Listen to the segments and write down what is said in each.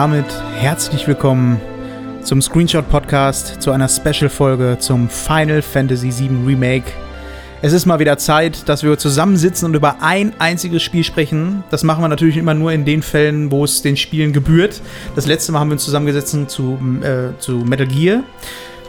damit herzlich willkommen zum Screenshot Podcast, zu einer Special-Folge zum Final Fantasy VII Remake. Es ist mal wieder Zeit, dass wir zusammensitzen und über ein einziges Spiel sprechen. Das machen wir natürlich immer nur in den Fällen, wo es den Spielen gebührt. Das letzte Mal haben wir uns zusammengesetzt zu, äh, zu Metal Gear,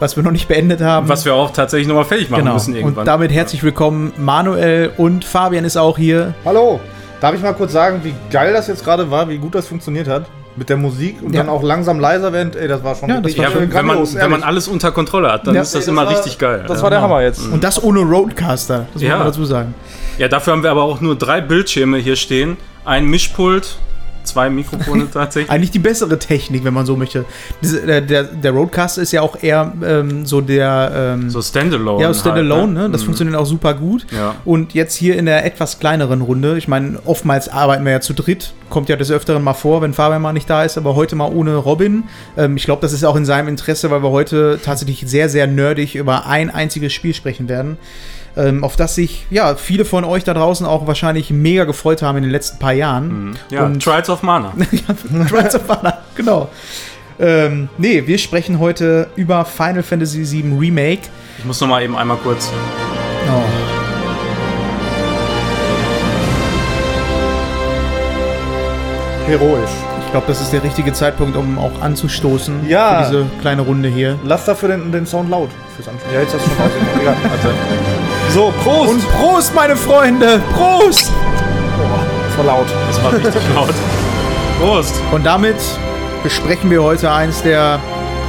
was wir noch nicht beendet haben. Was wir auch tatsächlich nochmal fertig machen genau. müssen irgendwann. Und damit herzlich willkommen. Manuel und Fabian ist auch hier. Hallo. Darf ich mal kurz sagen, wie geil das jetzt gerade war, wie gut das funktioniert hat? Mit der Musik und ja. dann auch langsam leiser werden, ey, das war schon ja, das war ja, wenn, grandios, man, wenn man alles unter Kontrolle hat, dann ja. ist das, ey, immer das war, richtig geil. Das war der Hammer jetzt. Und das ohne Roadcaster, das muss man dazu sagen. Ja, dafür haben wir aber auch nur drei Bildschirme hier stehen. Ein Mischpult, zwei Mikrofone tatsächlich. Eigentlich die bessere Technik, wenn man so möchte. Der, der, der Roadcaster ist ja auch eher ähm, so der. Ähm, so Standalone. Ja, Standalone, halt, ne? ne? Das mhm. funktioniert auch super gut. Ja. Und jetzt hier in der etwas kleineren Runde, ich meine, oftmals arbeiten wir ja zu dritt, kommt ja des Öfteren mal vor, wenn Fabian mal nicht da ist, aber heute mal ohne Robin. Ähm, ich glaube, das ist auch in seinem Interesse, weil wir heute tatsächlich sehr, sehr nerdig über ein einziges Spiel sprechen werden ähm, auf das sich ja viele von euch da draußen auch wahrscheinlich mega gefreut haben in den letzten paar Jahren. Mhm. Ja, Und Trials of Mana. Trials of Mana, genau. Ähm, nee, wir sprechen heute über Final Fantasy VII Remake. Ich muss noch mal eben einmal kurz. Oh. Heroisch. Ich glaube, das ist der richtige Zeitpunkt, um auch anzustoßen ja. für diese kleine Runde hier. Lass dafür den, den Sound laut fürs Anstoßen. Ja, jetzt hast du schon raus. also. So, Prost! Und Prost, meine Freunde! Prost! Boah, das war laut. Das war richtig laut. Prost! Und damit besprechen wir heute eins der.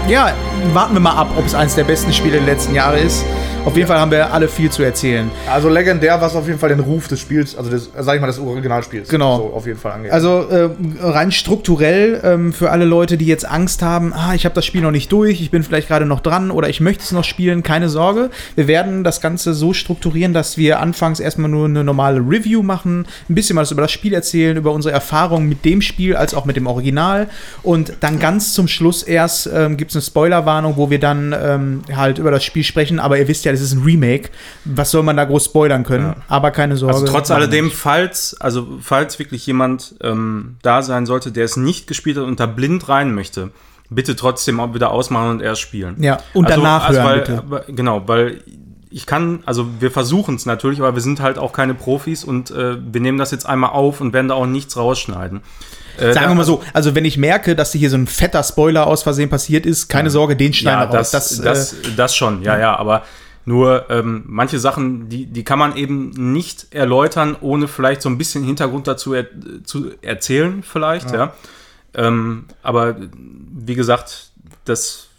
Ja, warten wir mal ab, ob es eins der besten Spiele der letzten Jahre ist. Auf jeden Fall haben wir alle viel zu erzählen. Also legendär, was auf jeden Fall den Ruf des Spiels, also des, sag ich mal, des Originalspiels, genau. so auf jeden Fall angeht. Also äh, rein strukturell ähm, für alle Leute, die jetzt Angst haben, ah, ich habe das Spiel noch nicht durch, ich bin vielleicht gerade noch dran oder ich möchte es noch spielen, keine Sorge. Wir werden das Ganze so strukturieren, dass wir anfangs erstmal nur eine normale Review machen, ein bisschen was über das Spiel erzählen, über unsere Erfahrungen mit dem Spiel als auch mit dem Original und dann ganz zum Schluss erst ähm, gibt es eine Spoilerwarnung, wo wir dann ähm, halt über das Spiel sprechen, aber ihr wisst ja, das ist ein Remake. Was soll man da groß spoilern können? Ja. Aber keine Sorge. Also trotz alledem, falls, also falls wirklich jemand ähm, da sein sollte, der es nicht gespielt hat und da blind rein möchte, bitte trotzdem auch wieder ausmachen und erst spielen. Ja, und also, danach also, hören, weil, bitte. Genau, weil ich kann, also wir versuchen es natürlich, aber wir sind halt auch keine Profis und äh, wir nehmen das jetzt einmal auf und werden da auch nichts rausschneiden. Äh, Sagen wir mal so, also wenn ich merke, dass hier so ein fetter Spoiler aus Versehen passiert ist, keine Sorge, den schneiden ja, das, das, das, äh, das, schon, ja, ja, aber nur ähm, manche Sachen, die, die kann man eben nicht erläutern, ohne vielleicht so ein bisschen Hintergrund dazu er, zu erzählen, vielleicht, ja. ja. Ähm, aber wie gesagt, das,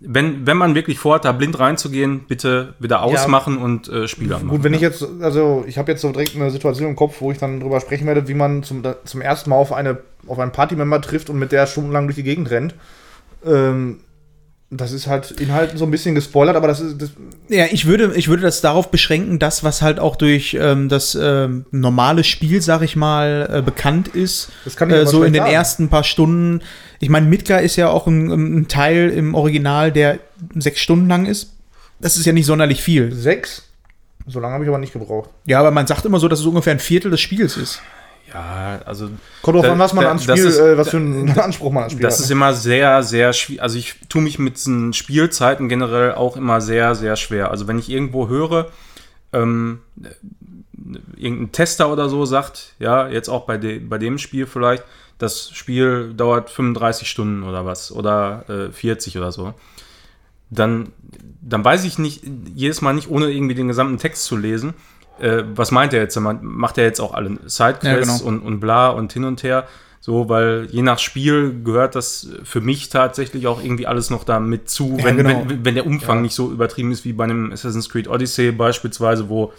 wenn, wenn man wirklich vorhat, da blind reinzugehen, bitte wieder ausmachen ja, und äh, Spieler machen. Gut, wenn ich jetzt, also ich habe jetzt so direkt eine Situation im Kopf, wo ich dann drüber sprechen werde, wie man zum, zum ersten Mal auf eine auf einen Partymember trifft und mit der stundenlang durch die Gegend rennt. Ähm, das ist halt Inhalten so ein bisschen gespoilert, aber das ist. Das ja, ich würde, ich würde das darauf beschränken, das, was halt auch durch ähm, das ähm, normale Spiel, sag ich mal, äh, bekannt ist. Das kann ich äh, So in den sagen. ersten paar Stunden. Ich meine, Midgar ist ja auch ein, ein, Teil im Original, der sechs Stunden lang ist. Das ist ja nicht sonderlich viel. Sechs? So lange habe ich aber nicht gebraucht. Ja, aber man sagt immer so, dass es ungefähr ein Viertel des Spiels ist. Ja, also. Kommt drauf an, was man ans Spiel, ist, äh, was für einen Anspruch man ans Spiel das hat. Das ist immer sehr, sehr schwierig. Also ich tue mich mit diesen Spielzeiten generell auch immer sehr, sehr schwer. Also wenn ich irgendwo höre, ähm, irgendein Tester oder so sagt, ja, jetzt auch bei, de, bei dem Spiel vielleicht, das Spiel dauert 35 Stunden oder was, oder äh, 40 oder so, dann, dann weiß ich nicht, jedes Mal nicht, ohne irgendwie den gesamten Text zu lesen, äh, was meint er jetzt? Macht er jetzt auch alle Sidequests ja, genau. und, und bla und hin und her? So, weil je nach Spiel gehört das für mich tatsächlich auch irgendwie alles noch da mit zu, ja, wenn, genau. wenn, wenn, der Umfang ja. nicht so übertrieben ist wie bei einem Assassin's Creed Odyssey beispielsweise, wo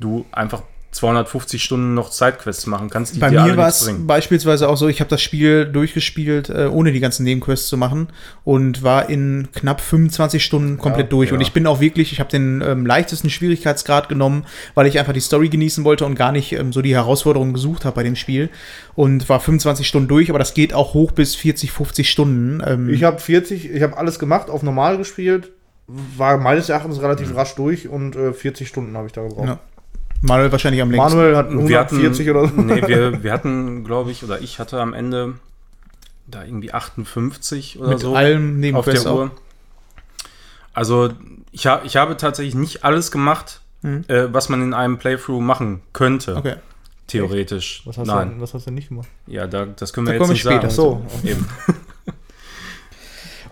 du einfach 250 Stunden noch Sidequests machen kannst, die Bei dir mir war es beispielsweise auch so, ich habe das Spiel durchgespielt, äh, ohne die ganzen Nebenquests zu machen und war in knapp 25 Stunden komplett ja, durch. Ja. Und ich bin auch wirklich, ich habe den ähm, leichtesten Schwierigkeitsgrad genommen, weil ich einfach die Story genießen wollte und gar nicht ähm, so die Herausforderungen gesucht habe bei dem Spiel. Und war 25 Stunden durch, aber das geht auch hoch bis 40, 50 Stunden. Ähm ich habe 40, ich habe alles gemacht, auf normal gespielt, war meines Erachtens relativ mhm. rasch durch und äh, 40 Stunden habe ich da gebraucht. Ja. Manuel wahrscheinlich am längsten. Manuel hat 140 hatten, oder so. Nee, wir, wir hatten, glaube ich, oder ich hatte am Ende da irgendwie 58 oder Mit so allem auf Nebenquests der. Uhr. Also ich, hab, ich habe tatsächlich nicht alles gemacht, Mhm. äh, was man in einem Playthrough machen könnte, Okay. theoretisch. Was hast, Nein, Du, was hast du nicht gemacht? ja, da, das können wir Da jetzt komme nicht ich später sagen. So. Eben.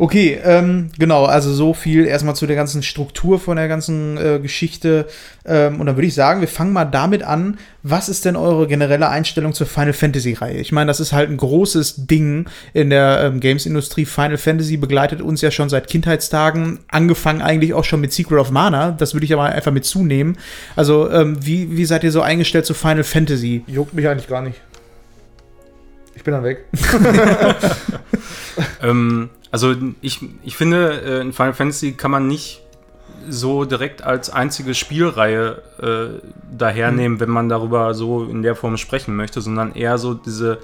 Okay, ähm, genau, also so viel erstmal zu der ganzen Struktur von der ganzen äh, Geschichte. Ähm, und dann würde ich sagen, wir fangen mal damit an. Was ist denn eure generelle Einstellung zur Final Fantasy-Reihe? Ich meine, das ist halt ein großes Ding in der ähm, Games-Industrie. Final Fantasy begleitet uns ja schon seit Kindheitstagen, angefangen eigentlich auch schon mit Secret of Mana. Das würde ich aber einfach mit zunehmen. Also, ähm, wie, wie seid ihr so eingestellt zu Final Fantasy? Juckt mich eigentlich gar nicht. Ich bin dann weg. Ähm, also ich, ich finde, äh, in Final Fantasy kann man nicht so direkt als einzige Spielreihe äh, dahernehmen, wenn man darüber so in der Form sprechen möchte, sondern eher so diese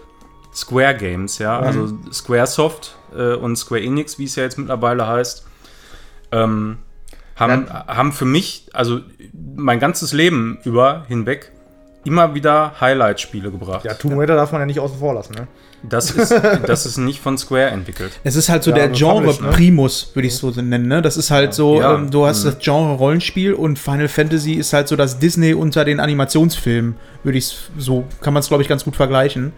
Square Games, ja, also Squaresoft äh, und Square Enix, wie es ja jetzt mittlerweile heißt, ähm, haben, haben für mich, also mein ganzes Leben über hinweg, immer wieder Highlight-Spiele gebracht. Ja, Tomb Raider darf man ja nicht außen vor lassen, ne? Das ist, das ist nicht von Square entwickelt. Es ist halt so Ja, der aber Genre published, ne? Primus, würde ich so nennen. Ne? Das ist halt so, Ja. ähm, du hast Mhm. das Genre Rollenspiel und Final Fantasy ist halt so das Disney unter den Animationsfilmen, würde ich so, kann man es glaube ich ganz gut vergleichen.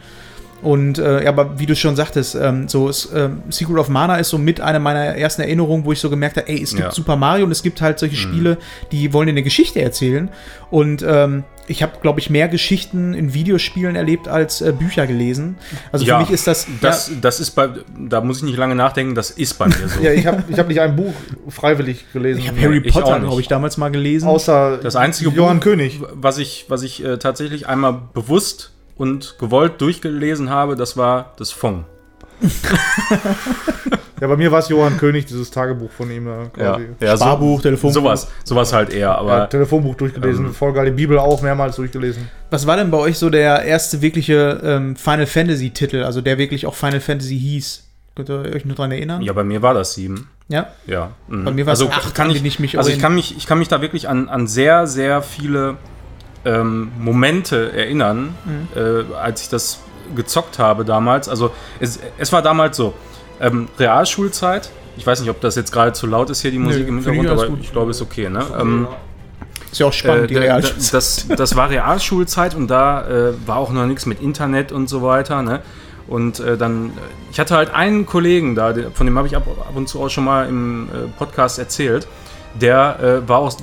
Und äh, ja, aber wie du schon sagtest, ähm, so ist, ähm, Secret of Mana ist so mit einer meiner ersten Erinnerungen, wo ich so gemerkt habe, ey, es gibt Ja. Super Mario und es gibt halt solche Spiele, die wollen dir eine Geschichte erzählen. Und ähm, ich habe, glaube ich, mehr Geschichten in Videospielen erlebt als äh, Bücher gelesen. Also Ja, für mich ist das, Das, das ist bei, da muss ich nicht lange nachdenken, das ist bei mir so. Ja, ich habe ich hab nicht ein Buch freiwillig gelesen. Ich habe Harry ich Potter, glaube ich, damals mal gelesen. Außer Das einzige Johann Buch, König. was ich, was ich äh, tatsächlich einmal bewusst und gewollt durchgelesen habe, das war das Fong. Ja, bei mir war es Johann König, dieses Tagebuch von ihm. äh, Quasi. ja Sparbuch, Telefonbuch. Sowas, sowas halt eher, aber Ja, Telefonbuch durchgelesen, Ähm. voll geil. Die Bibel auch mehrmals durchgelesen. Was war denn bei euch so der erste wirkliche ähm, Final Fantasy Titel, also der wirklich auch Final Fantasy hieß? Könnt ihr euch noch dran erinnern? ja, bei mir war das sieben. Ja? Ja. mhm. Bei mir war es also acht, kann an ich, ich mich also ich kann mich, ich kann mich da wirklich an, an sehr, sehr viele ähm, Momente erinnern, Mhm. äh, als ich das gezockt habe damals. Also es, es war damals so, ähm, Realschulzeit. Ich weiß nicht, ob das jetzt gerade zu laut ist hier, die Musik im finde ich Hintergrund, aber gut. ich glaube, ist okay. Ne? Ähm, Ist ja auch spannend, äh, die Realschulzeit. das, das war Realschulzeit und da äh, war auch noch nichts mit Internet und so weiter. Ne? Und äh, dann, ich hatte halt einen Kollegen da, von dem habe ich ab, ab und zu auch schon mal im äh, Podcast erzählt. Der äh, war auch,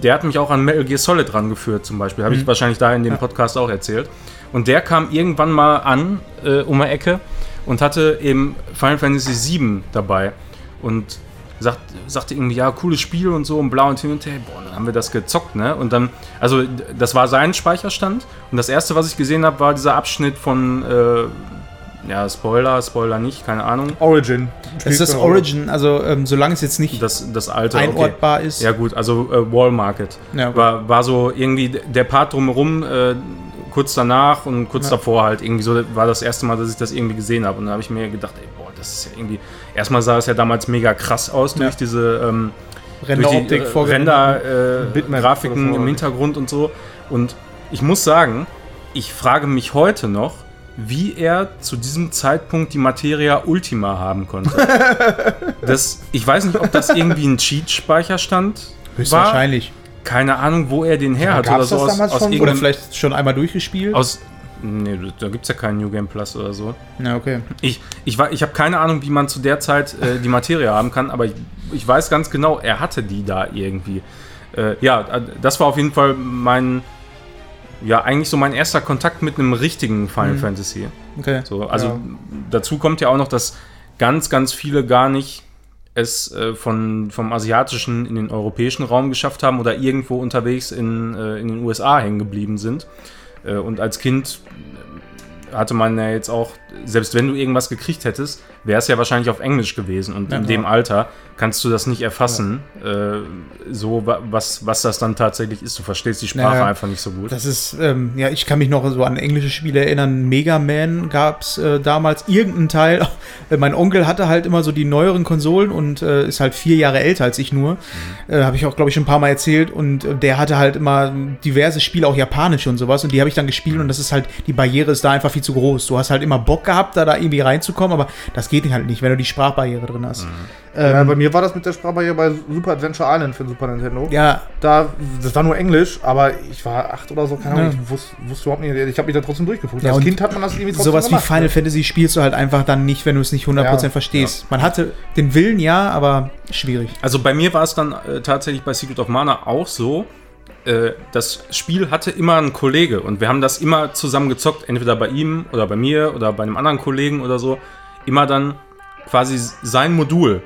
der hat mich auch an Metal Gear Solid rangeführt, zum Beispiel. Habe ich wahrscheinlich da in dem Podcast auch erzählt. Und der kam irgendwann mal an, äh, um die Ecke, und hatte eben Final Fantasy VII dabei. Und sagt, sagte irgendwie, ja, cooles Spiel und so und blau und hin und her. Boah, dann haben wir das gezockt, ne? Und dann, also das war sein Speicherstand. Und das erste, was ich gesehen habe, war dieser Abschnitt von, äh, ja, Spoiler, Spoiler nicht, keine Ahnung. Origin. Es ist das Origin, also ähm, solange es jetzt nicht Das, das alte. okay. einordbar ist. Ja, gut, also äh, Wall Market. Ja, okay. War, war so irgendwie der Part drumherum, äh, kurz danach und kurz Ja. davor halt irgendwie so, war das erste Mal, dass ich das irgendwie gesehen habe. Und da habe ich mir gedacht, ey, boah, das ist ja irgendwie. Erstmal sah es ja damals mega krass aus durch Ja. diese ähm, Renderoptik die, äh. Render, äh, Grafiken im Hintergrund und so. Und ich muss sagen, ich frage mich heute noch, wie er zu diesem Zeitpunkt die Materia Ultima haben konnte. das, ich weiß nicht, ob das irgendwie ein Cheat-Speicherstand war. Höchstwahrscheinlich. Keine Ahnung, wo er den her Ja, hat. Oder so das aus, damals aus schon? Oder vielleicht schon einmal durchgespielt. aus Nee, da gibt es ja keinen New Game Plus oder so. ja, okay. Ich, ich, ich habe keine Ahnung, wie man zu der Zeit äh, die Materie haben kann, aber ich, ich weiß ganz genau, er hatte die da irgendwie. Äh, ja, äh, das war auf jeden Fall mein, ja, eigentlich so mein erster Kontakt mit einem richtigen Final Mhm. Fantasy. okay. So, also Ja. dazu kommt ja auch noch, dass ganz, ganz viele gar nicht es äh, von, vom asiatischen in den europäischen Raum geschafft haben oder irgendwo unterwegs in, äh, in den USA hängen geblieben sind. Äh, und als Kind hatte man ja jetzt auch, selbst wenn du irgendwas gekriegt hättest, wäre es ja wahrscheinlich auf Englisch gewesen. Und in Ja. dem Alter kannst du das nicht erfassen, äh, so wa- was, was das dann tatsächlich ist. Du verstehst die Sprache Ja. einfach nicht so gut. Das ist, ähm, ja, ich kann mich noch so an englische Spiele erinnern. Mega Man gab es äh, damals irgendeinen Teil. Äh, mein Onkel hatte halt immer so die neueren Konsolen und äh, ist halt vier Jahre älter als ich nur. Äh, Habe ich auch, glaube ich, schon ein paar Mal erzählt. Und äh, der hatte halt immer diverse Spiele, auch japanische und sowas. Und die habe ich dann gespielt und das ist halt, die Barriere ist da einfach viel zu groß. Du hast halt immer Bock gehabt, da, da irgendwie reinzukommen, aber das geht halt nicht, wenn du die Sprachbarriere drin hast. Ja, Ähm, bei mir war das mit der Sprachbarriere bei Super Adventure Island für den Super Nintendo. ja, Da, das war nur Englisch, aber ich war acht oder so, keine Ahnung, Ja. ich wusste, wusste überhaupt nicht, ich habe mich da trotzdem durchgefunden. Ja, Als Kind hat man das irgendwie trotzdem sowas wie gemacht, Final ne? Fantasy spielst du halt einfach dann nicht, wenn du es nicht 100% Ja, verstehst. Man hatte den Willen, ja, aber schwierig. Also bei mir war es dann äh, tatsächlich bei Secret of Mana auch so. Äh, das Spiel hatte immer einen Kollege und wir haben das immer zusammen gezockt, entweder bei ihm oder bei mir oder bei einem anderen Kollegen oder so. Immer dann quasi sein Modul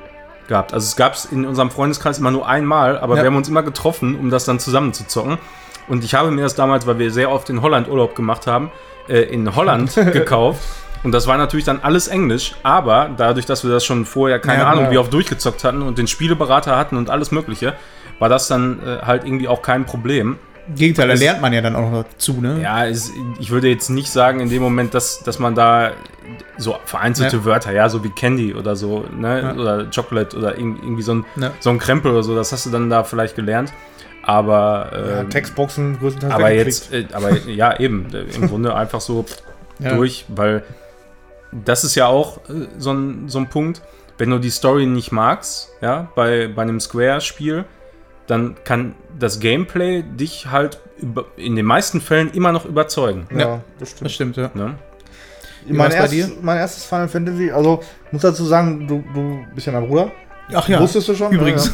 gehabt. Also es gab es in unserem Freundeskreis immer nur einmal, aber Ja. wir haben uns immer getroffen, um das dann zusammen zu zocken. Und ich habe mir das damals, weil wir sehr oft in Holland Urlaub gemacht haben, äh, in Holland gekauft. Und das war natürlich dann alles Englisch, aber dadurch, dass wir das schon vorher, keine Ja, Ahnung, ja. wie oft durchgezockt hatten und den Spieleberater hatten und alles Mögliche, war das dann äh, halt irgendwie auch kein Problem. Im Gegenteil, da lernt man ja dann auch noch dazu, ne? Ja, es, ich würde jetzt nicht sagen in dem Moment, dass, dass man da so vereinzelte Ja. Wörter, ja, so wie Candy oder so, ne, Ja. oder Chocolate oder irg- irgendwie so ein, Ja. so ein Krempel oder so, das hast du dann da vielleicht gelernt. Aber, Ja, ähm, Textboxen größtenteils aber jetzt, äh, aber ja, eben, äh, im Grunde einfach so Ja. durch, weil das ist ja auch äh, so ein, so ein Punkt, wenn du die Story nicht magst, ja, bei, bei einem Square-Spiel, dann kann das Gameplay dich halt über, in den meisten Fällen immer noch überzeugen. Ja, Ja. das stimmt. Das stimmt, ja. Ne? Wie Mein, erstes, mein erstes Final Fantasy, also muss dazu sagen, du, du bist ja mein Bruder. Ach ja, Wusstest du schon? übrigens.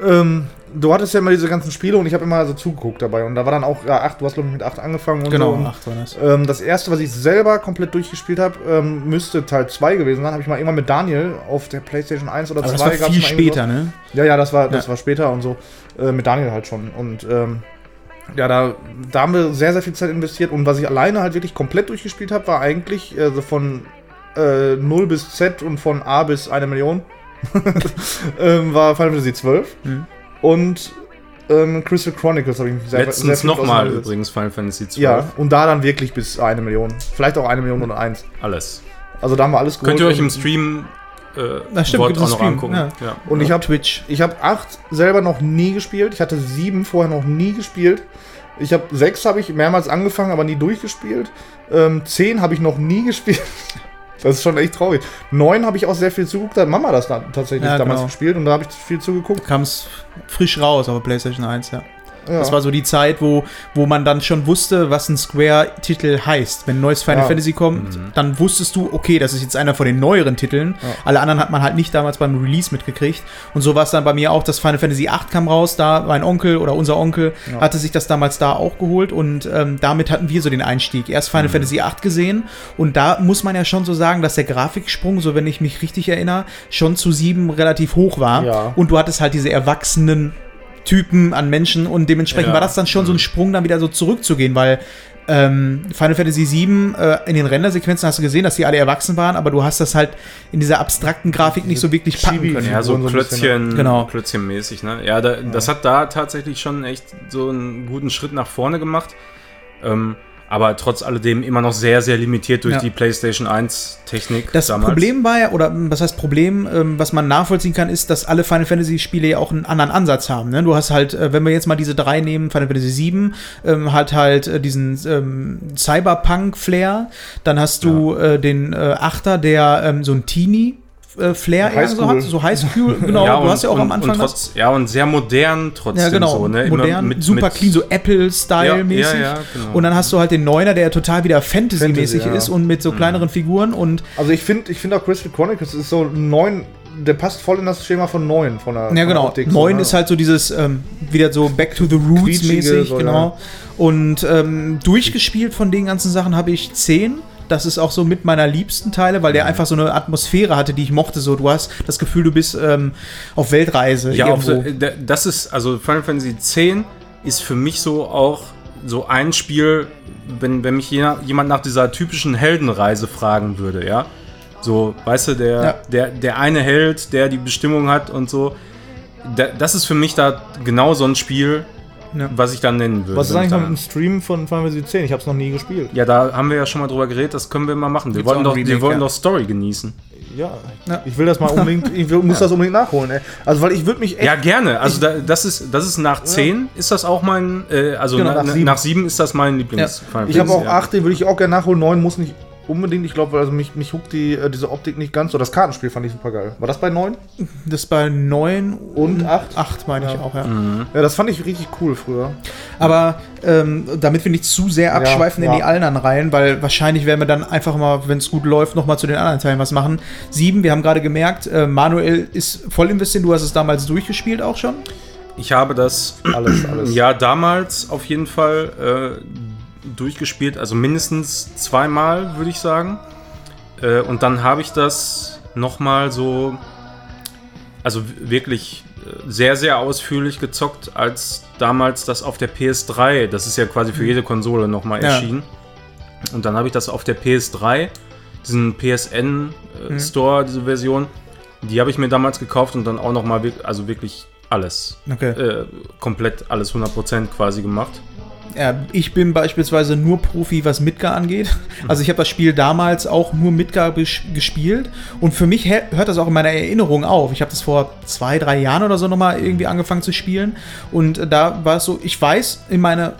Ja, ja. Ähm, du hattest ja immer diese ganzen Spiele und ich habe immer so zugeguckt dabei. Und da war dann auch, ja, acht, du hast glaube ich mit acht angefangen und genau, so. Und, ach, war das. ähm, das erste, was ich selber komplett durchgespielt habe, ähm, müsste Teil 2 gewesen sein. Habe ich mal irgendwann mit Daniel auf der PlayStation 1 oder Aber 2 das war viel später, ne? So. Ja, ja, das war, das Ja. war später und so. Äh, mit Daniel halt schon. Und ähm, ja, da, da haben wir sehr, sehr viel Zeit investiert. Und was ich alleine halt wirklich komplett durchgespielt habe, war eigentlich äh, so von äh, 0 bis Z und von A bis eine Million. ähm, war Final Fantasy 12. Mhm. Und ähm, Crystal Chronicles habe ich mich sehr, sehr Letztens viel nochmal übrigens Final Fantasy 12. Ja, und da dann wirklich bis eine Million. Vielleicht auch eine Million und eins. Alles. Also da haben wir alles Könnt ihr euch im Stream äh, Das stimmt, Wort auch noch Stream, angucken. ja. Ja. Und ich habe Twitch. Ich habe acht selber noch nie gespielt. Ich hatte sieben vorher noch nie gespielt. Ich habe sechs habe ich mehrmals angefangen, aber nie durchgespielt. Ähm, zehn habe ich noch nie gespielt. Das ist schon echt traurig. Neun habe ich auch sehr viel zugeguckt. Da hat Mama das dann tatsächlich Ja, damals genau. gespielt und da habe ich viel zugeguckt. Kam es frisch raus auf der PlayStation 1, ja. Ja. Das war so die Zeit, wo, wo man dann schon wusste, was ein Square-Titel heißt. Wenn ein neues Final Ja. Fantasy kommt, dann wusstest du, okay, das ist jetzt einer von den neueren Titeln. Ja. Alle anderen hat man halt nicht damals beim Release mitgekriegt. Und so war es dann bei mir auch, dass Final Fantasy VIII kam raus. Da mein Onkel oder unser Onkel Ja. hatte sich das damals da auch geholt und ähm, damit hatten wir so den Einstieg. Erst Final Fantasy VIII gesehen und da muss man ja schon so sagen, dass der Grafiksprung, so wenn ich mich richtig erinnere, schon zu sieben relativ hoch war. Ja. Und du hattest halt diese erwachsenen Typen an Menschen und dementsprechend Ja. war das dann schon so ein Sprung, dann wieder so zurückzugehen, weil ähm, Final Fantasy VII, äh, in den Rendersequenzen hast du gesehen, dass die alle erwachsen waren, aber du hast das halt in dieser abstrakten Grafik nicht so wirklich packen Chibi- können. Ja, so so ein bisschen, Klötzchen, Genau. Klötzchenmäßig, ne? Ja, da, das hat da tatsächlich schon echt so einen guten Schritt nach vorne gemacht. Ähm, aber trotz alledem immer noch sehr, sehr limitiert durch Ja. die PlayStation 1 Technik. Das Problem war ja, oder was heißt Problem, ähm, was man nachvollziehen kann, ist, dass alle Final Fantasy Spiele ja auch einen anderen Ansatz haben. Ne? Du hast halt, äh, wenn wir jetzt mal diese drei nehmen, Final Fantasy VII, ähm, hat halt äh, diesen ähm, Cyberpunk-Flair, dann hast du äh, den äh, Achter, der ähm, so ein Teenie. Äh, Flair eher so hat, so Highschool, genau, du hast ja auch am Anfang und trotz, Ja, und sehr modern trotzdem Ja, genau. so, ne? Immer Modern, super clean, so Apple-Style-mäßig. Ja, ja, ja, genau. Und dann hast du halt den Neuner, der total wieder Fantasy-mäßig Fantasy, ja. ist und mit so kleineren Figuren und Also ich finde ich find auch Crystal Chronicles ist so neun, der passt voll in das Schema von neun von der ja genau. Optik, Neun so, ne? ist halt so dieses ähm, wieder so Back to the Roots mäßig, so, genau. Und ähm, durchgespielt von den ganzen Sachen habe ich zehn. Das ist auch so mit meiner liebsten Teile, weil Mhm. der einfach so eine Atmosphäre hatte, die ich mochte. So, du hast das Gefühl, du bist ähm, auf Weltreise. Ja, auf, äh, das ist, also Final Fantasy X ist für mich so auch so ein Spiel, wenn, wenn mich jemand nach dieser typischen Heldenreise fragen würde, ja. So, weißt du, der, Ja. der, der eine Held, der die Bestimmung hat und so. Da, das ist für mich da genau so ein Spiel, Ja. was ich dann nennen würde. Was ist eigentlich ich noch da- mit dem Stream von Final Fantasy 10? Ich habe es noch nie gespielt. Ja, da haben wir ja schon mal drüber geredet, das können wir mal machen. Wir Gibt's auch doch, ein wir Remake, wollten ja. doch Story genießen. Ja, Ja. ich will das mal unbedingt, ich will, muss das unbedingt nachholen. Ey. Also, weil ich würde mich echt. Ja, gerne. Also da, das, ist, das ist nach 10 ist das auch mein, äh, also Genau, na, nach nach, sieben. 7. ist das mein Lieblings. Ich habe auch ja. 8, den würde ich auch gerne nachholen. 9 muss nicht unbedingt. Ich glaube, also mich, mich huckt die, äh, diese Optik nicht ganz so. Das Kartenspiel fand ich super geil. War das bei 9? Das bei 9 Und acht? 8 meine ich Ja. auch, ja. Ja, das fand ich richtig cool früher. Aber ähm, damit wir nicht zu sehr abschweifen ja. in die anderen Reihen, weil wahrscheinlich werden wir dann einfach mal, wenn es gut läuft, nochmal zu den anderen Teilen was machen. Sieben, wir haben gerade gemerkt, äh, Manuel ist voll investiert. Du hast es damals durchgespielt auch schon. Ich habe das Alles, alles. ja damals auf jeden Fall äh, durchgespielt, also mindestens zweimal, würde ich sagen. Äh, und dann habe ich das nochmal so, also wirklich äh, sehr, sehr ausführlich gezockt, als damals das auf der PS3, das ist ja quasi für jede Konsole nochmal Ja. erschienen. Und dann habe ich das auf der PS3, diesen PSN äh, Store, diese Version, die habe ich mir damals gekauft und dann auch nochmal, also wirklich alles Okay. äh, komplett alles 100% quasi gemacht. Ja, ich bin beispielsweise nur Profi, was Midgar angeht. Also ich habe das Spiel damals auch nur Midgar gespielt und für mich hört das auch in meiner Erinnerung auf. Ich habe das vor zwei, drei Jahren oder so nochmal irgendwie angefangen zu spielen und äh, da war es so, ich weiß in meiner,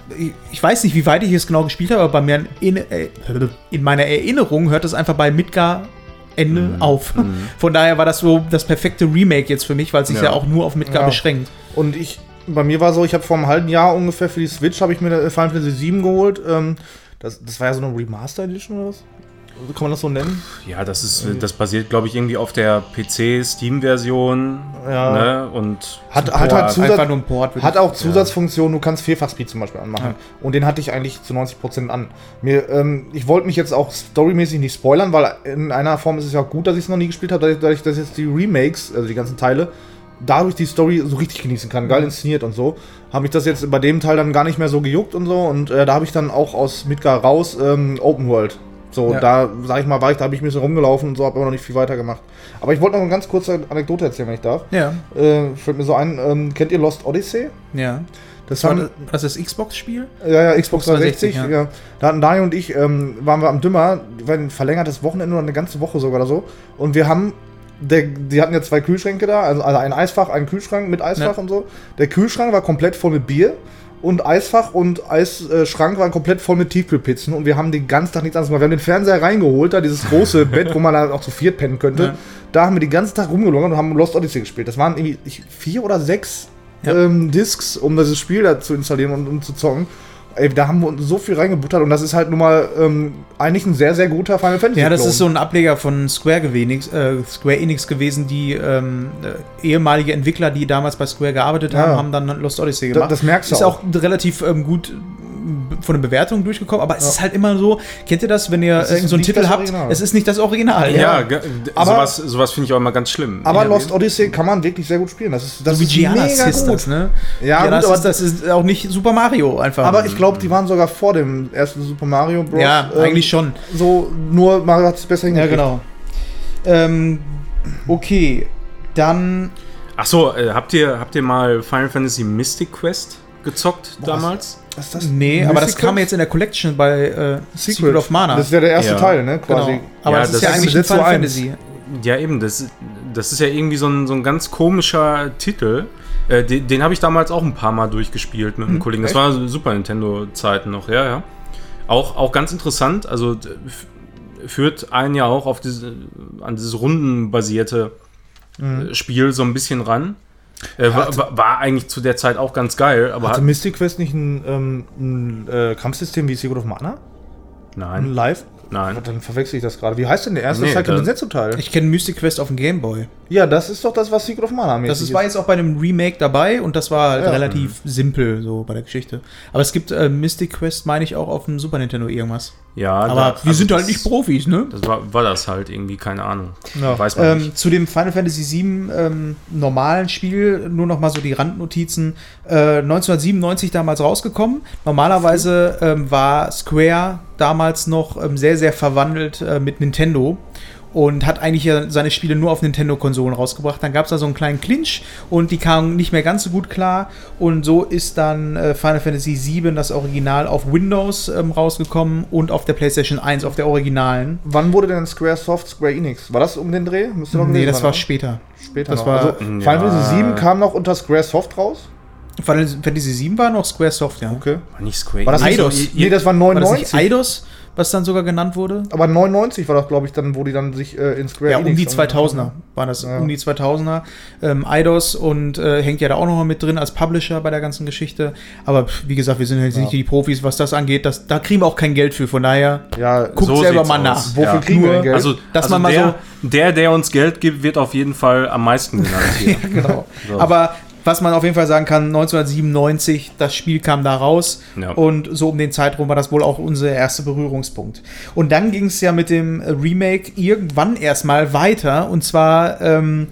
ich- weiß nicht, wie weit ich es genau gespielt habe, aber bei mir in, äh, in meiner Erinnerung hört es einfach bei Midgar Ende auf. Von daher war das so das perfekte Remake jetzt für mich, weil es sich ja. Ja. auch nur auf Midgar Ja. beschränkt. Und ich, bei mir war so, ich habe vor einem halben Jahr ungefähr für die Switch habe ich mir äh, Final Fantasy 7 geholt. Ähm, das, das war ja so eine Remaster Edition oder was? Kann man das so nennen? Ja, das ist, das basiert, glaube ich, irgendwie auf der PC-Steam-Version. Ja. Ne? Und Hat, hat halt Zusatz, Einfach nur ein Port. Hat auch Zusatzfunktionen, du kannst Vierfachspeed zum Beispiel anmachen. Und den hatte ich eigentlich zu 90% an. Mir, ähm, ich wollte mich jetzt auch storymäßig nicht spoilern, weil in einer Form ist es ja auch gut, dass ich es noch nie gespielt habe, dadurch, dass jetzt die Remakes, also die ganzen Teile, dadurch die Story so richtig genießen kann, geil inszeniert und so, habe ich das jetzt bei dem Teil dann gar nicht mehr so gejuckt und so. Und äh, da habe ich dann auch aus Midgar raus ähm, Open World. So, Ja. da, sag ich mal, war ich, da habe ich ein bisschen rumgelaufen und so, habe aber noch nicht viel weiter gemacht. Aber ich wollte noch eine ganz kurze Anekdote erzählen, wenn ich darf. Ja, Äh, fällt mir so ein, ähm, kennt ihr Lost Odyssey? ja. Das War das, war das das Xbox-Spiel? ja, ja, Xbox 360, 360, ja. Da hatten Daniel und ich, ähm, waren wir am Dümmer, war ein verlängertes Wochenende oder eine ganze Woche sogar oder so. Und wir haben, der, die hatten ja zwei Kühlschränke da, also, also ein Eisfach, einen Kühlschrank mit Eisfach Ja. und so. Der Kühlschrank war komplett voll mit Bier und Eisfach und Eisschrank waren komplett voll mit Tiefkühlpizzen und wir haben den ganzen Tag nichts anderes gemacht. Wir haben den Fernseher reingeholt, da dieses große Bett, wo man halt auch zu viert pennen könnte. Ja. Da haben wir den ganzen Tag rumgelungert und haben Lost Odyssey gespielt. Das waren irgendwie vier oder sechs Ja. ähm, Discs, um dieses Spiel da zu installieren und, und zu zocken. Ey, da haben wir uns so viel reingebuttert und das ist halt nun mal ähm, eigentlich ein sehr, sehr guter Final Fantasy. Ja, das Klon. ist so ein Ableger von Square, Gewenix, äh, Square Enix gewesen, die ähm, äh, ehemalige Entwickler, die damals bei Square gearbeitet haben, Ja. haben dann Lost Odyssey gemacht. das merkst du Ist auch, auch. relativ ähm, gut von den Bewertungen durchgekommen, aber es ist halt immer so, kennt ihr das, wenn ihr so einen Titel das habt, Original. es ist nicht das Original. ja, Ja. Aber- sowas, sowas finde ich auch immer ganz schlimm. Aber ja, Lost Odyssey kann man wirklich sehr gut spielen. Das ist, das So wie ist mega Sisters, gut. ne? Ja, Gianna gut, aber- Sisters ist auch nicht Super Mario einfach. Aber ich glaube, die waren sogar vor dem ersten Super Mario Bros. ja, ähm, eigentlich schon. So, nur Mario hat es besser Ja, hingekriegt. genau. Ähm, okay, dann Ach so, äh, habt ihr habt ihr mal Final Fantasy Mystic Quest gezockt damals? Was ist das? Nee, aber das Mystic kam jetzt in der Collection bei äh, Secret. of Mana. Das ist ja der erste Ja. Teil, ne? Quasi. genau. Aber Ja, das ist das ja ist eigentlich ein Final. Fantasy. Ja, eben, das, das ist ja irgendwie so ein, so ein ganz komischer Titel. Äh, den den habe ich damals auch ein paar Mal durchgespielt mit einem Kollegen. Das echt? war Super Nintendo-Zeiten noch, ja, ja. Auch, auch ganz interessant, also führt einen ja auch auf diese, an dieses rundenbasierte äh, Spiel so ein bisschen ran. Äh, war, war- eigentlich zu der Zeit auch ganz geil, aber Hatte hat, Mystic Quest nicht ein, ähm, ein äh, Kampfsystem wie Secret of Mana? Ein nein, Live? nein. Dann verwechsel ich das gerade. Wie heißt denn der erste? Nee, da- ein Setzo-Teil. Ich kenne Mystic Quest auf dem Game Boy. Ja, das ist doch das, was Secret of Mana mäßig Das ist, war jetzt auch bei einem Remake dabei und das war halt Ja. relativ simpel so bei der Geschichte. Aber es gibt äh, Mystic Quest, meine ich, auch auf dem Super Nintendo irgendwas. Ja, Aber da- wir also sind halt nicht Profis, ne? Das war, war das halt irgendwie, keine Ahnung. Ja. Weiß man nicht. Ähm, zu dem Final Fantasy VII ähm, normalen Spiel nur noch mal so die Randnotizen. Äh, 1997 damals rausgekommen. Normalerweise ähm, war Square damals noch ähm, sehr, sehr verwandelt äh, mit Nintendo. Und hat eigentlich seine Spiele nur auf Nintendo-Konsolen rausgebracht. Dann gab es da so einen kleinen Clinch und die kamen nicht mehr ganz so gut klar. Und so ist dann äh, Final Fantasy VII, das Original, auf Windows ähm, rausgekommen und auf der PlayStation 1, auf der Originalen. Wann wurde denn Square Soft Square Enix? War das um den Dreh? Müsste noch Nee, das war später. später. das noch. war- also, Ja. Final Fantasy 7 kam noch unter Square Soft raus. Final Fantasy VII war noch Squaresoft, ja. Okay. War nicht Square War das nicht Eidos. so? Nee, das war War das 99. nicht Eidos, was dann sogar genannt wurde? aber 99 war das, glaube ich, dann, wo die dann sich äh, in Square Ja, um Enix die 2000er war das, Ja. um die 2000er. Ähm, Eidos und äh, hängt ja da auch noch mal mit drin als Publisher bei der ganzen Geschichte. Aber wie gesagt, wir sind jetzt Ja. nicht die Profis, was das angeht. Das, da kriegen wir auch kein Geld für. Von daher Ja, guckt So selber mal aus. nach. Wofür Ja. kriegen wir denn Geld? Also, Dass also man mal der, der, der uns Geld gibt, wird auf jeden Fall am meisten genannt hier. genau. So. Aber was man auf jeden Fall sagen kann, 1997, das Spiel kam da raus Ja. und so um den Zeitraum war das wohl auch unser erster Berührungspunkt. Und dann ging es ja mit dem Remake irgendwann erstmal weiter und zwar ähm,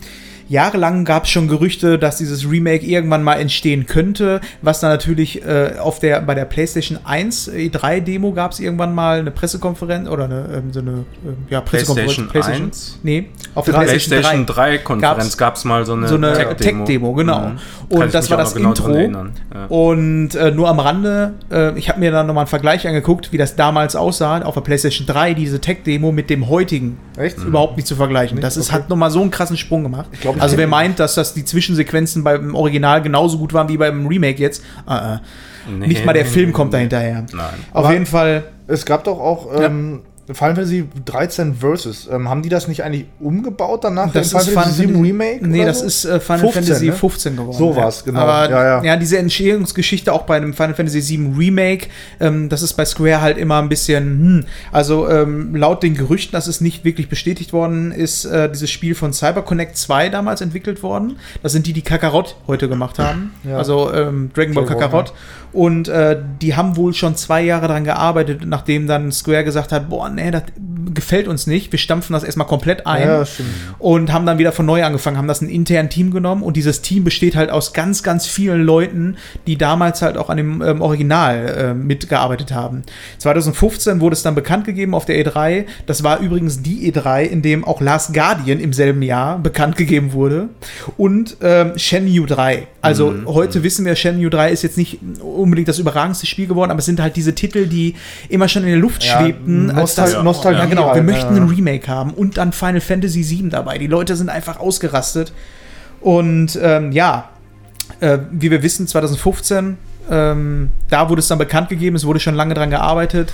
Jahrelang gab es schon Gerüchte, dass dieses Remake irgendwann mal entstehen könnte, was dann natürlich äh, auf der, bei der PlayStation 1 E3-Demo gab es irgendwann mal eine Pressekonferenz oder eine, ähm, so eine ähm, ja, Pressekonferenz. PlayStation 1? Nee, auf der PlayStation 3. 3 Konferenz gab es mal so eine, So eine Tech-Demo. Tech-Demo, genau. Mhm. Und das war das genau Intro. Ja. Und äh, nur am Rande, äh, ich habe mir dann nochmal einen Vergleich angeguckt, wie das damals aussah auf der PlayStation 3, diese Tech-Demo mit dem heutigen. Echt? Überhaupt nicht zu vergleichen. Nicht? Das ist, Okay. hat nochmal so einen krassen Sprung gemacht. Ich glaub, ich also wer meint, dass das die Zwischensequenzen beim Original genauso gut waren wie beim Remake jetzt, äh, äh. Nee. nicht mal der Film kommt da hinterher. Nein. Auf Aber- jeden Fall, Es gab doch auch ähm, Final Fantasy 13 Versus. Ähm, haben die das nicht eigentlich umgebaut danach? das in ist Final Fantasy Remake? Nee, das so? ist äh, Final 15, Fantasy ne? 15 geworden. So ja. war's, genau. Aber Ja, ja. diese Entstehungsgeschichte auch bei einem Final Fantasy 7 Remake, ähm, das ist bei Square halt immer ein bisschen, hm, also ähm, laut den Gerüchten, das ist nicht wirklich bestätigt worden, ist äh, dieses Spiel von CyberConnect 2 damals entwickelt worden. Das sind die, die Kakarot heute gemacht haben. Ja. Also ähm, Dragon Ball Kakarot. Und äh, die haben wohl schon zwei Jahre daran gearbeitet, nachdem dann Square gesagt hat, boah, nee, das gefällt uns nicht. Wir stampfen das erstmal komplett ein Ja, und haben dann wieder von neu angefangen, haben das ein internen Team genommen und dieses Team besteht halt aus ganz, ganz vielen Leuten, die damals halt auch an dem ähm, Original äh, mitgearbeitet haben. 2015 wurde es dann bekannt gegeben auf der E3. Das war übrigens die E3, in dem auch Last Guardian im selben Jahr bekannt gegeben wurde und ähm, Shenmue 3. Also heute wissen wir, Shenmue 3 ist jetzt nicht unbedingt das überragendste Spiel geworden, aber es sind halt diese Titel, die immer schon in der Luft Ja, schwebten. als Nostal- Nostalgie genau, wir möchten ja. ein Remake haben und dann Final Fantasy VII dabei. Die Leute sind einfach ausgerastet. Und ähm, ja, äh, wie wir wissen, 2015, ähm, da wurde es dann bekannt gegeben, es wurde schon lange dran gearbeitet.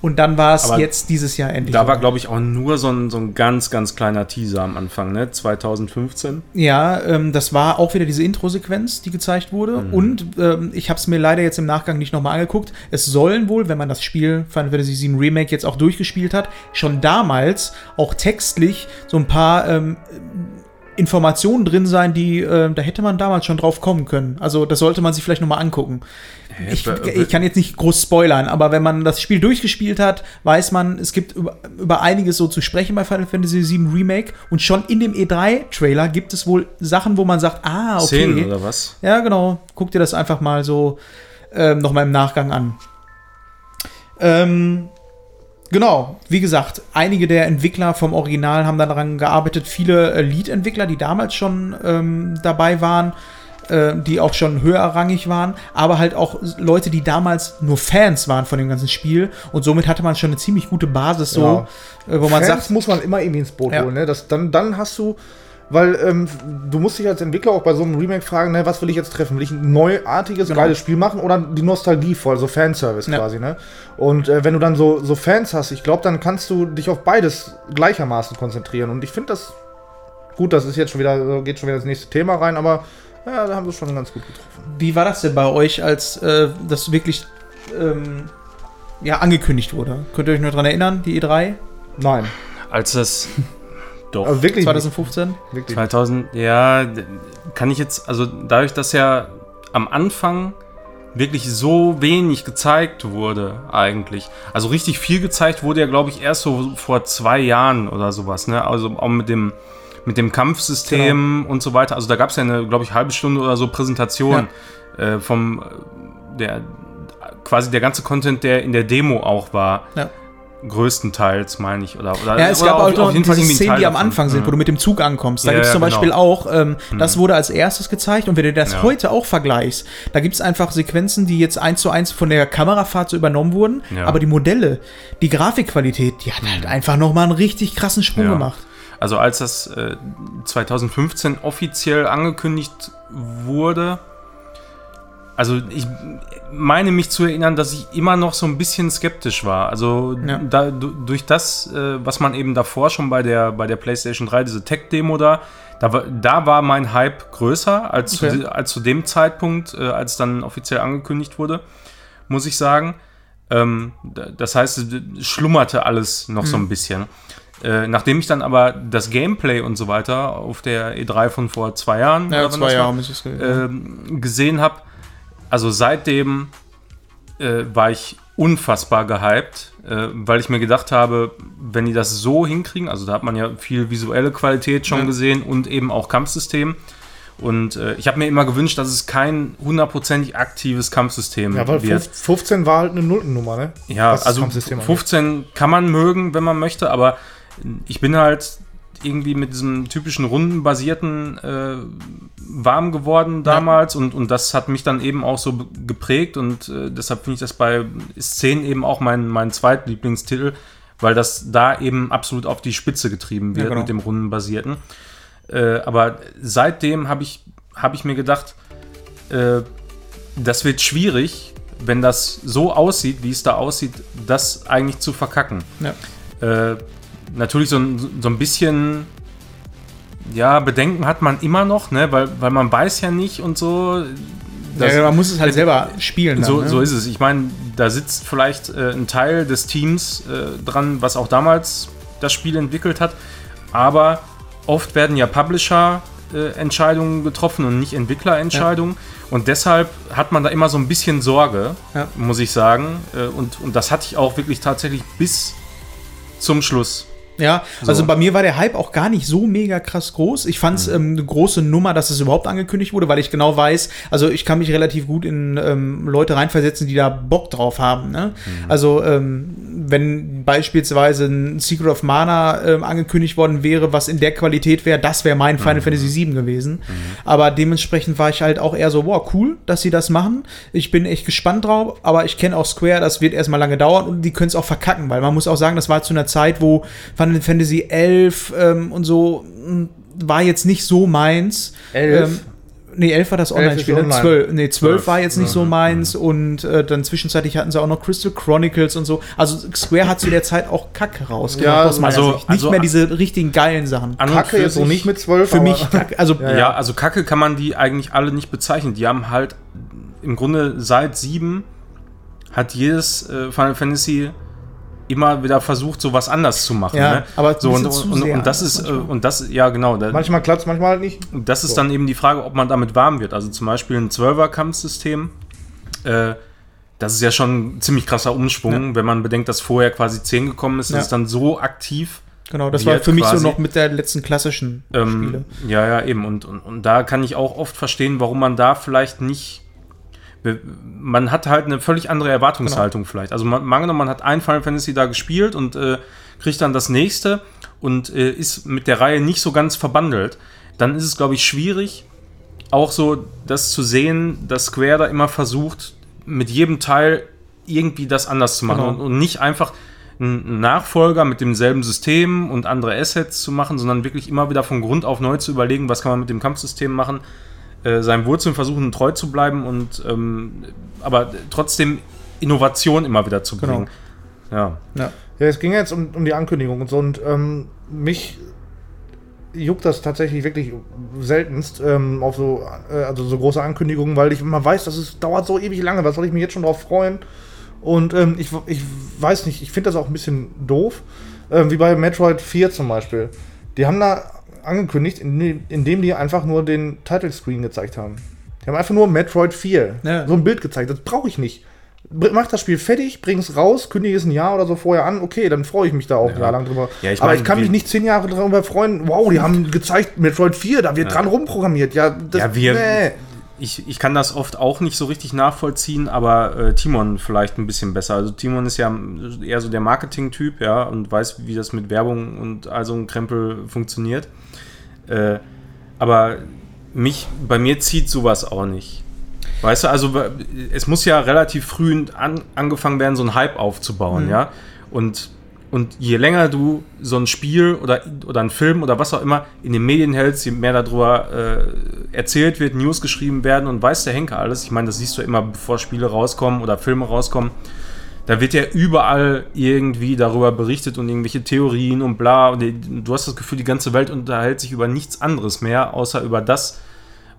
Und dann war es jetzt dieses Jahr endlich. Da war, glaube ich, auch nur so ein, so ein ganz, ganz kleiner Teaser am Anfang, ne? 2015. Ja, ähm, das war auch wieder diese Intro-Sequenz, die gezeigt wurde. Mhm. Und ähm, ich habe es mir leider jetzt im Nachgang nicht nochmal angeguckt. Es sollen wohl, wenn man das Spiel Final Fantasy VII Remake jetzt auch durchgespielt hat, schon damals auch textlich so ein paar ähm, Informationen drin sein, die, äh, da hätte man damals schon drauf kommen können. Also das sollte man sich vielleicht nochmal angucken. Ich, ich kann jetzt nicht groß spoilern, aber wenn man das Spiel durchgespielt hat, weiß man, es gibt über, über einiges so zu sprechen bei Final Fantasy VII Remake und schon in dem E3-Trailer gibt es wohl Sachen, wo man sagt, ah, okay. Szenen oder was? Ja, genau. Guck dir das einfach mal so ähm, nochmal im Nachgang an. Ähm, genau, wie gesagt, einige der Entwickler vom Original haben daran gearbeitet. Viele äh, Lead-Entwickler, die damals schon ähm, dabei waren, äh, die auch schon höherrangig waren, aber halt auch Leute, die damals nur Fans waren von dem ganzen Spiel. Und somit hatte man schon eine ziemlich gute Basis, so, äh, wo man Fans sagt, muss man immer irgendwie ins Boot Ja. holen. Ne? Das, dann, dann hast du, weil ähm, du musst dich als Entwickler auch bei so einem Remake fragen, ne, was will ich jetzt treffen? Will ich ein neuartiges, Genau. geiles Spiel machen oder die Nostalgie voll, so Fanservice Ja. quasi, ne? Und äh, wenn du dann so, so Fans hast, ich glaube, dann kannst du dich auf beides gleichermaßen konzentrieren. Und ich finde das gut, das ist jetzt schon wieder, geht schon wieder ins nächste Thema rein, aber ja, da haben sie es schon ganz gut getroffen. Wie war das denn bei euch, als äh, das wirklich ähm, ja, angekündigt wurde? Könnt ihr euch noch dran erinnern, die E3 Nein, Als das. Doch. also wirklich. 2015? nicht, wirklich. 2000, ja, kann ich jetzt, also dadurch, dass ja am Anfang wirklich so wenig gezeigt wurde, eigentlich. Also richtig viel gezeigt wurde ja, glaube ich, erst so vor zwei Jahren oder sowas, ne? Also auch mit dem, mit dem Kampfsystem und so weiter. Also da gab es ja eine, glaube ich, halbe Stunde oder so Präsentation äh, vom, der, quasi der ganze Content, der in der Demo auch war. Ja. Größtenteils, meine ich. Oder, oder, Ja, es oder gab auch noch diese Szenen, die am davon. Anfang sind, wo du mit dem Zug ankommst. Da Ja, gibt es ja, zum genau. Beispiel auch, ähm, das wurde als erstes gezeigt und wenn du das Ja. heute auch vergleichst, da gibt es einfach Sequenzen, die jetzt eins zu eins von der Kamerafahrt so übernommen wurden, aber die Modelle, die Grafikqualität, die hat halt einfach nochmal einen richtig krassen Sprung gemacht. Also als das äh, 2015 offiziell angekündigt wurde, also ich meine mich zu erinnern, dass ich immer noch so ein bisschen skeptisch war. Also Ja. da, du- durch das, äh, was man eben davor schon bei der, bei der PlayStation 3, diese Tech-Demo da, da war, da war mein Hype größer als, Okay. zu, als zu dem Zeitpunkt, äh, als dann offiziell angekündigt wurde, muss ich sagen. Ähm, das heißt, es schlummerte alles noch so Mhm. ein bisschen. Äh, nachdem ich dann aber das Gameplay und so weiter auf der E3 von vor zwei Jahren Ja, zwei war, Jahre es ähm, gesehen habe, also seitdem äh, war ich unfassbar gehypt, äh, weil ich mir gedacht habe, wenn die das so hinkriegen, also da hat man ja viel visuelle Qualität schon Ja. gesehen und eben auch Kampfsystem. Und äh, ich habe mir immer gewünscht, dass es kein hundertprozentig aktives Kampfsystem Ja, weil wird. 15 war halt eine Nullennummer, ne? Ja, also Kampfsystem angeht. 15 kann man mögen, wenn man möchte, aber ich bin halt irgendwie mit diesem typischen rundenbasierten äh, warm geworden damals und, und das hat mich dann eben auch so geprägt und äh, deshalb finde ich das bei Szenen eben auch mein, mein zweitlieblingstitel, weil das da eben absolut auf die Spitze getrieben wird Ja, genau. mit dem rundenbasierten. Äh, aber seitdem habe ich, hab ich mir gedacht, äh, das wird schwierig, wenn das so aussieht, wie es da aussieht, das eigentlich zu verkacken. Ja. Äh, natürlich so ein, so ein bisschen, ja, Bedenken hat man immer noch, ne? weil, weil man weiß ja nicht und so. Das- ja, man muss es halt selber spielen. so, dann, ne? so ist es. Ich meine, da sitzt vielleicht äh, ein Teil des Teams äh, dran, was auch damals das Spiel entwickelt hat. Aber oft werden ja Publisher-Entscheidungen getroffen und nicht Entwicklerentscheidungen. Und deshalb hat man da immer so ein bisschen Sorge, Ja. muss ich sagen. Äh, und, und das hatte ich auch wirklich tatsächlich bis zum Schluss. Ja, also So. bei mir war der Hype auch gar nicht so mega krass groß. Ich fand es ähm, eine große Nummer, dass es überhaupt angekündigt wurde, weil ich genau weiß, also ich kann mich relativ gut in ähm, Leute reinversetzen, die da Bock drauf haben. Ne? Also ähm, wenn beispielsweise ein Secret of Mana ähm, angekündigt worden wäre, was in der Qualität wäre, das wäre mein Final Fantasy VII gewesen. Aber dementsprechend war ich halt auch eher so, wow, cool, dass sie das machen. Ich bin echt gespannt drauf, aber ich kenne auch Square, das wird erstmal lange dauern und die können es auch verkacken, weil man muss auch sagen, das war zu einer Zeit, wo Final Fantasy 11 ähm, und so mh, war jetzt nicht so meins. 11? Ähm, nee, 11 war das Online-Spiel. ne? online. 12, nee, 12 12, war jetzt nicht so ja. meins und äh, dann zwischenzeitlich hatten sie auch noch Crystal Chronicles und so. Also Square hat zu der Zeit auch Kacke rausgebracht Ja, aus meiner also- Sicht. Nicht also- mehr diese richtigen geilen Sachen. Kacke für jetzt sich- nicht mit 12. Für mich, Kacke, also Ja, also Kacke kann man die eigentlich alle nicht bezeichnen. Die haben halt im Grunde seit sieben hat jedes äh, Final Fantasy immer wieder versucht, so was anders zu machen. Ja, ne? aber so und, und, und das ist äh, manchmal. und das ja genau. Da, Manchmal klappt es, manchmal halt nicht. das ist So. dann eben die Frage, ob man damit warm wird. Also zum Beispiel ein 12er-Kampfsystem. Äh, das ist ja schon ein ziemlich krasser Umschwung, wenn man bedenkt, dass vorher quasi 10 gekommen ist, Ja. es dann so aktiv genau, das war für mich so noch mit der letzten klassischen Spiele. ähm, ja, ja, eben. Und, und, und da kann ich auch oft verstehen, warum man da vielleicht nicht. Man hat halt eine völlig andere Erwartungshaltung Genau. vielleicht. Also man, angenommen, man hat ein Final Fantasy da gespielt und äh, kriegt dann das nächste und äh, ist mit der Reihe nicht so ganz verbandelt. Dann ist es, glaube ich, schwierig, auch so das zu sehen, dass Square da immer versucht, mit jedem Teil irgendwie das anders zu machen Genau. und, und nicht einfach einen Nachfolger mit demselben System und andere Assets zu machen, sondern wirklich immer wieder von Grund auf neu zu überlegen, was kann man mit dem Kampfsystem machen, äh, seinen Wurzeln versuchen treu zu bleiben und ähm, aber trotzdem Innovation immer wieder zu Genau. bringen. Ja. Ja. Ja, es ging jetzt um, um die Ankündigung und so und ähm, mich juckt das tatsächlich wirklich seltenst ähm, auf so, äh, also so große Ankündigungen, weil ich immer weiß, dass es dauert so ewig lange. Was soll ich mich jetzt schon drauf freuen? Und ähm, ich, ich weiß nicht, ich finde das auch ein bisschen doof. Ähm, wie bei Metroid 4 zum Beispiel. Die haben da angekündigt, indem, indem die einfach nur den Title Screen gezeigt haben. Die haben einfach nur Metroid 4. Ja. So ein Bild gezeigt. Das brauche ich nicht. Mach das Spiel fertig, bring es raus, kündige es ein Jahr oder so vorher an, okay, dann freue ich mich da auch ein Jahr lang drüber. Ja, ich Aber mein, ich kann mich nicht zehn Jahre darüber freuen, wow, die haben gezeigt Metroid 4, da wird dran rumprogrammiert. Ja, das, Ja, wir- nee. ich, ich kann das oft auch nicht so richtig nachvollziehen, aber äh, Timon vielleicht ein bisschen besser. Also Timon ist ja eher so der Marketing-Typ, ja, und weiß, wie das mit Werbung und all so ein Krempel funktioniert. Äh, aber mich, bei mir zieht sowas auch nicht. Weißt du, also es muss ja relativ früh an, angefangen werden, so einen Hype aufzubauen, mhm. ja. Und und je länger du so ein Spiel oder, oder ein Film oder was auch immer in den Medien hältst, je mehr darüber äh, erzählt wird, News geschrieben werden und weiß der Henker alles. Ich meine, das siehst du immer, bevor Spiele rauskommen oder Filme rauskommen. Da wird ja überall irgendwie darüber berichtet und irgendwelche Theorien und bla. Und du hast das Gefühl, die ganze Welt unterhält sich über nichts anderes mehr, außer über das,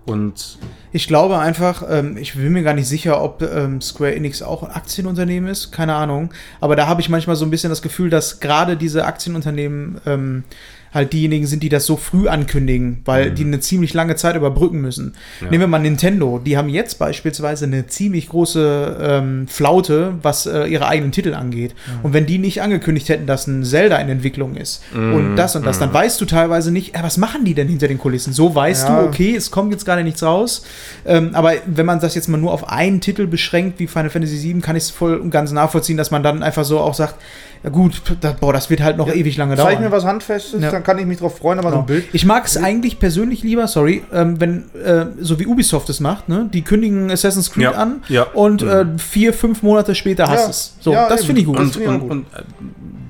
und ich glaube einfach, ähm, ich bin mir gar nicht sicher, ob ähm, Square Enix auch ein Aktienunternehmen ist, keine Ahnung. Aber da habe ich manchmal so ein bisschen das Gefühl, dass gerade diese Aktienunternehmen ähm, halt diejenigen sind, die das so früh ankündigen, weil mhm. die eine ziemlich lange Zeit überbrücken müssen. Ja. Nehmen wir mal Nintendo, die haben jetzt beispielsweise eine ziemlich große ähm, Flaute, was äh, ihre eigenen Titel angeht. Mhm. Und wenn die nicht angekündigt hätten, dass ein Zelda in Entwicklung ist mhm. und das und das, dann mhm. weißt du teilweise nicht, äh, was machen die denn hinter den Kulissen? So weißt ja. du, okay, es kommt jetzt gerade nichts raus. Ähm, aber wenn man das jetzt mal nur auf einen Titel beschränkt, wie Final Fantasy VII, kann ich es voll und ganz nachvollziehen, dass man dann einfach so auch sagt, ja gut, da, boah, das wird halt noch ja, ewig lange dauern. Zeig mir was Handfestes, ja. dann kann ich mich drauf freuen, aber genau. so ein Bild. Ich mag es eigentlich persönlich lieber, sorry, ähm, wenn, äh, so wie Ubisoft es macht, ne? Die kündigen Assassin's Creed ja. an ja. und äh, vier, fünf Monate später hast du es. So, das finde ich gut. Und, und, und, und, äh,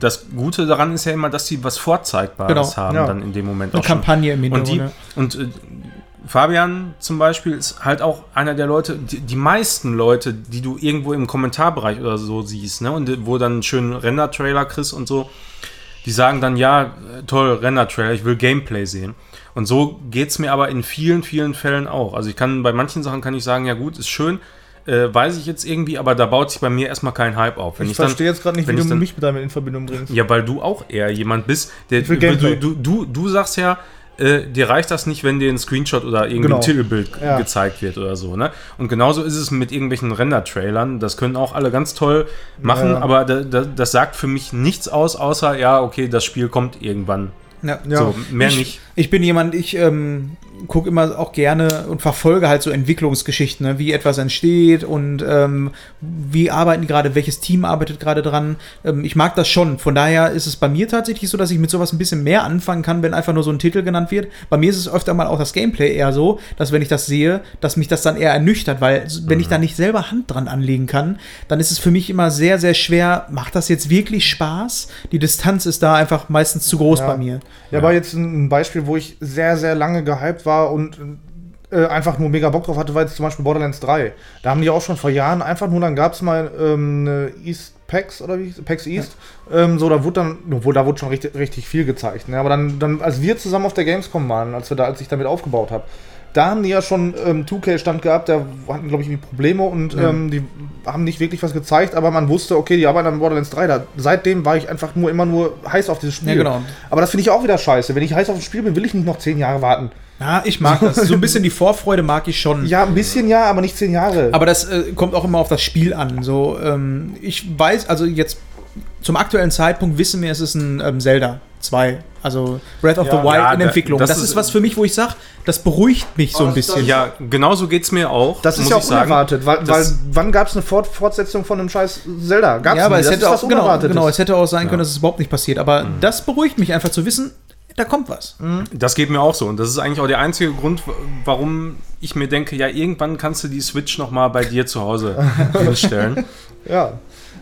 das Gute daran ist ja immer, dass sie was Vorzeigbares genau. haben, dann in dem Moment Eine auch Kampagne schon. im Hintergrund. Und, die, und äh, Fabian zum Beispiel ist halt auch einer der Leute, die, die, meisten Leute, die du irgendwo im Kommentarbereich oder so siehst, ne, und wo dann einen schönen Render-Trailer kriegst und so, die sagen dann, ja, toll, Render-Trailer, ich will Gameplay sehen. Und so geht es mir aber in vielen, vielen Fällen auch. Also ich kann, bei manchen Sachen kann ich sagen, ja gut, ist schön, äh, weiß ich jetzt irgendwie, aber da baut sich bei mir erstmal kein Hype auf. Wenn ich, ich verstehe jetzt gerade nicht, wie du dann, mich damit in Verbindung bringst. Ja, weil du auch eher jemand bist, der du, du, du, du sagst ja, äh, dir reicht das nicht, wenn dir ein Screenshot oder irgendwie genau. ein Titelbild ja. gezeigt wird oder so. Ne? Und genauso ist es mit irgendwelchen Render-Trailern. Das können auch alle ganz toll machen, ja. aber da, da, das sagt für mich nichts aus, außer, ja, okay, das Spiel kommt irgendwann. Ja. So, mehr ich, nicht. Ich bin jemand, ich ähm, gucke immer auch gerne und verfolge halt so Entwicklungsgeschichten, ne? wie etwas entsteht und ähm, wie arbeiten die gerade, welches Team arbeitet gerade dran. Ähm, ich mag das schon. Von daher ist es bei mir tatsächlich so, dass ich mit sowas ein bisschen mehr anfangen kann, wenn einfach nur so ein Titel genannt wird. Bei mir ist es öfter mal auch das Gameplay eher so, dass wenn ich das sehe, dass mich das dann eher ernüchtert, weil wenn mhm. ich da nicht selber Hand dran anlegen kann, dann ist es für mich immer sehr, sehr schwer, macht das jetzt wirklich Spaß? Die Distanz ist da einfach meistens zu groß ja. bei mir. Ja, aber jetzt ein Beispiel, wo ich sehr, sehr lange gehypt war, war und äh, einfach nur mega Bock drauf hatte, war jetzt zum Beispiel Borderlands 3. Da haben die auch schon vor Jahren einfach nur, dann gab es mal ähm, eine East PAX oder wie PAX East. Ja. Ähm, so, da wurde dann, obwohl da wurde schon richtig, richtig viel gezeigt. Ne? Aber dann, dann, als wir zusammen auf der Gamescom waren, als wir da, als ich damit aufgebaut habe, da haben die ja schon ähm, 2K-Stand gehabt, da hatten, glaube ich, irgendwie Probleme und ja. ähm, die haben nicht wirklich was gezeigt, aber man wusste, okay, die arbeiten an Borderlands 3. Da, seitdem war ich einfach nur immer nur heiß auf dieses Spiel. Ja, genau. Aber das finde ich auch wieder scheiße. Wenn ich heiß auf ein Spiel bin, will ich nicht noch zehn Jahre warten. Ja, ich mag das. So ein bisschen die Vorfreude mag ich schon. Ja, ein bisschen ja, aber nicht zehn Jahre. Aber das äh, kommt auch immer auf das Spiel an. So, ähm, ich weiß, also jetzt zum aktuellen Zeitpunkt wissen wir, es ist ein ähm, Zelda 2. Also Breath of ja, the Wild ja, in Entwicklung. Das, das ist, ist, was für mich, wo ich sage, das beruhigt mich so ein bisschen. Ja, genauso geht es mir auch. Das ist ja auch unerwartet, weil, weil wann gab es eine Fort Fortsetzung von einem scheiß Zelda? Gab's ja, aber es hätte, auch, genau, genau, es hätte auch sein können, dass es überhaupt nicht passiert. Aber mhm. das beruhigt mich einfach zu wissen, da kommt was. Mhm. Das geht mir auch so. Und das ist eigentlich auch der einzige Grund, warum ich mir denke, ja, irgendwann kannst du die Switch noch mal bei dir zu Hause hinstellen. ja.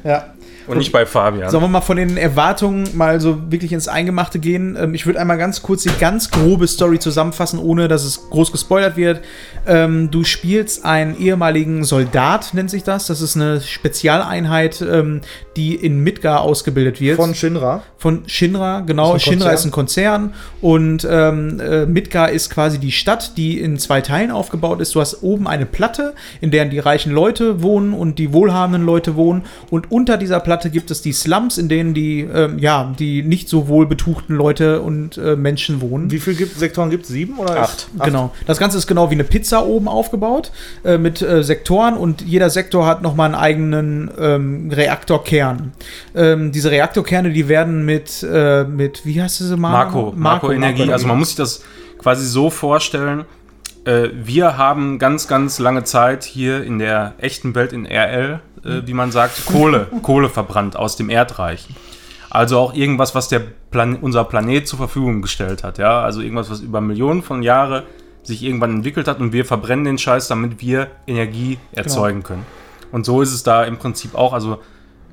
Ja, und nicht bei Fabian. Sollen wir mal von den Erwartungen mal so wirklich ins Eingemachte gehen? Ähm, ich würde einmal ganz kurz die ganz grobe Story zusammenfassen, ohne dass es groß gespoilert wird. Ähm, du spielst einen ehemaligen Soldat, nennt sich das. Das ist eine Spezialeinheit, ähm, die in Midgar ausgebildet wird. Von Shinra. Von Shinra, genau. Ist Shinra ist ein Konzern und ähm, äh, Midgar ist quasi die Stadt, die in zwei Teilen aufgebaut ist. Du hast oben eine Platte, in der die reichen Leute wohnen und die wohlhabenden Leute wohnen und unter dieser Platte Platte gibt es die Slums, in denen die, ähm, ja, die nicht so wohlbetuchten Leute und äh, Menschen wohnen. Wie viele gibt, Sektoren gibt es? Sieben oder acht? acht? Genau. Das Ganze ist genau wie eine Pizza oben aufgebaut äh, mit äh, Sektoren und jeder Sektor hat nochmal einen eigenen ähm, Reaktorkern. Ähm, diese Reaktorkerne, die werden mit, äh, mit wie heißt diese Marco? Marco, Marco, Marco Energie. Marco also man muss sich das quasi so vorstellen, äh, wir haben ganz, ganz lange Zeit hier in der echten Welt in RL, äh, wie man sagt, Kohle, Kohle verbrannt aus dem Erdreich. Also auch irgendwas, was der Plan unser Planet zur Verfügung gestellt hat, ja. Also irgendwas, was über Millionen von Jahren sich irgendwann entwickelt hat und wir verbrennen den Scheiß, damit wir Energie erzeugen können. Und so ist es da im Prinzip auch. Also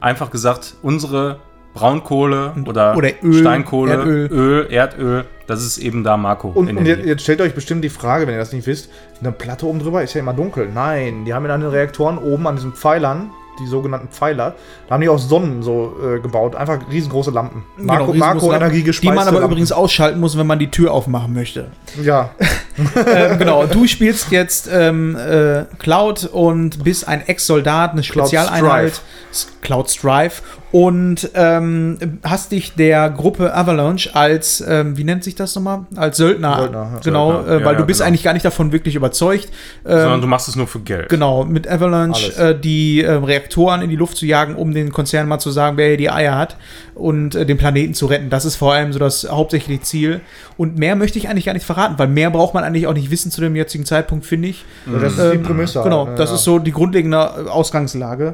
einfach gesagt, unsere Braunkohle oder, oder Öl, Steinkohle, Erdöl. Öl, Erdöl, das ist eben da Marco. Und, und jetzt, jetzt stellt euch bestimmt die Frage, wenn ihr das nicht wisst, eine Platte oben drüber ist ja immer dunkel. Nein, die haben ja an den Reaktoren oben an diesen Pfeilern, die sogenannten Pfeiler, da haben die auch Sonnen so äh, gebaut. Einfach riesengroße Lampen. Marco, riesengroße Marco Lampen, Energie Die man aber übrigens ausschalten muss, wenn man die Tür aufmachen möchte. Ja. ähm, genau, du spielst jetzt ähm, äh, Cloud und bist ein Ex-Soldat, eine Cloud Spezialeinheit, S- Cloud Strife, und ähm, hast dich der Gruppe Avalanche als, ähm, wie nennt sich das nochmal? Als Söldner. Söldner, ja. Genau, Söldner, äh, weil ja, du bist genau. eigentlich gar nicht davon wirklich überzeugt. Sondern Ähm, du machst es nur für Geld. Genau, mit Avalanche äh, die äh, Reaktoren in die Luft zu jagen, um den Konzern mal zu sagen, wer hier die Eier hat und äh, den Planeten zu retten. Das ist vor allem so das hauptsächliche Ziel. Und mehr möchte ich eigentlich gar nicht verraten, weil mehr braucht man eigentlich auch nicht wissen zu dem jetzigen Zeitpunkt, finde ich. Ja, das ist die Ähm, Prämisse. Genau, halt, das ja. ist so die grundlegende Ausgangslage.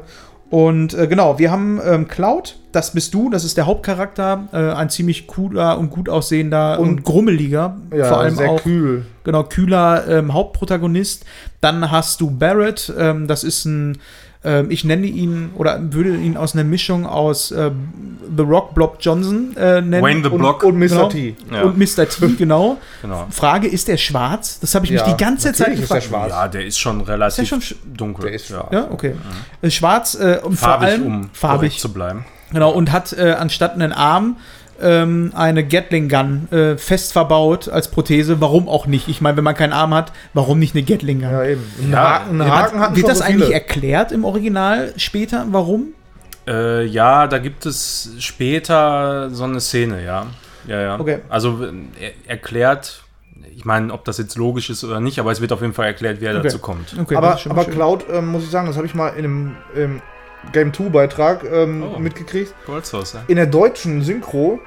Und äh, genau, wir haben ähm, Cloud, das bist du, das ist der Hauptcharakter, äh, ein ziemlich cooler und gut aussehender und, Und- grummeliger, ja, vor allem sehr auch kühl. genau, kühler ähm, Hauptprotagonist. Dann hast du Barrett, ähm, das ist ein, ähm, ich nenne ihn oder würde ihn aus einer Mischung aus äh, The Rock Blob Johnson äh, nennen. Wayne the Und, Block. und Mr. Genau. T. Ja. Und Mr. T, genau. genau. Frage, ist der schwarz? Das habe ich Ja, mich die ganze Zeit ist gefragt. schwarz. Ja, der ist schon relativ schon sch- dunkel. Der ist- ja. Ja, okay. Äh, Schwarz äh, und vor Farbig, allem um farbig. zu bleiben. Genau, und hat äh, anstatt einen Arm ähm, eine Gatling Gun äh, fest verbaut als Prothese. Warum auch nicht? Ich meine, wenn man keinen Arm hat, warum nicht eine Gatling Gun? Ja, eben. Einen Ja, Haken, einen Haken hatten Wird das so eigentlich erklärt im Original später? Warum? Äh, ja, da gibt es später so eine Szene, ja. Ja, ja. Okay. Also er, erklärt, ich meine, ob das jetzt logisch ist oder nicht, aber es wird auf jeden Fall erklärt, wie er Okay. dazu kommt. Okay, aber aber. Cloud, ähm, muss ich sagen, das habe ich mal in einem ähm, Game 2-Beitrag ähm, Oh. mitgekriegt. Goldsource, ja. In der deutschen Synchro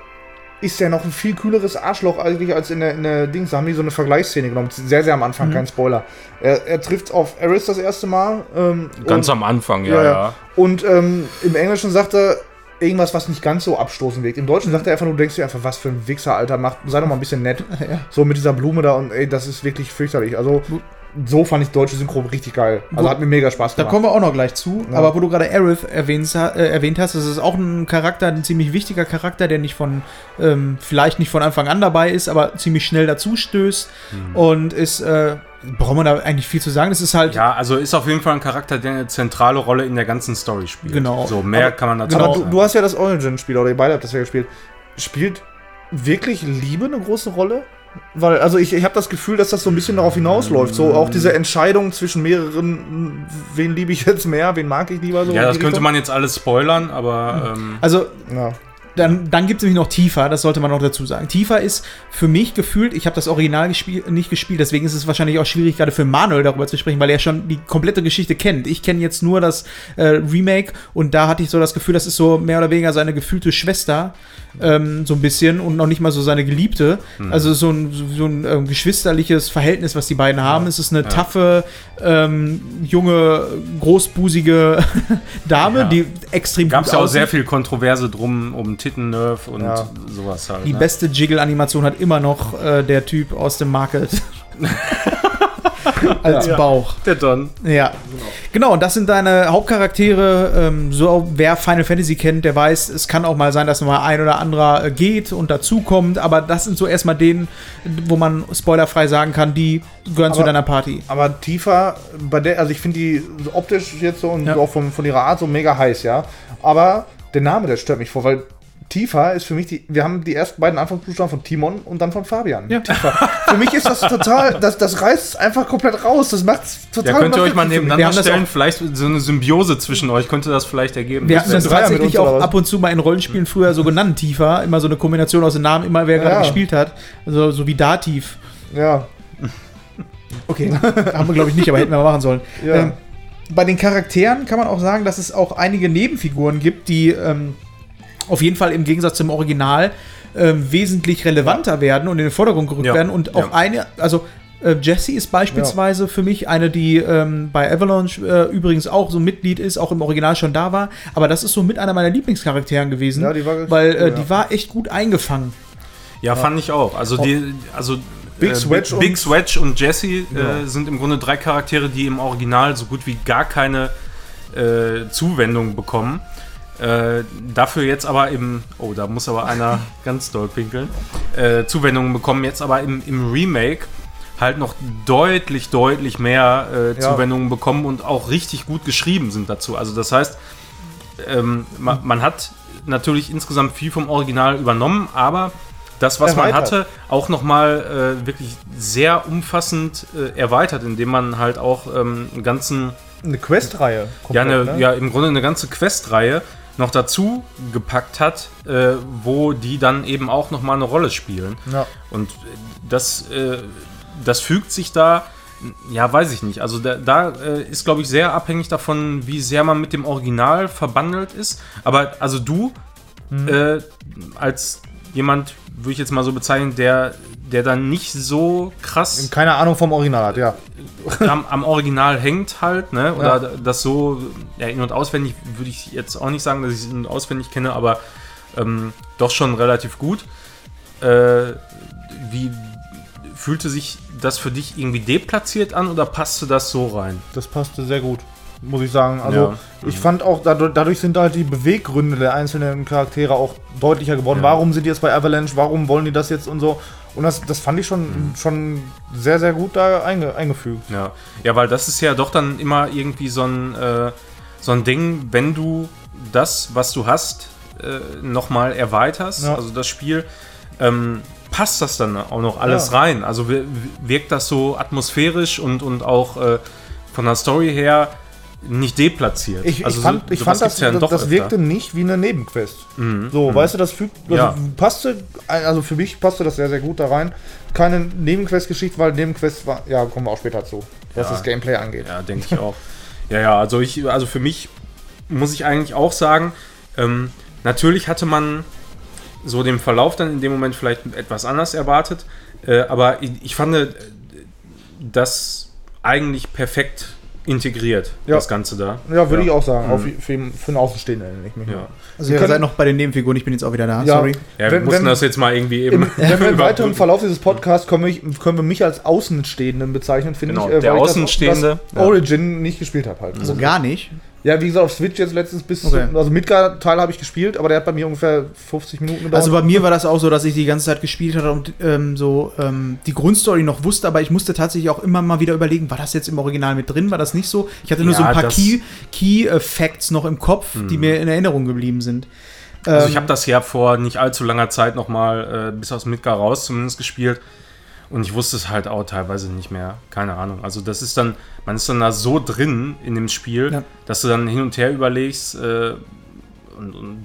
ist er noch ein viel kühleres Arschloch eigentlich als in der, in der Dings. Da haben die so eine Vergleichsszene genommen. Sehr, sehr am Anfang, Mhm. kein Spoiler. Er, er trifft auf Eris das erste Mal. Ähm, Ganz und, am Anfang, ja, ja, ja. ja. Und ähm, im Englischen sagt er irgendwas, was nicht ganz so abstoßend wirkt. Im Deutschen sagt er einfach, du denkst dir einfach, was für ein Wichser, Alter, mach, sei doch mal ein bisschen nett. Ja. So mit dieser Blume da und ey, das ist wirklich fürchterlich. Also so fand ich deutsche Synchro richtig geil. Also hat mir mega Spaß Da gemacht. kommen wir auch noch gleich zu. Ja. Aber wo du gerade Aerith erwähnt, äh, erwähnt hast, das ist auch ein Charakter, ein ziemlich wichtiger Charakter, der nicht von, ähm, vielleicht nicht von Anfang an dabei ist, aber ziemlich schnell dazu stößt. Mhm. Und ist, äh, braucht man da eigentlich viel zu sagen? Das ist halt. Ja, also ist auf jeden Fall ein Charakter, der eine zentrale Rolle in der ganzen Story spielt. Genau. So, mehr Aber- kann man dazu genau. Aber nicht du, sagen. du hast ja das Origin-Spiel, oder ihr beide habt das ja gespielt. Spielt wirklich Liebe eine große Rolle? Weil, also ich, ich habe das Gefühl, dass das so ein bisschen darauf hinausläuft. So auch diese Entscheidung zwischen mehreren, wen liebe ich jetzt mehr, wen mag ich lieber so. ja, das könnte man jetzt alles spoilern, aber ähm, Also, Ja. Dann, dann gibt es nämlich noch Tifa, das sollte man noch dazu sagen. Tifa ist für mich gefühlt, ich habe das Original gespiel, nicht gespielt, deswegen ist es wahrscheinlich auch schwierig, gerade für Manuel darüber zu sprechen, weil er schon die komplette Geschichte kennt. Ich kenne jetzt nur das äh, Remake und da hatte ich so das Gefühl, das ist so mehr oder weniger seine gefühlte Schwester, ähm, so ein bisschen und noch nicht mal so seine Geliebte. Also so ein, so ein ähm, geschwisterliches Verhältnis, was die beiden haben. Es ist eine taffe, ähm, junge, großbusige Dame, Ja. die extrem gab es gut ja auch aussieht. sehr viel Kontroverse drum um Titten-Nerf und Ja. sowas halt. Die ne? beste Jiggle-Animation hat immer noch äh, der Typ aus dem Market. Als Ja. Bauch. Der Don. Ja. Genau, und das sind deine Hauptcharaktere. Ähm, so, wer Final Fantasy kennt, der weiß, es kann auch mal sein, dass mal ein oder anderer äh, geht und dazukommt. Aber das sind so erstmal denen, wo man spoilerfrei sagen kann, die gehören zu Aber- deiner Party. Aber Tifa, bei der, also ich finde die optisch jetzt so und Ja. auch von, von ihrer Art so mega heiß, ja. Aber der Name, der stört mich vor, weil Tifa ist für mich die, wir haben die ersten beiden Anfangsbuchstaben von Timon und dann von Fabian. Ja. Tifa. Für mich ist das total, das, das reißt einfach komplett raus. Das macht's total. Ja, könnt ihr euch mal nebeneinander haben stellen, vielleicht so eine Symbiose zwischen euch, könnte das vielleicht ergeben. Wir hatten sind das tatsächlich auch ab und zu mal in Rollenspielen früher so genannt, Tifa. Immer so eine Kombination aus den Namen, immer wer gerade Ja. gespielt hat. Also so wie Dativ. Ja. Okay, haben wir glaube ich nicht, aber hätten wir mal machen sollen. Ja. Ähm, bei den Charakteren kann man auch sagen, dass es auch einige Nebenfiguren gibt, die ähm, auf jeden Fall im Gegensatz zum Original ähm, wesentlich relevanter werden und in den Vordergrund gerückt Ja, werden und auch ja. eine, also Äh, Jessie ist beispielsweise für mich eine, die ähm, bei Avalanche äh, übrigens auch so Mitglied ist, auch im Original schon da war. Aber das ist so mit einer meiner Lieblingscharakteren gewesen, Ja, die war- weil äh, ja. die war echt gut eingefangen. Ja, fand ich auch. Also die, also Big äh, Swedge Big und- Swedge und Jesse äh, Genau. sind im Grunde drei Charaktere, die im Original so gut wie gar keine äh, Zuwendung bekommen. Äh, dafür jetzt aber im, oh, da muss aber einer ganz doll pinkeln, äh, Zuwendungen bekommen, jetzt aber im, im Remake halt noch deutlich, deutlich mehr äh, Ja. Zuwendungen bekommen und auch richtig gut geschrieben sind dazu. Also das heißt, ähm, ma, man hat natürlich insgesamt viel vom Original übernommen, aber das, was man Erweitert. hatte, auch nochmal äh, wirklich sehr umfassend äh, erweitert, indem man halt auch ähm, einen ganzen, Eine Questreihe. ja, eine, ne? ja, im Grunde eine ganze Questreihe noch dazu gepackt hat, äh, wo die dann eben auch nochmal eine Rolle spielen. Ja. Und äh, das, äh, das fügt sich da, ja, weiß ich nicht. Also da, da äh, ist, glaube ich, sehr abhängig davon, wie sehr man mit dem Original verbandelt ist. Aber also du, äh, als jemand, würde ich jetzt mal so bezeichnen, der, der dann nicht so krass Keine Ahnung vom Original hat, ja. am, am Original hängt halt, ne? Oder Ja. das so, ja, in- und auswendig würde ich jetzt auch nicht sagen, dass ich es in- und auswendig kenne, aber ähm, doch schon relativ gut. Äh, wie fühlte sich das für dich irgendwie deplatziert an oder passte das so rein? Das passte sehr gut, muss ich sagen. Also Ja. ich fand auch, dadurch, dadurch sind halt die Beweggründe der einzelnen Charaktere auch deutlicher geworden. Ja. Warum sind die jetzt bei Avalanche? Warum wollen die das jetzt und so? Und das, das fand ich schon, schon sehr, sehr gut da einge, eingefügt. Ja. ja, weil das ist ja doch dann immer irgendwie so ein, äh, so ein Ding, wenn du das, was du hast, äh, nochmal erweiterst, Ja. also das Spiel, ähm, passt das dann auch noch alles Ja. rein? Also wir- wirkt das so atmosphärisch und, und auch äh, von der Story her nicht deplatziert. Ich, also ich fand, ich fand das, ja das, doch das wirkte nicht wie eine Nebenquest. Mhm. So, weißt du, das fügt, also Ja. passte, also für mich passte das sehr, sehr gut da rein. Keine Nebenquest-Geschichte, weil Nebenquest war, ja, kommen wir auch später zu, was Ja. das Gameplay angeht. Ja, denke ich auch. Ja, ja, also ich, also für mich muss ich eigentlich auch sagen, ähm, natürlich hatte man so den Verlauf dann in dem Moment vielleicht etwas anders erwartet, äh, aber ich, ich fand äh, das eigentlich perfekt integriert, Ja. das Ganze da. Ja, würde Ja. ich auch sagen. Mhm. Auf, für, für einen Außenstehenden nenne ich mich. Ja. Also ihr seid noch bei den Nebenfiguren, ich bin jetzt auch wieder da, Ja. sorry. Ja, wir Wenn- mussten wenn- das jetzt mal irgendwie eben. Im, wenn wir im weiteren. Verlauf dieses Podcasts können wir, können wir mich als Außenstehenden bezeichnen, finde Genau, ich. äh, der weil ich das- Außenstehende, Das, ja. Origin nicht gespielt habe halt. Also gar nicht. Ja, wie gesagt, auf Switch jetzt letztens bis Okay. zu, also Midgar-Teil habe ich gespielt, aber der hat bei mir ungefähr 50 Minuten gedauert. Also bei mir war das auch so, dass ich die ganze Zeit gespielt hatte und ähm, so ähm, die Grundstory noch wusste, aber ich musste tatsächlich auch immer mal wieder überlegen, war das jetzt im Original mit drin, war das nicht so? Ich hatte nur Ja, so ein paar das- Key, Key äh, noch im Kopf, die mir in Erinnerung geblieben sind. Also Ähm, ich habe das ja vor nicht allzu langer Zeit nochmal äh, bis aus Midgar raus zumindest gespielt. Und ich wusste es halt auch teilweise nicht mehr. Keine Ahnung. Also das ist dann, man ist dann da so drin in dem Spiel, Ja. dass du dann hin und her überlegst äh, und, und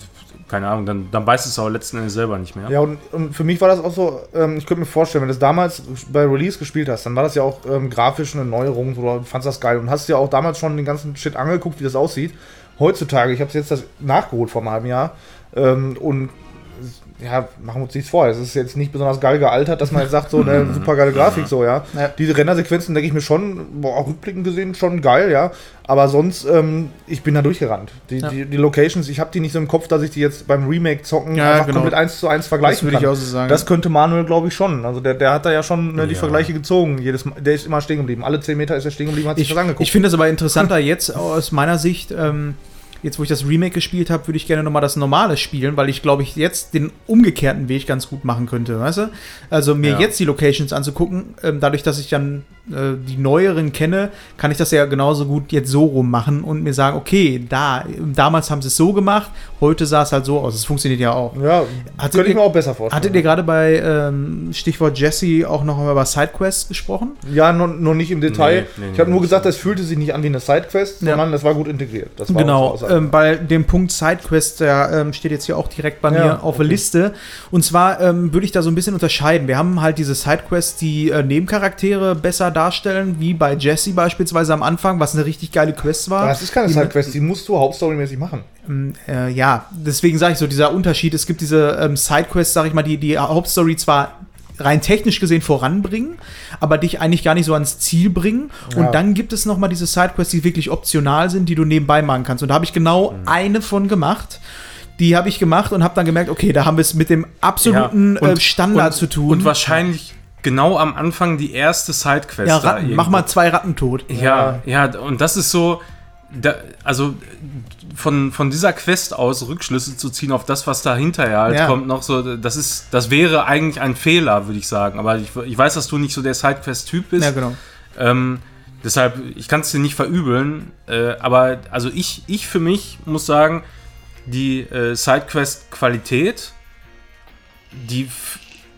keine Ahnung, dann, dann weißt du es aber letzten Endes selber nicht mehr. Ja, und, und für mich war das auch so, ähm, ich könnte mir vorstellen, wenn du das damals bei Release gespielt hast, dann war das ja auch ähm, grafisch eine Neuerung, so, du fandst das geil und hast dir auch damals schon den ganzen Shit angeguckt, wie das aussieht. Heutzutage, ich habe jetzt das nachgeholt vor einem halben Jahr ähm, und ja, machen wir uns nichts vor. Es ist jetzt nicht besonders geil gealtert, dass man jetzt sagt, so eine super geile Grafik, so, ja. Ja. Diese Rendersequenzen denke ich mir schon, boah, rückblickend gesehen schon geil, ja. Aber sonst, ähm, ich bin da durchgerannt. Die, Ja. die, die Locations, ich habe die nicht so im Kopf, dass ich die jetzt beim Remake zocken Ja, einfach genau. komplett eins zu eins das vergleichen würde ich kann. auch so sagen. Das könnte Manuel, glaube ich, schon. Also der, der hat da ja schon ne, die Ja. Vergleiche gezogen. Jedes der ist immer stehen geblieben. Alle 10 Meter ist er stehen geblieben, hat sich ich das angeguckt. ich finde das aber interessanter jetzt aus meiner Sicht. Ähm, jetzt, wo ich das Remake gespielt habe, würde ich gerne nochmal das normale spielen, weil ich glaube, ich jetzt den umgekehrten Weg ganz gut machen könnte, weißt du? Also mir Ja. jetzt die Locations anzugucken, ähm, dadurch, dass ich dann äh, die neueren kenne, kann ich das ja genauso gut jetzt so rum machen und mir sagen, okay, da, damals haben sie es so gemacht, heute sah es halt so aus. Es funktioniert ja auch. ja, Hattet könnte ich ihr- mir auch besser vorstellen. Hattet ihr gerade bei ähm, Stichwort Jesse auch noch mal über Sidequests gesprochen? ja, noch, noch nicht im Detail. Nee, nee, ich habe nee, nur gesagt, es fühlte sich nicht an wie eine Sidequest, Ja. sondern es war gut integriert. Das war Genau, ähm, bei dem Punkt Sidequest, der ähm, steht jetzt hier auch direkt bei Ja, mir auf der okay. Liste. Und zwar ähm, würde ich da so ein bisschen unterscheiden. Wir haben halt diese Sidequests, die äh, Nebencharaktere besser darstellen, wie bei Jesse beispielsweise am Anfang, was eine richtig geile Quest war. das ist keine die- Sidequest, die musst du hauptstorymäßig machen. Ähm, äh, ja, deswegen sage ich so, dieser Unterschied, es gibt diese ähm, Sidequests, sage ich mal, die die Hauptstory zwar rein technisch gesehen voranbringen, aber dich eigentlich gar nicht so ans Ziel bringen. Ja. Und dann gibt es noch mal diese Sidequests, die wirklich optional sind, die du nebenbei machen kannst. Und da habe ich genau eine von gemacht. Die habe ich gemacht und habe dann gemerkt, okay, da haben wir es mit dem absoluten Ja, und- äh, Standard und, zu tun. Und wahrscheinlich genau am Anfang die erste Sidequest. ja, Ratten, mach mal zwei Ratten tot. Ja, ja, und das ist so, da, also von, von dieser Quest aus Rückschlüsse zu ziehen auf das, was da hinterher halt Ja. kommt, noch so, das ist, das wäre eigentlich ein Fehler, würde ich sagen. Aber ich, ich weiß, dass du nicht so der Sidequest-Typ bist. Ja, genau. Ähm, deshalb, ich kann es dir nicht verübeln. Äh, aber also ich, ich für mich muss sagen, die äh, Sidequest-Qualität, die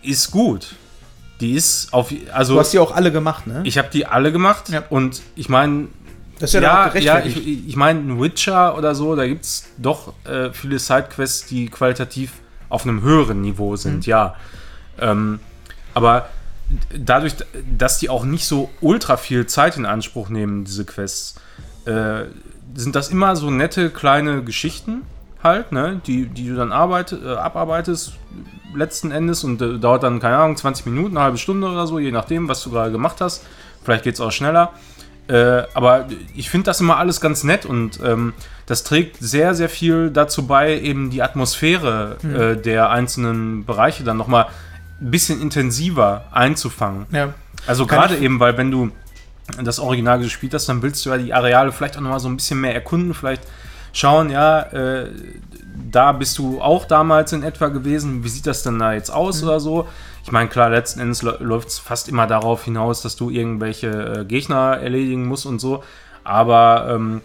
ist gut. Die ist auf, also Du hast die auch alle gemacht, ne? ich habe die alle gemacht Ja. und ich meine, das ist ja, ja, gerechtfertigt. ich, ich meine, ein Witcher oder so, da gibt es doch äh, viele Sidequests, die qualitativ auf einem höheren Niveau sind, ja. Ähm, aber dadurch, dass die auch nicht so ultra viel Zeit in Anspruch nehmen, diese Quests, äh, sind das immer so nette kleine Geschichten halt, ne, die, die du dann arbeit, äh, abarbeitest letzten Endes und äh, dauert dann, keine Ahnung, 20 Minuten, eine halbe Stunde oder so, je nachdem, was du gerade gemacht hast. Vielleicht geht es auch schneller. Äh, aber ich finde das immer alles ganz nett und ähm, das trägt sehr, sehr viel dazu bei, eben die Atmosphäre äh, der einzelnen Bereiche dann nochmal ein bisschen intensiver einzufangen. ja. Also gerade eben, weil wenn du das Original gespielt hast, dann willst du ja die Areale vielleicht auch nochmal so ein bisschen mehr erkunden, vielleicht schauen, ja, äh, da bist du auch damals in etwa gewesen, wie sieht das denn da jetzt aus Mhm. oder so. Ich meine, klar, letzten Endes läuft es fast immer darauf hinaus, dass du irgendwelche äh, Gegner erledigen musst und so, aber ähm,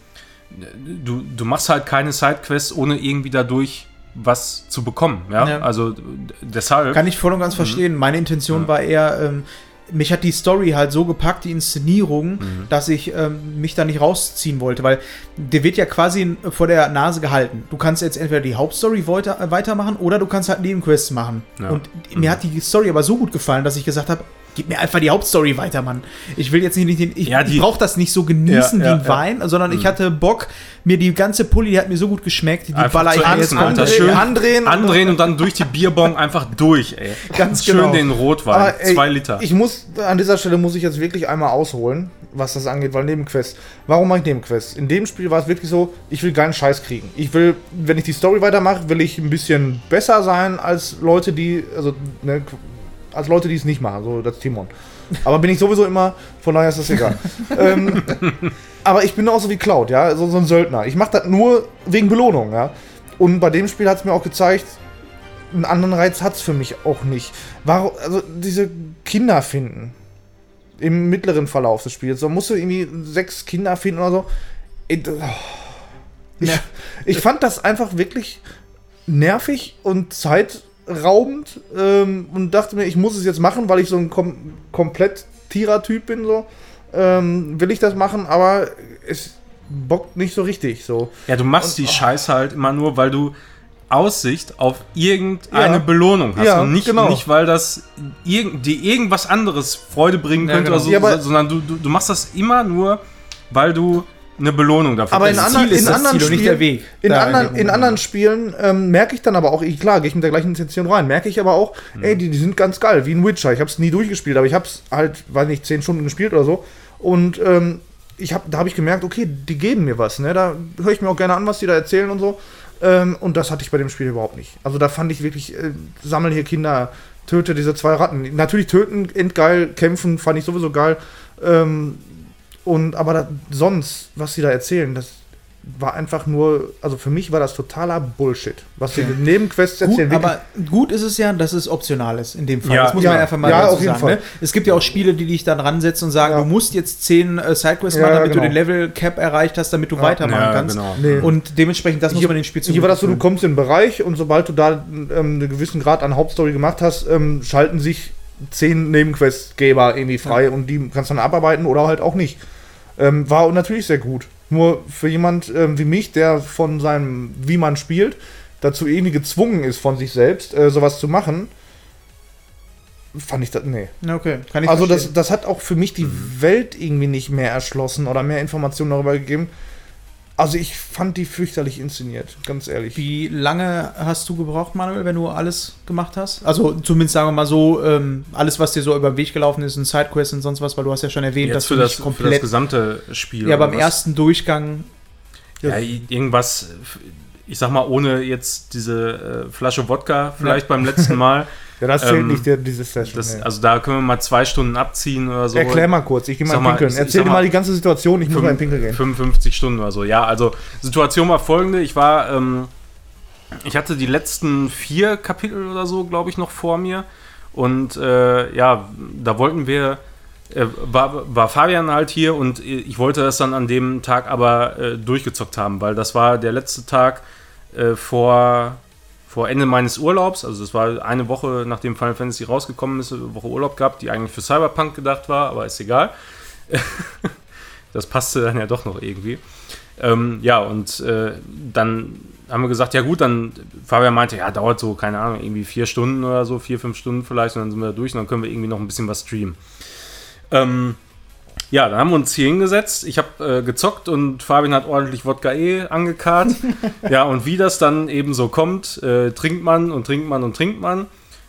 du, du machst halt keine Sidequests, ohne irgendwie dadurch was zu bekommen, ja, Ja. also deshalb. Kann ich voll und ganz verstehen. Meine Intention Ja. war eher, ähm, mich hat die Story halt so gepackt, die Inszenierung, Mhm. dass ich ähm, mich da nicht rausziehen wollte, weil der wird ja quasi vor der Nase gehalten. Du kannst jetzt entweder die Hauptstory weiter, äh, weitermachen oder du kannst halt Nebenquests machen. Ja. Und mir hat die Story aber so gut gefallen, dass ich gesagt habe, gib mir einfach die Hauptstory weiter, Mann. Ich will jetzt nicht, ich, Ja, ich brauche das nicht so genießen Ja, wie ein. Mhm. Wein, sondern ich hatte Bock, mir die ganze Pulli, die hat mir so gut geschmeckt, die Einfach baller ich mir jetzt Alter. Schön andrehen. andrehen und dann durch die Bierbong einfach durch, ey. Ganz Schön genau. den Rotwein. Aber, ey, zwei Liter. Ich muss, an dieser Stelle muss ich jetzt wirklich einmal ausholen, was das angeht, weil Nebenquests. Warum mache ich Nebenquests? In dem Spiel war es wirklich so, ich will geilen Scheiß kriegen. Ich will, wenn ich die Story weitermache, will ich ein bisschen besser sein als Leute, die, also, ne, als Leute, die es nicht machen, so das Timon. Aber bin ich sowieso immer, von daher ist das egal. ähm, aber ich bin auch so wie Cloud, ja, so, so ein Söldner. Ich mache das nur wegen Belohnung, ja. Und bei dem Spiel hat es mir auch gezeigt, einen anderen Reiz hat es für mich auch nicht. Warum, also diese Kinder finden im mittleren Verlauf des Spiels, so musst du irgendwie sechs Kinder finden oder so. D- oh. Ich, ich fand das einfach wirklich nervig und zeitraubend ähm, und dachte mir, ich muss es jetzt machen, weil ich so ein kom komplett Tierer-Typ bin, so. Ähm, will ich das machen, aber es bockt nicht so richtig, so. ja, du machst die Scheiße halt immer nur, weil du Aussicht auf irgendeine Ja. Belohnung hast. Ja, und nicht, genau. nicht weil das irgend, dir irgendwas anderes Freude bringen Ja, könnte genau. oder so, sondern du, du, du machst das immer nur, weil du eine Belohnung dafür Aber in anderen- in anderen Ziel Spielen-. In, Da anderen, in anderen Spielen ähm, merke ich dann aber auch, ich, klar, gehe ich mit der gleichen Intention rein, merke ich aber auch, ey, die, die sind ganz geil, wie ein Witcher. Ich habe es nie durchgespielt, aber ich habe es halt, weiß nicht, 10 Stunden gespielt oder so. Und ähm, ich hab, da habe ich gemerkt, okay, die geben mir was. Ne? Da höre ich mir auch gerne an, was die da erzählen und so. Ähm, und das hatte ich bei dem Spiel überhaupt nicht. Also da fand ich wirklich, äh, sammel hier Kinder, töte diese zwei Ratten. Natürlich töten, endgeil, kämpfen, fand ich sowieso geil. Ähm, und aber da, sonst, was sie da erzählen, das war einfach nur, also für mich war das totaler Bullshit. Was sie Ja. in Nebenquests Gut, erzählen. wirklich- aber gut ist es ja, dass es optional ist in dem Fall. Ja. das muss Ja. man einfach mal Ja, dazu auf jeden sagen. Fall. Ne? Es gibt ja auch Spiele, die dich dann ransetzen und sagen, Ja. du musst jetzt 10 äh, Sidequests Ja, machen, damit genau. du den Level Cap erreicht hast, damit du Ja. weitermachen Ja, kannst. genau. Nee. Und dementsprechend, das muss Hier- man den Spiel Hier war das so, du kommst in einen Bereich und sobald du da ähm, einen gewissen Grad an Hauptstory gemacht hast, ähm, schalten sich zehn Nebenquestgeber irgendwie frei und die kannst du dann abarbeiten oder halt auch nicht. Ähm, war natürlich sehr gut. Nur für jemand ähm, wie mich, der von seinem, wie man spielt, dazu irgendwie gezwungen ist von sich selbst, äh, sowas zu machen, fand ich das, nee. Okay, kann ich Also das, verstehen. das hat auch für mich die Welt irgendwie nicht mehr erschlossen oder mehr Informationen darüber gegeben. Also ich fand die fürchterlich inszeniert, ganz ehrlich. Wie lange hast du gebraucht, Manuel, wenn du alles gemacht hast? Also zumindest sagen wir mal so, ähm, alles, was dir so über den Weg gelaufen ist, ein Sidequest und sonst was, weil du hast ja schon erwähnt, dass für du das, nicht für das komplett... gesamte Spiel. ja, beim was? ersten Durchgang... Ja, irgendwas, ich sag mal, ohne jetzt diese äh, Flasche Wodka vielleicht beim letzten Mal. Ja, das zählt Ähm, nicht, der, diese Session. Das, nee. Also da können wir mal zwei Stunden abziehen oder so. Erklär mal kurz, ich gehe mal mal, Pinkeln. ich- Erzähl dir mal, mal die ganze Situation, ich muss mal in Pinkeln gehen. 55 Stunden oder so. Ja, also Situation war folgende. Ich war, ähm, ich hatte die letzten vier Kapitel oder so, glaube ich, noch vor mir. Und äh, ja, da wollten wir, äh, war, war Fabian halt hier und ich wollte das dann an dem Tag aber äh, durchgezockt haben, weil das war der letzte Tag äh, vor, vor Ende meines Urlaubs. Also das war eine Woche, nachdem Final Fantasy rausgekommen ist, eine Woche Urlaub gehabt, die eigentlich für Cyberpunk gedacht war, aber ist egal. das passte dann ja doch noch irgendwie. Ähm, ja, und äh, dann haben wir gesagt, ja gut, dann Fabian meinte, ja, dauert so, keine Ahnung, irgendwie vier Stunden oder so, vier, fünf Stunden vielleicht, und dann sind wir da durch und dann können wir irgendwie noch ein bisschen was streamen. Ähm, ja, dann haben wir uns hier hingesetzt. Ich habe äh, gezockt und Fabian hat ordentlich Wodka E angekarrt. ja, und wie das dann eben so kommt, äh, trinkt man und trinkt man und trinkt man.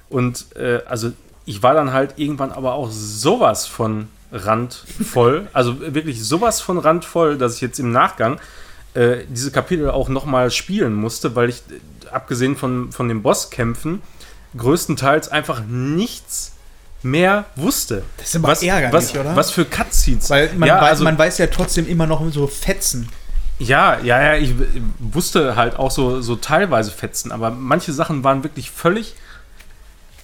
Und äh, also ich war dann halt irgendwann aber auch sowas von randvoll, also wirklich sowas von randvoll, dass ich jetzt im Nachgang äh, diese Kapitel auch nochmal spielen musste, weil ich, äh, abgesehen von, von den Bosskämpfen, größtenteils einfach nichts mehr wusste. Das ist aber was, ärgerlich, was, oder? Was für Cutscenes. Weil man, ja, weiß, also, man weiß ja trotzdem immer noch so Fetzen. ja, ja, ja, ich wusste halt auch so, so teilweise Fetzen, aber manche Sachen waren wirklich völlig,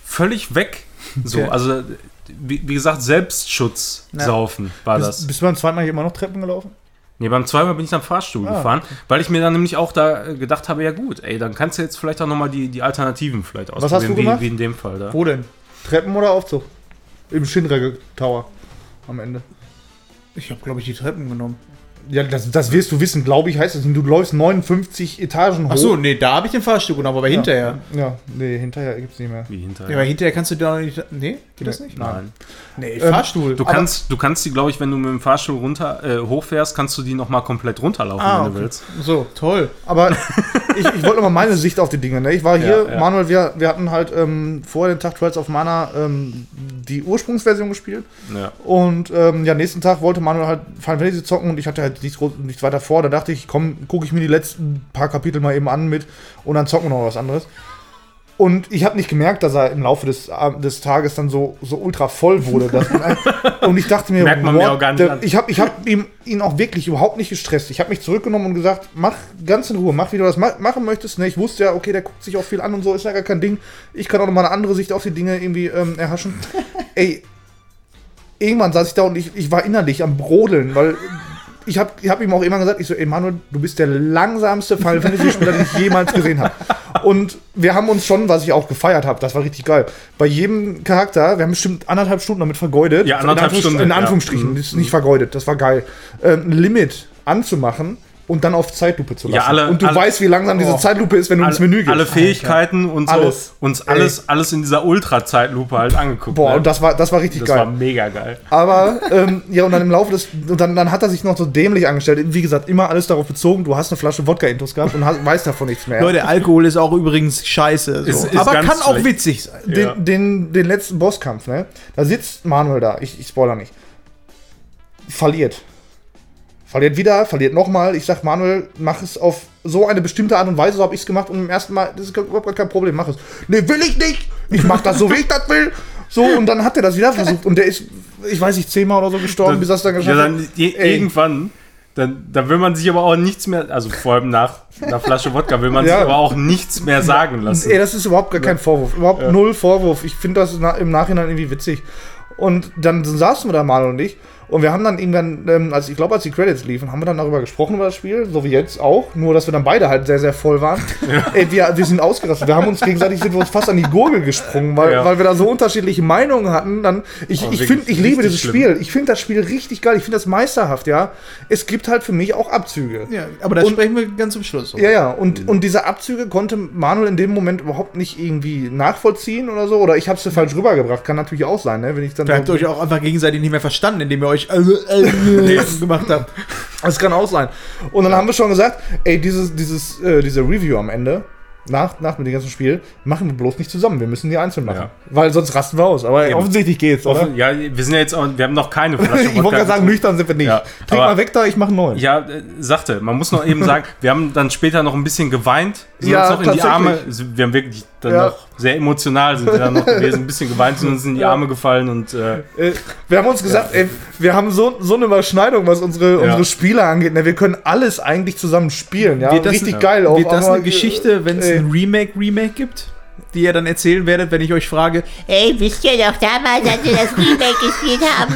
völlig weg. So, Okay. also wie, wie gesagt, Selbstschutz Ja. saufen war Bist, das. bist du beim zweiten Mal hier immer noch Treppen gelaufen? Nee, beim zweiten Mal bin ich am Fahrstuhl Ah, gefahren, weil ich mir dann nämlich auch da äh, gedacht habe, ja gut, ey, dann kannst du jetzt vielleicht auch nochmal die, die Alternativen vielleicht hast du ausprobieren, gemacht? wie, wie in dem Fall da. Wo denn? Treppen oder Aufzug? Im Shinra Tower am Ende. Ich habe, glaube ich, die Treppen genommen. Ja, das, das wirst du wissen, glaube ich, heißt es nicht. Du läufst 59 Etagen hoch. Ach so, nee, da habe ich den Fahrstuhl genommen, aber hinterher. Ja, nee, hinterher gibt's nicht mehr. Wie hinterher. Ja, aber hinterher kannst du da noch nicht. Nee, geht das Nee. nicht? Nein. Nee, Ähm, Fahrstuhl. Du kannst, du kannst die, glaube ich, wenn du mit dem Fahrstuhl runter äh, hochfährst, kannst du die nochmal komplett runterlaufen, Ah, wenn du okay. willst. So, toll. Aber ich, ich wollte noch mal meine Sicht auf die Dinge. Ne? Ich war hier, Ja, ja. Manuel, wir, wir hatten halt ähm, vor den Tag Trials of Mana ähm, die Ursprungsversion gespielt. Ja. Und ähm, ja, nächsten Tag wollte Manuel halt Final Fantasy zocken und ich hatte halt nichts, groß- nichts weiter vor. Da dachte ich, komm, gucke ich mir die letzten paar Kapitel mal eben an mit und dann zocken wir noch was anderes. Und ich habe nicht gemerkt, dass er im Laufe des, Ab- des Tages dann so, so ultra voll wurde. Dass man, und ich dachte mir, Merkt man mir what auch gar nicht an. ich habe ich hab ihm, ihn auch wirklich überhaupt nicht gestresst. Ich habe mich zurückgenommen und gesagt, mach ganz in Ruhe, mach, wie du das ma machen möchtest. Ne? Ich wusste ja, okay, der guckt sich auch viel an und so, ist ja gar kein Ding. Ich kann auch noch mal eine andere Sicht auf die Dinge irgendwie ähm, erhaschen. Ey, irgendwann saß ich da und ich, ich war innerlich am Brodeln, weil ich habe ich hab ihm auch immer gesagt, ich so, ey Manuel, du bist der langsamste Final Fantasy Spieler, den ich jemals gesehen habe. Und wir haben uns schon, was ich auch gefeiert habe, das war richtig geil. Bei jedem Charakter, wir haben bestimmt anderthalb Stunden damit vergeudet. Ja, anderthalb in Stunden, In ja. Anführungsstrichen, Mhm. das ist nicht vergeudet, das war geil. Ähm, ein Limit anzumachen und dann auf Zeitlupe zu lassen. Ja, alle- und du alle- weißt, wie langsam diese Oh. Zeitlupe ist, wenn du ins Menü gehst. alle Fähigkeiten und so Alles. uns alles, alles in dieser Ultra-Zeitlupe halt angeguckt. Boah, ne? und das war, das war richtig das geil. war mega geil. Aber ähm, ja, und dann im Laufe des. Und dann, dann hat er sich noch so dämlich angestellt. Wie gesagt, immer alles darauf bezogen, du hast eine Flasche Wodka-Intos gehabt und hast, weißt davon nichts mehr. Leute, Alkohol ist auch übrigens scheiße. So. Ist- ist aber kann auch schlecht. witzig sein. den, Ja. den, den letzten Bosskampf, ne? Da sitzt Manuel da, ich, ich spoiler nicht. Verliert. Verliert wieder, verliert nochmal. Ich sag, Manuel, mach es auf so eine bestimmte Art und Weise, so habe ich es gemacht und im ersten Mal, das ist überhaupt kein Problem, mach es. Nee, will ich nicht! Ich mach das so, wie ich das will! So, und dann hat er das wieder versucht und der ist, ich weiß nicht, zehnmal oder so gestorben, bis er es dann ja, geschafft hat. dann je, irgendwann, dann, dann will man sich aber auch nichts mehr, also vor allem nach einer Flasche Wodka, will man Ja. sich aber auch nichts mehr sagen lassen. Ey, das ist überhaupt gar kein Vorwurf. Überhaupt Ja. null Vorwurf. Ich finde das im Nachhinein irgendwie witzig. Und dann saßen wir da mal und ich. Und wir haben dann irgendwann, ähm, als ich glaube, als die Credits liefen, haben wir dann darüber gesprochen über das Spiel, so wie jetzt auch. Nur, dass wir dann beide halt sehr, sehr voll waren. Ey, wir, wir sind ausgerastet. Wir haben uns gegenseitig sind wir uns fast an die Gurgel gesprungen, weil, Ja. weil wir da so unterschiedliche Meinungen hatten. Dann, ich Oh, ich finde, ich liebe dieses schlimm. Spiel. Ich finde das Spiel richtig geil. Ich finde das meisterhaft, ja. Es gibt halt für mich auch Abzüge. Ja, aber da sprechen wir ganz zum Schluss. Ja, ja, und, und diese Abzüge konnte Manuel in dem Moment überhaupt nicht irgendwie nachvollziehen oder so. Oder ich habe es falsch rübergebracht. Kann natürlich auch sein, ne? wenn ich dann. Ihr habt so, euch auch einfach gegenseitig nicht mehr verstanden, indem ihr euch äh, gemacht habe. Das kann auch sein. Und dann haben wir schon gesagt, ey, dieses, dieses, äh, diese Review am Ende, nach, nach mit dem ganzen Spiel, machen wir bloß nicht zusammen. Wir müssen die einzeln machen. Ja. Weil sonst rasten wir aus. Aber Eben. offensichtlich geht's, oder? Offen, ja, wir sind ja jetzt wir haben noch keine Flasche. ich wollte gerade sagen, nüchtern sind wir nicht. Ja, Trink mal weg da, ich mache neuen. Ja, äh, sagte, man muss noch eben sagen, wir haben dann später noch ein bisschen geweint, sind Ja, uns noch in die. Arme, wir haben wirklich dann Ja. noch sehr emotional sind wir dann noch gewesen, ein bisschen geweint, sind uns in die Ja. Arme gefallen und äh, Äh, wir haben uns gesagt, ey, wir haben so, so eine Überschneidung, was unsere, unsere Spiele angeht. Ne, wir können alles eigentlich zusammen spielen. Ja? Wird das- Richtig ja. geil. auch, Wird das aber, eine Geschichte, wenn es ein Remake-Remake gibt? Die ihr dann erzählen werdet, wenn ich euch frage, Ey, wisst ihr doch damals, als wir das Remake gespielt haben?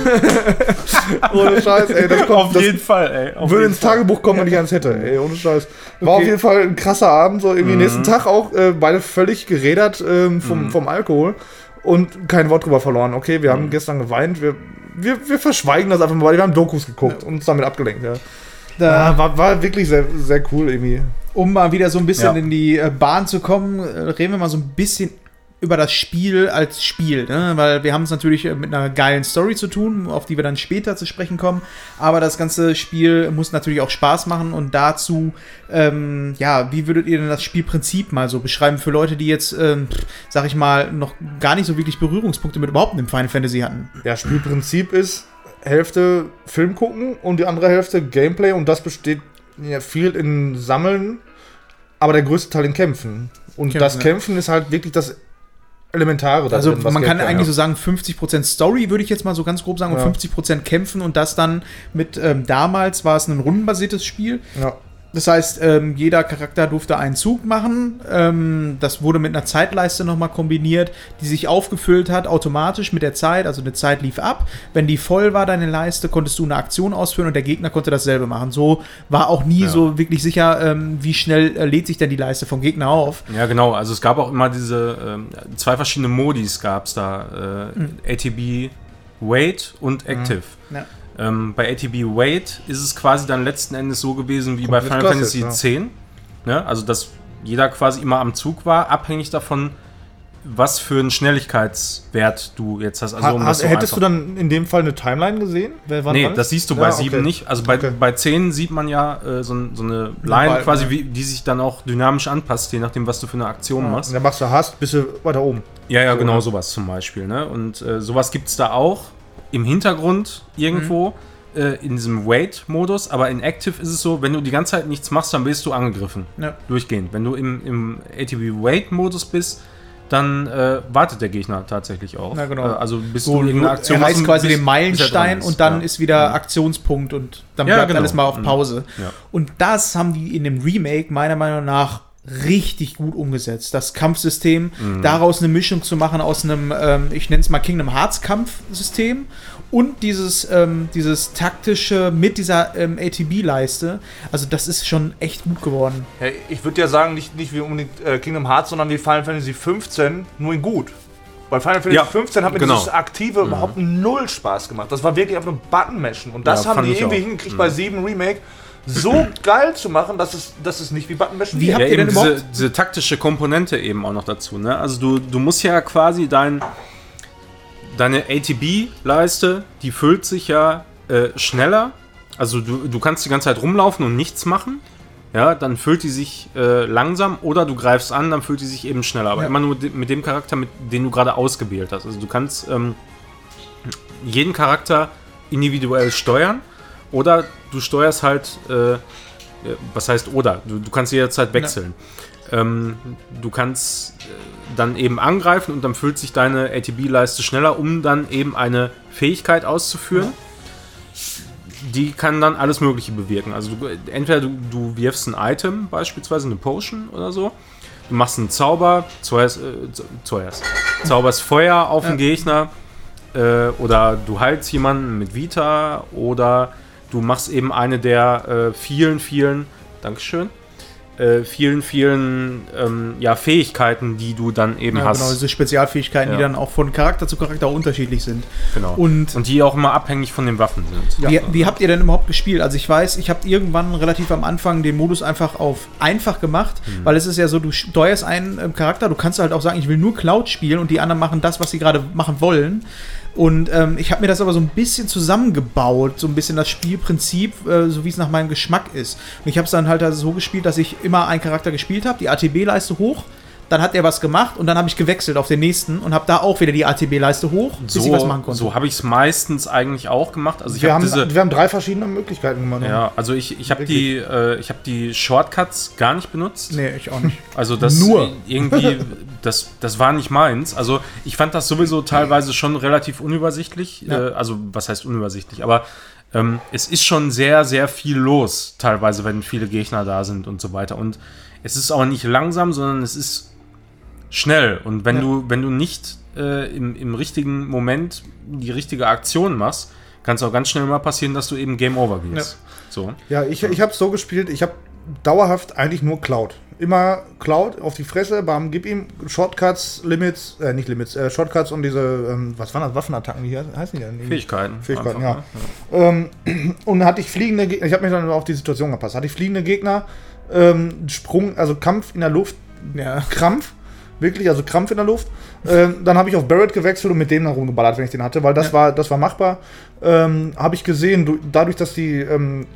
Ohne Scheiß, ey, das kommt. auf Das jeden Fall, ey. Würde ins Tagebuch kommen, wenn ich eins hätte. Ey, ohne Scheiß. War auf jeden Fall ein krasser Abend. So irgendwie Mhm. nächsten Tag auch äh, beide völlig gerädert ähm, vom, Mhm. vom Alkohol und kein Wort drüber verloren. Okay, wir haben gestern geweint. Wir, wir, wir verschweigen das einfach mal. Wir haben Dokus geguckt und uns damit abgelenkt. Ja. da, Ja, war, war wirklich sehr, sehr cool irgendwie. Um mal wieder so ein bisschen Ja. in die äh, Bahn zu kommen, äh, reden wir mal so ein bisschen über das Spiel als Spiel, ne? weil wir haben es natürlich äh, mit einer geilen Story zu tun, auf die wir dann später zu sprechen kommen, aber das ganze Spiel muss natürlich auch Spaß machen und dazu, ähm, ja, wie würdet ihr denn das Spielprinzip mal so beschreiben für Leute, die jetzt, ähm, sag ich mal, noch gar nicht so wirklich Berührungspunkte mit überhaupt einem Final Fantasy hatten? Ja, Spielprinzip ist Hälfte Film gucken und die andere Hälfte Gameplay und das besteht ja, viel in Sammeln, aber der größte Teil in Kämpfen. Und Kämpfen, das ja. Kämpfen ist halt wirklich das Elementare. Also drin, man kann Gameplay eigentlich so hat. sagen, 50% Story würde ich jetzt mal so ganz grob sagen Ja. und 50% kämpfen und das dann mit, ähm, damals war es ein rundenbasiertes Spiel. Ja. Das heißt, ähm, jeder Charakter durfte einen Zug machen. Ähm, das wurde mit einer Zeitleiste nochmal kombiniert, die sich aufgefüllt hat automatisch mit der Zeit. Also eine Zeit lief ab. Wenn die voll war, deine Leiste, konntest du eine Aktion ausführen und der Gegner konnte dasselbe machen. So war auch nie Ja. so wirklich sicher, ähm, wie schnell äh, lädt sich denn die Leiste vom Gegner auf. Ja, genau. Also es gab auch immer diese ähm, zwei verschiedene Modis gab es da. Äh, ATB Wait und Active. Ja. Ähm, bei ATB Wait ist es quasi dann letzten Endes so gewesen wie bei Komplett Final klassisch, Fantasy X. Ne? Also dass jeder quasi immer am Zug war, abhängig davon, was für einen Schnelligkeitswert du jetzt hast. Also Ha, um hast, das so hättest du dann in dem Fall eine Timeline gesehen? Wer Nee, wann das siehst du Ja, bei okay. 7 nicht. Also bei, Okay. bei 10 sieht man ja äh, so, so eine Line Balken, quasi, ja. wie, die sich dann auch dynamisch anpasst, je nachdem, was du für eine Aktion Ja, machst. und dann machst du Hast, bist du weiter oben. Ja, ja, So, genau ne? sowas zum Beispiel. Ne? Und äh, sowas gibt es da auch im Hintergrund irgendwo äh, in diesem Wait-Modus. Aber in Active ist es so, wenn du die ganze Zeit nichts machst, dann wirst du angegriffen. Ja. Durchgehend. Wenn du im, im ATB Wait-Modus bist, dann äh, wartet der Gegner tatsächlich auch. Ja, genau. Äh, also bis So, du irgendeine Aktion er reißt machst, quasi den Meilenstein und dann Ja. ist wieder Aktionspunkt und dann Ja, bleibt genau. alles mal auf Mhm. Pause. Und das haben die in dem Remake meiner Meinung nach richtig gut umgesetzt. Das Kampfsystem, Mhm. daraus eine Mischung zu machen aus einem, ähm, ich nenne es mal Kingdom Hearts Kampfsystem und dieses, ähm, dieses taktische mit dieser ähm, ATB-Leiste. Also das ist schon echt gut geworden. Ja, ich würde ja sagen, nicht, nicht wie unbedingt äh, Kingdom Hearts, sondern wie Final Fantasy 15, nur in gut. Bei Final Fantasy Ja, 15 hat mir genau. dieses Aktive überhaupt null Spaß gemacht. Das war wirklich einfach nur Button-Mashen. Und das Ja, haben die irgendwie auch. hingekriegt bei 7 Remake, so geil zu machen, dass es, dass es nicht wie Button-Mashen Wie habt ja, ihr eben denn diese, diese taktische Komponente eben auch noch dazu. Ne? Also du, du musst ja quasi dein, deine ATB-Leiste, die füllt sich ja äh, schneller. Also du, du kannst die ganze Zeit rumlaufen und nichts machen. Ja, dann füllt die sich äh, langsam oder du greifst an, dann füllt die sich eben schneller. Aber Ja. immer nur de- mit dem Charakter, mit, den du gerade ausgewählt hast. Also du kannst ähm, jeden Charakter individuell steuern oder du steuerst halt, äh, äh, was heißt oder? Du, du kannst jederzeit wechseln. Ähm, du kannst äh, dann eben angreifen und dann füllt sich deine ATB-Leiste schneller, um dann eben eine Fähigkeit auszuführen. Die kann dann alles Mögliche bewirken. Also du, entweder du, du wirfst ein Item, beispielsweise eine Potion oder so. Du machst einen Zauber, zauberst, äh, zauberst, Feuer auf den Gegner äh, oder du heilst jemanden mit Vita oder du machst eben eine der äh, vielen, vielen, Dankeschön, äh, vielen, vielen ähm, ja, Fähigkeiten, die du dann eben Ja, hast. genau, diese Spezialfähigkeiten, die Ja. dann auch von Charakter zu Charakter unterschiedlich sind. Genau. Und Und die auch immer abhängig von den Waffen sind. Wie, wie habt ihr denn überhaupt gespielt? Also ich weiß, ich habe irgendwann relativ am Anfang den Modus einfach auf einfach gemacht, Mhm. weil es ist ja so, du steuerst einen ähm, Charakter, du kannst halt auch sagen, ich will nur Cloud spielen und die anderen machen das, was sie gerade machen wollen. Und ähm, ich habe mir das aber so ein bisschen zusammengebaut, so ein bisschen das Spielprinzip, äh, so wie es nach meinem Geschmack ist. Und ich habe es dann halt also so gespielt, dass ich immer einen Charakter gespielt habe, die ATB-Leiste hoch, dann hat er was gemacht und dann habe ich gewechselt auf den nächsten und habe da auch wieder die ATB-Leiste hoch, bis ich was machen So, konnte. so habe ich es meistens eigentlich auch gemacht. Also ich Wir habe haben, diese. wir haben drei verschiedene Möglichkeiten gemacht. Ja, also ich, ich habe die, äh, ich hab die Shortcuts gar nicht benutzt. Nee, ich auch nicht. Also das Nur. irgendwie, das, das war nicht meins. Also ich fand das sowieso teilweise schon relativ unübersichtlich. Ja. Äh, also was heißt unübersichtlich? Aber ähm, es ist schon sehr, sehr viel los, teilweise, wenn viele Gegner da sind und so weiter. Und es ist auch nicht langsam, sondern es ist schnell. Und wenn Ja. du, wenn du nicht äh, im, im richtigen Moment die richtige Aktion machst, kann es auch ganz schnell mal passieren, dass du eben Game Over gehst. So. Ja, ich, ich habe so gespielt, ich habe dauerhaft eigentlich nur Cloud. Immer Cloud auf die Fresse, bam, gib ihm Shortcuts, Limits, äh, nicht Limits, äh, Shortcuts und diese, ähm, was waren das, Waffenattacken, wie he- heißen die denn? Fähigkeiten. Fähigkeiten, einfach, ja. ne? Ähm, und hatte ich fliegende Gegner, ich habe mich dann auf die Situation gepasst, hatte ich fliegende Gegner, ähm, Sprung, also Kampf in der Luft, Ja. Krampf, wirklich, also Krampf in der Luft. Ähm, dann habe ich auf Barrett gewechselt und mit dem dann rumgeballert, wenn ich den hatte, weil das Ja. war, das war machbar. Ähm, habe ich gesehen, du, dadurch, dass die ähm,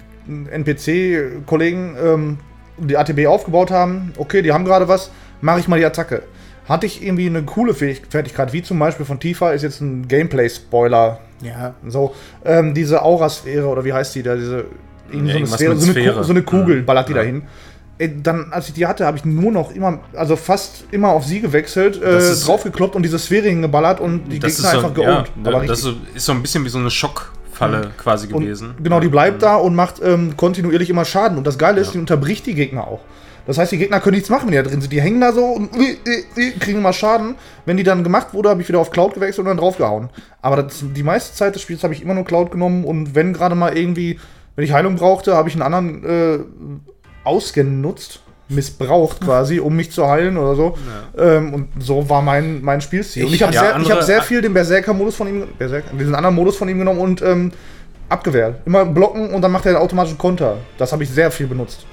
NPC-Kollegen ähm, die ATB aufgebaut haben, okay, die haben gerade was, mache ich mal die Attacke. Hatte ich irgendwie eine coole Fertigkeit, wie zum Beispiel von Tifa, ist jetzt ein Gameplay-Spoiler. Ja. So, ähm, diese Aurasphäre oder wie heißt die da, diese irgendwie so, eine Sphäre, so eine Kugel Ja. ballert die Ja. dahin. Äh, Dann, als ich die hatte, habe ich nur noch immer, also fast immer auf sie gewechselt, äh, ist- draufgekloppt und diese Sphäre hingeballert und die Gegner ist so, einfach ja, geohnt. aber das ist so ein bisschen wie so eine Schockfalle quasi Und gewesen. Genau, die bleibt da und macht ähm, kontinuierlich immer Schaden. Und das Geile ist, die unterbricht die Gegner auch. Das heißt, die Gegner können nichts machen, wenn die da drin sind. Die hängen da so und äh, äh, äh, kriegen immer Schaden. Wenn die dann gemacht wurde, habe ich wieder auf Cloud gewechselt und dann draufgehauen. Aber das, die meiste Zeit des Spiels habe ich immer nur Cloud genommen und wenn gerade mal irgendwie, wenn ich Heilung brauchte, habe ich einen anderen äh, ausgenutzt, missbraucht quasi, um mich zu heilen oder so. Ähm, und so war mein, mein Spielstil. Und Ich habe hab- ja, sehr, ich hab sehr viel den Berserker-Modus von ihm, Berserker, diesen anderen Modus von ihm genommen und ähm, abgewehrt. Immer blocken und dann macht er einen automatischen Konter. Das habe ich sehr viel benutzt.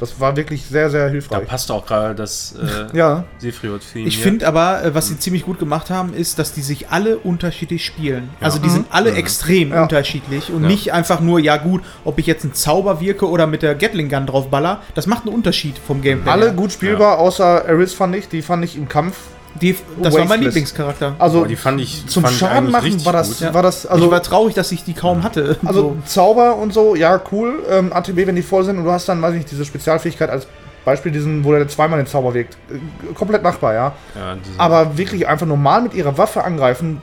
Das war wirklich sehr, sehr Da hilfreich. passt auch gerade das äh, Ja, Sephiroth-Theme. Ich finde aber, äh, was sie ziemlich gut gemacht haben, ist, dass die sich alle unterschiedlich spielen. Also die sind alle extrem Ja. unterschiedlich und Ja. nicht einfach nur, ja gut, ob ich jetzt einen Zauber wirke oder mit der Gatling Gun drauf baller, das macht einen Unterschied vom Gameplay. alle gut spielbar, außer Eris fand ich. Die fand ich im Kampf. Die, das war mein Wasteless. Lieblingscharakter. Also Boah, die fand ich zum fand Schaden machen war das, gut. war das, Also ich war traurig, dass ich die kaum hatte. also So. Zauber und so, ja, cool. Ähm, ATB, wenn die voll sind und du hast dann, weiß ich nicht, diese Spezialfähigkeit als Beispiel, diesen, wo der zweimal den Zauber wirkt. Äh, komplett machbar, ja. Ja, Aber wirklich einfach normal mit ihrer Waffe angreifen,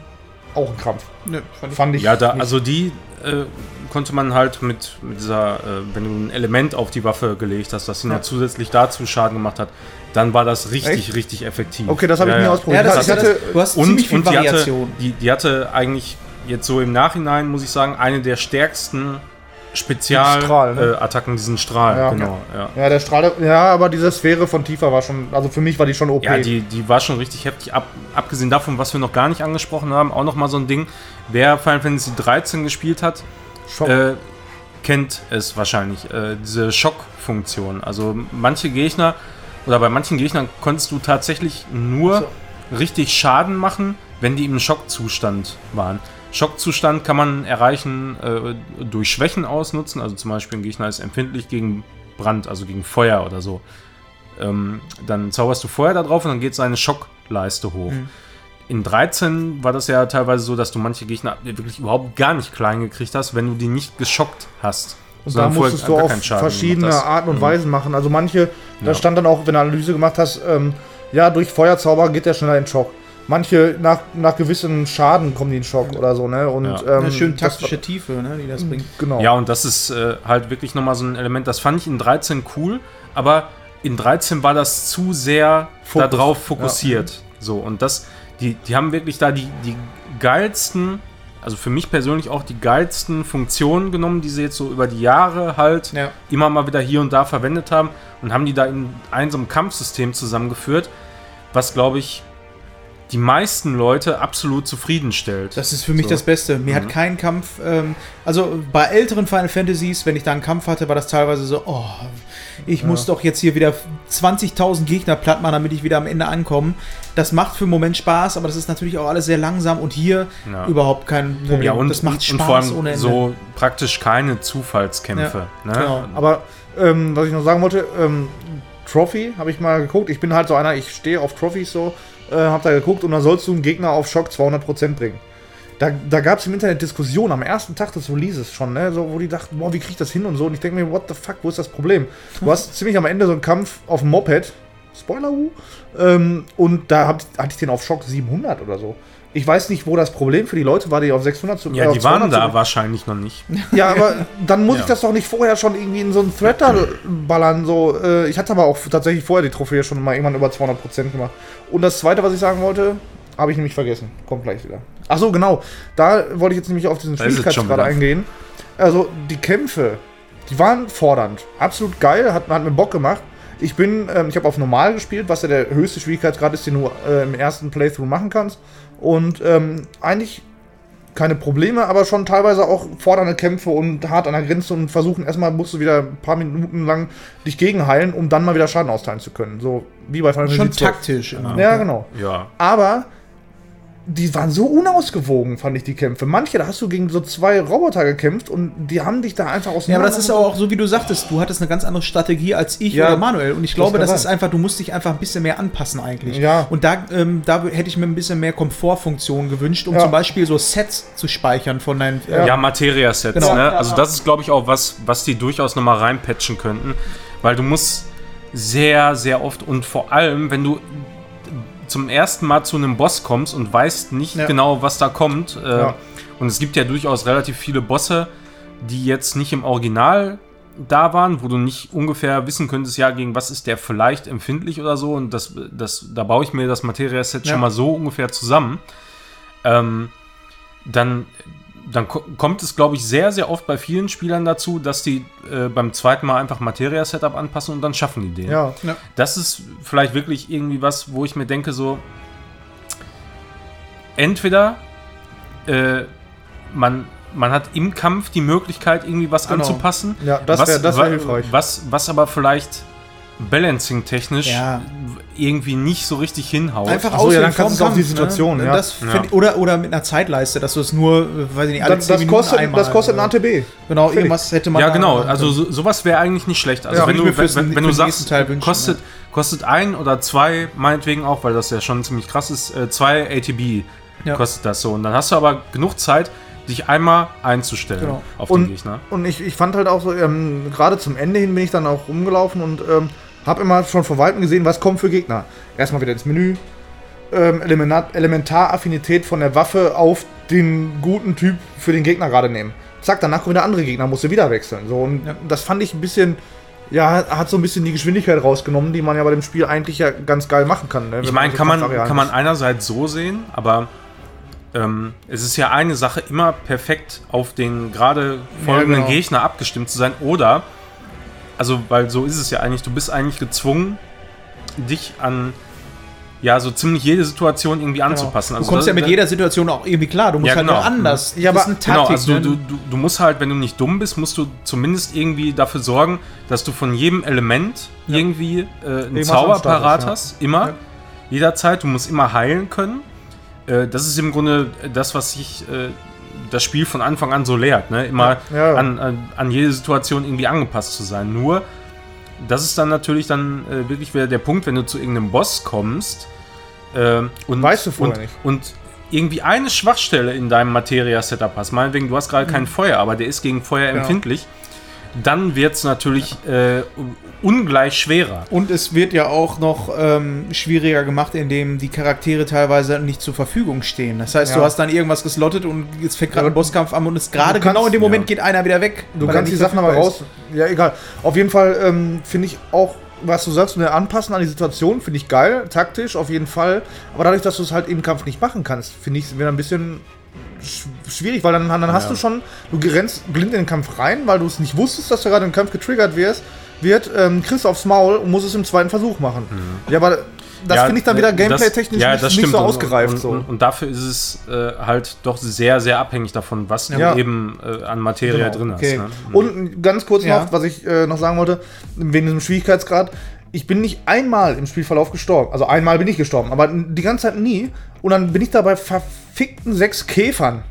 auch ein Krampf. Nö, fand ich- Fand ich. ja, da, nicht. also die äh, konnte man halt mit, mit dieser, äh, wenn du ein Element auf die Waffe gelegt hast, das sie Ja. noch zusätzlich dazu Schaden gemacht hat, dann war das richtig, Echt? richtig effektiv. Okay, das habe ich Ja, nie ja. ausprobiert. Ja, das, ich hatte, du hast Und, ziemlich viel und die, hatte, Variation. die, die hatte eigentlich jetzt so im Nachhinein, muss ich sagen, eine der stärksten Spezialattacken, Strahl, ne? äh, Attacken, diesen Strahl. Ja. genau, ja. ja, der Strahl, ja, aber diese Sphäre von Tifa war schon, also für mich war die schon OP. Ja, die, die war schon richtig heftig. Ab, abgesehen davon, was wir noch gar nicht angesprochen haben, auch noch mal so ein Ding. Wer Final Fantasy 13 gespielt hat, Schock. äh, kennt es wahrscheinlich. Äh, diese Schockfunktion. Also manche Gegner oder bei manchen Gegnern konntest du tatsächlich nur richtig Schaden machen, wenn die im Schockzustand waren. Schockzustand kann man erreichen äh, durch Schwächen ausnutzen. Also zum Beispiel ein Gegner ist empfindlich gegen Brand, also gegen Feuer oder so. Ähm, dann zauberst du Feuer da drauf und dann geht seine Schockleiste hoch. In 13 war das ja teilweise so, dass du manche Gegner wirklich überhaupt gar nicht klein gekriegt hast, wenn du die nicht geschockt hast. Und da musstest du auf verschiedene. Arten und Weisen machen. Also manche, da Ja. stand dann auch, wenn du Analyse gemacht hast, ähm, ja, durch Feuerzauber geht der schneller in Schock. Manche nach, nach gewissen Schaden kommen die in Schock oder so, ne? Und Ja. ähm, Eine schön das taktische Tiefe, ne, die das bringt. war- Genau. Ja, und das ist äh, halt wirklich nochmal so ein Element, das fand ich in 13 cool, aber in 13 war das zu sehr Fokus. darauf fokussiert. So, und das, die, die haben wirklich da die, die geilsten also für mich persönlich auch die geilsten Funktionen genommen, die sie jetzt so über die Jahre halt Ja. immer mal wieder hier und da verwendet haben und haben die da in einem Kampfsystem zusammengeführt, was glaube ich die meisten Leute absolut zufriedenstellt. Das ist für mich So. das Beste. Mir hat kein Kampf, ähm, also bei älteren Final Fantasies, wenn ich da einen Kampf hatte, war das teilweise so, oh, ich muss doch jetzt hier wieder 20.000 Gegner platt machen, damit ich wieder am Ende ankomme. Das macht für einen Moment Spaß, aber das ist natürlich auch alles sehr langsam und hier Ja. überhaupt kein Problem. ja, und, das macht Spaß und vor allem ohne Ende. so praktisch keine Zufallskämpfe. ne? genau. Aber ähm, was ich noch sagen wollte, ähm, Trophy habe ich mal geguckt. Ich bin halt so einer, ich stehe auf Trophys so, äh, habe da geguckt und dann sollst du einen Gegner auf Schock 200% bringen. Da, da gab es im Internet Diskussionen am ersten Tag des Releases schon, ne? so, wo die dachten, boah, wie krieg ich das hin und so. Und ich denke mir, what the fuck, wo ist das Problem? Du hast ziemlich am Ende so einen Kampf auf dem Moped, Spoiler, uh, ähm, und da hab, hatte ich den auf Schock 700 oder so. Ich weiß nicht, wo das Problem für die Leute war, die auf 600 zu Ja, äh, die waren 200 zu- da wahrscheinlich noch nicht. ja, aber dann muss Ja. ich das doch nicht vorher schon irgendwie in so einen Thread ballern. So. Äh, Ich hatte aber auch tatsächlich vorher die Trophäe schon mal irgendwann über 200% gemacht. Und das zweite, was ich sagen wollte, habe ich nämlich vergessen. Kommt gleich wieder. Ach so, genau. Da wollte ich jetzt nämlich auf diesen Schwierigkeitsgrad eingehen. Also, die Kämpfe, die waren fordernd. Absolut geil, hat, hat mir Bock gemacht. Ich bin, ähm, ich habe auf normal gespielt, was ja der höchste Schwierigkeitsgrad ist, den du äh, im ersten Playthrough machen kannst. Und ähm, eigentlich keine Probleme, aber schon teilweise auch fordernde Kämpfe und hart an der Grenze und versuchen erstmal musst du wieder ein paar Minuten lang dich gegenheilen, um dann mal wieder Schaden austeilen zu können. So wie bei Final Schon Fantasy XII. taktisch. immer. Ja, genau. Ja. Aber die waren so unausgewogen, fand ich die Kämpfe. Manche, da hast du gegen so zwei Roboter gekämpft und die haben dich da einfach aus Ja, aber das ist aber auch so, wie du sagtest, du hattest eine ganz andere Strategie als ich Ja, oder Manuel. Und ich glaube, das sein. ist einfach, du musst dich einfach ein bisschen mehr anpassen eigentlich. Ja. Und da, ähm, da hätte ich mir ein bisschen mehr Komfortfunktion gewünscht, um Ja. zum Beispiel so Sets zu speichern von deinen. Äh, Ja, Materia-Sets, Genau. ne? Also das ist, glaube ich, auch was, was die durchaus nochmal reinpatchen könnten. Weil du musst sehr, sehr oft und vor allem, wenn du zum ersten Mal zu einem Boss kommst und weißt nicht Ja. genau, was da kommt. Äh, Ja. Und es gibt ja durchaus relativ viele Bosse, die jetzt nicht im Original da waren, wo du nicht ungefähr wissen könntest, ja, gegen was ist der vielleicht empfindlich oder so. Und das, das, da baue ich mir das Materia-Set Ja. schon mal so ungefähr zusammen. Ähm, dann, dann ko- kommt es, glaube ich, sehr, sehr oft bei vielen Spielern dazu, dass die äh, beim zweiten Mal einfach Materia-Setup anpassen und dann schaffen die den. Ja. Das ist vielleicht wirklich irgendwie was, wo ich mir denke, so, entweder äh, man, man hat im Kampf die Möglichkeit, irgendwie was Genau. anzupassen. Ja, das was- wär- hilfreich. Was, was aber vielleicht balancing-technisch Ja. Irgendwie nicht so richtig hinhaut. Einfach Ach so, ja, dann kannst du es auf die Kampf, Situation, ne? ja. Das Ja. ich- oder, oder mit einer Zeitleiste, dass du es nur, äh, weiß ich nicht, alle Das, 10 das, Minuten kostet, einmal. das kostet ein oder- ATB. Genau, Fertig. irgendwas hätte man ja, genau. Also so, sowas wäre eigentlich nicht schlecht. Also Ja, wenn, du, wenn, wenn, wenn du den sagst, wünschen, kostet, kostet ein oder zwei, meinetwegen auch, weil das ja schon ziemlich krass ist, äh, zwei ATB Ja. kostet das so. Und dann hast du aber genug Zeit, dich einmal einzustellen Genau. auf den Und, Gegner. und ich, ich fand halt auch so, ähm, gerade zum Ende hin bin ich dann auch rumgelaufen und ähm, habe immer schon von Weitem gesehen, was kommt für Gegner. Erstmal wieder ins Menü. Ähm, Elementar- Elementaraffinität von der Waffe auf den guten Typ für den Gegner gerade nehmen. Zack, danach kommen wieder andere Gegner, musste wieder wechseln. So, und Ja. das fand ich ein bisschen, ja, hat so ein bisschen die Geschwindigkeit rausgenommen, die man ja bei dem Spiel eigentlich ja ganz geil machen kann. Ne, Ich meine, kann man, kann man einerseits so sehen, aber ähm, es ist ja eine Sache, immer perfekt auf den gerade folgenden genau. Gegner abgestimmt zu sein. Oder, also, weil so ist es ja eigentlich, du bist eigentlich gezwungen, dich an ja so ziemlich jede Situation irgendwie anzupassen. Genau. Du kommst ja mit jeder Situation auch irgendwie klar. Du musst Ja, halt genau. nur anders. Ja, Das aber- ist eine Genau, Taktik. also ne? du, du, du musst halt, wenn du nicht dumm bist, musst du zumindest irgendwie dafür sorgen, dass du von jedem Element irgendwie äh, einen Irgendwas Zauber parat hast, ja. Immer. Ja. Jederzeit. Du musst immer heilen können. Äh, das ist im Grunde das, was sich äh, das Spiel von Anfang an so lehrt. Ne? Immer Ja, ja. An, an, an jede Situation irgendwie angepasst zu sein. Nur, das ist dann natürlich dann äh, wirklich wieder der Punkt, wenn du zu irgendeinem Boss kommst äh, und, Weißt du vorher und, nicht. und irgendwie eine Schwachstelle in deinem Materia-Setup hast, meinetwegen, du hast gerade Mhm. kein Feuer, aber der ist gegen Feuer Ja. empfindlich, dann wird es natürlich äh, ungleich schwerer. Und es wird ja auch noch ähm, schwieriger gemacht, indem die Charaktere teilweise nicht zur Verfügung stehen. Das heißt, du Ja. hast dann irgendwas geslottet und jetzt fängt gerade Ja, ein Bosskampf an und ist gerade du genau in dem Moment ja. geht einer wieder weg. Du kannst die nicht Sachen aber raus. Ja, egal. Auf jeden Fall ähm, finde ich auch, was du sagst, eine Anpassen an die Situation, finde ich geil, taktisch auf jeden Fall. Aber dadurch, dass du es halt im Kampf nicht machen kannst, finde ich es wieder ein bisschen sch schwierig, weil dann, dann hast Ja. du schon, du rennst blind in den Kampf rein, weil du es nicht wusstest, dass du gerade im Kampf getriggert wirst, wird, ähm, kriegst du aufs Maul und musst es im zweiten Versuch machen. Ja, aber das Ja, finde ich dann wieder das- gameplay-technisch ja, nicht, das nicht so ausgereift. Und, so. und, und dafür ist es äh, halt doch sehr, sehr abhängig davon, was Ja. du eben äh, an Materie Genau, drin okay. hast. Ne? Und ganz kurz Ja. noch, was ich äh, noch sagen wollte, wegen diesem Schwierigkeitsgrad. Ich bin nicht einmal im Spielverlauf gestorben. Also einmal bin ich gestorben, aber die ganze Zeit nie. Und dann bin ich da bei verfickten sechs Käfern.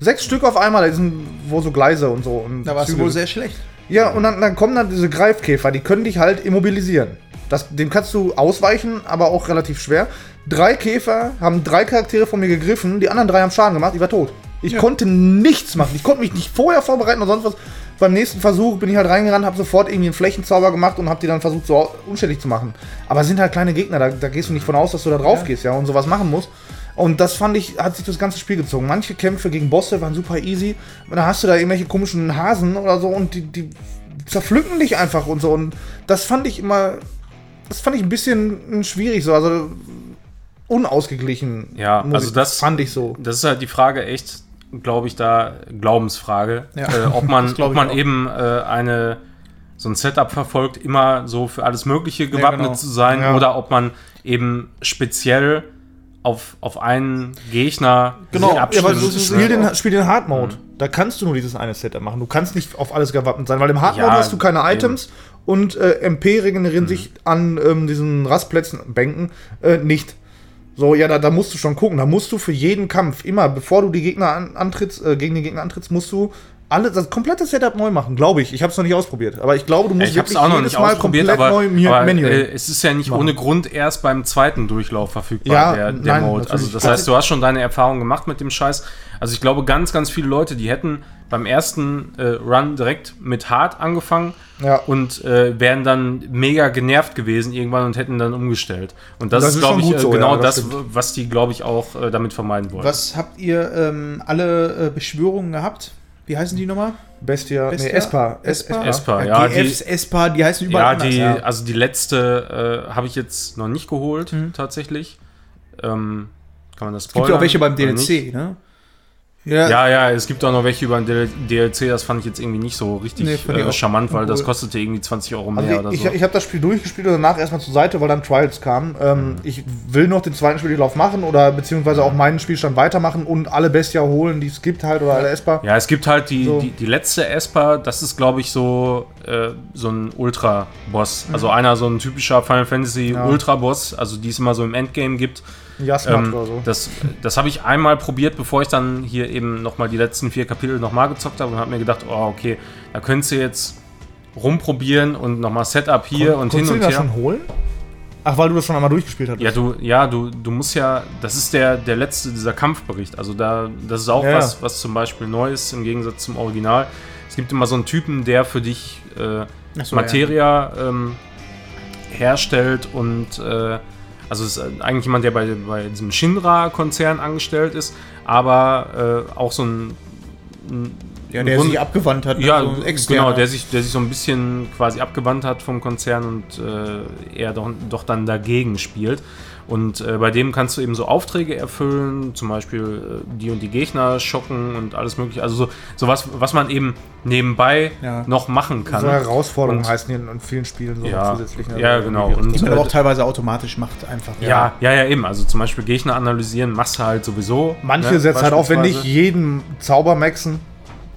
Sechs Stück auf einmal, da sind wo so Gleise und so. Und Da warst du Züge. wohl sehr schlecht. Ja, und dann, dann kommen dann diese Greifkäfer, die können dich halt immobilisieren. Das, dem kannst du ausweichen, aber auch relativ schwer. Drei Käfer haben drei Charaktere von mir gegriffen, die anderen drei haben Schaden gemacht, ich war tot. Ich konnte nichts machen. Ich konnte mich nicht vorher vorbereiten oder sonst was. Beim nächsten Versuch bin ich halt reingerannt, habe sofort irgendwie einen Flächenzauber gemacht und habe die dann versucht, so unschädlich zu machen. Aber es sind halt kleine Gegner, da, da gehst du nicht von aus, dass du da drauf gehst, ja, und sowas machen musst. Und das fand ich, hat sich das ganze Spiel gezogen. Manche Kämpfe gegen Bosse waren super easy. Und dann hast du da irgendwelche komischen Hasen oder so und die, die zerpflücken dich einfach und so. Und das fand ich immer, das fand ich ein bisschen schwierig so. Also unausgeglichen. Ja, also das- fand ich so. Das ist halt die Frage echt, glaube ich, da Glaubensfrage. Ja, Äh, ob man, ob man auch. eben äh, eine so ein Setup verfolgt, immer so für alles Mögliche gewappnet genau. zu sein, Ja. oder ob man eben speziell auf, auf einen Gegner Genau, ja, aber so, spiel, den, spiel den Hard Mode. Da kannst du nur dieses eine Setup machen. Du kannst nicht auf alles gewappnet sein, weil im Hard Mode Ja, hast du keine eben. Items und äh, MP regenerieren sich an ähm, diesen Rastplätzen, Bänken, äh, nicht. So, ja, da, da musst du schon gucken. Da musst du für jeden Kampf immer, bevor du die Gegner an, antrittst, äh, gegen den Gegner antrittst, musst du alle, das komplette Setup neu machen, glaube ich. Ich habe es noch nicht ausprobiert, aber ich glaube, du musst ich es auch noch nicht ausprobiert, aber, neu aber manual. äh, es ist ja nicht machen. ohne Grund erst beim zweiten Durchlauf verfügbar, Ja, der, der nein, Mode. Also das heißt, du hast schon deine Erfahrung gemacht mit dem Scheiß. Also ich glaube, ganz, ganz viele Leute, die hätten beim ersten äh, Run direkt mit Hard angefangen Ja. und äh, wären dann mega genervt gewesen irgendwann und hätten dann umgestellt. Und das, Das ist, ist glaube ich, gut äh, so, genau ja, das das, was die, glaube ich, auch äh, damit vermeiden wollen. Was habt ihr ähm, alle äh, Beschwörungen gehabt? Wie heißen die nochmal? Bestia, Bestia? nee, Espa. Espa? Espa, ja, GFs, Espa, die heißen überall Ja, anders. die, ja. also die letzte äh, habe ich jetzt noch nicht geholt, tatsächlich. Ähm, kann man das Es gibt ja auch spoilern welche beim? DLC, ne? Ja, Ja, ja, es gibt auch noch welche über den DLC, das fand ich jetzt irgendwie nicht so richtig Nee, äh, charmant, weil das cool. kostete irgendwie 20 Euro mehr Also oder ich, so. ich, ich habe das Spiel durchgespielt und danach erstmal zur Seite, weil dann Trials kamen. Ähm, Mhm. Ich will noch den zweiten Spieldurchlauf machen oder beziehungsweise auch meinen Spielstand weitermachen und alle Bestia holen, die es gibt halt oder alle Esper. ja, es gibt halt die, So. die, die letzte Esper, das ist glaube ich so, äh, so ein Ultra-Boss. Also einer, so ein typischer Final Fantasy Mhm. Ja. Ultra-Boss, also die es immer so im Endgame gibt. Jasmat Ähm, oder so. Das, das habe ich einmal probiert, bevor ich dann hier eben nochmal die letzten vier Kapitel nochmal gezockt habe und habe mir gedacht, oh, okay, da könntest du jetzt rumprobieren und nochmal Setup hier und hin du und den da her. schon holen? Ach, weil du das schon einmal durchgespielt hattest. Ja, du, ja, du, du musst ja, das ist der, der letzte, dieser Kampfbericht. Also da, das ist auch Ja, was, ja. was zum Beispiel neu ist im Gegensatz zum Original. Es gibt immer so einen Typen, der für dich äh, so, Materia ähm, herstellt und äh, also es ist eigentlich jemand, der bei, bei diesem Shinra-Konzern angestellt ist, aber äh, auch so ein, ein Ja, der Grund- sich abgewandt hat. ja, so externer. genau, der sich, der sich so ein bisschen quasi abgewandt hat vom Konzern und äh, er doch, doch dann dagegen spielt. Und äh, bei dem kannst du eben so Aufträge erfüllen, zum Beispiel äh, die und die Gegner schocken und alles mögliche. Also so, so was, was man eben nebenbei Ja. noch machen kann. So Herausforderungen Und- heißen die in, in vielen Spielen so Ja, zusätzlich. ne? ja, genau. Und- die man äh, aber auch teilweise automatisch macht, einfach. ja, ja, ja, eben. Also zum Beispiel Gegner analysieren machst du halt sowieso. Manche ne, setzen halt aufwendig beispielsweise. jeden Zauber maxen.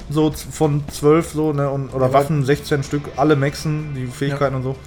So von 12 so, ne? Und, oder Waffen 16 Stück, alle maxen, die Fähigkeiten und so.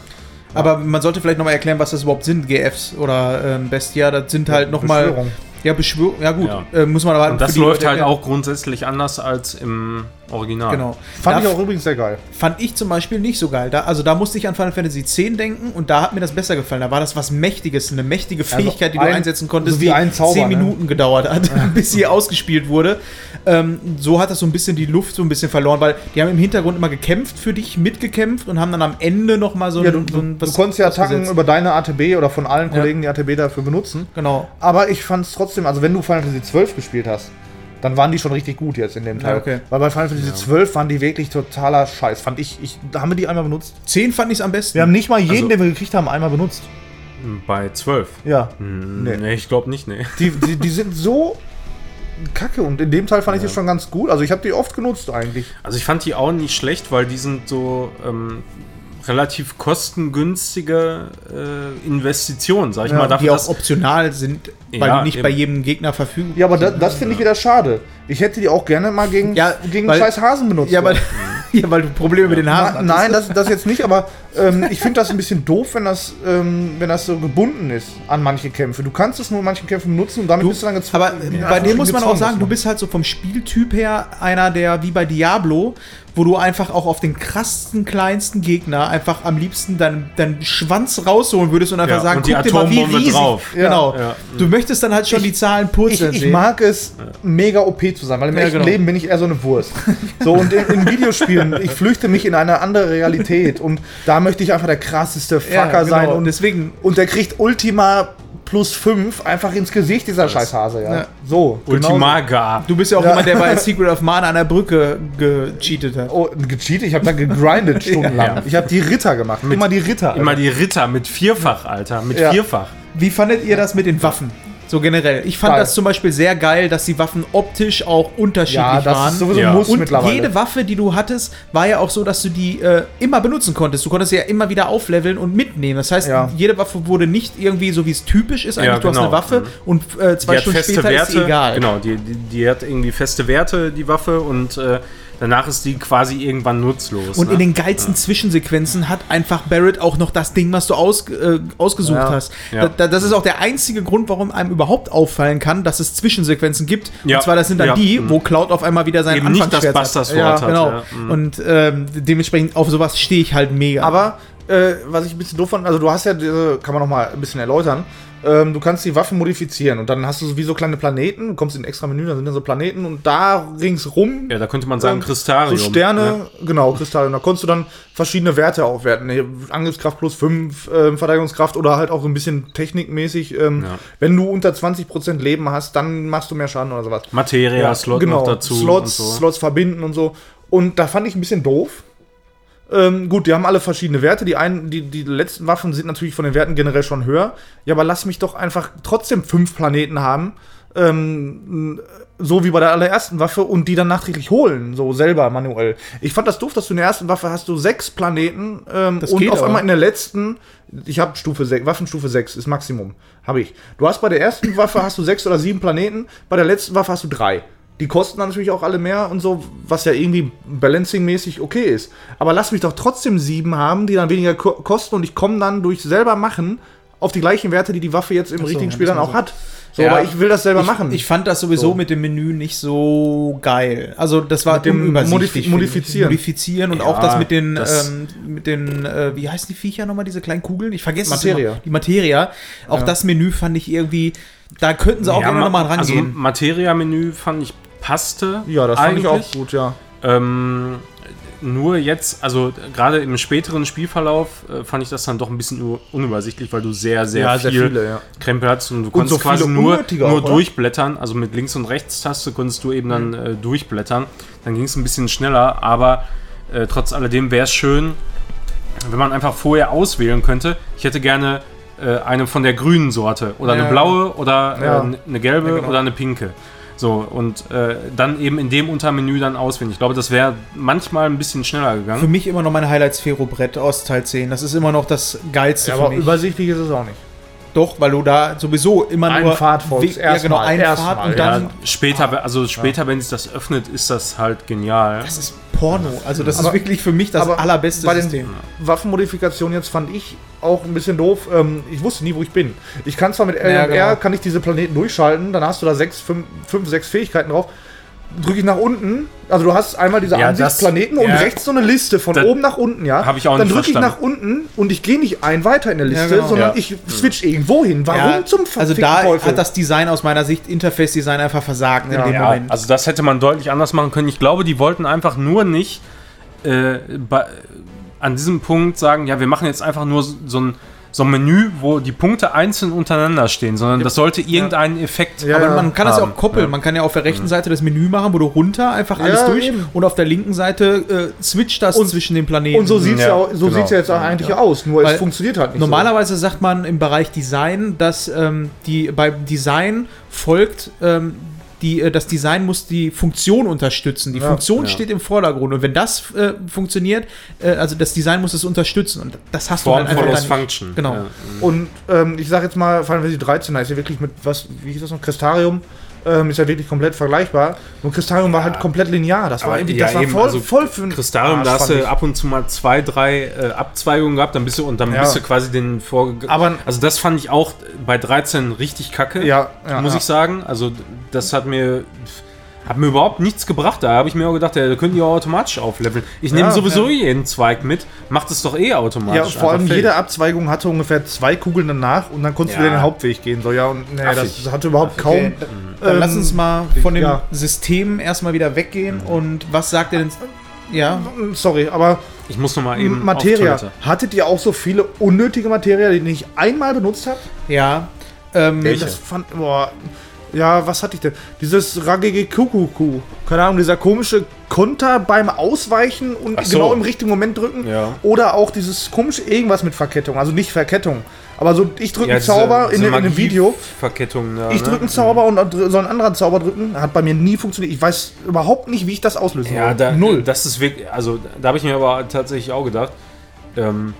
Aber man sollte vielleicht nochmal erklären, was das überhaupt sind, GFs oder ähm, Bestia. Das sind halt nochmal. Beschwörung. Ja, Beschwörung. Ja, gut. Ja. Äh, muss man aber Und das für die läuft Leute halt auch grundsätzlich anders als im Original. Genau. Fand Da ich auch übrigens sehr geil. fand ich zum Beispiel nicht so geil. Da, also da musste ich an Final Fantasy X denken und da hat mir das besser gefallen. Da war das was Mächtiges, eine mächtige Fähigkeit, die du ein- einsetzen konntest, so wie die ein Zauber, zehn ne? Minuten gedauert hat, bis sie ausgespielt wurde. Ähm, so hat das so ein bisschen die Luft so ein bisschen verloren, weil die haben im Hintergrund immer gekämpft für dich, mitgekämpft und haben dann am Ende noch mal so, Ja, ein- du, so ein du konntest ja Attacken ausgesetzt. über deine ATB oder von allen Kollegen die ATB dafür benutzen. Genau. Aber ich fand es trotzdem, also wenn du Final Fantasy 12 gespielt hast, dann waren die schon richtig gut jetzt in dem Teil. Ja, okay. Weil bei Final Fantasy 12 waren die wirklich totaler Scheiß. Fand ich, ich da haben wir die einmal benutzt. 10 fand ich es am besten. Wir haben nicht mal jeden, Also- den wir gekriegt haben, einmal benutzt. Bei 12. Ja. Hm, Nee. nee. ich glaube nicht, nee. Die, die, die sind so kacke. Und in dem Teil fand ich die schon ganz gut. Also ich habe die oft genutzt eigentlich. Also ich fand die auch nicht schlecht, weil die sind so ähm, relativ kostengünstige äh, Investitionen, sag ich Ja, mal. die Dafür, auch dass, optional sind, weil Ja, die nicht eben. bei jedem Gegner verfügbar Ja, aber da, das finde ich wieder schade. Ich hätte die auch gerne mal gegen, Ja, gegen weil- scheiß Hasen benutzt. Ja, weil, ja, weil du Probleme mit den Haaren Na, hattest. nein, das, das jetzt nicht, aber ähm, ich finde das ein bisschen doof, wenn das, ähm, wenn das so gebunden ist an manche Kämpfe. Du kannst es nur in manchen Kämpfen nutzen und damit bist du dann gezwungen. Aber bei dem muss man auch sagen, du bist halt so vom Spieltyp her einer, der wie bei Diablo, wo du einfach auch auf den krassesten, kleinsten Gegner einfach am liebsten deinen, deinen Schwanz rausholen würdest und einfach Ja, sagen, und die guck dir mal, wie Atombombe riesig. drauf. Genau. Ja. Du möchtest dann halt schon die Zahlen ich, purzeln ich sehen. mag es, mega OP zu sein, weil im Ja, echten genau. Leben bin ich eher so eine Wurst. So, und in, in Videospielen, ich flüchte mich in eine andere Realität und da möchte ich einfach der krasseste Fucker Ja, genau. sein Und und, deswegen und der kriegt Ultima plus 5 einfach ins Gesicht, dieser Scheißhase, ja. Ja. So, genauso. Ultimaga. Du bist ja auch Ja. jemand, der bei Secret of Mana an der Brücke gecheatet hat. Oh, gecheatet? Ich habe da gegrindet stundenlang. Ja. Ich habe die Ritter gemacht. immer die Ritter. Immer die Ritter mit Vierfach, Alter. Mit Ja. Vierfach. Wie fandet ihr das mit den Waffen? So generell. Ich fand Geil. das zum Beispiel sehr geil, dass die Waffen optisch auch unterschiedlich ja, das waren. ist sowieso Ja. Muss und mittlerweile. jede Waffe, die du hattest, war ja auch so, dass du die äh, immer benutzen konntest. Du konntest sie ja immer wieder aufleveln und mitnehmen. Das heißt, Ja. jede Waffe wurde nicht irgendwie so, wie es typisch ist. Eigentlich, Ja, du hast genau. eine Waffe Mhm. und äh, zwei Die Stunden feste später Werte. ist sie egal. Genau, die, die, die hat irgendwie feste Werte, die Waffe, und äh, danach ist die quasi irgendwann nutzlos. Und ne? in den geilsten Zwischensequenzen hat einfach Barrett auch noch das Ding, was du aus, äh, ausgesucht Ja. hast. Ja. Da, da, das ist auch der einzige Grund, warum einem überhaupt auffallen kann, dass es Zwischensequenzen gibt. Ja. Und zwar, das sind dann Ja. die, Mhm. wo Cloud auf einmal wieder sein Eben nicht das Anfangsschwert hat. Ja, hat, Genau. ja. Mhm. Und ähm, dementsprechend auf sowas stehe ich halt mega. Aber äh, was ich ein bisschen doof fand, also du hast ja diese, kann man noch mal ein bisschen erläutern. Ähm, du kannst die Waffen modifizieren und dann hast du wie so kleine Planeten. Du kommst in ein extra Menü, da sind dann so Planeten und da ringsrum ja, da könnte man sagen, ähm, Kristarium. so Sterne, ne? genau, Kristallium. Da konntest du dann verschiedene Werte aufwerten. Angriffskraft plus 5, ähm, Verteidigungskraft oder halt auch so ein bisschen technikmäßig. Ähm, Ja. Wenn du unter 20% Leben hast, dann machst du mehr Schaden oder sowas. Materia-Slot genau, noch dazu. Slots, und so. Slots verbinden und so. Und da fand ich ein bisschen doof. Ähm, gut, die haben alle verschiedene Werte. Die, einen, die, die letzten Waffen sind natürlich von den Werten generell schon höher. Ja, aber lass mich doch einfach trotzdem fünf Planeten haben. Ähm, so wie bei der allerersten Waffe und die dann nachträglich holen, so selber manuell. Ich fand das doof, dass du in der ersten Waffe hast du sechs Planeten ähm, und auf aber. einmal in der letzten, ich habe Stufe 6, Waffenstufe 6 ist Maximum, habe ich. Du hast bei der ersten Waffe hast du sechs oder sieben Planeten, bei der letzten Waffe hast du drei. Die kosten dann natürlich auch alle mehr und so, was ja irgendwie balancing-mäßig okay ist. Aber lass mich doch trotzdem sieben haben, die dann weniger ko kosten und ich komme dann durch selber machen auf die gleichen Werte, die die Waffe jetzt im so, richtigen ja, Spiel dann auch so. hat. So, Ja. aber ich will das selber ich, machen. Ich fand das sowieso So. mit dem Menü nicht so geil. Also das war Mit dem unübersichtlich, Modif- finde ich. Modifizieren. Modifizieren und Ja, auch das mit den, das- ähm, mit den, äh, wie heißen die Viecher nochmal, diese kleinen Kugeln? Ich vergesse es Materia. immer. Die Materia. Auch das Menü fand ich irgendwie, da könnten sie auch gerne ma- nochmal Also rangehen. Materia-Menü fand ich passte. ja, das fand ich auch eigentlich. gut, ja. Ähm, nur jetzt, also gerade im späteren Spielverlauf äh, fand ich das dann doch ein bisschen unübersichtlich, weil du sehr, sehr Ja, sehr viel viele, ja. Krempel hast und du konntest so quasi nur, nur auch, oder? durchblättern. Also mit Links- und Rechtstaste konntest du eben dann Mhm. äh, durchblättern. Dann ging es ein bisschen schneller, aber äh, trotz alledem wäre es schön, wenn man einfach vorher auswählen könnte. Ich hätte gerne äh, eine von der grünen Sorte oder Ja. eine blaue oder Ja. äh, eine gelbe genau. oder eine pinke. So, und äh, dann eben in dem Untermenü dann auswählen. Ich glaube, das wäre manchmal ein bisschen schneller Für gegangen. mich immer noch mein Highlight Sphero-Brett aus Teil 10. Das ist immer noch das Geilste ja für aber mich. übersichtlich ist es auch nicht. Doch, weil du da sowieso immer Ein nur... Pfad folgst, Ja, genau, erstmal, ein erstmal, Pfad und ja. dann... Ja, später, also später, wenn sich das öffnet, ist das halt genial. Das ist Porno. Also das Aber- ist wirklich für mich das aber allerbeste bei den System. Waffenmodifikationen jetzt fand ich auch ein bisschen doof. Ähm, ich wusste nie, wo ich bin. Ich kann zwar mit L Ja, genau. kann ich diese Planeten durchschalten, dann hast du da sechs, fünf, fünf sechs Fähigkeiten drauf. Drücke ich nach unten, also du hast einmal diese Ja, das- Ansichtsplaneten und ja. rechts so eine Liste von Das oben nach unten, ja. hab ich auch Dann drücke ich nach unten und ich gehe nicht ein weiter in der Liste, genau. sondern Ja. ich switch irgendwo hin. Warum Ja, zum Also verfickten da Teufel? hat das Design aus meiner Sicht, Interface-Design einfach versagt Ja. in dem Ja, Moment. also das hätte man deutlich anders machen können. Ich glaube, die wollten einfach nur nicht äh, bei, an diesem Punkt sagen, ja, wir machen jetzt einfach nur so so ein, so ein Menü, wo die Punkte einzeln untereinander stehen, sondern das sollte irgendeinen Effekt Ja, Aber ja. man kann das ja auch koppeln. Ja. Man kann ja auf der rechten Seite das Menü machen, wo du runter einfach alles Ja, durch eben. und auf der linken Seite äh, switcht das Und- zwischen den Planeten. und so sieht es ja, Ja, auch- so genau. sieht's ja jetzt auch eigentlich aus, nur Weil es funktioniert halt nicht. Normalerweise sagt man im Bereich Design, dass ähm, die beim Design folgt ähm, die, äh, das Design muss die Funktion unterstützen. Die Ja, Funktion ja. steht im Vordergrund. Und wenn das äh, funktioniert, äh, also das Design muss es unterstützen. Und das hast du Form halt einfach follows dann- Function. Genau. Ja. Und ähm, ich sage jetzt mal, Final Fantasy 13, da ist ja wirklich mit, was, wie hieß das noch, Crystarium, ähm, ist ja wirklich komplett vergleichbar. Nur Crystarium war halt komplett linear. Das war irgendwie, ja, das war eben, voll, also voll für ein Kristallum, da hast du ab und zu mal zwei, drei äh, Abzweigungen gehabt, dann bist du und dann Ja. bist du quasi den vorge... Aber- also das fand ich auch bei 13 richtig kacke, Ja, ja, muss ja. ich sagen. Also das hat mir hat mir überhaupt nichts gebracht. Da habe ich mir auch gedacht, ja, da können die auch automatisch aufleveln. Ich nehme Ja, sowieso ja. jeden Zweig mit, macht es doch eh Ja, automatisch. vor allem jede. Abzweigung hatte ungefähr zwei Kugeln danach und dann konntest du Ja. wieder den Hauptweg gehen. So, ja, und nee, Affig. das hatte überhaupt kaum. Okay, dann ähm, lass uns mal von dem ja. System erstmal wieder weggehen. Und was sagt ihr denn? Ja, Sorry, aber Ich muss noch mal eben Materia. Hattet ihr auch so viele unnötige Materia, die ihr nicht einmal benutzt habt? ja. Ähm, Welche? Das fand. Boah. Ja, was hatte ich denn? Dieses Ragege Kukuku. Keine Ahnung, dieser komische Konter beim Ausweichen und Ach so. genau im richtigen Moment drücken. Ja. Oder auch dieses komische irgendwas mit Verkettung. Also nicht Verkettung. Aber so, ich drücke Ja, einen Zauber diese- in, diese in einem Video. Verkettung da, Ich ne? drücke einen Zauber und dr- soll ein anderer Zauber drücken. Hat bei mir nie funktioniert. Ich weiß überhaupt nicht, wie ich das auslösen Ja, soll. da, Null. Das ist wirklich, also da habe ich mir aber tatsächlich auch gedacht, ähm,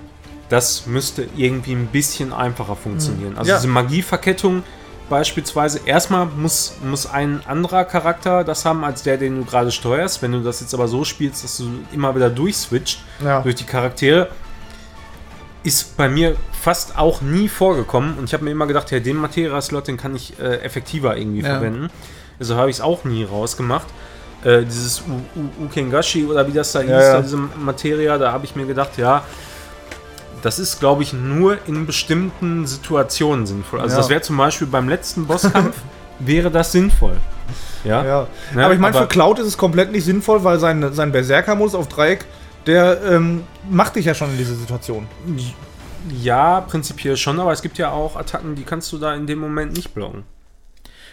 das müsste irgendwie ein bisschen einfacher funktionieren. Also Ja. diese Magieverkettung beispielsweise, erstmal muss, muss ein anderer Charakter das haben, als der, den du gerade steuerst. Wenn du das jetzt aber so spielst, dass du immer wieder durchswitcht Ja. durch die Charaktere, ist bei mir fast auch nie vorgekommen. Und ich habe mir immer gedacht, ja, den Materia-Slot, den kann ich äh, effektiver irgendwie Ja. verwenden. Also habe ich es auch nie rausgemacht. Äh, dieses U U Ukengashi oder wie das da hieß, ja. da diese Materia, da habe ich mir gedacht, ja, das ist, glaube ich, nur in bestimmten Situationen sinnvoll. Also Ja. das wäre zum Beispiel beim letzten Bosskampf, wäre das sinnvoll. Ja, Ja. Ne, aber ich meine, für Cloud ist es komplett nicht sinnvoll, weil sein, sein Berserker-Modus auf Dreieck, der ähm, macht dich ja schon in diese Situation. ja, prinzipiell schon, aber es gibt ja auch Attacken, die kannst du da in dem Moment nicht blocken.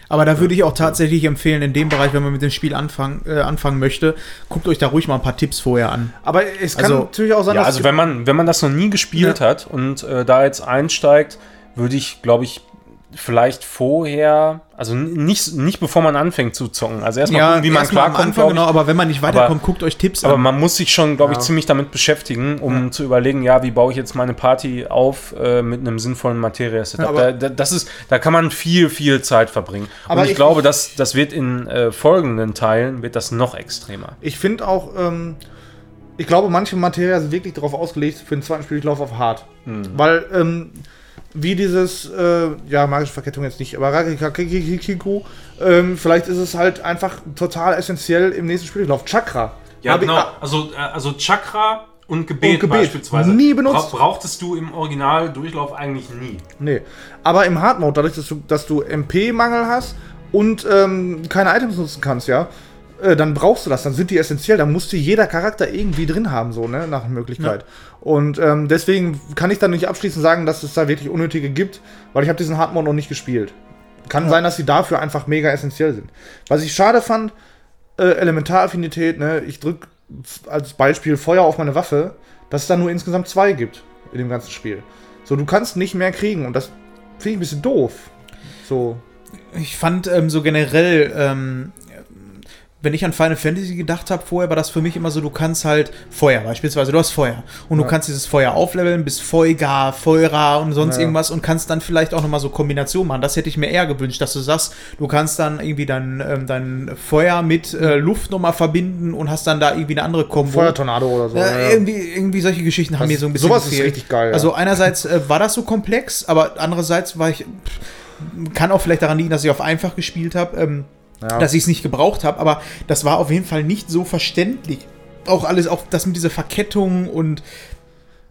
Aber da würde ich auch tatsächlich empfehlen, in dem Bereich, wenn man mit dem Spiel anfangen, äh, anfangen möchte, guckt euch da ruhig mal ein paar Tipps vorher an. Aber es kann Also- natürlich auch sein, Ja, dass also wenn man, wenn man das noch nie gespielt hat und äh, da jetzt einsteigt, würde ich, glaube ich, vielleicht vorher, also nicht, nicht bevor man anfängt zu zocken. Also erstmal gucken, wie man klarkommt, Anfang, ich. genau, aber wenn man nicht weiterkommt, guckt euch Tipps Aber an. man muss sich schon, glaube ich, Ja. ziemlich damit beschäftigen, um zu überlegen, ja, wie baue ich jetzt meine Party auf äh, mit einem sinnvollen Materia-Setup. Aber- Da, da, das ist, da kann man viel, viel Zeit verbringen. Aber Und ich, ich- glaube, dass das wird in äh, folgenden Teilen wird das noch extremer. ich finde auch, ähm, ich glaube, manche Materia sind wirklich darauf ausgelegt für den zweiten Spieldurchlauf auf hart. Hm. Weil, ähm, wie dieses, äh, ja, magische Verkettung jetzt nicht, aber Rakikakikiku, ähm, vielleicht ist es halt einfach total essentiell im nächsten Spieldurchlauf. Chakra. Hab ich- ah, Also, also Chakra und Gebet, Und Gebet. beispielsweise. Nie benutzt. brauchtest du im Original-Durchlauf eigentlich nie. Nee. Aber im Hard Mode, dadurch, dass du, dass du MP-Mangel hast und ähm, keine Items nutzen kannst, ja, äh, dann brauchst du das, dann sind die essentiell, dann musste jeder Charakter irgendwie drin haben, so, ne, nach Möglichkeit. Und ähm, deswegen kann ich dann nicht abschließend sagen, dass es da wirklich unnötige gibt, weil ich habe diesen Hard Mode noch nicht gespielt. Kann sein, dass sie dafür einfach mega essentiell sind. Was ich schade fand, äh, Elementaraffinität, ne, ich drück f- als Beispiel Feuer auf meine Waffe, dass es da nur insgesamt zwei gibt in dem ganzen Spiel. So, du kannst nicht mehr kriegen und das finde ich ein bisschen doof. So. Ich fand ähm, so generell, ähm, wenn ich an Final Fantasy gedacht habe, vorher war das für mich immer so, du kannst halt Feuer beispielsweise, du hast Feuer und du Ja. kannst dieses Feuer aufleveln bis Feuga, Feuera und sonst Ja. irgendwas und kannst dann vielleicht auch nochmal so Kombinationen machen. Das hätte ich mir eher gewünscht, dass du sagst, du kannst dann irgendwie dein, ähm, dein Feuer mit äh, Luft nochmal verbinden und hast dann da irgendwie eine andere Kombo. Feuertornado oder so. Ja. Irgendwie, irgendwie solche Geschichten haben Das- mir so ein bisschen sowas ist gefehlt. richtig geil, ja. Also einerseits äh, war das so komplex, aber andererseits war ich pff, kann auch vielleicht daran liegen, dass ich auf einfach gespielt habe, ähm, Ja. dass ich es nicht gebraucht habe, aber das war auf jeden Fall nicht so verständlich. Auch alles, auch das mit dieser Verkettung und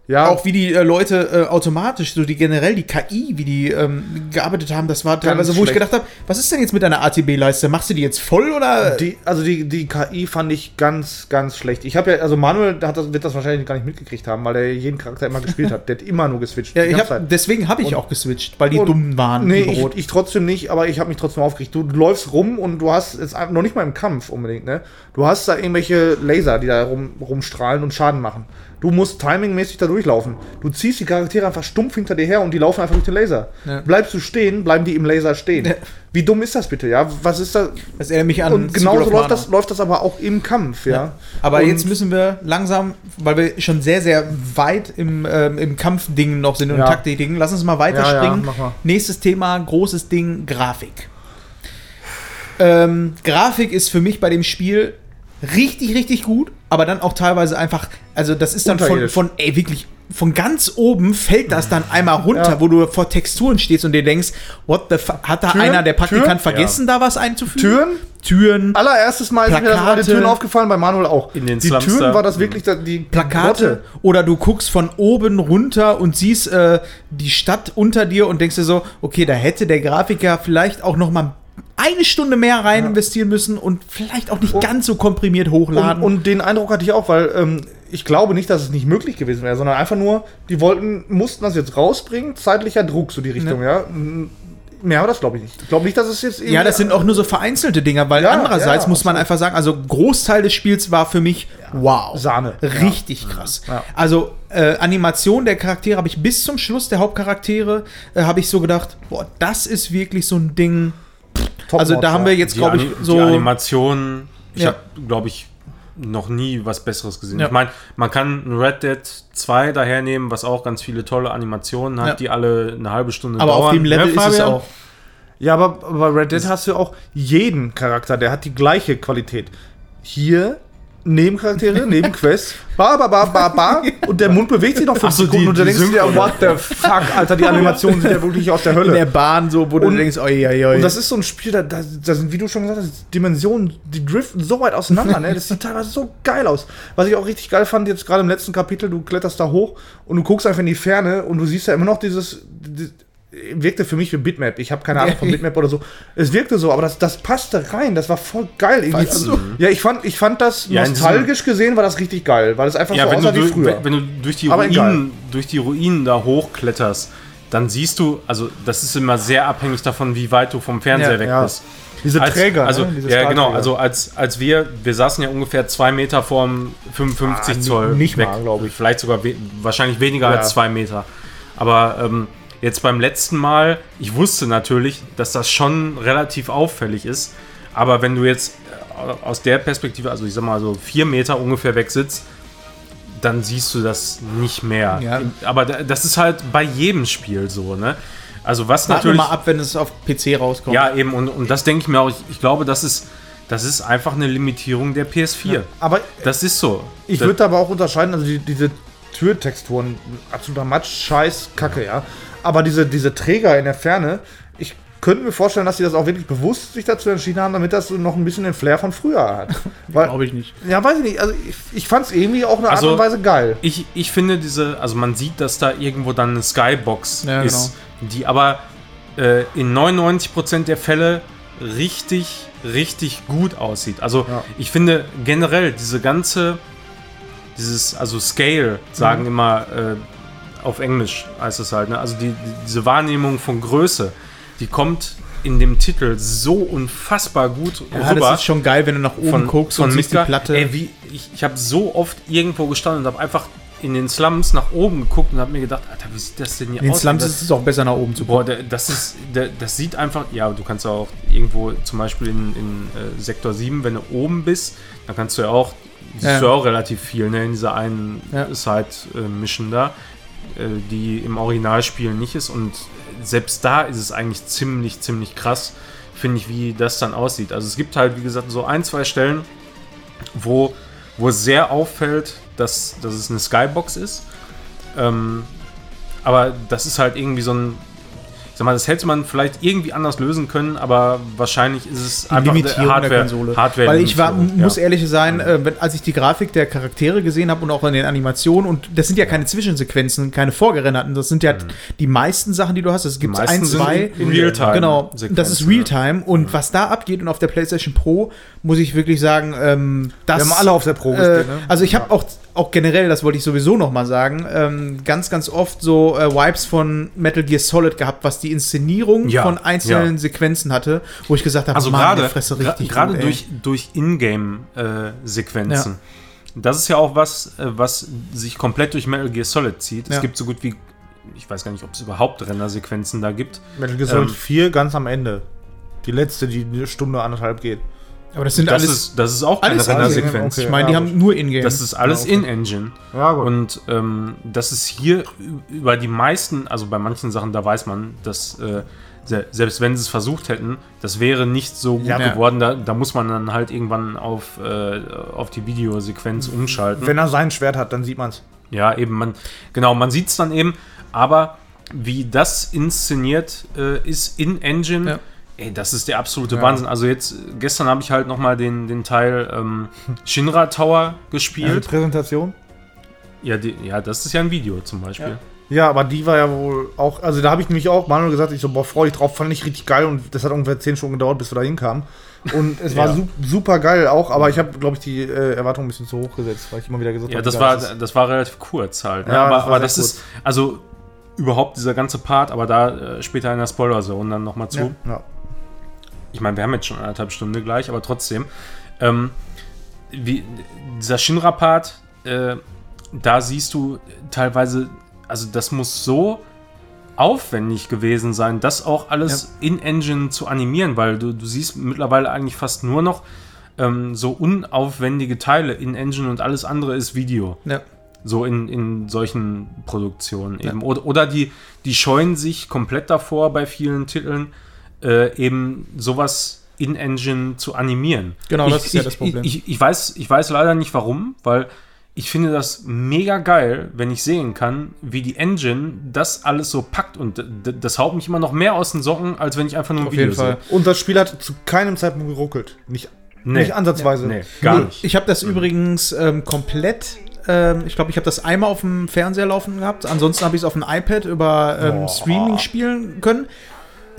ja, auch wie die äh, Leute äh, automatisch, so die generell die KI, wie die ähm, gearbeitet haben, das war teilweise, wo ich gedacht habe, was ist denn jetzt mit deiner ATB-Leiste? Machst du die jetzt voll oder? die, also die, die KI fand ich ganz, ganz schlecht. Ich habe ja, also Manuel hat das, wird das wahrscheinlich gar nicht mitgekriegt haben, weil er jeden Charakter immer gespielt hat. Der hat immer nur geswitcht. ja, ich hab, deswegen habe ich Und- auch geswitcht, weil die Und- dumm waren. Nee, ich, ich trotzdem nicht, aber ich habe mich trotzdem aufgeregt. Du, du läufst rum und du hast jetzt noch nicht mal im Kampf unbedingt, ne? Du hast da irgendwelche Laser, die da rum, rumstrahlen und Schaden machen. Du musst timingmäßig da durchlaufen. Du ziehst die Charaktere einfach stumpf hinter dir her und die laufen einfach durch den Laser. Ja. Bleibst du stehen, bleiben die im Laser stehen. Ja. Wie dumm ist das bitte, ja? Was ist da? Das erinnert mich an Und genauso läuft das, läuft das aber auch im Kampf, ja. Aber und jetzt müssen wir langsam, weil wir schon sehr, sehr weit im, ähm, im Kampfding noch sind und Ja. Taktikding, lass uns mal Ja, weiterspringen. ja, mal. Nächstes Thema, großes Ding, Grafik. Ähm, Grafik ist für mich bei dem Spiel richtig, richtig gut, aber dann auch teilweise einfach, also das ist dann von, von, ey, wirklich, von ganz oben fällt das dann einmal runter, Ja. wo du vor Texturen stehst und dir denkst, what the fuck, hat da Türen? einer der Praktikant Türen? vergessen, da was einzufügen? Türen? Türen, Allererstes Mal ist mir das bei den Plakate. Türen aufgefallen, bei Manuel auch. In den die Slums Türen da. war das wirklich da- die Plakate Grotte. oder du guckst von oben runter und siehst äh, die Stadt unter dir und denkst dir so, okay, da hätte der Grafiker vielleicht auch noch mal eine Stunde mehr rein investieren müssen und vielleicht auch nicht Und- ganz so komprimiert Und, hochladen. und den Eindruck hatte ich auch, weil ähm, ich glaube nicht, dass es nicht möglich gewesen wäre, sondern einfach nur, die wollten, mussten das jetzt rausbringen, zeitlicher Druck, so die Richtung, ja. Mm, Mehr war das, glaube ich, nicht. Ich glaube nicht, dass es jetzt ja, das sind auch nur so vereinzelte Dinger, weil Ja, andererseits ja, muss man einfach sagen, also Großteil des Spiels war für mich wow. Sahne. Richtig krass. Ja. Also äh, Animation der Charaktere habe ich bis zum Schluss der Hauptcharaktere äh, habe ich so gedacht, boah, das ist wirklich so ein Ding. Top Also da haben wir jetzt glaube ich so die Animation, ich Ja. habe, glaube ich, noch nie was Besseres gesehen. Ja. Ich meine, man kann ein Red Dead 2 dahernehmen, was auch ganz viele tolle Animationen hat, Ja. die alle eine halbe Stunde aber dauern. auf dem Level ist es auch. Ja, aber bei Red Dead hast du auch jeden Charakter, der hat die gleiche Qualität. Hier Nebencharaktere, Nebenquests, ba, ba, ba, ba, ba, und der Mund bewegt sich noch fünf so, Sekunden die- und du denkst dir, what the fuck, Alter, die Animationen sind ja wirklich aus der in der Hölle. Bahn, so, wo du Und- denkst, oi, oi, oi. Und das ist so ein Spiel, da, da, da sind, wie du schon gesagt hast, Dimensionen, die driften so weit auseinander, ne? Das sieht teilweise so geil aus. Was ich auch richtig geil fand, jetzt gerade im letzten Kapitel, du kletterst da hoch und du guckst einfach in die Ferne und du siehst ja immer noch dieses. die- wirkte für mich wie Bitmap. Ich habe keine Ahnung von Bitmap oder so. Es wirkte so, aber das, das passte rein. Das war voll geil. Irgendwie. Also, ja, ich fand, ich fand das Ja, nostalgisch gesehen, war das richtig geil, weil es einfach Ja, so wenn du, aussah wie durch, früher. wenn, wenn du durch die Ruinen, durch die Ruinen da hochkletterst, dann siehst du, also das ist immer sehr abhängig davon, wie weit du vom Fernseher Ja, weg ja. bist. Diese Als, Träger, also ne? Diese ja genau, also als, als wir, wir saßen ja ungefähr zwei Meter vorm 55 Ah, Zoll nicht weg, mal, glaub ich. Vielleicht sogar we wahrscheinlich weniger Ja. als zwei Meter. Aber ähm, jetzt beim letzten Mal, ich wusste natürlich, dass das schon relativ auffällig ist. Aber wenn du jetzt äh, aus der Perspektive, also ich sag mal so vier Meter ungefähr weg sitzt, dann siehst du das nicht mehr. Ja. Aber da- das ist halt bei jedem Spiel so, ne? Also was Warten natürlich. mal ab, wenn es auf PC rauskommt. Ja, eben, und, und das denke ich mir auch. Ich, ich glaube, das ist, das ist einfach eine Limitierung der PS4. aber Das ist so. Ich würde aber auch unterscheiden, also die, diese Türtexturen, absoluter Matsch, Scheiß, Kacke, ja. Aber diese, diese Träger in der Ferne, ich könnte mir vorstellen, dass sie das auch wirklich bewusst sich dazu entschieden haben, damit das so noch ein bisschen den Flair von früher hat. Glaube ich nicht. ja, weiß ich nicht, also ich, ich fand es irgendwie auch eine Art Also- und Weise geil. Ich, ich finde diese, also man sieht, dass da irgendwo dann eine Skybox Ja, ist, die aber äh, in 99% der Fälle richtig, richtig gut aussieht. Also Ja. ich finde generell diese ganze, dieses, also Scale, sagen Mhm. immer äh, auf Englisch heißt es halt, ne? also die, die, diese Wahrnehmung von Größe, die kommt in dem Titel so unfassbar gut Ja, das ist schon geil, wenn du nach oben von, guckst von und siehst die Platte. Ey, wie, ich ich habe so oft irgendwo gestanden und habe einfach in den Slums nach oben geguckt und habe mir gedacht, Alter, wie sieht das denn hier in den aus? Slums Das- ist es auch besser nach oben zu Boah, der, das ist, das sieht einfach, ja, du kannst auch irgendwo, zum Beispiel in, in äh, Sektor 7, wenn du oben bist, dann kannst du ja auch, siehst Ja. du auch relativ viel, ne, in dieser einen Ja. Side-Mission da, äh, die im Originalspiel nicht ist und selbst da ist es eigentlich ziemlich, ziemlich krass, finde ich, wie das dann aussieht. Also es gibt halt, wie gesagt, so ein, zwei Stellen, wo, wo es sehr auffällt, dass, dass es eine Skybox ist. Ähm, aber das ist halt irgendwie so ein. Sag mal, das hätte man vielleicht irgendwie anders lösen können, aber wahrscheinlich ist es die einfach Limitierung der Konsole. Hardware Weil ich war, muss ja. ehrlich sein, äh, als ich die Grafik der Charaktere gesehen habe und auch in den Animationen, und das sind ja keine Zwischensequenzen, keine vorgerenderten, das sind ja die meisten Sachen, die du hast. Es gibt Mhm. ein, zwei. in Realtime Genau, das ist Realtime. Und was da abgeht und auf der PlayStation Pro, muss ich wirklich sagen, ähm, das. Wir haben alle auf der Pro äh, gespielt, ne? Also ich habe auch, auch generell, das wollte ich sowieso noch mal sagen, ähm, ganz, ganz oft so äh, Vibes von Metal Gear Solid gehabt, was die Inszenierung Ja, von einzelnen ja. Sequenzen hatte, wo ich gesagt habe, Also gerade gerade durch, durch Ingame-Sequenzen. das ist ja auch was, äh, was sich komplett durch Metal Gear Solid zieht. Ja. Es gibt so gut wie, ich weiß gar nicht, ob es überhaupt Rendersequenzen da gibt. Metal Gear Solid Ähm, 4 ganz am Ende. Die letzte, die eine Stunde, anderthalb geht. Aber das sind Das alles. ist, das ist auch keine alles Rendersequenz. okay. ich meine, die Ja, haben nur Ingame. Das ist alles Ja, okay. in-Engine. Ja, gut. Und ähm, das ist hier über die meisten, also bei manchen Sachen, da weiß man, dass äh, se selbst wenn sie es versucht hätten, das wäre nicht so gut Ja. geworden. Da, da muss man dann halt irgendwann auf, äh, auf die Videosequenz umschalten. Wenn er sein Schwert hat, dann sieht man's. Ja, eben, man, genau, man sieht es dann eben, aber wie das inszeniert äh, ist in Engine, Ja. Ey, das ist der absolute Ja. Wahnsinn. Also jetzt, gestern habe ich halt nochmal den, den Teil ähm, Shinra Tower Die gespielt. Präsentation. Ja, die, ja, das ist ja ein Video zum Beispiel. Ja, aber die war ja wohl auch, also da habe ich nämlich auch Manuel gesagt, ich so, boah, freu dich drauf, fand ich richtig geil und das hat ungefähr 10 Stunden gedauert, bis wir da hinkamen. Und es war Ja. su super geil auch, aber ich habe, glaube ich, die äh, Erwartung ein bisschen zu hoch gesetzt, weil ich immer wieder gesagt Ja, habe, das wie geil war, ist. das war relativ kurz halt. Ne? Ja, aber das aber das ist, also überhaupt dieser ganze Part, aber da äh, später in der Spoiler-Zone dann nochmal zu. Ja. Ich meine, wir haben jetzt schon anderthalb Stunden gleich, aber trotzdem. Ähm, wie, dieser Shinra-Part, äh, da siehst du teilweise, also das muss so aufwendig gewesen sein, das auch alles in Engine zu animieren, weil du, du siehst mittlerweile eigentlich fast nur noch ähm, so unaufwendige Teile in Engine und alles andere ist Video. ja. So in, in solchen Produktionen eben. Oder, oder die, die scheuen sich komplett davor bei vielen Titeln, äh, eben sowas in Engine zu animieren. Genau, ich, das ist ja ich, das Problem. Ich, ich, weiß, ich weiß leider nicht warum, weil ich finde das mega geil, wenn ich sehen kann, wie die Engine das alles so packt. Und das haut mich immer noch mehr aus den Socken, als wenn ich einfach nur ein Auf Video jeden Fall. sehe. Und das Spiel hat zu keinem Zeitpunkt geruckelt. Nicht, Nee. nicht ansatzweise. Nee, gar Nee, nicht. Ich habe das übrigens ähm, komplett. Ähm, ich glaube, ich habe das einmal auf dem Fernseher laufen gehabt. Ansonsten habe ich es auf dem iPad über ähm. Streaming spielen können.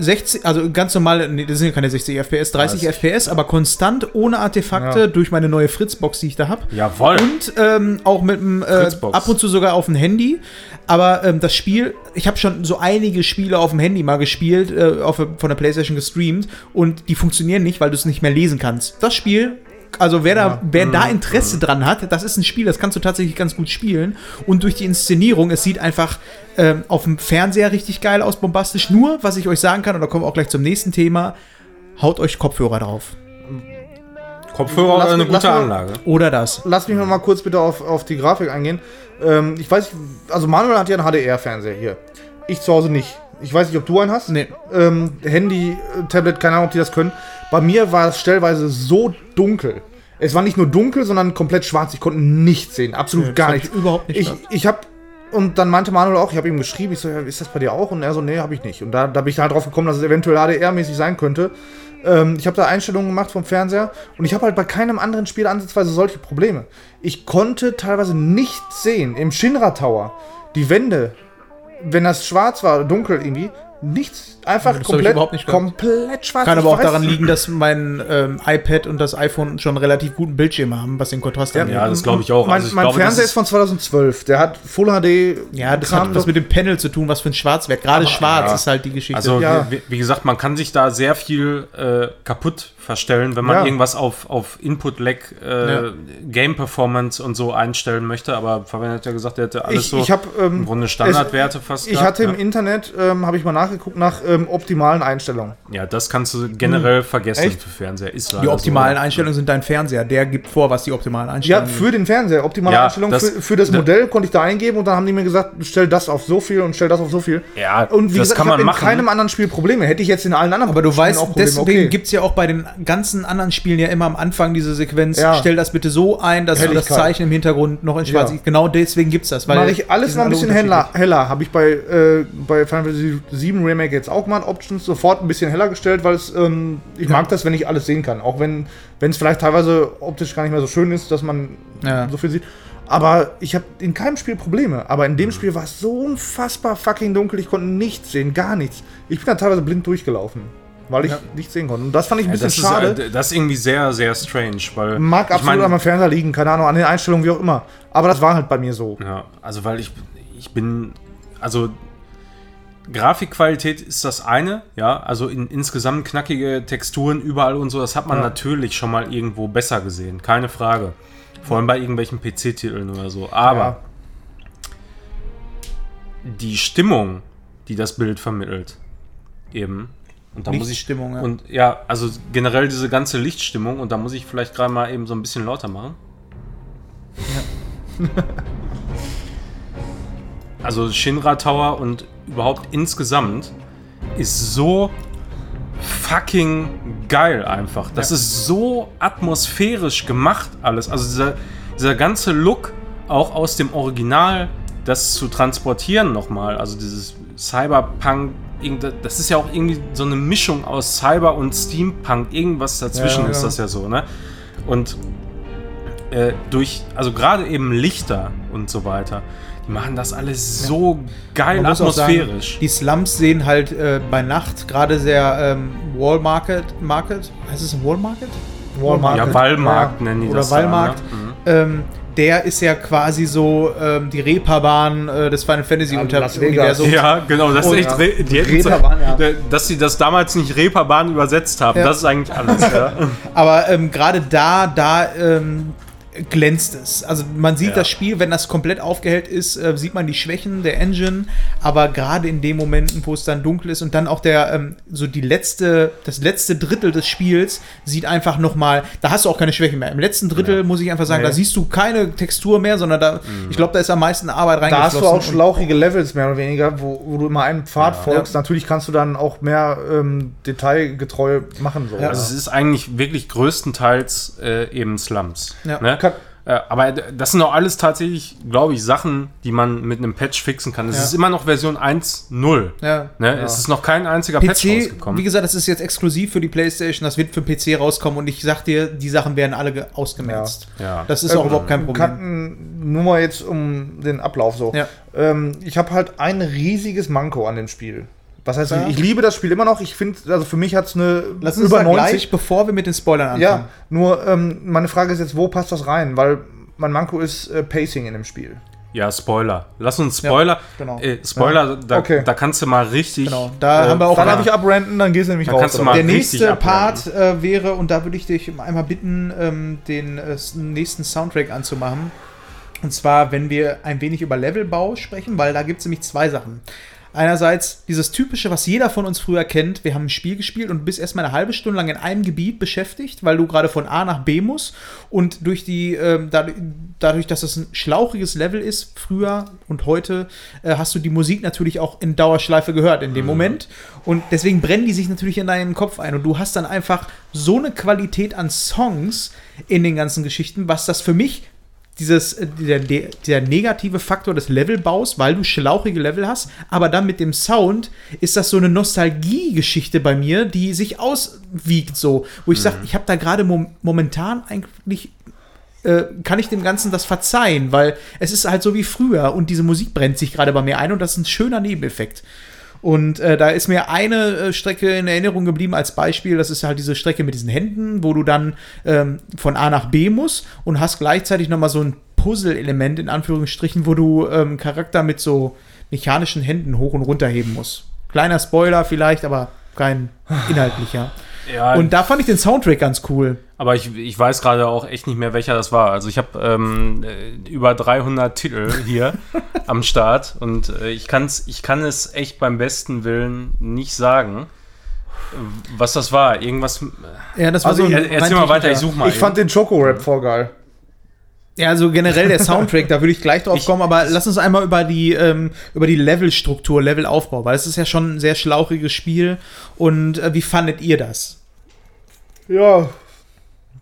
60, also ganz normal, nee, das sind ja keine 60 FPS, 30 FPS, aber konstant, ohne Artefakte, Ja. durch meine neue Fritzbox, die ich da habe. Jawohl. Und ähm, auch mit dem, äh, Fritzbox. ab und zu sogar auf dem Handy. Aber ähm, das Spiel, ich habe schon so einige Spiele auf dem Handy mal gespielt, äh, auf, von der Playstation gestreamt und die funktionieren nicht, weil du es nicht mehr lesen kannst. Das Spiel, also wer, da, wer da Interesse dran hat, das ist ein Spiel, das kannst du tatsächlich ganz gut spielen. Und durch die Inszenierung, es sieht einfach ähm, auf dem Fernseher richtig geil aus, bombastisch. Nur, was ich euch sagen kann, und da kommen wir auch gleich zum nächsten Thema, haut euch Kopfhörer drauf. Kopfhörer Lass oder eine gute mal- Anlage. Oder das. Lass mich noch mal kurz bitte auf, auf die Grafik eingehen. Ähm, ich weiß, also Manuel hat ja einen HDR-Fernseher hier. Ich zu Hause nicht. Ich weiß nicht, ob du einen hast. Nee. Ähm, Handy, äh, Tablet, keine Ahnung, ob die das können. Bei mir war es stellweise so dunkel. Es war nicht nur dunkel, sondern komplett schwarz. Ich konnte nichts sehen. Absolut Nee, gar nichts. ich überhaupt nicht Ich, ich habe und dann meinte Manuel auch, ich habe ihm geschrieben, ich so, ja, ist das bei dir auch? Und er so, nee, habe ich nicht. Und da, da bin ich halt drauf gekommen, dass es eventuell HDR-mäßig sein könnte. Ähm, ich habe da Einstellungen gemacht vom Fernseher und ich habe halt bei keinem anderen Spiel ansatzweise solche Probleme. Ich konnte teilweise nichts sehen im Shinra Tower. Die Wände, wenn das schwarz war, dunkel irgendwie, nichts, einfach Das hab ich komplett, überhaupt nicht gehabt. komplett schwarz. Kann aber auch weiß- daran liegen, dass mein ähm, iPad und das iPhone schon einen relativ guten Bildschirm haben, was den Kontrast angeht. Ja, das glaube ich auch. Mein, Also ich mein glaube, Fernseher ist- von 2012. Der hat Full HD. Ja, das Kram hat was mit dem Panel zu tun, was für ein Schwarzwert. Gerade schwarz ja. ist halt die Geschichte. Also, Ja. wie, wie gesagt, man kann sich da sehr viel äh, kaputt verstellen, wenn man Ja. irgendwas auf, auf Input-Lag, äh, Ja. Game-Performance und so einstellen möchte. Aber Fabian hat ja gesagt, er hätte alles Ich, so ich habe ähm, im Grunde Standardwerte fast. Ich gehabt, hatte im. Internet, ähm, habe ich mal nachgeguckt, nach ähm, optimalen Einstellungen. ja, das kannst du generell vergessen Echt? für Fernseher. Ist die optimalen so. Einstellungen sind dein Fernseher. Der gibt vor, was die optimalen Ja, Einstellungen für den Fernseher. Optimale Ja, Einstellungen das- für, für das da- Modell konnte ich da eingeben und dann haben die mir gesagt, stell das auf so viel und stell das auf so viel. Ja, Und wie das gesagt, kann ich man habe in machen. keinem anderen Spiel Probleme. Hätte ich jetzt in allen anderen Aber du weißt, deswegen okay. gibt es ja auch bei den ganzen anderen Spielen ja immer am Anfang diese Sequenz, Ja. stell das bitte so ein, dass du das. Zeichen im Hintergrund noch in schwarz Ja. Genau deswegen gibt es das. weil Mache ich alles sind noch ein bisschen heller. heller. Habe ich bei, äh, bei Final Fantasy 7 Remake jetzt auch mal Options sofort ein bisschen heller gestellt, weil es, ähm, ich mag das, wenn ich alles sehen kann. Auch wenn es vielleicht teilweise optisch gar nicht mehr so schön ist, dass man Ja. so viel sieht. Aber ich habe in keinem Spiel Probleme. Aber in dem Spiel war es so unfassbar fucking dunkel, ich konnte nichts sehen, gar nichts. Ich bin da teilweise blind durchgelaufen, weil ich Ja. nichts sehen konnte. Und das fand ich ein Ja, bisschen das, schade. ist, das ist irgendwie sehr, sehr strange, weil. Mag ich absolut mein- an meinem Fernseher liegen, keine Ahnung, an den Einstellungen, wie auch immer. Aber das war halt bei mir so. Ja, also weil ich, ich bin, also Grafikqualität ist das eine, ja, also in, insgesamt knackige Texturen überall und so, das hat man Ja. natürlich schon mal irgendwo besser gesehen, keine Frage. Vor allem bei irgendwelchen PC-Titeln oder so. Aber Ja. die Stimmung, die das Bild vermittelt, eben. Und da muss ich Lichtstimmung, ja. Und ja, also generell diese ganze Lichtstimmung und da muss ich vielleicht gerade mal eben so ein bisschen lauter machen. also Shinra Tower und überhaupt insgesamt ist so fucking geil einfach. Das ist so atmosphärisch gemacht alles. Also dieser, dieser ganze Look auch aus dem Original, das zu transportieren nochmal. Also dieses Cyberpunk, das ist ja auch irgendwie so eine Mischung aus Cyber und Steampunk. Irgendwas dazwischen Ja, ist ja. das ja so, ne? Und äh, durch, also gerade eben Lichter und so weiter, die machen das alles so geil Man auch sagen, atmosphärisch. die Slums sehen halt äh, bei Nacht gerade sehr ähm, Wall Market, Market, heißt es Wall Market? Walmart. ja, Wallmarkt nennen die Oder das. da, Wallmarkt. Ne? Mhm. Ähm, der ist ja quasi so ähm, die Reeperbahn äh, des Final Fantasy Ja. Universums. Ja, genau, das ist echt. Re die Reeperbahn, ja. Dass sie das damals nicht Reeperbahn übersetzt haben, Ja. das ist eigentlich alles. Ja. Aber ähm, gerade da, da ähm, glänzt es. Also man sieht Ja. das Spiel, wenn das komplett aufgehellt ist, äh, sieht man die Schwächen der Engine, aber gerade in den Momenten, wo es dann dunkel ist und dann auch der ähm, so die letzte, das letzte Drittel des Spiels sieht einfach noch mal, da hast du auch keine Schwächen mehr. Im letzten Drittel muss ich einfach sagen, Nee. da siehst du keine Textur mehr, sondern da, ich glaube, da ist am meisten Arbeit Da reingeflossen. hast du auch schlauchige Levels mehr oder weniger, wo, wo du immer einen Pfad folgst. Natürlich kannst du dann auch mehr ähm, detailgetreu machen. So. Also es ist eigentlich wirklich größtenteils äh, eben Slums. Ja. Ne? Äh, aber das sind auch alles tatsächlich, glaube ich, Sachen, die man mit einem Patch fixen kann. Es Ja. ist immer noch Version 1.0. Ja. Ne? Es ist noch kein einziger Patch PC, wie rausgekommen. gesagt, das ist jetzt exklusiv für die PlayStation, das wird für PC rauskommen und ich sag dir, die Sachen werden alle ge- ausgemerzt. Ja. Das ist auch Ähm, überhaupt kein Problem. Kann, nur mal jetzt um den Ablauf so. Ja. Ähm, ich habe halt ein riesiges Manko an dem Spiel. Was heißt, Ja. ich liebe das Spiel immer noch. Ich finde, also für mich hat es eine Lass uns über mal 90. gleich, bevor wir mit den Spoilern anfangen. Ja, nur ähm, meine Frage ist jetzt, wo passt das rein? Weil mein Manko ist äh, Pacing in dem Spiel. Ja, Spoiler. Lass uns Spoiler. genau. Äh, Spoiler, da, Okay. da kannst du mal richtig. Genau, da äh, haben wir auch Dann Ja. darf ich abrenten, dann gehst du nämlich Dann raus. kannst du oder? mal- Der nächste. Part äh, wäre, und da würde ich dich einmal bitten, ähm, den äh, nächsten Soundtrack anzumachen. Und zwar, wenn wir ein wenig über Levelbau sprechen, weil da gibt es nämlich zwei Sachen. Einerseits dieses typische, was jeder von uns früher kennt, wir haben ein Spiel gespielt und bist erstmal eine halbe Stunde lang in einem Gebiet beschäftigt, weil du gerade von A nach B musst. Und durch die, ähm, dadurch, dadurch, dass es ein schlauchiges Level ist, früher und heute, äh, hast du die Musik natürlich auch in Dauerschleife gehört in dem Moment. Und deswegen brennen die sich natürlich in deinen Kopf ein. Und du hast dann einfach so eine Qualität an Songs in den ganzen Geschichten, was das für mich dieses, äh, der, der negative Faktor des Levelbaus, weil du schlauchige Level hast, aber dann mit dem Sound ist das so eine Nostalgie-Geschichte bei mir, die sich auswiegt so, wo ich sage, ich habe da gerade mom momentan eigentlich äh, kann ich dem Ganzen das verzeihen, weil es ist halt so wie früher und diese Musik brennt sich gerade bei mir ein und das ist ein schöner Nebeneffekt. Und äh, da ist mir eine äh, Strecke in Erinnerung geblieben als Beispiel. Das ist halt diese Strecke mit diesen Händen, wo du dann ähm, von A nach B musst und hast gleichzeitig nochmal so ein Puzzle-Element in Anführungsstrichen, wo du ähm, Charakter mit so mechanischen Händen hoch und runter heben musst. Kleiner Spoiler vielleicht, aber kein inhaltlicher. Ja, Und da fand ich den Soundtrack ganz cool. aber ich, ich weiß gerade auch echt nicht mehr, welcher das war. Also ich habe ähm, äh, über 300 Titel hier am Start und äh, ich, kann's, ich kann es echt beim besten Willen nicht sagen, äh, was das war. Irgendwas. Ja, das war Also, so ein er- erzähl mal weiter, ich suche mal. Ich fand den Choco-Rap voll geil. Ja, also generell der Soundtrack, da würde ich gleich drauf Ich- kommen, aber lass uns einmal über die, ähm, über die Levelstruktur, Levelaufbau, weil es ist ja schon ein sehr schlauchiges Spiel. Und äh, wie fandet ihr das? Ja,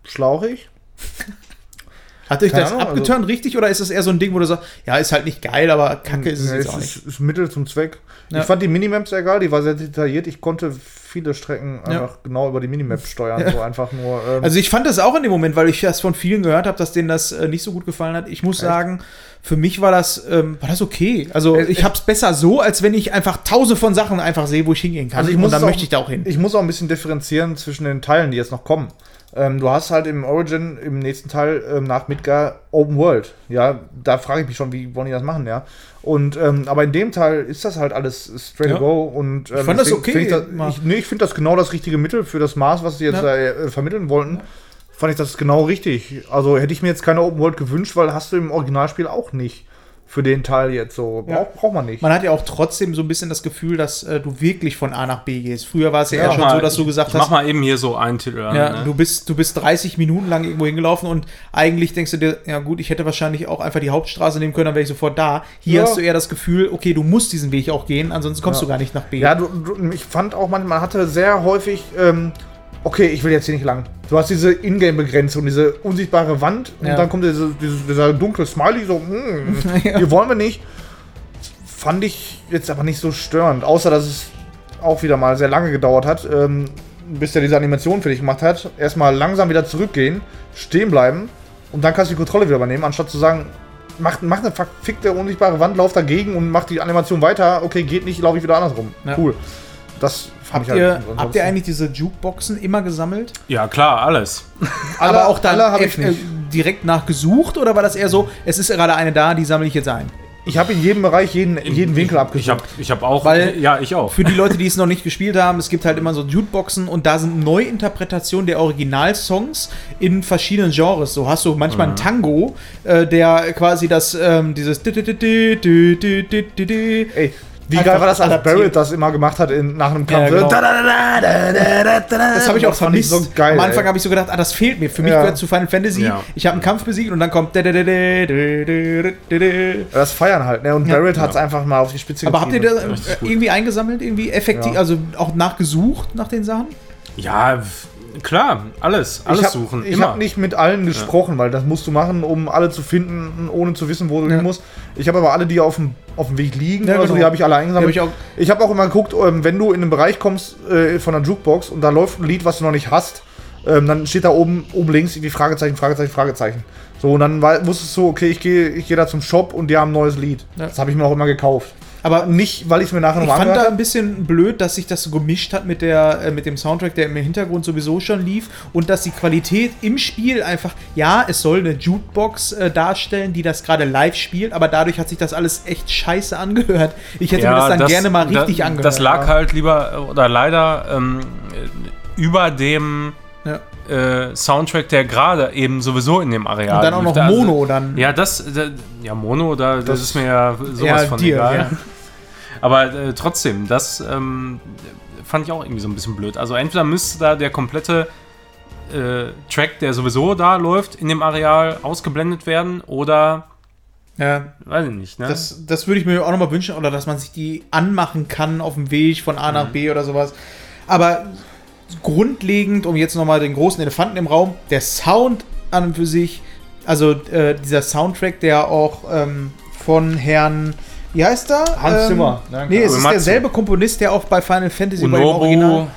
schlauchig. Hat euch das Ahnung, also- abgeturnt richtig oder ist das eher so ein Ding, wo du sagst, ja, ist halt nicht geil, aber kacke ist es Nee, jetzt es auch ist, nicht? ist Mittel zum Zweck. Ja. Ich fand die Minimap sehr geil, die war sehr detailliert. Ich konnte viele Strecken Ja. einfach genau über die Minimap steuern. So einfach nur. Ähm, Also ich fand das auch in dem Moment, weil ich das von vielen gehört habe, dass denen das äh, nicht so gut gefallen hat. Ich muss Echt? sagen, für mich war das, ähm, war das okay. Also Es- ich habe es besser so, als wenn ich einfach tausende von Sachen einfach sehe, wo ich hingehen kann. Also ich und muss dann es auch- möchte ich da auch hin. ich muss auch ein bisschen differenzieren zwischen den Teilen, die jetzt noch kommen. Ähm, du hast halt im Origin, im nächsten Teil ähm, nach Midgar Open World. Ja, da frage ich mich schon, wie wollen die das machen, ja. Und ähm, aber in dem Teil ist das halt alles straight Ja. to go und ähm, fand das okay, Ich, das, ich, nee, ich finde das genau das richtige Mittel für das Maß, was sie jetzt Ja. da äh, vermitteln wollten. fand ich das genau richtig. Also hätte ich mir jetzt keine Open World gewünscht, weil hast du im Originalspiel auch nicht. Für den Teil jetzt so. Ja. Braucht, braucht man nicht. Man hat ja auch trotzdem so ein bisschen das Gefühl, dass äh, du wirklich von A nach B gehst. Früher war es ja, Ja, eher schon Mal, so, dass du gesagt ich mach hast, mal eben hier so einen Titel an. ja, ne? du, bist, du bist 30 Minuten lang irgendwo hingelaufen und eigentlich denkst du dir, ja gut, ich hätte wahrscheinlich auch einfach die Hauptstraße nehmen können, dann wäre ich sofort da. Hier Ja. hast du eher das Gefühl, okay, du musst diesen Weg auch gehen, ansonsten kommst Ja. du gar nicht nach B. Ja, du, du, ich fand auch, man, man hatte sehr häufig, ähm, okay, ich will jetzt hier nicht lang. Du hast diese Ingame-Begrenzung, diese unsichtbare Wand Ja. und dann kommt diese, diese, dieser dunkle Smiley, so, hm, Ja. hier wollen wir nicht. Fand ich jetzt aber nicht so störend, außer dass es auch wieder mal sehr lange gedauert hat, ähm, bis der diese Animation fertig gemacht hat. Erstmal langsam wieder zurückgehen, stehen bleiben und dann kannst du die Kontrolle wieder übernehmen, anstatt zu sagen, mach, mach eine verfickte unsichtbare Wand, lauf dagegen und mach die Animation weiter. Okay, geht nicht, laufe ich wieder andersrum. Ja. Cool. Das Habt ihr, ansonsten- habt ihr eigentlich diese Jukeboxen immer gesammelt? ja, klar, alles. Alle- aber auch dann alle hab äh, ich nicht. äh, direkt nachgesucht oder war das eher so, es ist gerade eine da, die sammle ich jetzt ein? Ich habe in jedem Bereich jeden, jeden Winkel Ich abgesucht. habe ich hab auch. Weil- ja, ich auch. Für die Leute, die es noch nicht gespielt haben, es gibt halt immer so Jukeboxen und da sind Neuinterpretationen der Originalsongs in verschiedenen Genres. So hast du manchmal Mhm. einen Tango, äh, der quasi das, ähm, dieses Ey, wie geil war das, als adaptiert. Barrett das immer gemacht hat in, nach einem Kampf? Ja, genau. Da, da, da, da, da, da, da, da. Das habe ich auch fand vermisst. so geil. Am Anfang habe ich so gedacht, ah, das fehlt mir. Für mich Ja. gehört zu Final Fantasy. Ja. Ich habe einen Kampf besiegt und dann kommt. das feiern halt, ne? Und Ja. Barrett hat es einfach mal auf die Spitze Aber habt ihr getrieben. da Richtig äh, gut. irgendwie eingesammelt, irgendwie effektiv, Ja. also auch nachgesucht nach den Sachen? Ja, klar, alles. Alles ich hab, suchen. Ich habe nicht mit allen gesprochen, weil das musst du machen, um alle zu finden, ohne zu wissen, wo du Ja. hin musst. Ich habe aber alle, die auf dem, auf dem Weg liegen, Ja, oder so, genau. die habe ich alle eingesammelt. Ich ich habe auch immer geguckt, ähm, wenn du in einen Bereich kommst äh, von einer Jukebox und da läuft ein Lied, was du noch nicht hast, ähm, dann steht da oben, oben links irgendwie Fragezeichen, Fragezeichen, Fragezeichen. So, und dann war- wusstest du, okay, ich gehe ich geh da zum Shop und die haben ein neues Lied. Ja. Das habe ich mir auch immer gekauft. Aber Nicht, weil ich es mir nachher Ich nochmal fand da ein bisschen blöd, dass sich das so gemischt hat mit, der, äh, mit dem Soundtrack, der im Hintergrund sowieso schon lief und dass die Qualität im Spiel einfach, ja, es soll eine Jukebox äh, darstellen, die das gerade live spielt, aber dadurch hat sich das alles echt scheiße angehört. Ich hätte mir das dann gerne mal richtig da, angehört. Das lag halt lieber oder leider ähm, äh, über dem ja. äh, Soundtrack, der gerade eben sowieso in dem Areal Und dann auch noch Da- also- Mono dann. Ja, das, da, ja, Mono, da, das, Das- ist mir ja sowas von dir, egal. ja. Aber äh, trotzdem, das ähm, fand ich auch irgendwie so ein bisschen blöd. Also entweder müsste da der komplette äh, Track, der sowieso da läuft, in dem Areal ausgeblendet werden oder ja. weiß ich nicht, ne? Das, das würde ich mir auch nochmal wünschen, oder dass man sich die anmachen kann auf dem Weg von A nach Mhm. B oder sowas. Aber grundlegend, um jetzt nochmal den großen Elefanten im Raum, der Sound an und für sich, also äh, dieser Soundtrack, der auch ähm, von Herrn, wie heißt er? Hans ähm, Zimmer. Ja, Nee, klar. es ist Uematsu. derselbe Komponist, der auch bei Final Fantasy bei dem Unobu Original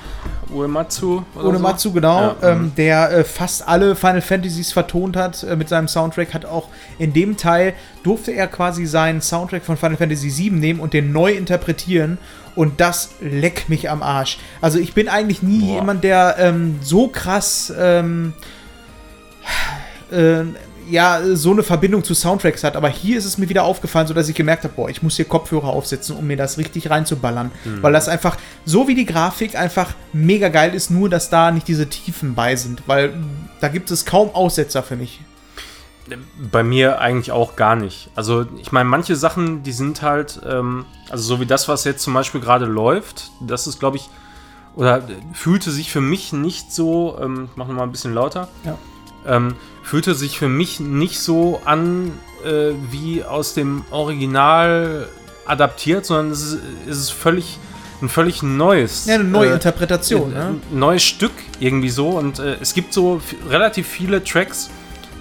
Uematsu oder ohne so? Genau, Ja, ähm, der äh, fast alle Final Fantasies vertont hat äh, mit seinem Soundtrack, hat auch in dem Teil, durfte er quasi seinen Soundtrack von Final Fantasy VII nehmen und den neu interpretieren und das leck mich am Arsch. Also ich bin eigentlich nie Boah. jemand, der ähm, so krass ähm, äh, ja, so eine Verbindung zu Soundtracks hat. Aber hier ist es mir wieder aufgefallen, so dass ich gemerkt habe, boah, ich muss hier Kopfhörer aufsetzen, um mir das richtig reinzuballern. Weil das einfach, so wie die Grafik einfach mega geil ist, nur dass da nicht diese Tiefen bei sind. Weil da gibt es kaum Aussetzer für mich. Bei mir eigentlich auch gar nicht. Also ich meine, manche Sachen, die sind halt, ähm, also so wie das, was jetzt zum Beispiel gerade läuft, das ist, glaube ich, oder äh, fühlte sich für mich nicht so, ähm, ich mache mal ein bisschen lauter, Ja. ähm, fühlte sich für mich nicht so an, äh, wie aus dem Original adaptiert, sondern es ist, es ist völlig ein völlig neues. Ja, eine neue äh, Interpretation. ein- Ne? neues Stück irgendwie so und äh, es gibt so relativ viele Tracks,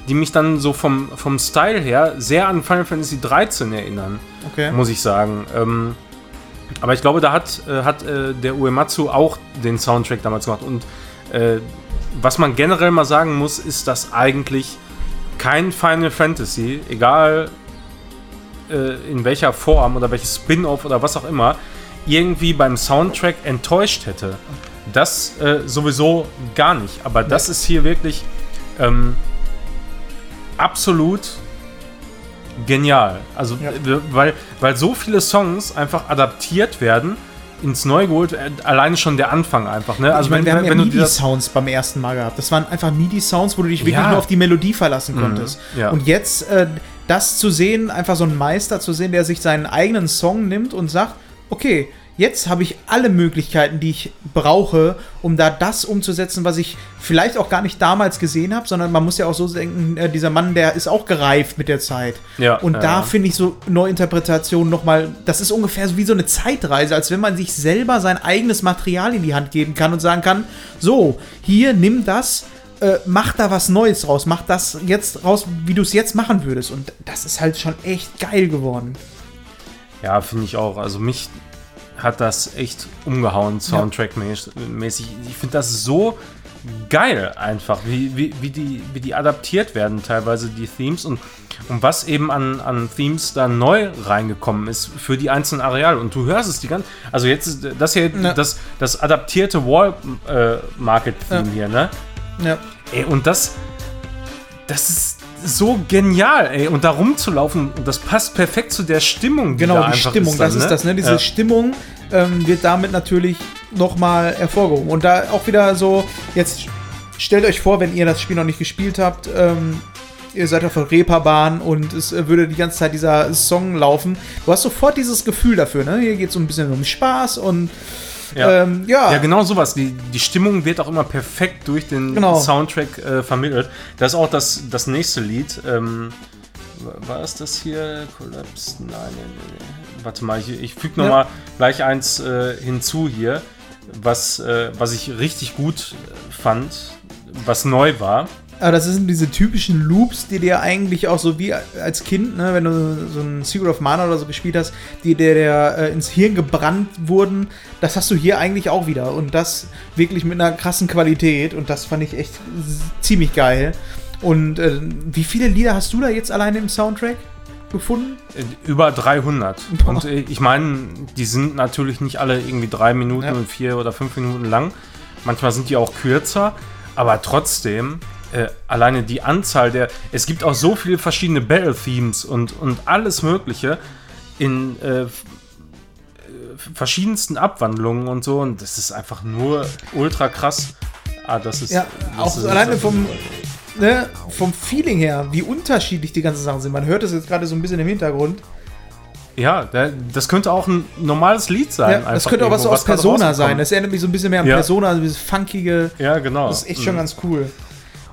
die mich dann so vom, vom Style her sehr an Final Fantasy 13 erinnern, Okay. muss ich sagen. Ähm, aber ich glaube, da hat, äh, hat äh, der Uematsu auch den Soundtrack damals gemacht und äh, was man generell mal sagen muss, ist, dass eigentlich kein Final Fantasy, egal äh, in welcher Form oder welches Spin-off oder was auch immer, irgendwie beim Soundtrack enttäuscht hätte. Das äh, sowieso gar nicht. Aber das ist hier wirklich ähm, absolut genial. Also, Ja. weil, weil so viele Songs einfach adaptiert werden ins Neue geholt, äh, alleine schon der Anfang einfach, ne? Also ich meine, wir haben ja wenn das MIDI-Sounds beim ersten Mal gehabt. Das waren einfach MIDI-Sounds, wo du dich wirklich Ja. nur auf die Melodie verlassen konntest. ja. Und jetzt äh, das zu sehen, einfach so einen Meister zu sehen, der sich seinen eigenen Song nimmt und sagt, okay, jetzt habe ich alle Möglichkeiten, die ich brauche, um da das umzusetzen, was ich vielleicht auch gar nicht damals gesehen habe, sondern man muss ja auch so denken, äh, dieser Mann, der ist auch gereift mit der Zeit. Ja, und da ja. finde ich so Neuinterpretationen nochmal, das ist ungefähr so wie so eine Zeitreise, als wenn man sich selber sein eigenes Material in die Hand geben kann und sagen kann, so, hier, nimm das, äh, mach da was Neues raus, mach das jetzt raus, wie du es jetzt machen würdest. Und das ist halt schon echt geil geworden. Ja, finde ich auch. Also mich hat das echt umgehauen, Soundtrack-mäßig. Ich finde das so geil einfach, wie, wie, wie, die, wie die adaptiert werden, teilweise die Themes und, und was eben an, an Themes da neu reingekommen ist für die einzelnen Areale. Und du hörst es die ganze Also jetzt ist das hier Ja. das, das adaptierte Wall-Market-Theme Ja. hier, ne? Ja. Ey, und das, das ist so genial, ey. Und da rumzulaufen, das passt perfekt zu der Stimmung, die Genau, die Stimmung, dann, das ist das, ne? Diese Ja. Stimmung ähm, wird damit natürlich nochmal hervorgehoben. Und da auch wieder so, jetzt stellt euch vor, wenn ihr das Spiel noch nicht gespielt habt, ähm, ihr seid auf der Reeperbahn und es äh, würde die ganze Zeit dieser Song laufen. Du hast sofort dieses Gefühl dafür, ne? Hier geht es so ein bisschen um Spaß und Ja. ähm, ja, Ja, genau sowas. Die, die Stimmung wird auch immer perfekt durch den Genau. Soundtrack äh, vermittelt. Das ist auch das, das nächste Lied. Ähm, wa- war es das hier? Collapse? Nein, nein, nein. Warte mal, ich, ich füge nochmal gleich eins äh, hinzu hier, was, äh, was ich richtig gut äh, fand, was neu war. Aber das sind diese typischen Loops, die dir eigentlich auch so wie als Kind, ne, wenn du so ein Secret of Mana oder so gespielt hast, die dir der, äh, ins Hirn gebrannt wurden, das hast du hier eigentlich auch wieder. Und das wirklich mit einer krassen Qualität. Und das fand ich echt ziemlich geil. Und äh, wie viele Lieder hast du da jetzt alleine im Soundtrack gefunden? Äh, Über 300. Boah. Und äh, ich meine, die sind natürlich nicht alle irgendwie drei Minuten Ja. und vier oder fünf Minuten lang. Manchmal sind die auch kürzer, aber trotzdem, äh, alleine die Anzahl der. Es gibt auch so viele verschiedene Battle-Themes und, und alles Mögliche in äh, äh, verschiedensten Abwandlungen und so. Und das ist einfach nur ultra krass. Ah, das ist. Ja, das auch ist, alleine vom, ne, vom Feeling her, wie unterschiedlich die ganzen Sachen sind. Man hört es jetzt gerade so ein bisschen im Hintergrund. Ja, da- das könnte auch ein normales Lied sein. Ja, das könnte auch was aus Persona sein. Das erinnert mich so ein bisschen mehr an Ja. Persona, also dieses funkige. Ja, genau. Das ist echt schon ganz cool.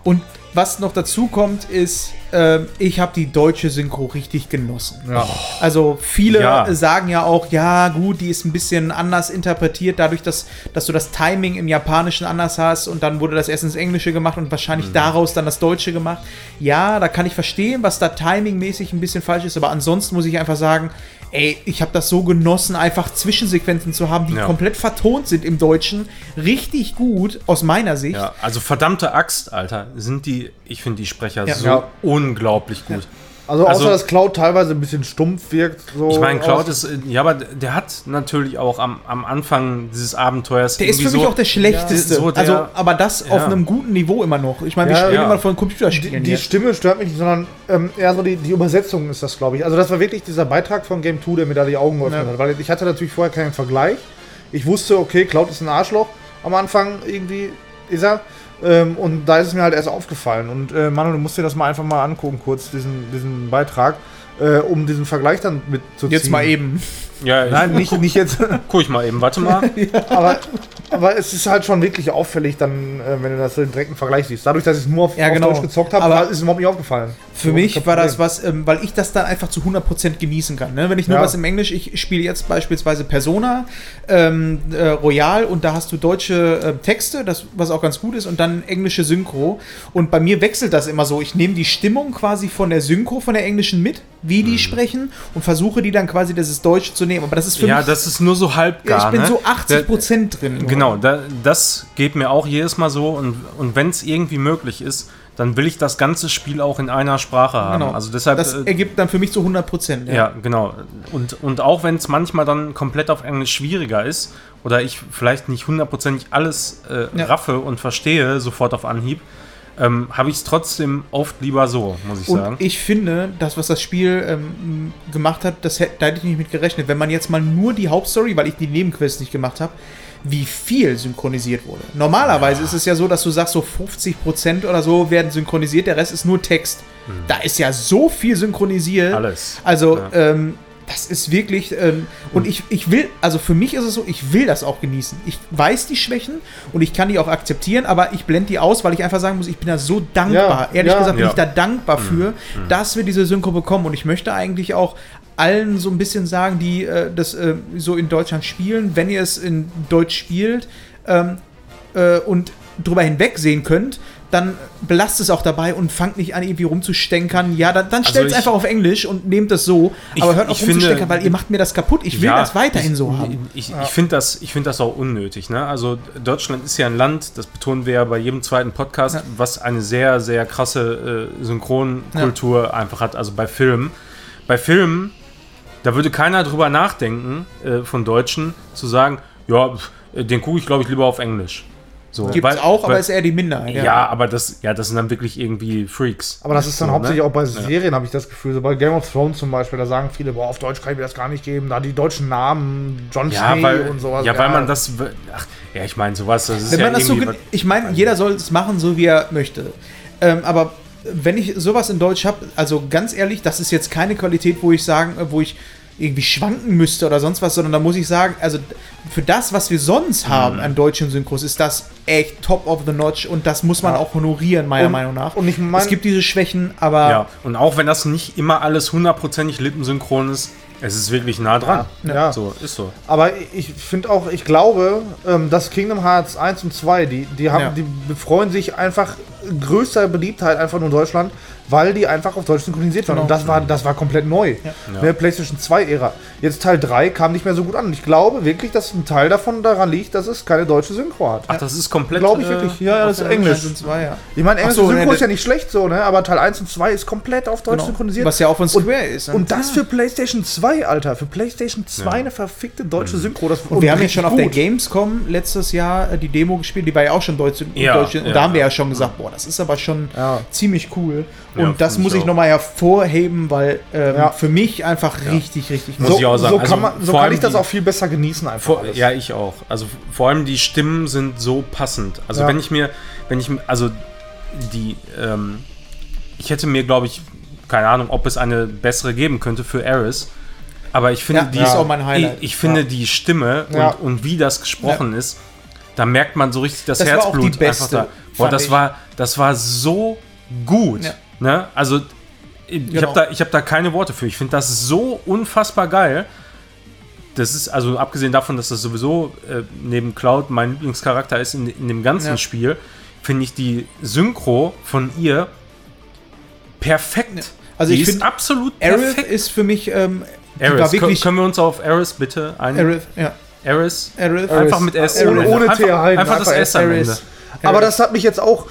Und was noch dazu kommt, ist, ähm, ich habe die deutsche Synchro richtig genossen. Ja. Also viele Ja. sagen ja auch, ja gut, die ist ein bisschen anders interpretiert, dadurch, dass, dass du das Timing im Japanischen anders hast und dann wurde das erst ins Englische gemacht und Mhm. wahrscheinlich daraus dann das Deutsche gemacht. Ja, da kann ich verstehen, was da timingmäßig ein bisschen falsch ist, aber ansonsten muss ich einfach sagen, ey, ich habe das so genossen, einfach Zwischensequenzen zu haben, die Ja. komplett vertont sind im Deutschen. Richtig gut, aus meiner Sicht. Ja, also verdammte Axt, Alter, sind die, ich finde die Sprecher Ja. so Ja. unglaublich gut. Also außer Also- dass Cloud teilweise ein bisschen stumpf wirkt. So Ich meine, Cloud aus- ist, ja, aber der hat natürlich auch am, am Anfang dieses Abenteuers. Der ist für mich so- auch der schlechteste. Ja, so der- also, aber das auf ja. einem guten Niveau immer noch. Ich meine, wir Ja, sprechen immer von die, Computerspielen. die jetzt. Stimme stört mich nicht, sondern ähm, eher so die, die Übersetzung ist das, glaube ich. Also das war wirklich dieser Beitrag von Game 2, der mir da die Augen geöffnet Ja. hat. Weil ich hatte natürlich vorher keinen Vergleich. Ich wusste, okay, Cloud ist ein Arschloch. Am Anfang irgendwie ist er. Ähm, und da ist es mir halt erst aufgefallen. Und äh, Manu, du musst dir das mal einfach mal angucken, kurz, diesen, diesen Beitrag, äh, um diesen Vergleich dann mitzuziehen. Jetzt mal eben. Ja, ich, Nein, nicht, nicht jetzt. guck ich mal eben, warte mal. aber, aber es ist halt schon wirklich auffällig, dann, äh, wenn du das so im direkten Vergleich siehst. Dadurch, dass ich es nur auf, Ja, genau. auf Deutsch gezockt habe, Aber ist es überhaupt nicht aufgefallen. Für So, mich war das was, ähm, weil ich das dann einfach zu 100% genießen kann. Ne? Wenn ich nur Ja. was im Englisch, ich spiele jetzt beispielsweise Persona ähm, äh, Royal und da hast du deutsche äh, Texte, das, was auch ganz gut ist, und dann englische Synchro. Und bei mir wechselt das immer so. Ich nehme die Stimmung quasi von der Synchro, von der englischen mit, wie die sprechen, und versuche die dann quasi das Deutsche zu nehmen. Aber das ist für ja, mich. das ist nur so halb ja, ich bin ne? so 80% drin. nur. Genau, da, das geht mir auch jedes Mal so. Und, und wenn es irgendwie möglich ist, dann will ich das ganze Spiel auch in einer Sprache haben. Genau. Also deshalb. das äh, ergibt dann für mich zu 100%. Ja, genau. Und, und auch wenn es manchmal dann komplett auf Englisch schwieriger ist oder ich vielleicht nicht hundertprozentig alles äh, Ja. raffe und verstehe sofort auf Anhieb, ähm, habe ich es trotzdem oft lieber so, muss ich Und sagen. ich finde, das, was das Spiel ähm, gemacht hat, das hätte, da hätte ich nicht mit gerechnet. Wenn man jetzt mal nur die Hauptstory, weil ich die Nebenquests nicht gemacht habe, wie viel synchronisiert wurde. Normalerweise ist es ja so, dass du sagst, so 50% oder so werden synchronisiert, der Rest ist nur Text. Da ist ja so viel synchronisiert. Alles. Also, Ja. ähm, das ist wirklich, ähm, und ich, ich will, also für mich ist es so, ich will das auch genießen. Ich weiß die Schwächen und ich kann die auch akzeptieren, aber ich blende die aus, weil ich einfach sagen muss, ich bin da so dankbar. Ja, Ehrlich ja. gesagt bin Ja. ich da dankbar für, dass wir diese Synchro bekommen und ich möchte eigentlich auch allen so ein bisschen sagen, die äh, das äh, so in Deutschland spielen, wenn ihr es in Deutsch spielt ähm, äh, und drüber hinwegsehen könnt, dann belasst es auch dabei und fangt nicht an, irgendwie rumzustänkern. Ja, dann, dann stellt es ich- einfach auf Englisch und nehmt es so. Ich- aber hört auf ich finde- rumzustänkern, weil ihr macht mir das kaputt. Ich will Ja, das weiterhin ich, so haben. Ich, ich finde das, ich find das auch unnötig. Ne? Also Deutschland ist ja ein Land, das betonen wir ja bei jedem zweiten Podcast, Ja. was eine sehr, sehr krasse äh, Synchronkultur einfach hat. Also bei Filmen. Bei Filmen, da würde keiner drüber nachdenken, äh, von Deutschen, zu sagen, ja, äh, den gucke ich, glaube ich, lieber auf Englisch. So, Gibt es auch, aber weil- ist eher die Minderheit. ja. aber das, ja, das sind dann wirklich irgendwie Freaks. Aber das ist dann So, hauptsächlich ne? auch bei Serien, habe ich das Gefühl. So bei Game of Thrones zum Beispiel, da sagen viele, boah, auf Deutsch kann ich mir das gar nicht geben. Da die deutschen Namen, John Ja, Schnee weil, und sowas. ja, weil man das. Ach, ja, ich meine, sowas. Das ist Wenn ja man das so, ich meine, jeder soll es machen, so wie er möchte. Ähm, aber wenn ich sowas in Deutsch habe, also ganz ehrlich, das ist jetzt keine Qualität, wo ich sagen, wo ich irgendwie schwanken müsste oder sonst was, sondern da muss ich sagen, also für das, was wir sonst Mhm. haben an deutschen Synchros, ist das echt top of the notch und das muss man Ja. auch honorieren, meiner Und- Meinung nach. und ich mein- es gibt diese Schwächen, aber Ja, und auch wenn das nicht immer alles hundertprozentig lippensynchron ist, es ist wirklich nah dran. Ja. So, ist so. Aber ich finde auch, ich glaube, ähm, dass Kingdom Hearts 1 und 2, die, die, haben, Ja. die befreuen sich einfach größter Beliebtheit einfach nur in Deutschland, weil die einfach auf Deutsch synchronisiert waren. Genau. Und das war, das war komplett neu. Ja. In der PlayStation 2-Ära. Jetzt Teil 3 kam nicht mehr so gut an. Und ich glaube wirklich, dass ein Teil davon daran liegt, dass es keine deutsche Synchro hat. Ach, das ist komplett. Glaube ich äh, wirklich. Ja, ja, das ist Englisch. und zwei, ja. Ich meine, Ach englische so, Synchro ne, ist ja nicht schlecht so, ne? Aber Teil 1 und 2 ist komplett auf Deutsch Genau. synchronisiert. Was ja auch von Und- Square ist. ne? Und das für PlayStation 2, Alter. Für PlayStation 2 eine verfickte deutsche Synchro. Das, Und wir haben ja schon auf der. Gamescom letztes Jahr äh, die Demo gespielt, die war ja auch schon deutsch. Ja, deutsch und ja. da haben wir ja schon gesagt, boah, das ist aber schon Ja. ziemlich cool. Ja, Und das muss ich ich nochmal hervorheben, weil ähm, Ja. für mich einfach richtig, richtig Muss So, ich auch sagen. so, Also kann, man, so kann ich das die- auch viel besser genießen einfach. Vor, alles. ja, ich auch. Also vor allem die Stimmen sind so passend. Also Ja. wenn ich mir, wenn ich, mir- also die, ähm, ich hätte mir, glaube ich, keine Ahnung, ob es eine bessere geben könnte für Eris. Aber ich finde, Ja, die ist auch mein Highlight. Ich, ich finde Ja. die Stimme Ja. und, und wie das gesprochen ist, da merkt man so richtig das, Das war auch Herzblut die beste, einfach da. Boah, das ich. war, das war so gut. Ja. Ne? Also ich Genau. habe da, ich hab da keine Worte für. Ich finde das so unfassbar geil. Das ist also abgesehen davon, dass das sowieso äh, neben Cloud mein Lieblingscharakter ist in, in dem ganzen Ja. Spiel, finde ich die Synchro von ihr perfekt. Also die ich ist find, absolut Aerith perfekt. ist für mich, ähm, Aerith, wirklich. können wir uns auf Aerith bitte ein? Aerith, ja. Aerith? Aerith. Einfach mit S. Ohne- am Ende. ohne einfach, TH hinten, einfach das einfach S am Ende. Aerith. Aber das hat mich jetzt auch.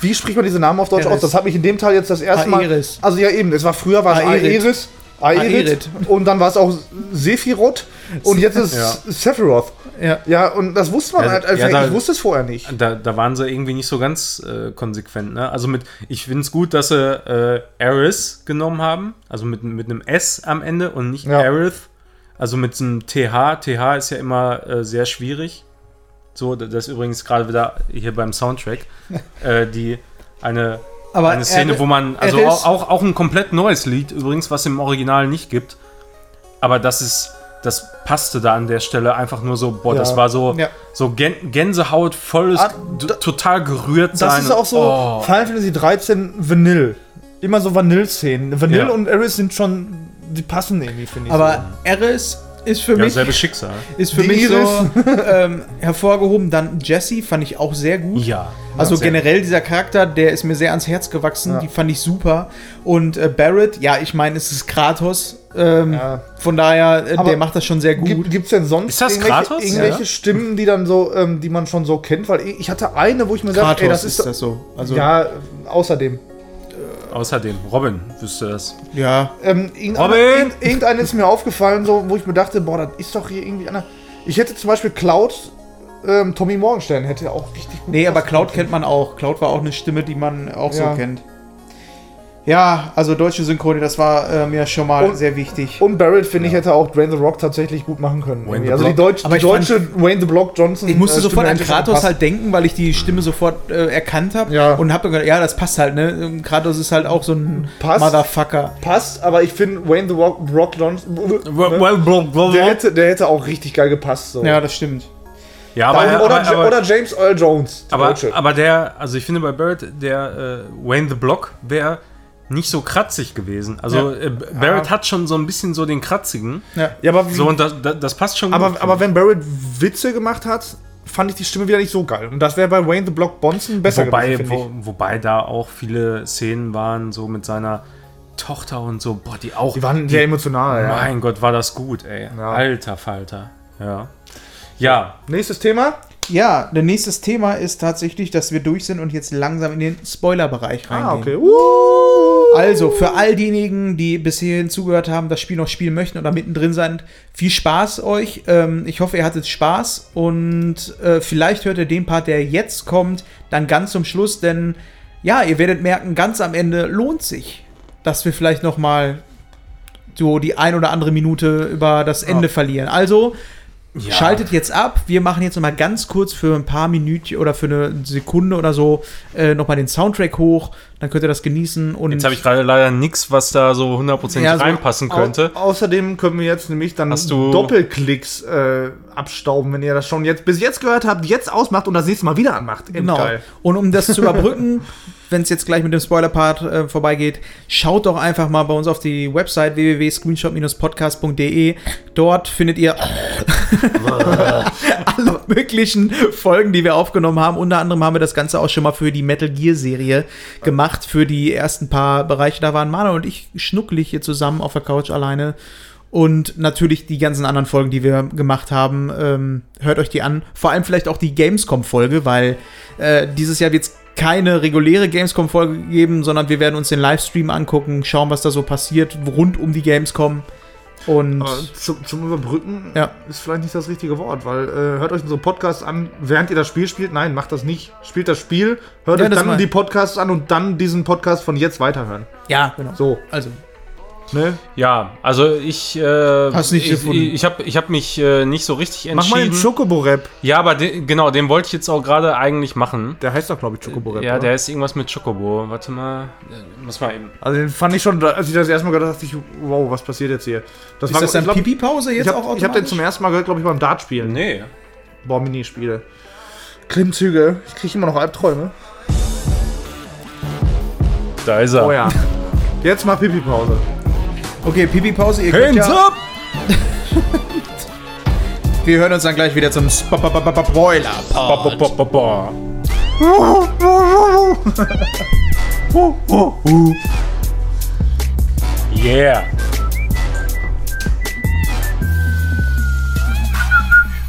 Wie spricht man diese Namen auf Deutsch Aeris. aus? Das hat mich in dem Teil jetzt das erste Mal. Aeris. Also ja eben, es war früher war es Aerith. Aeris, Aerith, und dann war es auch Sephiroth und jetzt ist Ja. Sephiroth. Ja. Ja, und das wusste man Ja, halt, also ja, da- ich wusste es vorher nicht. Da, da waren sie irgendwie nicht so ganz äh, konsequent. Ne? Also mit, ich finde es gut, dass sie äh, Aerith genommen haben, also mit, mit einem S am Ende und nicht Ja. Aerith. Also mit einem TH. TH ist ja immer äh, sehr schwierig. So, das ist übrigens gerade wieder hier beim Soundtrack. äh, die eine, Aber eine Szene, Aerith- wo man, also auch, auch, auch ein komplett neues Lied übrigens, was im Original nicht gibt. Aber das ist, das passte da an der Stelle einfach nur so, boah, Ja. das war so, Ja. so Gän Gänsehaut, volles, Ah, da- total gerührt sein. Das ist auch so Oh. Final Fantasy 13 Vanille. Immer so Vanille-Szenen. Vanille Ja. und Aeris sind schon, die passen irgendwie, finde ich. Aber Aerith ist für Ja, mich selbe Schicksal. ist für Die mich Iris. so ähm, hervorgehoben. Dann Jesse fand ich auch sehr gut. Ja. Also generell dieser Charakter, der ist mir sehr ans Herz gewachsen. Ja. Die fand ich super. Und äh, Barrett, ja, ich meine, es ist Kratos. Ähm, Ja. Von daher, äh, der macht das schon sehr gut. Gibt es denn sonst Ist das irgendwelche, Kratos? irgendwelche Ja. Stimmen, die dann so, ähm, die man schon so kennt? Weil ich hatte eine, wo ich mir Kratos sage, ey, das ist ist, das so. Also, ja, außerdem. Außerdem, Robin, wüsste das. ja. Ähm, irgendeine, Robin! irgend- irgendeine ist mir aufgefallen, so, wo ich mir dachte, boah, das ist doch hier irgendwie einer. Ich hätte zum Beispiel Cloud ähm, Tommy Morgenstern hätte auch richtig gut Nee, aber Cloud kennt man auch. Cloud war auch eine Stimme, die man auch Ja. so kennt. Ja, also deutsche Synchronie, das war äh, mir schon mal Und- sehr wichtig. Und Barrett, finde ich, hätte auch Dwayne The Rock tatsächlich gut machen können. Wayne irgendwie. the also die. Deutsch, die deutsche Wayne The Block Johnson. Ich musste äh, sofort an Kratos halt denken, weil ich die Stimme sofort äh, erkannt habe Ja. und habe gedacht, ja, das passt halt, ne? Kratos ist halt auch so ein Passt. Motherfucker. Passt, aber ich finde Wayne The Rock, Rock Johnson. Ne? Der hätte, der hätte auch richtig geil gepasst. So. Ja, das stimmt. Ja, Aber, aber, oder, aber, aber, oder James Earl Jones. aber, aber der, also ich finde bei Barrett, der äh, Wayne the Block wäre nicht so kratzig gewesen. Also äh, Barrett hat schon so ein bisschen so den kratzigen. Ja. ja, aber, So, und das, das, das passt schon aber, gut, aber wenn Barrett Witze gemacht hat, fand ich die Stimme wieder nicht so geil. Und das wäre bei Wayne The Block Bonson besser wobei, gewesen, wo, wobei da auch viele Szenen waren, so mit seiner Tochter und so, boah, die auch. Die waren sehr emotional, ja. Mein Gott, war das gut, ey. Ja. Alter Falter. Ja. Ja, Nächstes Thema. Ja, der nächstes Thema ist tatsächlich, dass wir durch sind und jetzt langsam in den Spoiler-Bereich reingehen. Ah, okay. Uh. Also, für all diejenigen, die bis hierhin zugehört haben, das Spiel noch spielen möchten oder mittendrin sind, viel Spaß euch. Ähm, ich hoffe, ihr hattet Spaß und äh, vielleicht hört ihr den Part, der jetzt kommt, dann ganz zum Schluss, denn ja, ihr werdet merken, ganz am Ende lohnt sich, dass wir vielleicht noch mal so die ein oder andere Minute über das Ende verlieren. Also, ja. Schaltet jetzt ab. Wir machen jetzt noch mal ganz kurz für ein paar Minuten oder für eine Sekunde oder so äh, noch mal den Soundtrack hoch. Dann könnt ihr das genießen. Und Jetzt habe ich gerade leider nichts, was da so hundertprozentig Ja, so reinpassen könnte. Au außerdem können wir jetzt nämlich dann Hast du- Doppelklicks äh, abstauben, wenn ihr das schon jetzt bis jetzt gehört habt, jetzt ausmacht und das nächste Mal wieder anmacht. genau. Und um das zu überbrücken, wenn es jetzt gleich mit dem Spoiler-Part äh, vorbeigeht, schaut doch einfach mal bei uns auf die Website www.screenshot-podcast.de. Dort findet ihr alle möglichen Folgen, die wir aufgenommen haben. Unter anderem haben wir das Ganze auch schon mal für die Metal Gear Serie gemacht, für die ersten paar Bereiche. Da waren Manuel und ich schnuckelig hier zusammen auf der Couch alleine. Und natürlich die ganzen anderen Folgen, die wir gemacht haben, ähm, hört euch die an. Vor allem vielleicht auch die Gamescom-Folge, weil äh, dieses Jahr wird es keine reguläre Gamescom-Folge geben, sondern wir werden uns den Livestream angucken, schauen, was da so passiert rund um die Gamescom. Und zum, zum Überbrücken Ja. ist vielleicht nicht das richtige Wort, weil äh, hört euch unsere Podcasts an, während ihr das Spiel spielt. Nein, macht das nicht. Spielt das Spiel, hört Ja, euch dann die Podcasts an und dann diesen Podcast von jetzt weiterhören. ja, genau. So, Also, ne? Ja, also ich. Äh, Hast nicht ich, gefunden. Ich, ich habe ich hab mich äh, nicht so richtig Mach mal den entschieden. Chocobo-Rap. ja, aber de, genau, den wollte ich jetzt auch gerade eigentlich machen. Der heißt doch, glaube ich, Chocobo-Rap. Ja, oder? der ist irgendwas mit Chocobo. Warte mal. Muss mal eben. Also den fand ich schon, als ich das erste Mal gehört habe, dachte ich, wow, was passiert jetzt hier? Das ist das dann ich Pipi-Pause jetzt Ich auch habe hab den zum ersten Mal gehört, glaube ich, beim Dartspielen. Nee. Boah, Minispiele. Klimmzüge. Ich kriege immer noch Albträume. Da ist er. Oh ja. Jetzt mal Pipi-Pause. Okay, Pipi-Pause. Ihr könnt Hands ja, up! Wir hören uns dann gleich wieder zum Spoiler. Yeah.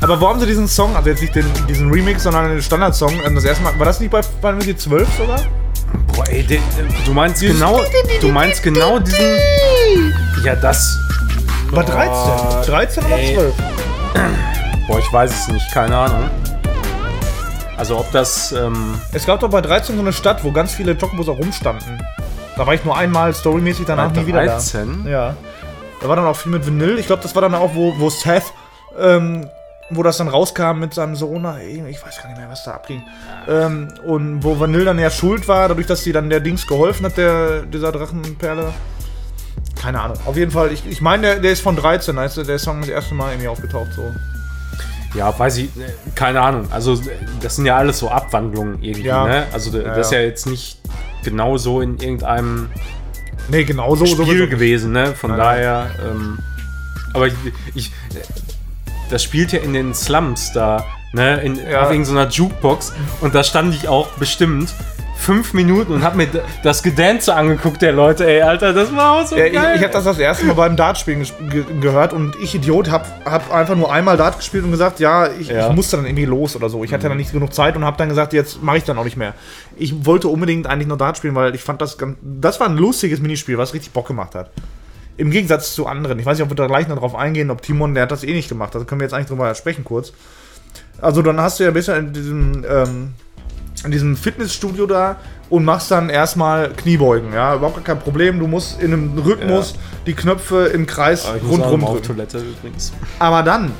Aber wo haben sie diesen Song, also jetzt nicht den, diesen Remix, sondern den Standardsong, ähm, das erste Mal, war das nicht bei Final Fantasy 12 sogar? Boah, ey, de, du meinst genau, du meinst genau diesen. Ja, das. Bei 13. 13 oder ey. 12? Boah, ich weiß es nicht, keine Ahnung. Also ob das. Ähm, Es gab doch bei 13 so eine Stadt, wo ganz viele Chocobos auch rumstanden. Da war ich nur einmal storymäßig, danach nie wieder da. 13? Ja. Da war dann auch viel mit Vanille. Ich glaube, das war dann auch, wo, wo Seth, ähm, wo das dann rauskam mit seinem Sohn. Ich weiß gar nicht mehr, was da abging. Ähm, und wo Vanille dann ja schuld war, dadurch, dass sie dann der Dings geholfen hat, der, dieser Drachenperle. Keine Ahnung. Auf jeden Fall, ich, ich meine, der, der ist von 13, da ist der Song das erste Mal irgendwie aufgetaucht. So. Ja, weiß ich, äh, keine Ahnung. Also das sind ja alles so Abwandlungen irgendwie, Ja. ne? Also d- Ja, das ist ja. jetzt nicht genau so in irgendeinem Nee, genau so. so Spiel so- gewesen, ne? Von Nein, daher, ähm, aber ich, ich, das spielt ja in den Slums da, ne? In, Ja. Auf irgendeiner Jukebox und da stand ich auch bestimmt fünf Minuten und hab mir das Gedance angeguckt der Leute, ey, Alter, das war auch so Ja, ich geil. ich habe das das erste Mal beim Dartspielen ge gehört und ich Idiot habe hab einfach nur einmal Dart gespielt und gesagt, ja, ich, Ja. ich musste dann irgendwie los oder so. Ich hatte dann nicht genug Zeit und habe dann gesagt, jetzt mache ich dann auch nicht mehr. Ich wollte unbedingt eigentlich noch Dart spielen, weil ich fand das ganz, das war ein lustiges Minispiel, was richtig Bock gemacht hat. Im Gegensatz zu anderen. Ich weiß nicht, ob wir da gleich noch drauf eingehen, ob Timon, der hat das eh nicht gemacht. Also können wir jetzt eigentlich drüber sprechen kurz. Also dann hast du ja bisher in diesem, ähm, in diesem Fitnessstudio da und machst dann erstmal Kniebeugen, ja, überhaupt kein Problem. Du musst in einem Rhythmus die Knöpfe im Kreis auf drücken. Toilette übrigens. Aber dann,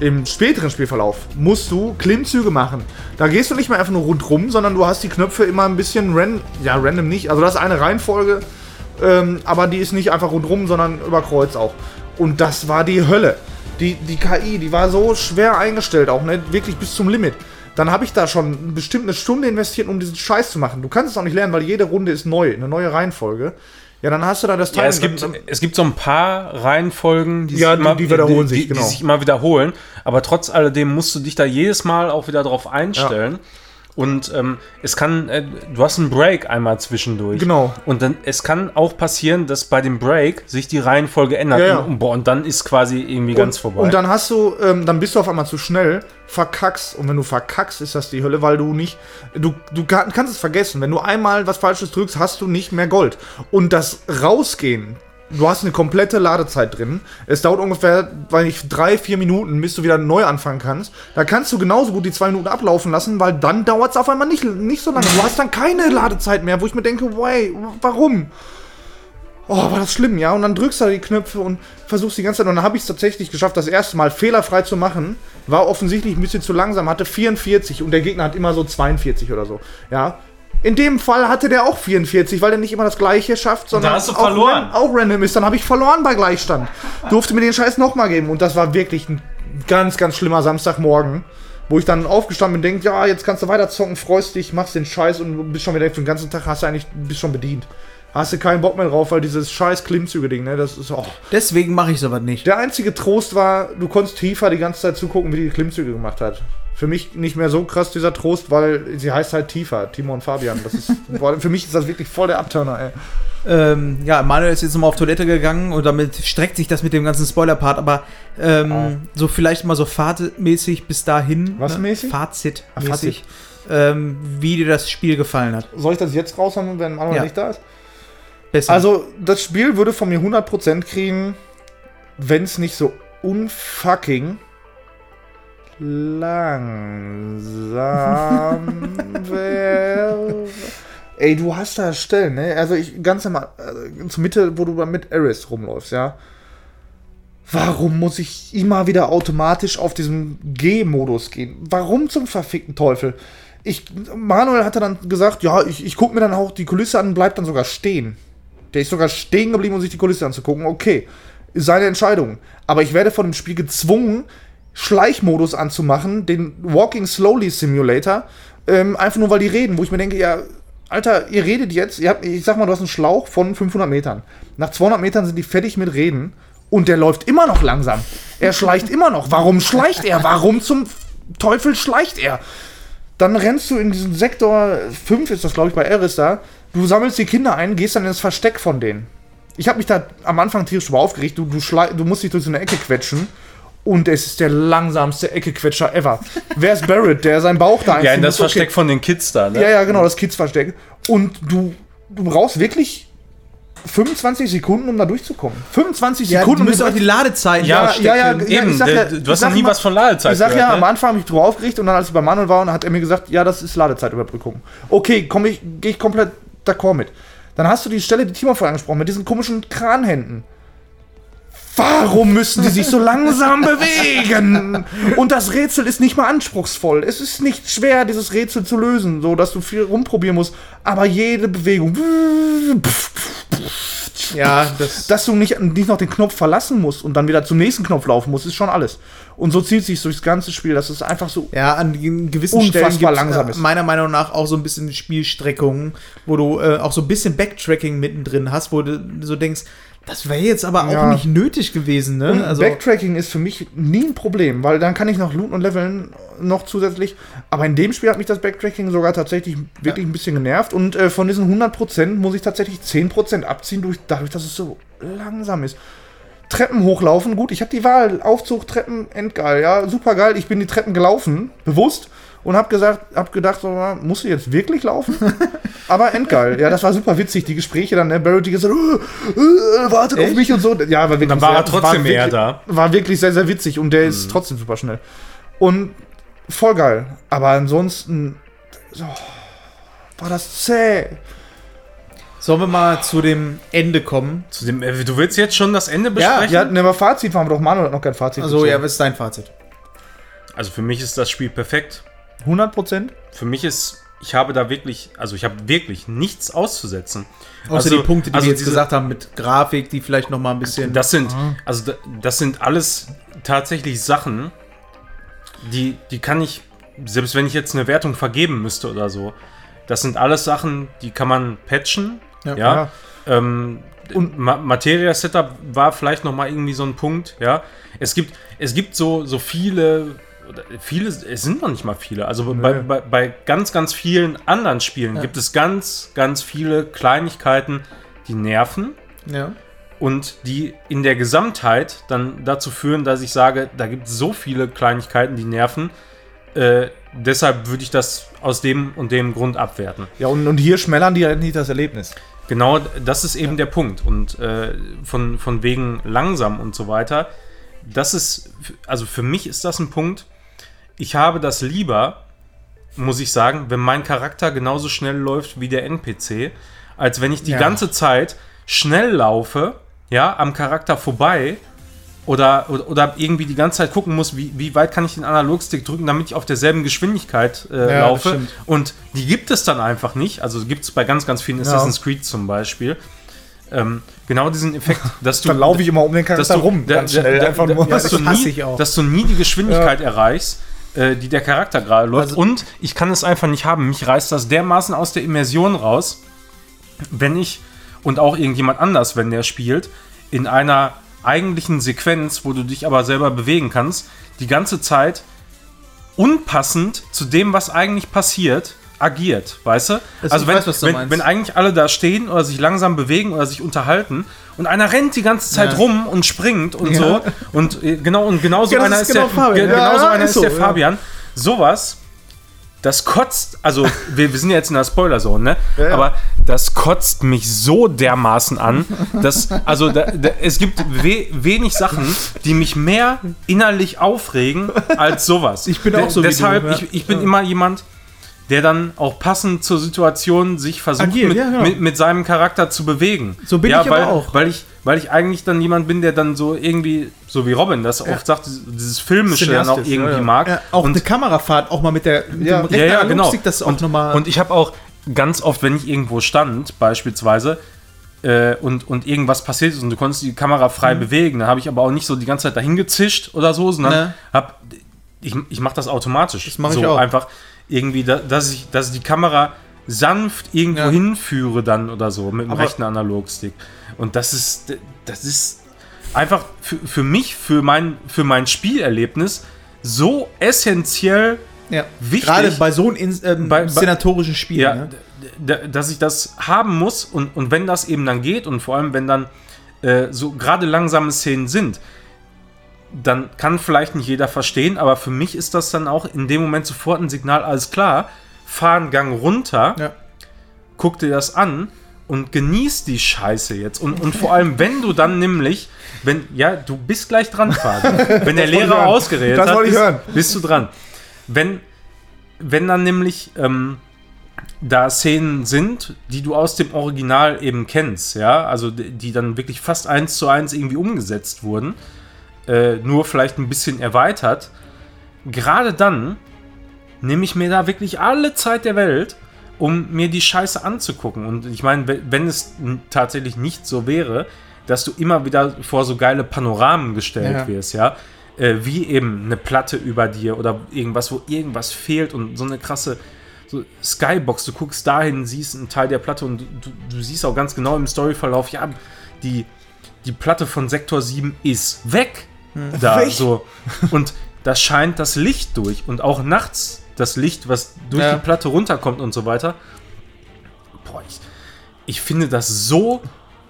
im späteren Spielverlauf, musst du Klimmzüge machen. Da gehst du nicht mehr einfach nur rundrum, sondern du hast die Knöpfe immer ein bisschen ran ja, random nicht. Also das ist eine Reihenfolge, ähm, aber die ist nicht einfach rundrum, sondern über Kreuz auch. Und das war die Hölle. Die, die KI, die war so schwer eingestellt auch, ne? wirklich bis zum Limit. Dann habe ich da schon bestimmt eine Stunde investiert, um diesen Scheiß zu machen. Du kannst es auch nicht lernen, weil jede Runde ist neu, eine neue Reihenfolge. Ja, dann hast du da das Ja, es gibt, es gibt so ein paar Reihenfolgen, die, Ja, sich, immer, die- die sich, genau. die sich immer wiederholen. Aber trotz alledem musst du dich da jedes Mal auch wieder drauf einstellen. Und ähm, es kann, äh, du hast einen Break einmal zwischendurch. Genau. Und dann, es kann auch passieren, dass bei dem Break sich die Reihenfolge ändert. Ja, ja. Und, boah, und dann ist quasi irgendwie ganz vorbei. Und dann hast du, ähm, dann bist du auf einmal zu schnell, verkackst. Und wenn du verkackst, ist das die Hölle, weil du nicht, du, du kann- kannst es vergessen. Wenn du einmal was Falsches drückst, hast du nicht mehr Gold. Und das Rausgehen, du hast eine komplette Ladezeit drin. Es dauert ungefähr, weil ich drei, vier Minuten, bis du wieder neu anfangen kannst. Da kannst du genauso gut die zwei Minuten ablaufen lassen, weil dann dauert es auf einmal nicht, nicht so lange. Du hast dann keine Ladezeit mehr, wo ich mir denke, why, warum? Oh, war das schlimm, ja? Und dann drückst du da die Knöpfe und versuchst die ganze Zeit. Und dann habe ich es tatsächlich geschafft, das erste Mal fehlerfrei zu machen. War offensichtlich ein bisschen zu langsam, hatte 44 und der Gegner hat immer so 42 oder so. Ja. In dem Fall hatte der auch 44, weil der nicht immer das gleiche schafft, sondern hast du auch, verloren. ran- auch random ist. Dann habe ich verloren bei Gleichstand. Durfte mir den Scheiß nochmal geben. Und das war wirklich ein ganz, ganz schlimmer Samstagmorgen. Wo ich dann aufgestanden bin und denke, ja, jetzt kannst du weiter zocken, freust dich, machst den Scheiß und du bist schon wieder für den ganzen Tag hast du eigentlich bist schon bedient. Hast du keinen Bock mehr drauf, weil dieses scheiß Klimmzüge-Ding, ne, das ist auch. Deswegen mache ich sowas nicht. Der einzige Trost war, du konntest tiefer die ganze Zeit zugucken, wie die Klimmzüge gemacht hat. Für mich nicht mehr so krass dieser Trost, weil sie heißt halt tiefer, Timo und Fabian. Das ist, für mich ist das wirklich voll der Abturner, ey. Ähm, ja, Manuel ist jetzt nochmal auf Toilette gegangen und damit streckt sich das mit dem ganzen Spoiler-Part, aber ähm, so vielleicht mal so fazitmäßig bis dahin. Was ne? mäßig? Fazitmäßig. Ähm, wie dir das Spiel gefallen hat. Soll ich das jetzt raushauen, wenn Manuel Ja. nicht da ist? Besser. Also, das Spiel würde von mir 100% kriegen, wenn es nicht so unfucking langsam wäre. Ey, du hast da Stellen, ne? Also, ich ganz am, äh, zur Mitte, wo du mit Eris rumläufst, ja? Warum muss ich immer wieder automatisch auf diesen G-Modus gehen? Warum zum verfickten Teufel? Ich, Manuel hatte dann gesagt, ja, ich, ich gucke mir dann auch die Kulisse an und bleib dann sogar stehen. Der ist sogar stehen geblieben, um sich die Kulisse anzugucken. Okay, ist seine Entscheidung. Aber ich werde von dem Spiel gezwungen, Schleichmodus anzumachen, den Walking Slowly Simulator, ähm, einfach nur weil die reden, wo ich mir denke, ja, Alter, ihr redet jetzt, ihr habt, ich sag mal, du hast einen Schlauch von 500 Metern. Nach 200 Metern sind die fertig mit Reden und der läuft immer noch langsam. Er schleicht immer noch. Warum schleicht er? Warum zum Teufel schleicht er? Dann rennst du in diesen Sektor 5, ist das glaube ich bei Eris da. Du sammelst die Kinder ein, gehst dann ins Versteck von denen. Ich habe mich da am Anfang tierisch drüber aufgeregt. Du, du, du musst dich durch so eine Ecke quetschen. Und es ist der langsamste Eckequetscher ever. Wer ist Barrett, der seinen Bauch da ja, in das? Okay. Versteck von den Kids da, ne? Ja, ja, genau, das Kids-Versteck. Und du, du brauchst wirklich 25 Sekunden, um da durchzukommen. 25 ja, Sekunden. du musst um auch die Ladezeiten ja, ja, ja, ja, Eben, ich ja, du ich hast noch nie mal- was von Ladezeit Ich sag ja, gehört, am ne? Anfang habe ich drüber aufgeregt und dann, als wir bei Manuel waren, hat er mir gesagt, ja, das ist Ladezeitüberbrückung. Okay, komm ich, gehe ich komplett d'accord mit. Dann hast du die Stelle, die Timo vorher angesprochen, mit diesen komischen Kranhänden. Warum müssen die sich so langsam bewegen? Und das Rätsel ist nicht mal anspruchsvoll. Es ist nicht schwer, dieses Rätsel zu lösen, so dass du viel rumprobieren musst. Aber jede Bewegung, ja, das, dass du nicht, nicht noch den Knopf verlassen musst und dann wieder zum nächsten Knopf laufen musst, ist schon alles. Und so zieht sich durchs ganze Spiel. Das ist einfach so. Ja, an gewissen Stellen gibt's, langsam äh, ist. meiner Meinung nach auch so ein bisschen Spielstreckungen, wo du äh, auch so ein bisschen Backtracking mittendrin hast, wo du so denkst, das wäre jetzt aber auch Ja. nicht nötig gewesen, ne? Also, Backtracking ist für mich nie ein Problem, weil dann kann ich noch looten und leveln noch zusätzlich. Aber in dem Spiel hat mich das Backtracking sogar tatsächlich wirklich ein bisschen genervt. Und äh, von diesen 100% muss ich tatsächlich 10% abziehen, durch, dadurch, dass es so langsam ist. Treppen hochlaufen, gut, ich habe die Wahl. Aufzug, Treppen, endgeil, ja, super geil. Ich bin die Treppen gelaufen, bewusst. Und hab gesagt, hab gedacht, so, musst du jetzt wirklich laufen? Aber endgeil. Ja, das war super witzig. Die Gespräche dann, ne? Barrett die gesagt, äh, äh, wartet auf Echt? mich und so. Ja, war wirklich Dann war sehr- er trotzdem wirklich, eher da. War wirklich sehr, sehr witzig und der ist trotzdem super schnell. Und voll geil. Aber ansonsten so, war das zäh. Sollen wir mal zu dem Ende kommen? Zu dem, äh, du willst jetzt schon das Ende Ja, besprechen? Ja, ne, aber Fazit waren wir doch. Manuel hat noch kein Fazit. Also, gezogen. ja, was ist dein Fazit? Also für mich ist das Spiel perfekt. 100 Prozent. Für mich ist, ich habe da wirklich, also ich habe wirklich nichts auszusetzen. Außer Also- die Punkte, die also wir jetzt diese- gesagt haben, mit Grafik, die vielleicht noch mal ein bisschen. Das sind, also da- das sind alles tatsächlich Sachen, die, die kann ich, selbst wenn ich jetzt eine Wertung vergeben müsste oder so, das sind alles Sachen, die kann man patchen. Ja. Ja. Ja. Ähm, und Ma Materia Setup war vielleicht noch mal irgendwie so ein Punkt. Ja. Es gibt, es gibt so, so viele, viele, es sind noch nicht mal viele. Also bei, Nee. bei, bei ganz, ganz vielen anderen Spielen gibt es ganz, ganz viele Kleinigkeiten, die nerven ja. und die in der Gesamtheit dann dazu führen, dass ich sage, da gibt es so viele Kleinigkeiten, die nerven. Äh, deshalb würde ich das aus dem und dem Grund abwerten. Ja, und, und hier schmälern die halt nicht das Erlebnis. Genau, das ist eben der Punkt. Und äh, von, von wegen langsam und so weiter, das ist, also für mich ist das ein Punkt, ich habe das lieber, muss ich sagen, wenn mein Charakter genauso schnell läuft wie der NPC, als wenn ich die Ja. ganze Zeit schnell laufe, ja, am Charakter vorbei oder, oder, oder irgendwie die ganze Zeit gucken muss, wie, wie weit kann ich den Analogstick drücken, damit ich auf derselben Geschwindigkeit äh, Ja, laufe. Und die gibt es dann einfach nicht. Also gibt es bei ganz, ganz vielen Assassin's Creed zum Beispiel. Ähm, genau diesen Effekt, dass du. Dann laufe ich immer um den Charakter du, rum, da, ganz schnell. da, einfach nur. dass, du nie, dass du nie die Geschwindigkeit erreichst, äh, die der Charakter gerade läuft. Also- Und ich kann es einfach nicht haben. Mich reißt das dermaßen aus der Immersion raus, wenn ich und auch irgendjemand anders, wenn der spielt, in einer eigentlichen Sequenz, wo du dich aber selber bewegen kannst, die ganze Zeit unpassend zu dem, was eigentlich passiert, agiert, weißt du? Also ich wenn, weiß, du wenn, wenn eigentlich alle da stehen oder sich langsam bewegen oder sich unterhalten und einer rennt die ganze Zeit Ja. rum und springt und Ja. so und genau und genauso Ja, das einer ist genau der Fabian. ge- genauso einer ist so, der. Fabian. Sowas das kotzt, also wir, wir sind ja jetzt in der Spoiler-Zone, ne? Ja, ja. Aber das kotzt mich so dermaßen an, dass, also da, da, es gibt we, wenig Sachen, die mich mehr innerlich aufregen als sowas. Ich bin auch so wie Deshalb, du, ja. ich, ich bin immer jemand, der dann auch passend zur Situation sich versucht, Agiert, mit, ja, genau. mit, mit seinem Charakter zu bewegen. So bin ja, ich aber weil, auch. Weil ich, weil ich eigentlich dann jemand bin, der dann so irgendwie, so wie Robin das oft sagt, dieses- Filmische dann auch irgendwie ja, ja. mag. Ja, auch Und- eine Kamerafahrt, auch mal mit der mit Ja. dem ja, ja, genau. Analogstick, das ist auch und, nochmal. und ich habe auch ganz oft, wenn ich irgendwo stand, beispielsweise, äh, und, und irgendwas passiert ist und du konntest die Kamera frei bewegen, dann habe ich aber auch nicht so die ganze Zeit dahin gezischt oder so, sondern Ne. hab, ich, ich mache das automatisch. Das mach ich so auch. einfach irgendwie, da, dass, ich, dass ich die Kamera sanft irgendwo Ja. hinführe dann oder so mit dem Aber- rechten Analogstick. Und das ist, das ist einfach für, für mich, für mein, für mein Spielerlebnis so essentiell ja. wichtig. Gerade bei so einem ähm, Bei- bei- inszenatorischen Spiel. Ja, ne? dass ich das haben muss und, und wenn das eben dann geht und vor allem wenn dann äh, so gerade langsame Szenen sind, dann kann vielleicht nicht jeder verstehen, aber für mich ist das dann auch in dem Moment sofort ein Signal, alles klar, fahr einen Gang runter, Ja. guck dir das an und genieß die Scheiße jetzt. Und, und vor allem, wenn du dann nämlich, wenn, ja, du bist gleich dran, Fabian. Wenn der Lehrer ausgeredet Das hat, bist, hören. bist du dran. Wenn, wenn dann nämlich ähm, da Szenen sind, die du aus dem Original eben kennst, ja, also die, die dann wirklich fast eins zu eins irgendwie umgesetzt wurden, äh, nur vielleicht ein bisschen erweitert, gerade dann nehme ich mir da wirklich alle Zeit der Welt, um mir die Scheiße anzugucken. Und ich meine, we- wenn es tatsächlich nicht so wäre, dass du immer wieder vor so geile Panoramen gestellt Ja. wirst, ja, äh, wie eben eine Platte über dir oder irgendwas, wo irgendwas fehlt und so eine krasse so Skybox, du guckst dahin, siehst einen Teil der Platte und du, du, du siehst auch ganz genau im Storyverlauf, ja, die, die Platte von Sektor 7 ist weg. Da Weg? so. Und da scheint das Licht durch. Und auch nachts das Licht, was durch Ja. die Platte runterkommt und so weiter. Boah, ich, ich finde das so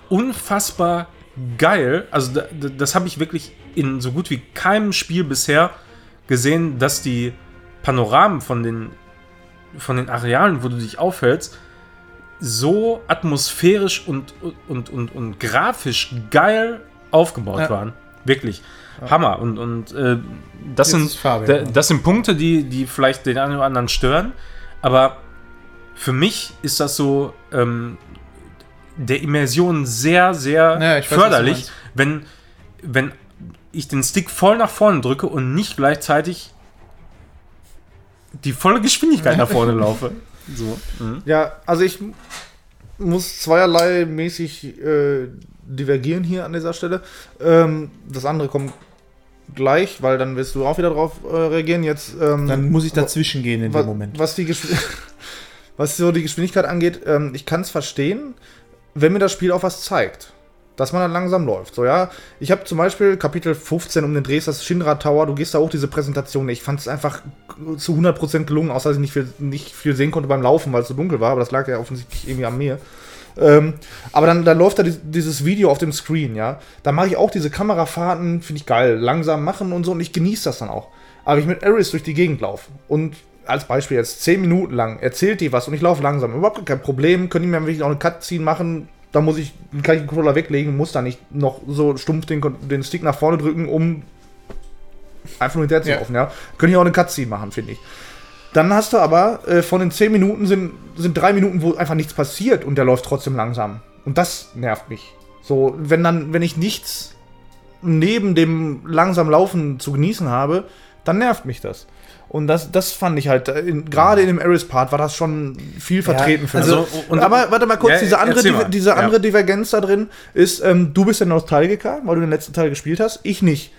unfassbar geil. Also da, da, das habe ich wirklich in so gut wie keinem Spiel bisher gesehen, dass die Panoramen von den, von den Arealen, wo du dich aufhältst, so atmosphärisch und, und, und, und grafisch geil aufgebaut Ja. waren. Wirklich. Hammer. Und, und äh, das, Jetzt sind, Fabian da, das sind Punkte, die, die vielleicht den einen oder anderen stören. Aber für mich ist das so ähm, der Immersion sehr, sehr Ja, weiß, du förderlich, meinst. wenn, wenn ich den Stick voll nach vorne drücke und nicht gleichzeitig die volle Geschwindigkeit nach vorne laufe. So. Mhm. Ja, also ich muss zweierlei mäßig äh, divergieren hier an dieser Stelle. Ähm, das andere kommt gleich, weil dann wirst du auch wieder drauf äh, reagieren. Jetzt ähm, Dann muss ich dazwischen gehen in dem Moment. Was, die was so die Geschwindigkeit angeht, ähm, ich kann es verstehen, wenn mir das Spiel auch was zeigt. Dass man dann langsam läuft. So, ja. Ich habe zum Beispiel Kapitel 15 um den Dreh, das Shinra Tower, du gehst da hoch, diese Präsentation. Ich fand es einfach zu 100% gelungen, außer dass ich nicht viel, nicht viel sehen konnte beim Laufen, weil es so dunkel war, aber das lag ja offensichtlich irgendwie an mir. Ähm, aber dann, dann läuft da dies- dieses Video auf dem Screen, ja. Da mache ich auch diese Kamerafahrten, finde ich geil, langsam machen und so und ich genieße das dann auch. Aber ich mit Aris durch die Gegend laufe und als Beispiel jetzt 10 Minuten lang erzählt die was und ich laufe langsam, überhaupt kein Problem, können die mir wirklich auch eine Cutscene machen, da muss ich, kann ich den Controller weglegen, muss da nicht noch so stumpf den, den Stick nach vorne drücken, um einfach nur hinterher zu Ja. laufen, ja. Können die auch eine Cutscene machen, finde ich. Dann hast du aber, äh, von den 10 Minuten sind, sind drei Minuten, wo einfach nichts passiert und der läuft trotzdem langsam. Und das nervt mich. So, wenn dann, wenn ich nichts neben dem langsam Laufen zu genießen habe, dann nervt mich das. Und das, das fand ich halt, äh, gerade in dem Aris-Part war das schon viel vertreten für mich. also, und- aber warte mal kurz, Ja, diese, andere, mal. diese Ja. andere Divergenz da drin ist, ähm, du bist ja Nostalgiker, weil du den letzten Teil gespielt hast, ich nicht.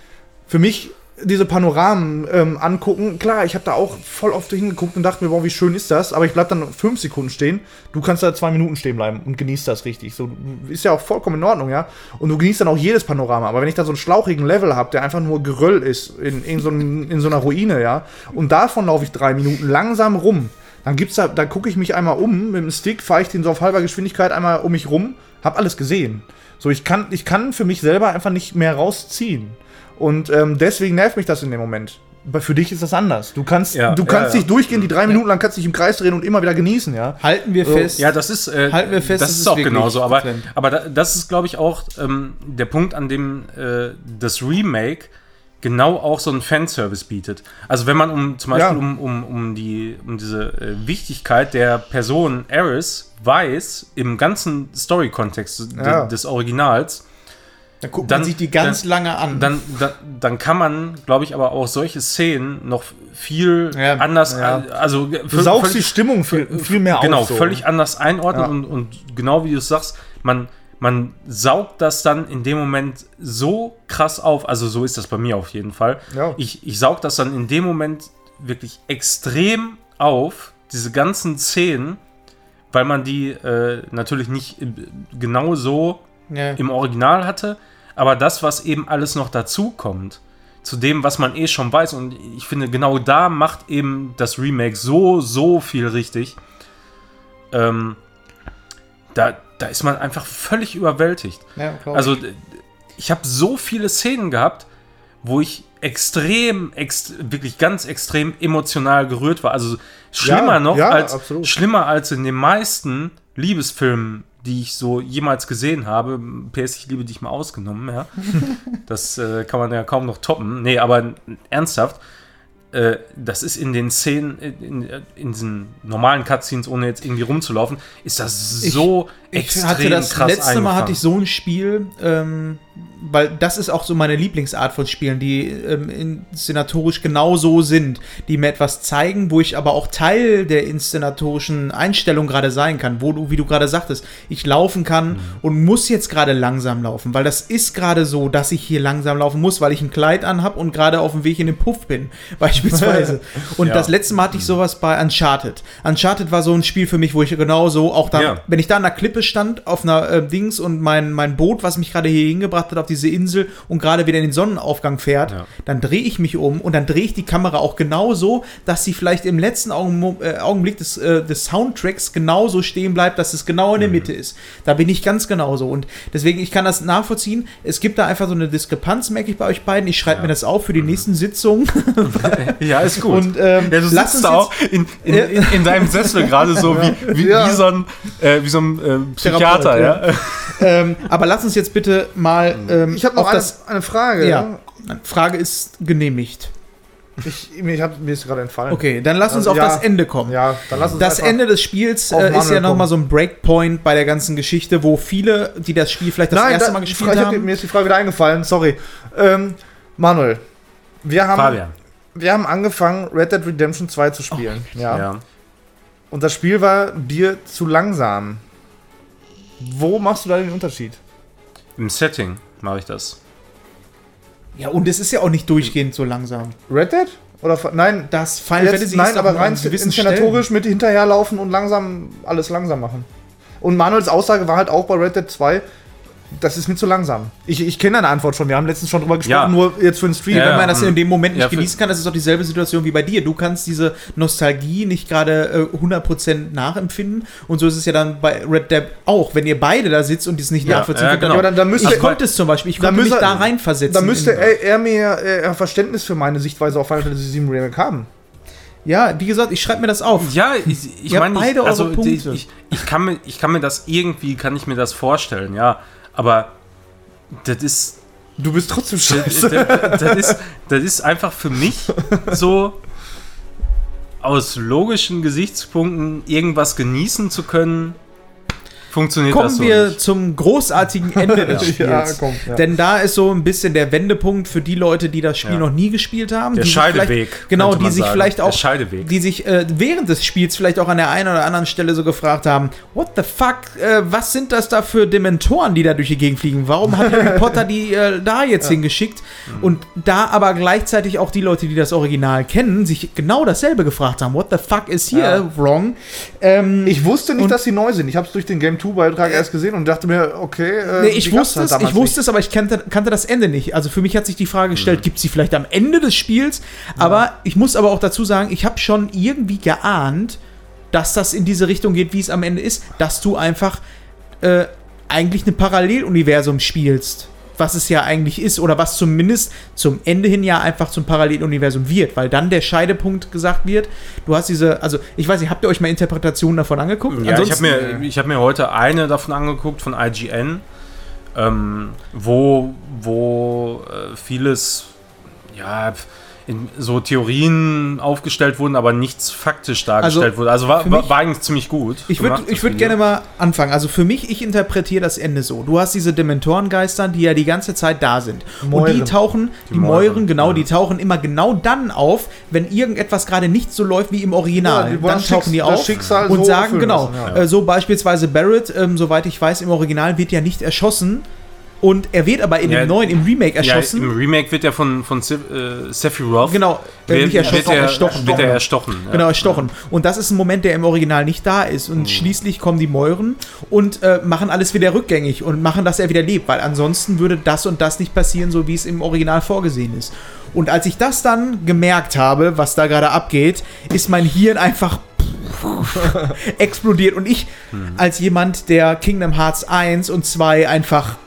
Für mich diese Panoramen ähm, angucken, klar, ich habe da auch voll oft hingeguckt und dachte mir, boah, wie schön ist das, aber ich bleib dann fünf Sekunden stehen, du kannst da zwei Minuten stehen bleiben und genießt das richtig. So, ist ja auch vollkommen in Ordnung, ja. Und du genießt dann auch jedes Panorama, aber wenn ich da so einen schlauchigen Level habe, der einfach nur Geröll ist, in, in, so, in so einer Ruine, ja, und davon laufe ich drei Minuten langsam rum, dann gibt's da, da gucke ich mich einmal um, mit dem Stick fahre ich den so auf halber Geschwindigkeit einmal um mich rum, hab alles gesehen. So, ich kann, ich kann für mich selber einfach nicht mehr rausziehen. Und ähm, deswegen nervt mich das in dem Moment. Aber für dich ist das anders. Du kannst, Ja, du ja, kannst ja. dich durchgehen, die drei Minuten lang kannst dich im Kreis drehen und immer wieder genießen, ja. Halten wir So. fest. Ja, das ist, äh, Halten wir fest, das es ist auch genauso. Aber, aber da, das ist, glaube ich, auch ähm, der Punkt, an dem äh, das Remake genau auch so einen Fanservice bietet. Also wenn man um zum Beispiel Ja. um, um, um, die, um diese äh, Wichtigkeit der Person Eris weiß, im ganzen Story-Kontext de- Ja. des Originals, dann guckt dann- man sich die ganz dann- lange an. dann, dann, dann kann man, glaube ich, aber auch solche Szenen noch viel Ja, anders, ja. also Du saugst die Stimmung viel, viel mehr genau, auf. so. völlig anders einordnen Ja. und, und genau wie du es sagst, man, man saugt das dann in dem Moment so krass auf, also so ist das bei mir auf jeden Fall. Ja. Ich, ich saug das dann in dem Moment wirklich extrem auf, diese ganzen Szenen, weil man die äh, natürlich nicht äh, genau so ja. im Original hatte, aber das, was eben alles noch dazu kommt, zu dem, was man eh schon weiß, und ich finde, genau da macht eben das Remake so, so viel richtig. Ähm, da, da ist man einfach völlig überwältigt. Ja, ich. Also, ich habe so viele Szenen gehabt, wo ich extrem, ext wirklich ganz extrem emotional gerührt war. Also schlimmer Ja, noch ja, als absolut. schlimmer als in den meisten Liebesfilmen, die ich so jemals gesehen habe. PS, ich liebe dich mal ausgenommen, ja. das äh, kann man ja kaum noch toppen. Nee, aber ernsthaft. Äh, das ist in den Szenen, in, in, in diesen normalen Cutscenes, ohne jetzt irgendwie rumzulaufen, ist das so ich extrem hatte das letzte Mal hatte eingefangen. ich so ein Spiel, ähm, weil das ist auch so meine Lieblingsart von Spielen, die ähm, inszenatorisch genau so sind, die mir etwas zeigen, wo ich aber auch Teil der inszenatorischen Einstellung gerade sein kann, wo du, wie du gerade sagtest, ich laufen kann Mhm. und muss jetzt gerade langsam laufen, weil das ist gerade so, dass ich hier langsam laufen muss, weil ich ein Kleid anhab und gerade auf dem Weg in den Puff bin, beispielsweise. Und Ja. das letzte Mal hatte ich sowas bei Uncharted. Uncharted war so ein Spiel für mich, wo ich genau so auch da, Ja. wenn ich da an der Klippe stand, auf einer äh, Dings und mein, mein Boot, was mich gerade hier hingebracht hat, auf diese Insel und gerade wieder in den Sonnenaufgang fährt, Ja. dann drehe ich mich um und dann drehe ich die Kamera auch genauso, dass sie vielleicht im letzten Augen, äh, Augenblick des, äh, des Soundtracks genauso stehen bleibt, dass es genau in der Mitte ist. Da bin ich ganz genauso. Und deswegen, ich kann das nachvollziehen. Es gibt da einfach so eine Diskrepanz, merke ich bei euch beiden. Ich schreibe mir das auf für die nächsten Sitzungen. Ja, ist gut. Und ähm, Ja, du sitzt da auch in, in, in, in deinem Sessel gerade so wie, wie, Ja. wie so ein, äh, wie so ein äh, Psychiater, Therapeut, ja. ähm, aber lass uns jetzt bitte mal ähm, Ich habe noch eine, das. eine Frage. Ja, Frage ist genehmigt. Ich, ich hab, mir ist gerade entfallen. Okay, dann lass uns Also, auf ja. das Ende kommen. Ja, dann lass uns Das Ende des Spiels äh, ist ja nochmal so ein Breakpoint bei der ganzen Geschichte, wo viele, die das Spiel vielleicht das Nein, erste da, Mal gespielt hab- haben. mir ist die Frage wieder eingefallen, sorry. Ähm, Manuel, wir haben, Fabian. wir haben angefangen, Red Dead Redemption 2 zu spielen. ja. Ja. Und das Spiel war dir zu langsam. Wo machst du da den Unterschied? Im Setting mache ich das. Ja, und es ist ja auch nicht durchgehend so langsam. Red Dead? Oder nein, Das Final jetzt, Fantasy nein, ist aber rein inszenatorisch mit hinterherlaufen und langsam alles langsam machen. Und Manuels Aussage war halt auch bei Red Dead 2, das ist mir zu langsam. Ich, ich kenne deine Antwort schon, wir haben letztens schon drüber gesprochen, Ja. nur jetzt für den Stream. Ja, Wenn man das in dem Moment nicht Ja, genießen kann, das ist doch dieselbe Situation wie bei dir. Du kannst diese Nostalgie nicht gerade äh, 100% nachempfinden. Und so ist es ja dann bei Red Dead auch. Wenn ihr beide da sitzt und dies nicht nachvollziehen könnt, genau. Dann, dann müsste, Ich konnte es zum Beispiel, ich Da konnte mich müsste- da reinversetzen. da müsste er, er mir äh, Verständnis für meine Sichtweise auf Final Fantasy VII Remake haben. ja, wie gesagt, ich schreibe mir das auf. Ja, ich, ich meine, also, Punkte. ich, ich, kann mir, ich kann mir das irgendwie, kann ich mir das vorstellen, ja. Aber das ist, Du bist trotzdem scheiße. das, das ist, das ist einfach für mich so aus logischen Gesichtspunkten irgendwas genießen zu können, funktioniert das Kommen so wir nicht. zum großartigen Ende des Spiels. Ja, komm, ja. Denn da ist so ein bisschen der Wendepunkt für die Leute, die das Spiel Ja. noch nie gespielt haben. Der Scheideweg, Genau, die sich sagen. vielleicht Der auch, die sich äh, während des Spiels vielleicht auch an der einen oder anderen Stelle so gefragt haben, what the fuck, äh, was sind das da für Dementoren, die da durch die Gegend fliegen? Warum hat Harry Potter die äh, da jetzt hingeschickt? Mhm. Und da aber gleichzeitig auch die Leute, die das Original kennen, sich genau dasselbe gefragt haben, what the fuck is here wrong? Ähm, Ich wusste nicht, dass sie neu sind. Ich habe es durch den Game 2 Beitrag erst gesehen und dachte mir, okay, äh, Nee, ich wusste halt es, ich wusste es, aber ich kannte, kannte das Ende nicht. Also für mich hat sich die Frage gestellt, gibt es sie vielleicht am Ende des Spiels? Aber ich muss aber auch dazu sagen, ich habe schon irgendwie geahnt, dass das in diese Richtung geht, wie es am Ende ist, dass du einfach äh, eigentlich ein Paralleluniversum spielst. Was es ja eigentlich ist, oder was zumindest zum Ende hin ja einfach zum Paralleluniversum wird, weil dann der Scheidepunkt gesagt wird. Du hast diese, also ich weiß nicht, habt ihr euch mal Interpretationen davon angeguckt? Ja, ich habe mir, ich hab mir heute eine davon angeguckt von IGN, ähm, wo, wo äh, vieles, ja, in so Theorien aufgestellt wurden, aber nichts faktisch dargestellt Also, wurde. Also war, mich- war, eigentlich ziemlich gut. Ich würde ich würd gerne mal anfangen. Also für mich, ich interpretiere das Ende so. Du hast diese Dementorengeister, die ja die ganze Zeit da sind. Und die tauchen, die, Die Mäuren, Mäuren, genau, ja. die tauchen immer genau dann auf, wenn irgendetwas gerade nicht so läuft wie im Original. Ja, dann tauchen die auf und so sagen, genau, ja. äh, so beispielsweise Barrett, ähm, soweit ich weiß, im Original wird ja nicht erschossen. Und er wird aber in Ja, dem neuen, im Remake Ja, erschossen. im Remake wird er von, von äh, Sephiroth genau, äh, wird, nicht erschossen, wird, er, erstochen. wird er erstochen. ja. Genau, erstochen. Und das ist ein Moment, der im Original nicht da ist. Und schließlich kommen die Mäuren und äh, machen alles wieder rückgängig und machen, dass er wieder lebt, weil ansonsten würde das und das nicht passieren, so wie es im Original vorgesehen ist. Und als ich das dann gemerkt habe, was da gerade abgeht, ist mein Hirn einfach explodiert. Und ich, als jemand, der Kingdom Hearts 1 und 2 einfach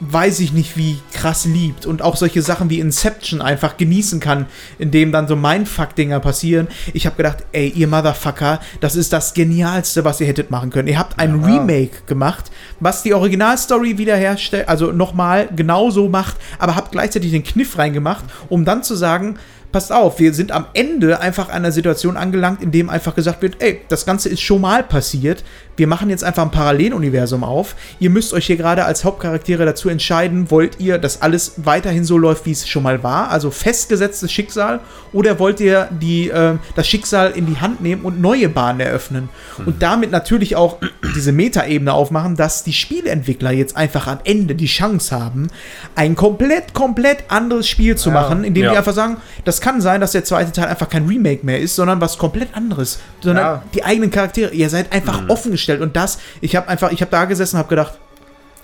weiß ich nicht, wie krass liebt und auch solche Sachen wie Inception einfach genießen kann, indem dann so Mindfuck-Dinger passieren. Ich habe gedacht, ey, ihr Motherfucker, das ist das Genialste, was ihr hättet machen können. Ihr habt ein Remake gemacht, was die Originalstory wiederherstellt, also nochmal genauso macht, aber habt gleichzeitig den Kniff reingemacht, um dann zu sagen, passt auf, wir sind am Ende einfach einer Situation angelangt, in dem einfach gesagt wird, ey, das Ganze ist schon mal passiert. Wir machen jetzt einfach ein Paralleluniversum auf. Ihr müsst euch hier gerade als Hauptcharaktere dazu entscheiden, wollt ihr, dass alles weiterhin so läuft, wie es schon mal war, also festgesetztes Schicksal, oder wollt ihr die, äh, das Schicksal in die Hand nehmen und neue Bahnen eröffnen? Und damit natürlich auch diese Metaebene aufmachen, dass die Spieleentwickler jetzt einfach am Ende die Chance haben, ein komplett, komplett anderes Spiel zu machen, indem Ja. die einfach sagen, das kann sein, dass der zweite Teil einfach kein Remake mehr ist, sondern was komplett anderes. Sondern Ja. die eigenen Charaktere. Ihr seid einfach offengestellt. Und das, ich habe einfach, ich habe da gesessen und habe gedacht,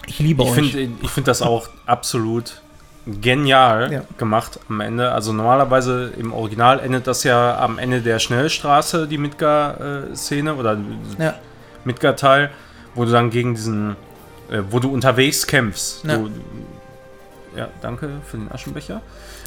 ich liebe Ich euch. finde ich find das auch absolut genial Ja. gemacht am Ende. Also normalerweise im Original endet das ja am Ende der Schnellstraße, die Midgar-Szene oder ja. Midgar-Teil, wo du dann gegen diesen, äh, wo du unterwegs kämpfst. Ja. Du, ja, danke für den Aschenbecher.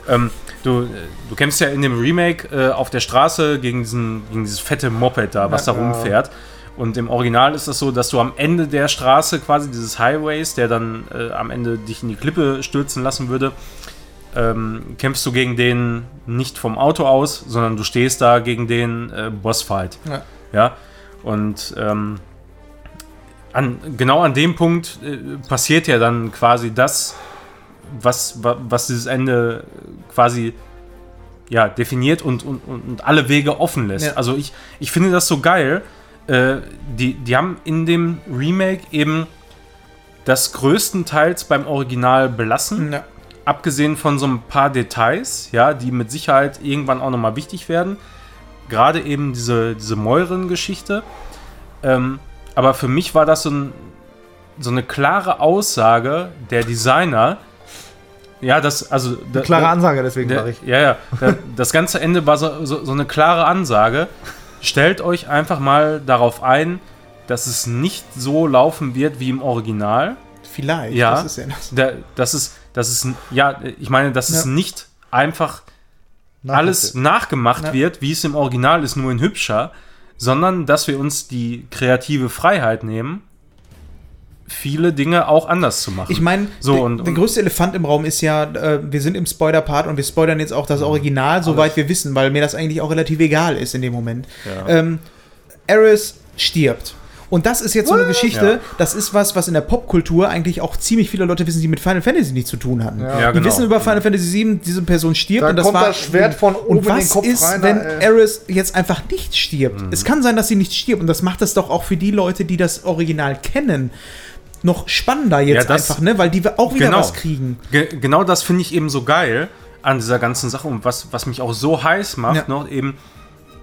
Ähm, du, äh, du kämpfst ja in dem Remake äh, auf der Straße gegen, diesen, gegen dieses fette Moped da, was Ja. da rumfährt. Und im Original ist das so, dass du am Ende der Straße quasi dieses Highways, der dann äh, am Ende dich in die Klippe stürzen lassen würde, ähm, kämpfst du gegen den nicht vom Auto aus, sondern du stehst da gegen den äh, Bossfight. Ja. Ja. Und ähm, an, genau an dem Punkt äh, passiert ja dann quasi das, was, wa- was dieses Ende quasi ja, definiert und, und, und und alle Wege offen lässt. Ja. Also ich, ich finde das so geil. Äh, die, die haben in dem Remake eben das größtenteils beim Original belassen Ja. abgesehen von so ein paar Details, ja, die mit Sicherheit irgendwann auch nochmal wichtig werden. Gerade eben diese, diese Mäuren-Geschichte. Ähm, aber für mich war das so, ein, so eine klare Aussage der Designer. Ja, das, also. da- Klare Ansage, deswegen sage ich. Ja, ja. Da, das ganze Ende war so, so, so eine klare Ansage. Stellt euch einfach mal darauf ein, dass es nicht so laufen wird wie im Original. Vielleicht. Ja, Das ist ja das. da, das ist, das ist, ja, ich meine, dass es Ja. nicht einfach alles nachgemacht Ja. wird, wie es im Original ist, nur in hübscher, sondern dass wir uns die kreative Freiheit nehmen, viele Dinge auch anders zu machen. Ich meine, So, der, und- der größte Elefant im Raum ist ja, äh, wir sind im Spoiler-Part und wir spoilern jetzt auch das Original, soweit wir wissen, weil mir das eigentlich auch relativ egal ist in dem Moment. Ja. Ähm, Eris stirbt. Und das ist jetzt so eine Geschichte, Ja. das ist was, was in der Popkultur eigentlich auch ziemlich viele Leute wissen, die mit Final Fantasy nichts zu tun hatten. Ja. Ja, Die genau. wissen über Final Fantasy VII, diese Person stirbt Da und das kommt war das Schwert von oben und in den was Kopf ist, rein, wenn äh. Eris jetzt einfach nicht stirbt? Mhm. Es kann sein, dass sie nicht stirbt und das macht es doch auch für die Leute, die das Original kennen, noch spannender jetzt Ja, das- einfach, ne? Weil die auch wieder Genau. was kriegen. Ge genau das finde ich eben so geil an dieser ganzen Sache und was, was mich auch so heiß macht, Ja. noch eben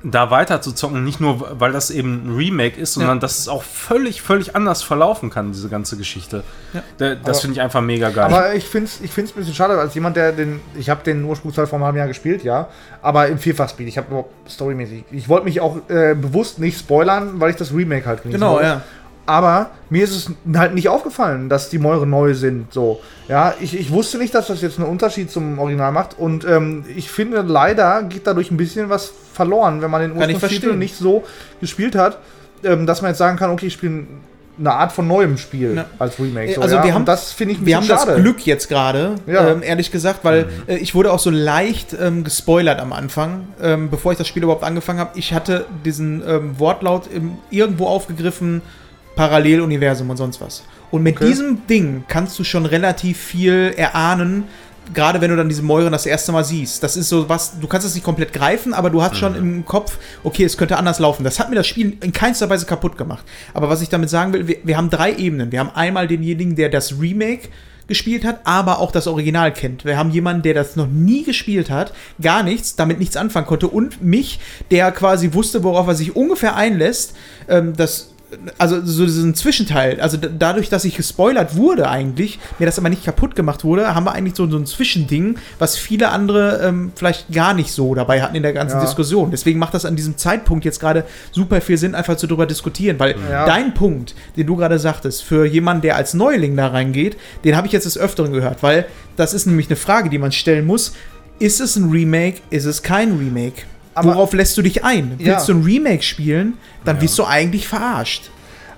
da weiter zu zocken, nicht nur weil das eben ein Remake ist, sondern Ja. dass es auch völlig, völlig anders verlaufen kann, diese ganze Geschichte. Ja. Da, das finde ich einfach mega geil. Aber ich finde es ich find's ein bisschen schade, als jemand, der den. Ich habe den Ursprungsteil vor einem halben Jahr gespielt, ja. Aber im Vierfachspiel. Ich habe nur storymäßig. Ich wollte mich auch äh, bewusst nicht spoilern, weil ich das Remake halt genießen Genau, wollte. ja. Aber mir ist es halt nicht aufgefallen, dass die Mäure neu sind. So, ja, ich, ich wusste nicht, dass das jetzt einen Unterschied zum Original macht. Und ähm, ich finde, leider geht dadurch ein bisschen was verloren, wenn man den Ursprungstitel nicht so gespielt hat, ähm, dass man jetzt sagen kann, okay, ich spiele eine Art von neuem Spiel Ja. als Remake. So, Also ja? wir Und haben- das finde ich ein Wir haben bisschen das schade. Glück jetzt gerade, Ja. ähm, ehrlich gesagt, weil äh, ich wurde auch so leicht ähm, gespoilert am Anfang, ähm, bevor ich das Spiel überhaupt angefangen habe. Ich hatte diesen ähm, Wortlaut im, irgendwo aufgegriffen, Paralleluniversum und sonst was. Und mit Okay. diesem Ding kannst du schon relativ viel erahnen, gerade wenn du dann diese Mäuren das erste Mal siehst. Das ist so was, du kannst es nicht komplett greifen, aber du hast schon im Kopf, okay, es könnte anders laufen. Das hat mir das Spiel in keinster Weise kaputt gemacht. Aber was ich damit sagen will, wir, wir haben drei Ebenen. Wir haben einmal denjenigen, der das Remake gespielt hat, aber auch das Original kennt. Wir haben jemanden, der das noch nie gespielt hat, gar nichts, damit nichts anfangen konnte und mich, der quasi wusste, worauf er sich ungefähr einlässt, ähm, das also so diesen Zwischenteil, also dadurch, dass ich gespoilert wurde eigentlich, mir das aber nicht kaputt gemacht wurde, haben wir eigentlich so, so ein Zwischending, was viele andere ähm, vielleicht gar nicht so dabei hatten in der ganzen Ja. Diskussion. Deswegen macht das an diesem Zeitpunkt jetzt gerade super viel Sinn, einfach zu drüber diskutieren, weil Ja. dein Punkt, den du gerade sagtest, für jemanden, der als Neuling da reingeht, den habe ich jetzt des Öfteren gehört, weil das ist nämlich eine Frage, die man stellen muss. Ist es ein Remake? Ist es kein Remake? Aber- Worauf lässt du dich ein? Ja. Willst du ein Remake spielen, dann wirst du eigentlich verarscht.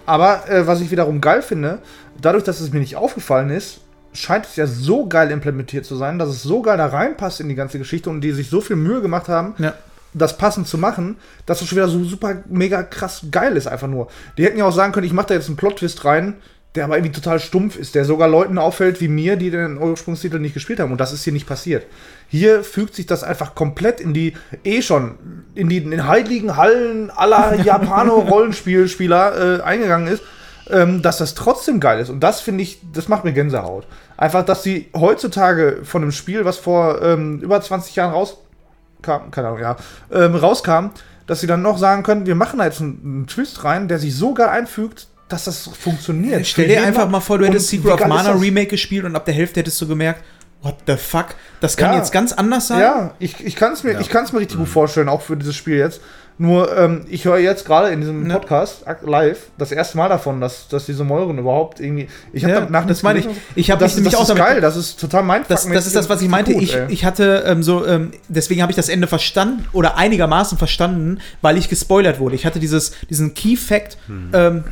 Aber äh, was ich wiederum geil finde, dadurch, dass es mir nicht aufgefallen ist, scheint es ja so geil implementiert zu sein, dass es so geil da reinpasst in die ganze Geschichte und die sich so viel Mühe gemacht haben, Ja. das passend zu machen, dass es schon wieder so super mega krass geil ist, einfach nur. Die hätten ja auch sagen können, ich mache da jetzt einen Plot-Twist rein, der aber irgendwie total stumpf ist, der sogar Leuten auffällt wie mir, die den Ursprungstitel nicht gespielt haben. Und das ist hier nicht passiert. Hier fügt sich das einfach komplett in die, eh schon, in die in den heiligen Hallen aller Japano-Rollenspielspieler äh, eingegangen ist, ähm, dass das trotzdem geil ist. Und das finde ich, das macht mir Gänsehaut. Einfach, dass sie heutzutage von einem Spiel, was vor ähm, über 20 Jahren rauskam, keine Ahnung, ja, ähm, rauskam, dass sie dann noch sagen können, wir machen da jetzt einen, einen Twist rein, der sich so geil einfügt, dass das funktioniert. Stell dir einfach mal vor, du hättest Secret of Mana? Remake gespielt und ab der Hälfte hättest du gemerkt, what the fuck? Das kann Ja. jetzt ganz anders sein. Ja, ich, ich kann es mir, ich kann's mir richtig gut vorstellen, auch für dieses Spiel jetzt. Nur, ähm, ich höre jetzt gerade in diesem Ja. Podcast ak- live das erste Mal davon, dass, dass diese Mäuren überhaupt irgendwie. Ich habe Ja, nach das meine ich. Ich habe das, mich nämlich das auch ist damit- geil, das ist total mein Das, das ist das, was ich meinte. ich, ich hatte ähm, so, ähm, deswegen habe ich das Ende verstanden oder einigermaßen verstanden, weil ich gespoilert wurde. Ich hatte dieses, diesen Key Fact ähm,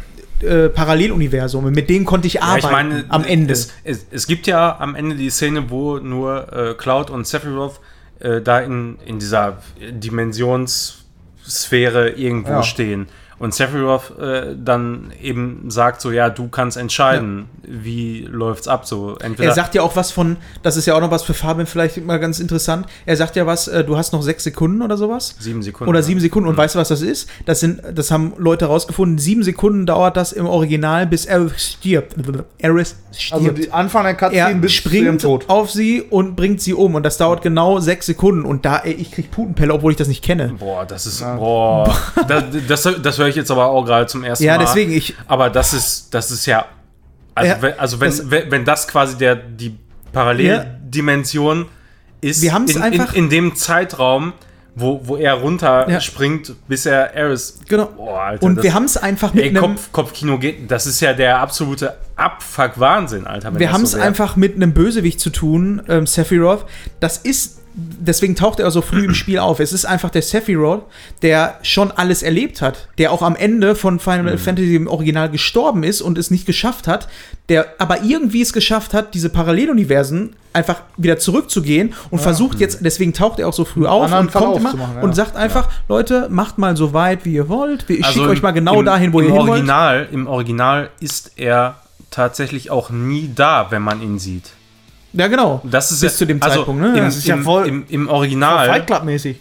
äh, Paralleluniversum mit dem konnte ich Ja, arbeiten ich meine, am Ende. Es, es, es gibt ja am Ende die Szene, wo nur äh, Cloud und Sephiroth äh, da in, in dieser Dimensionssphäre irgendwo Ja. stehen. Und Sephiroth äh, dann eben sagt so, ja, du kannst entscheiden, wie läuft's ab. So, entweder er sagt ja auch was von, das ist ja auch noch was für Fabian vielleicht mal ganz interessant. Er sagt ja was, äh, du hast noch sechs Sekunden oder sowas. sieben Sekunden. Oder sieben Sekunden. Und weißt du, was das ist? Das sind, das haben Leute rausgefunden. Sieben Sekunden dauert das im Original, bis Aerith stirbt. Aerith stirbt. Also die Anfang der Cutscene er bis springt Tod. auf sie und bringt sie um. Und das dauert genau sechs Sekunden. Und da, ey, ich krieg Putenpelle, obwohl ich das nicht kenne. Boah, das ist. Boah. das, das, das höre ich jetzt aber auch gerade zum ersten Ja, Mal. deswegen, ich, Aber das ist, das ist ja. Also, Ja, wenn, also wenn, das- wenn, das quasi der, die Paralleldimension ist, Wir in, einfach- in, in dem Zeitraum, wo, wo er runterspringt, bis er Ares. genau. Boah, Alter, und das, wir haben es einfach mit Ey, einem. Kopf, Kopfkino geht. Das ist ja der absolute Abfuck-Wahnsinn, Alter. Wir haben so es wär. einfach mit einem Bösewicht zu tun, ähm, Sephiroth. Das ist, deswegen taucht er so früh im Spiel auf. Es ist einfach der Sephiroth, der schon alles erlebt hat, der auch am Ende von Final Mhm. Fantasy im Original gestorben ist und es nicht geschafft hat, der aber irgendwie es geschafft hat, diese Paralleluniversen einfach wieder zurückzugehen und versucht jetzt, deswegen taucht er auch so früh auf und kommt immer ja. und sagt einfach, Leute, macht mal so weit, wie ihr wollt. Ich Also schicke euch mal genau im, dahin, wo ihr hin wollt. Original, Im Original ist er tatsächlich auch nie da, wenn man ihn sieht. Ja, genau. Das ist Bis ja, zu dem also Zeitpunkt, ne? Im, Das ist ja im, voll- im, im Original. Fight Club mäßig.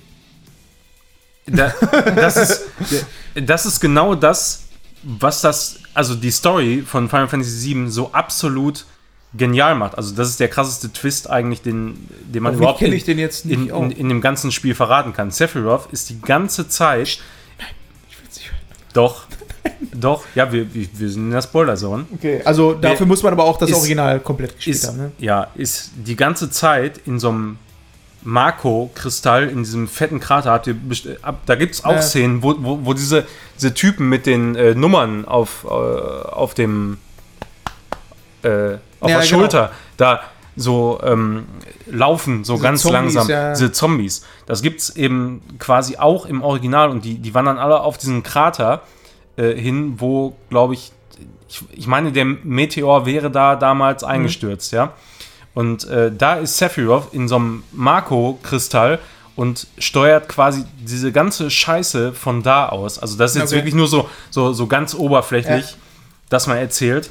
Da, das, ist, das ist genau das, was das, also die Story von Final Fantasy VII so absolut genial macht. Also das ist der krasseste Twist eigentlich, den, den man Auf mich überhaupt in, ich den jetzt nicht in, auch. in, in dem ganzen Spiel verraten kann. Sephiroth ist die ganze Zeit. Doch, doch, ja, wir, wir, wir sind in der Spoiler-Zone. Okay. Also dafür muss man aber auch das ist- Original komplett gespielt ist, haben. Ne? ja, ist die ganze Zeit in so einem Marco-Kristall, in diesem fetten Krater, habt ihr ab- da gibt es auch Ja. Szenen, wo, wo, wo diese, diese Typen mit den äh, Nummern auf, äh, auf dem äh, auf Ja, der genau. Schulter da so ähm, laufen, so Diese ganz Zombies, langsam, ja. diese Zombies. Das gibt es eben quasi auch im Original und die, die wandern alle auf diesen Krater äh, hin, wo, glaube ich, ich, ich meine, der Meteor wäre da damals Mhm. eingestürzt, ja. Und äh, da ist Sephiroth in so einem Marco-Kristall und steuert quasi diese ganze Scheiße von da aus. Also das ist jetzt Okay. wirklich nur so, so, so ganz oberflächlich, Ja. dass man erzählt.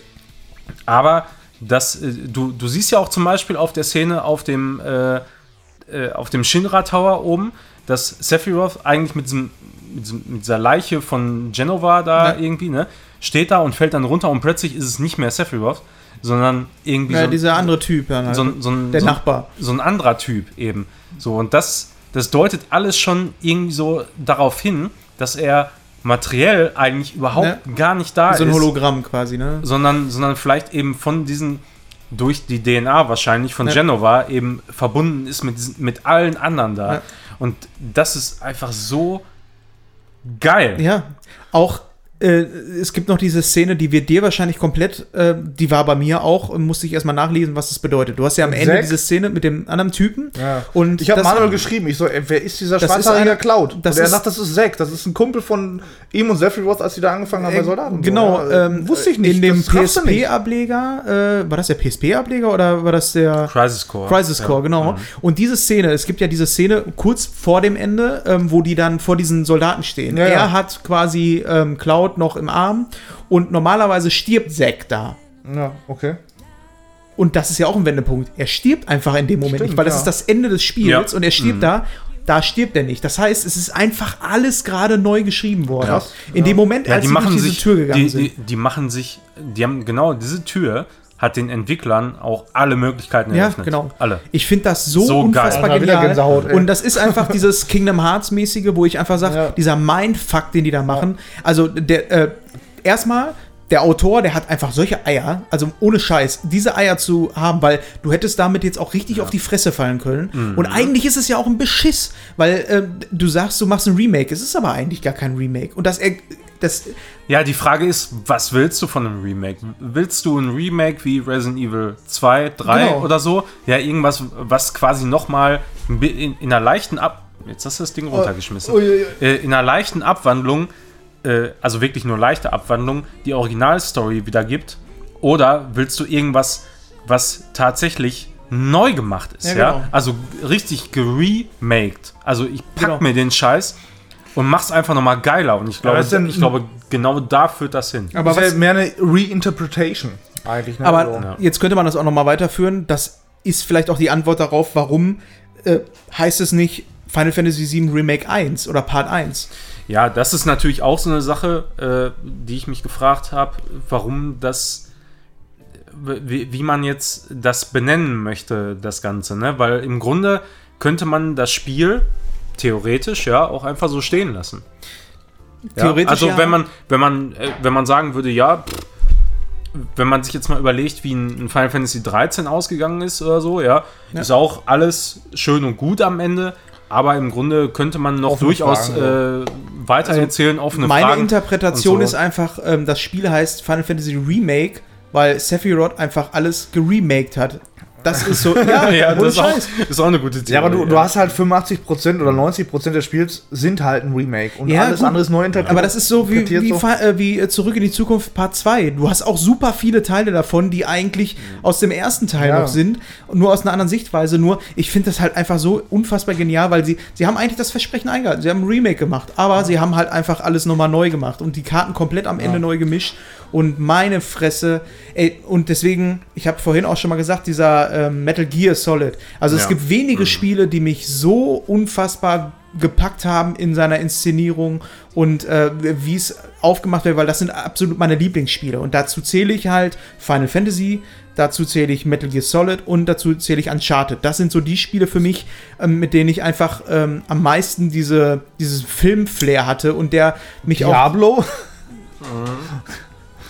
Aber das, äh, du, du siehst ja auch zum Beispiel auf der Szene auf dem, äh, äh, auf dem Shinra Tower oben, dass Sephiroth eigentlich mit, diesem, mit, diesem, mit dieser Leiche von Genova da Ja. irgendwie, ne, steht da und fällt dann runter und plötzlich ist es nicht mehr Sephiroth, sondern irgendwie Ja, so, ein- dieser andere Typ. Halt. so, so, ein- der so, ein- Nachbar. so ein anderer Typ eben. So, und das, das deutet alles schon irgendwie so darauf hin, dass er materiell eigentlich überhaupt Ja. gar nicht da so ein ist Hologramm quasi, ne? sondern, sondern vielleicht eben von diesen, durch die DNA wahrscheinlich von Ja. Genova eben verbunden ist mit, mit allen anderen da. Ja. Und das ist einfach so geil. Ja, auch es gibt noch diese Szene, die wird dir wahrscheinlich komplett, äh, die war bei mir auch, und musste ich erstmal nachlesen, was das bedeutet. Du hast ja am Ende Zack? diese Szene mit dem anderen Typen. Ja. Und Ich habe Manuel geschrieben, ich so, ey, wer ist dieser Das schwarzhaarige ist einer- Cloud? das und er ist- sagt, das ist Zack, das ist ein Kumpel von ihm und Sephiroth, als die da angefangen haben bei Äh, Soldaten. Genau, So, ja, ähm, wusste ich nicht. In dem. PSP-Ableger, äh, war das der PSP-Ableger oder war das der Crisis Core. Crisis Core, genau. Mhm. Und diese Szene, es gibt ja diese Szene kurz vor dem Ende, ähm, wo die dann vor diesen Soldaten stehen. Ja, ja. Er hat quasi ähm, Cloud noch im Arm und normalerweise stirbt Zack da. Ja, okay. Und das ist ja auch ein Wendepunkt. Er stirbt einfach in dem Moment Stimmt, nicht, weil das ja. ist das Ende des Spiels Ja. und er stirbt da. Da stirbt er nicht. Das heißt, es ist einfach alles gerade neu geschrieben worden. Krass. In dem Moment, Ja, als die sie machen durch diese sich, Tür gegangen die, sind. die, die machen sich, die haben genau diese Tür hat den Entwicklern auch alle Möglichkeiten Ja, eröffnet. genau. Alle. Ich finde das so, So geil. unfassbar wieder genial. Gänsehaut, ey. und das ist einfach dieses Kingdom Hearts-mäßige, wo ich einfach sage, Ja. dieser Mindfuck, den die da machen. Also, der, äh, erstmal, der Autor, der hat einfach solche Eier, also ohne Scheiß, diese Eier zu haben, weil du hättest damit jetzt auch richtig auf die Fresse fallen können. Mhm. Und eigentlich ist es ja auch ein Beschiss, weil äh, du sagst, du machst ein Remake. Es ist aber eigentlich gar kein Remake. Und das, er- das Ja, die Frage ist, was willst du von einem Remake? Willst du ein Remake wie Resident Evil 2, 3 Genau. oder so? Ja, irgendwas, was quasi nochmal in, in einer leichten Ab... Jetzt hast du das Ding runtergeschmissen. ui, Äh, in einer leichten Abwandlung, äh, also wirklich nur leichte Abwandlung, die Originalstory wiedergibt? Oder willst du irgendwas, was tatsächlich neu gemacht ist? Ja, Ja, genau. Also richtig geremaked. Also ich pack Genau. mir den Scheiß und mach's einfach nochmal geiler. Und ich glaube, denn- ich glaube, genau da führt das hin. aber das ist was, ja mehr eine Reinterpretation eigentlich. Ne? Aber So. Ja. jetzt könnte man das auch noch mal weiterführen. Das ist vielleicht auch die Antwort darauf, warum äh, heißt es nicht Final Fantasy VII Remake 1 oder Part 1. Ja, das ist natürlich auch so eine Sache, äh, die ich mich gefragt habe, warum das, wie, wie man jetzt das benennen möchte, das Ganze, ne? Weil im Grunde könnte man das Spiel theoretisch ja auch einfach so stehen lassen. Ja, Theoretisch also ja. wenn man, wenn man, äh, wenn man sagen würde, ja, pff, wenn man sich jetzt mal überlegt, wie ein Final Fantasy 13 ausgegangen ist oder so, ja, Ja. ist auch alles schön und gut am Ende, aber im Grunde könnte man noch Offene durchaus Fragen, äh, weiter erzählen, offene Meine Fragen. Interpretation und so. ist einfach, ähm, das Spiel heißt Final Fantasy Remake, weil Sephiroth einfach alles geremaked hat. Das ist so, ja, ja, das ist auch, ist auch eine gute Theorie. Ja, aber du, du hast halt 85% oder 90% des Spiels sind halt ein Remake und Ja, alles gut. andere ist neu interpretiert. Aber das ist so wie, wie, so. Äh, wie äh, Zurück in die Zukunft Part 2. Du hast auch super viele Teile davon, die eigentlich aus dem ersten Teil Ja. noch sind, nur aus einer anderen Sichtweise. Nur, ich finde das halt einfach so unfassbar genial, weil sie, sie haben eigentlich das Versprechen eingehalten. Sie haben ein Remake gemacht, aber sie haben halt einfach alles nochmal neu gemacht und die Karten komplett am Ende neu gemischt. Und meine Fresse, ey, und deswegen, ich habe vorhin auch schon mal gesagt, dieser ähm, Metal Gear Solid. Also es Ja. gibt wenige Spiele, die mich so unfassbar gepackt haben in seiner Inszenierung und äh, wie es aufgemacht wird, weil das sind absolut meine Lieblingsspiele. Und dazu zähle ich halt Final Fantasy, dazu zähle ich Metal Gear Solid und dazu zähle ich Uncharted. Das sind so die Spiele für mich, ähm, mit denen ich einfach ähm, am meisten diese, dieses Film-Flair hatte und der mich auch. Diablo?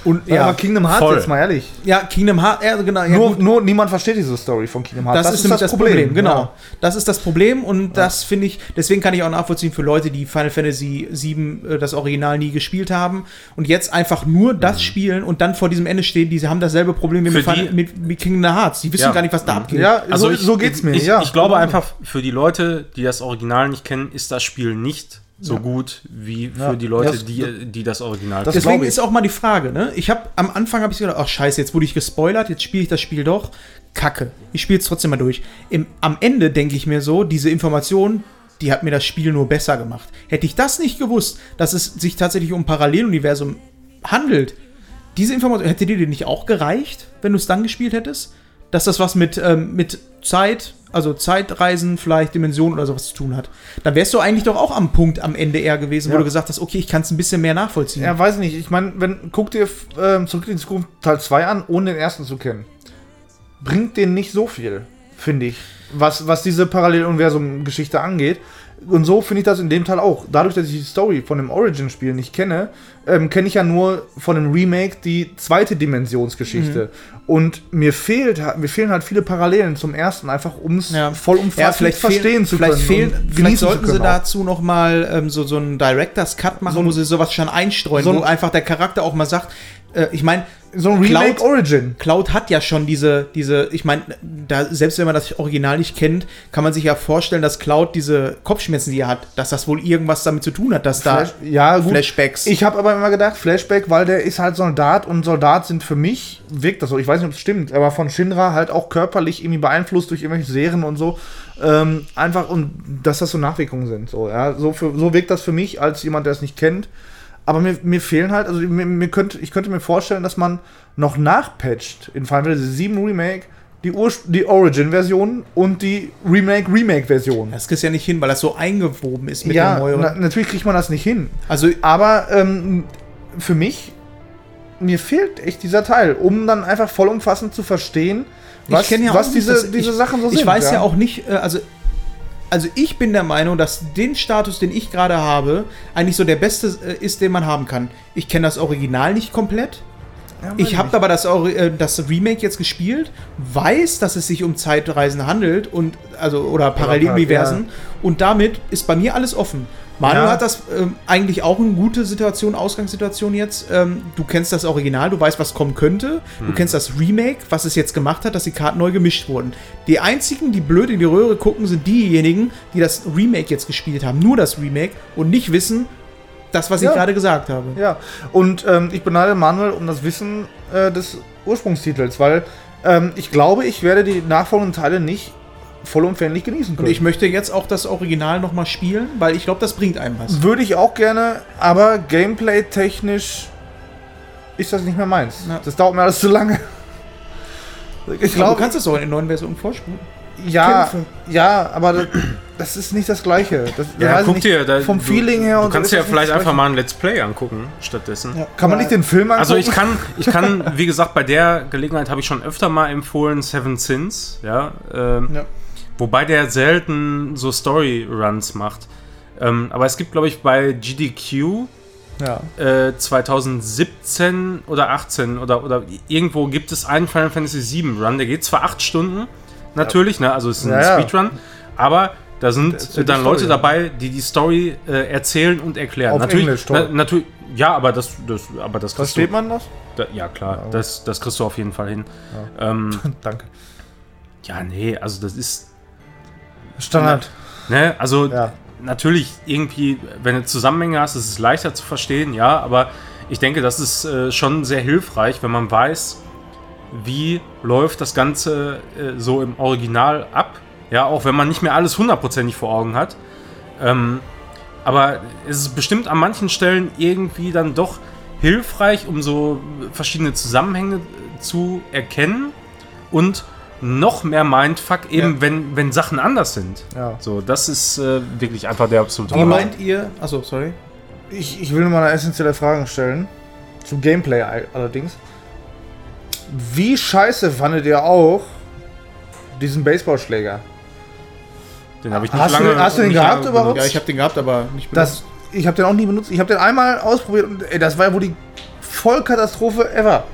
Und, Ja, aber Kingdom Hearts, voll. jetzt mal ehrlich. ja, Kingdom Hearts, ja, genau. Ja, nur, nur niemand versteht diese Story von Kingdom Hearts. Das, ist nämlich das Problem, genau. Ja. Das ist das Problem und das finde ich, deswegen kann ich auch nachvollziehen für Leute, die Final Fantasy VII, äh, das Original, nie gespielt haben und jetzt einfach nur das spielen und dann vor diesem Ende stehen, die haben dasselbe Problem wie mit, die- mit, mit Kingdom Hearts. Die wissen Ja. gar nicht, was da abgeht. Ja, Also so, ich, so geht's mir. Ich, ja. ich glaube einfach, für die Leute, die das Original nicht kennen, ist das Spiel nicht so gut wie für Ja. die Leute, Das- die, die das Original das-. Deswegen ist auch mal die Frage, ne? Ich habe am Anfang habe ich gedacht, ach scheiße, jetzt wurde ich gespoilert, jetzt spiele ich das Spiel doch. Kacke. Ich spiele es trotzdem mal durch. Im, am Ende denke ich mir so, diese Information, die hat mir das Spiel nur besser gemacht. Hätte ich das nicht gewusst, dass es sich tatsächlich um ein Paralleluniversum handelt, diese Information, hätte dir die nicht auch gereicht, wenn du es dann gespielt hättest? Dass das was mit, ähm, mit Zeit, also Zeitreisen, vielleicht Dimensionen oder sowas zu tun hat. Dann wärst du eigentlich doch auch am Punkt am Ende eher gewesen, wo Ja. du gesagt hast, okay, ich kann es ein bisschen mehr nachvollziehen. Ja, weiß nicht. Ich meine, wenn guck dir ähm, zurück in die Zukunft Teil 2 an, ohne den ersten zu kennen. Bringt den nicht so viel, finde ich. Was, was diese Paralleluniversum-Geschichte angeht. Und so finde ich das in dem Teil auch. Dadurch, dass ich die Story von dem Origin-Spiel nicht kenne, ähm, kenne ich ja nur von dem Remake die zweite Dimensionsgeschichte. Und mir fehlt, mir fehlen halt viele Parallelen zum ersten, einfach um es Ja. vollumfassend Ja, vielleicht verstehen fehlen, zu vielleicht können. Fehlen, und vielleicht sollten sie auch. dazu noch mal ähm, so, so einen Director's Cut machen, So ein- wo sie sowas schon einstreuen, so ein- wo einfach der Charakter auch mal sagt, äh, ich meine, So ein Remake Cloud- Origin. Cloud hat ja schon diese, diese, ich meine, da, selbst wenn man das Original nicht kennt, kann man sich ja vorstellen, dass Cloud diese Kopfschmerzen, die er hat, dass das wohl irgendwas damit zu tun hat, dass Flash, da ja, gut. Flashbacks. Ich habe aber immer gedacht, Flashback, weil der ist halt Soldat und Soldat sind für mich, wirkt das so, ich weiß nicht, ob es stimmt, aber von Shinra halt auch körperlich irgendwie beeinflusst durch irgendwelche Serien und so. Ähm, einfach und dass das so Nachwirkungen sind. So, ja, so, für, so wirkt das für mich als jemand, der es nicht kennt. Aber mir, mir fehlen halt, also mir, mir könnte, ich könnte mir vorstellen, dass man noch nachpatcht in Final Fantasy 7 Remake die, Ur- die Origin-Version und die Remake-Remake-Version. das kriegst du ja nicht hin, weil das so eingewoben ist mit Ja, der neueren. na, natürlich kriegt man das nicht hin. also Aber ähm, für mich, mir fehlt echt dieser Teil, um dann einfach vollumfassend zu verstehen, was, kenn was nicht, diese, dass- diese ich, Sachen so ich sind. weiß ja. auch nicht, äh, also, also ich bin der Meinung, dass den Status, den ich gerade habe, eigentlich so der beste äh, ist, den man haben kann. Ich kenne das Original nicht komplett. Ich habe aber das, äh, das Remake jetzt gespielt, weiß, dass es sich um Zeitreisen handelt und also oder Paralleluniversen und damit ist bei mir alles offen. Manuel Ja. hat das ähm, eigentlich auch eine gute Situation, Ausgangssituation jetzt. Ähm, du kennst das Original, du weißt, was kommen könnte. Du kennst das Remake, was es jetzt gemacht hat, dass die Karten neu gemischt wurden. Die einzigen, die blöd in die Röhre gucken, sind diejenigen, die das Remake jetzt gespielt haben. Nur das Remake und nicht wissen, das, was Ja. ich gerade gesagt habe. Ja, und ähm, ich beneide Manuel um das Wissen äh, des Ursprungstitels, weil ähm, ich glaube, ich werde die nachfolgenden Teile nicht vollumfänglich genießen Und können. ich möchte jetzt auch das Original nochmal spielen, weil ich glaube, das bringt einem was. Würde ich auch gerne, aber gameplay-technisch ist das nicht mehr meins. Ja. Das dauert mir alles zu lange. Ich glaube, du kannst es auch in der neuen Version vorspulen. ja, Kämpfe. ja, aber das, das ist nicht das Gleiche. Das, Ja, guck nicht, dir, da, vom du, Feeling her Du und so kannst ist ja vielleicht einfach mal ein Let's Play angucken stattdessen. Ja. Kann man nicht den Film angucken? Also ich kann, ich kann, wie gesagt, bei der Gelegenheit habe ich schon öfter mal empfohlen Seven Sins, ja, ähm, Ja. Wobei der selten so Story-Runs macht. Ähm, aber es gibt, glaube ich, bei GDQ ja. äh, 2017 oder 18 oder, oder irgendwo gibt es einen Final Fantasy VII Run, der geht zwar acht Stunden, natürlich, ne, also es ist ein Ja, ja. Speedrun, aber da sind ja die dann Leute ja. dabei, die die Story äh, erzählen und erklären. Auf natürlich, Englisch, na, natürlich, ja, aber das, das, aber das Versteht du, man das? da, ja klar, das, das kriegst du auf jeden Fall hin. Ähm, Danke. ja, nee, also das ist, Standard. ne, also Ja. natürlich irgendwie, wenn du Zusammenhänge hast, ist es leichter zu verstehen, ja, aber ich denke, das ist äh, schon sehr hilfreich, wenn man weiß, wie läuft das Ganze äh, so im Original ab. Ja, auch wenn man nicht mehr alles hundertprozentig vor Augen hat. Ähm, aber es ist bestimmt an manchen Stellen irgendwie dann doch hilfreich, um so verschiedene Zusammenhänge äh, zu erkennen und noch mehr Mindfuck, eben Ja. wenn, wenn Sachen anders sind. Ja. So, das ist äh, wirklich einfach der absolute Wie Hammer. meint ihr? Achso, sorry. Ich, ich will nur mal eine essentielle Frage stellen. Zum Gameplay all- allerdings. Wie scheiße fandet ihr auch diesen Baseballschläger? Den habe ich nicht Hast du lange. den- hast du den gehabt überhaupt? benutzt. Ja, ich habe den gehabt, aber nicht Das, ich habe den auch nie benutzt. Ich habe den einmal ausprobiert und ey, das war ja wohl die Vollkatastrophe ever.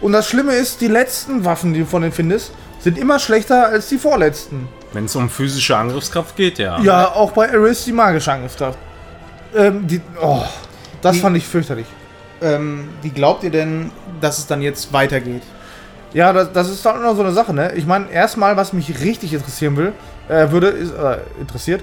Und das Schlimme ist, die letzten Waffen, die du von denen findest, sind immer schlechter als die vorletzten. Wenn es um physische Angriffskraft geht, ja. Ja, auch bei Eris die magische Angriffskraft. Ähm, die, oh, das Die- fand ich fürchterlich. Ähm, wie glaubt ihr denn, dass es dann jetzt weitergeht? Ja, das, das ist dann noch so eine Sache, ne? Ich meine, erstmal, was mich richtig interessieren will, äh, würde, ist, äh, interessiert,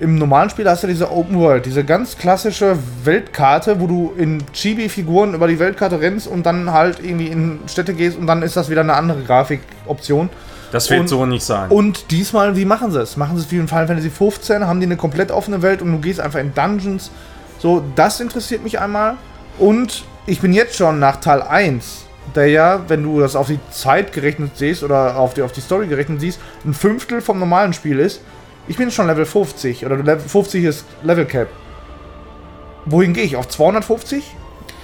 im normalen Spiel hast du diese Open World, diese ganz klassische Weltkarte, wo du in Chibi-Figuren über die Weltkarte rennst und dann halt irgendwie in Städte gehst und dann ist das wieder eine andere Grafikoption. Das wird Und- so nicht sein. Und diesmal, wie machen sie es? Machen sie es wie in Final Fantasy 15? Haben die eine komplett offene Welt und du gehst einfach in Dungeons? So, das interessiert mich einmal. Und ich bin jetzt schon nach Teil 1, der ja, wenn du das auf die Zeit gerechnet siehst oder auf die, auf die Story gerechnet siehst, ein Fünftel vom normalen Spiel ist. Ich bin schon Level 50 oder Level 50 ist Level Cap. Wohin gehe ich? Auf 250?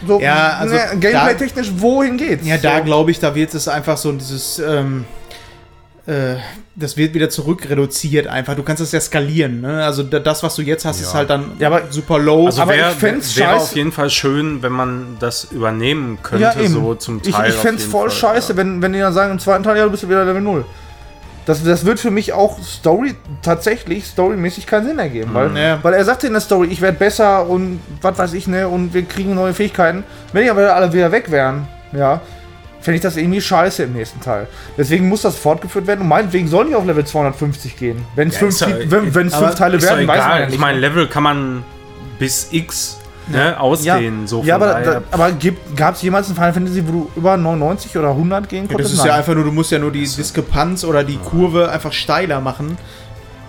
So, Ja, also ne, da- Gameplay-technisch, wohin geht's? Ja, da so. glaube ich, da wird es einfach so dieses, ähm, äh, das wird wieder zurückreduziert einfach. Du kannst das ja skalieren, ne? Also da, das, was du jetzt hast, ist Ja. halt dann Ja, aber- super low. Also aber wär, ich fänd's wäre scheiße- auf jeden Fall schön, wenn man das übernehmen könnte, so zum ich, Teil. ich auf fände es voll Fall, scheiße, ja. wenn, wenn die dann sagen, im zweiten Teil, ja, du bist wieder Level 0. Das, das wird für mich auch Story, tatsächlich storymäßig keinen Sinn ergeben. Weil, Ja. weil er sagte in der Story, ich werde besser und was weiß ich, ne, und wir kriegen neue Fähigkeiten. Wenn die aber alle wieder weg wären, ja, fände ich das irgendwie scheiße im nächsten Teil. Deswegen muss das fortgeführt werden und meinetwegen sollen die auf Level 250 gehen. Wenn es Ja, fünf, ja- wenn, wenn's aber fünf Teile werden, weiß man ja ich nicht. meine, Level kann man bis X ne, ausdehnen. so ja, aber, da, aber gab es jemals ein Final Fantasy, wo du über 99 oder 100 gehen Ja, konntest? das ist ja Nein. einfach nur, du musst ja nur die Diskrepanz oder die Kurve einfach steiler machen,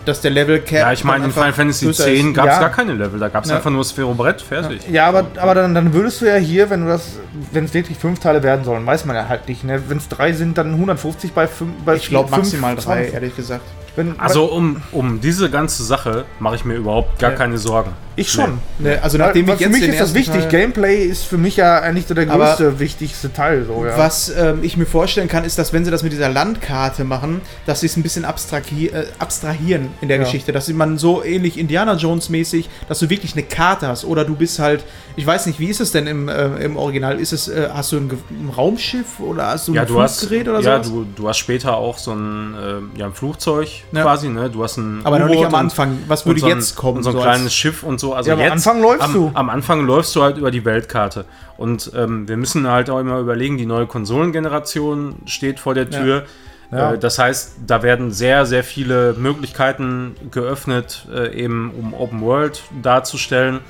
dass der Level Cap. ja, ich meine, in Final Fantasy größer 10 ist. gab es Ja. gar keine Level. Da gab es Ja. einfach nur Sphärobrett, fertig. Ja, aber, aber dann, dann würdest du ja hier, wenn du das, wenn es wirklich fünf Teile werden sollen, weiß man ja halt nicht. Ne? Wenn es drei sind, dann 150 bei fünf. Bei Ich glaube fünf- maximal drei, 20. ehrlich gesagt. Wenn, Also um, um diese ganze Sache mache ich mir überhaupt gar Ja. keine Sorgen. ich schon. Ne, also Weil, nachdem weil ich für jetzt mich den ist das wichtig. Teil- Gameplay ist für mich ja eigentlich so der Aber- größte, wichtigste Teil. So, ja. Was ähm, ich mir vorstellen kann, ist, dass wenn sie das mit dieser Landkarte machen, dass sie es ein bisschen abstrahi äh, abstrahieren in der Ja. Geschichte. Dass man so ähnlich Indiana Jones mäßig, dass du wirklich eine Karte hast. Oder du bist halt, ich weiß nicht, wie ist es denn im, äh, im Original? Ist es, äh, hast du ein, ein Raumschiff oder hast du Ja, ein hast, Fluggerät oder ja sowas? du, du hast später auch so ein, äh, ja, ein Flugzeug Ja. quasi, ne? Du hast ein Aber noch nicht am Anfang. Was würde so ein, jetzt kommen? Und so ein so kleines Schiff und so. Also Ja, aber am jetzt, Anfang läufst am, du. Am Anfang läufst du halt über die Weltkarte. Und ähm, wir müssen halt auch immer überlegen, die neue Konsolengeneration steht vor der Tür. Ja. Äh, das heißt, da werden sehr, sehr viele Möglichkeiten geöffnet, äh, eben um Open World darzustellen.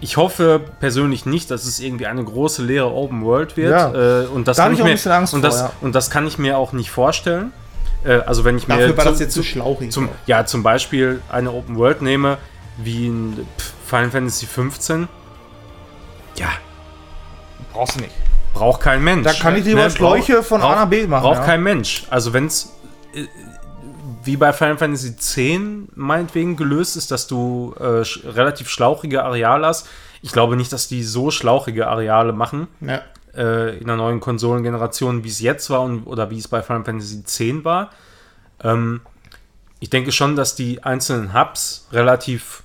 Ich hoffe persönlich nicht, dass es irgendwie eine große leere Open World wird. Ja. Äh, und das Da kann hab ich auch ein mir, bisschen Angst und vor, das, ja. Und das kann ich mir auch nicht vorstellen. Äh, also wenn ich mir Dafür war zu- das jetzt so zu- schlauchig. zum, ja, zum Beispiel eine Open World nehme, wie in Final Fantasy 15. Ja, Brauchst du nicht. braucht kein Mensch. Da kann ich lieber Ne, Schläuche von A nach B machen, Braucht ja. kein Mensch. Also wenn es wie bei Final Fantasy X meinetwegen gelöst ist, dass du äh, sch relativ schlauchige Areale hast. Ich glaube nicht, dass die so schlauchige Areale machen Ja. äh, in der neuen Konsolengeneration, wie es jetzt war und, oder wie es bei Final Fantasy X war. Ähm, ich denke schon, dass die einzelnen Hubs relativ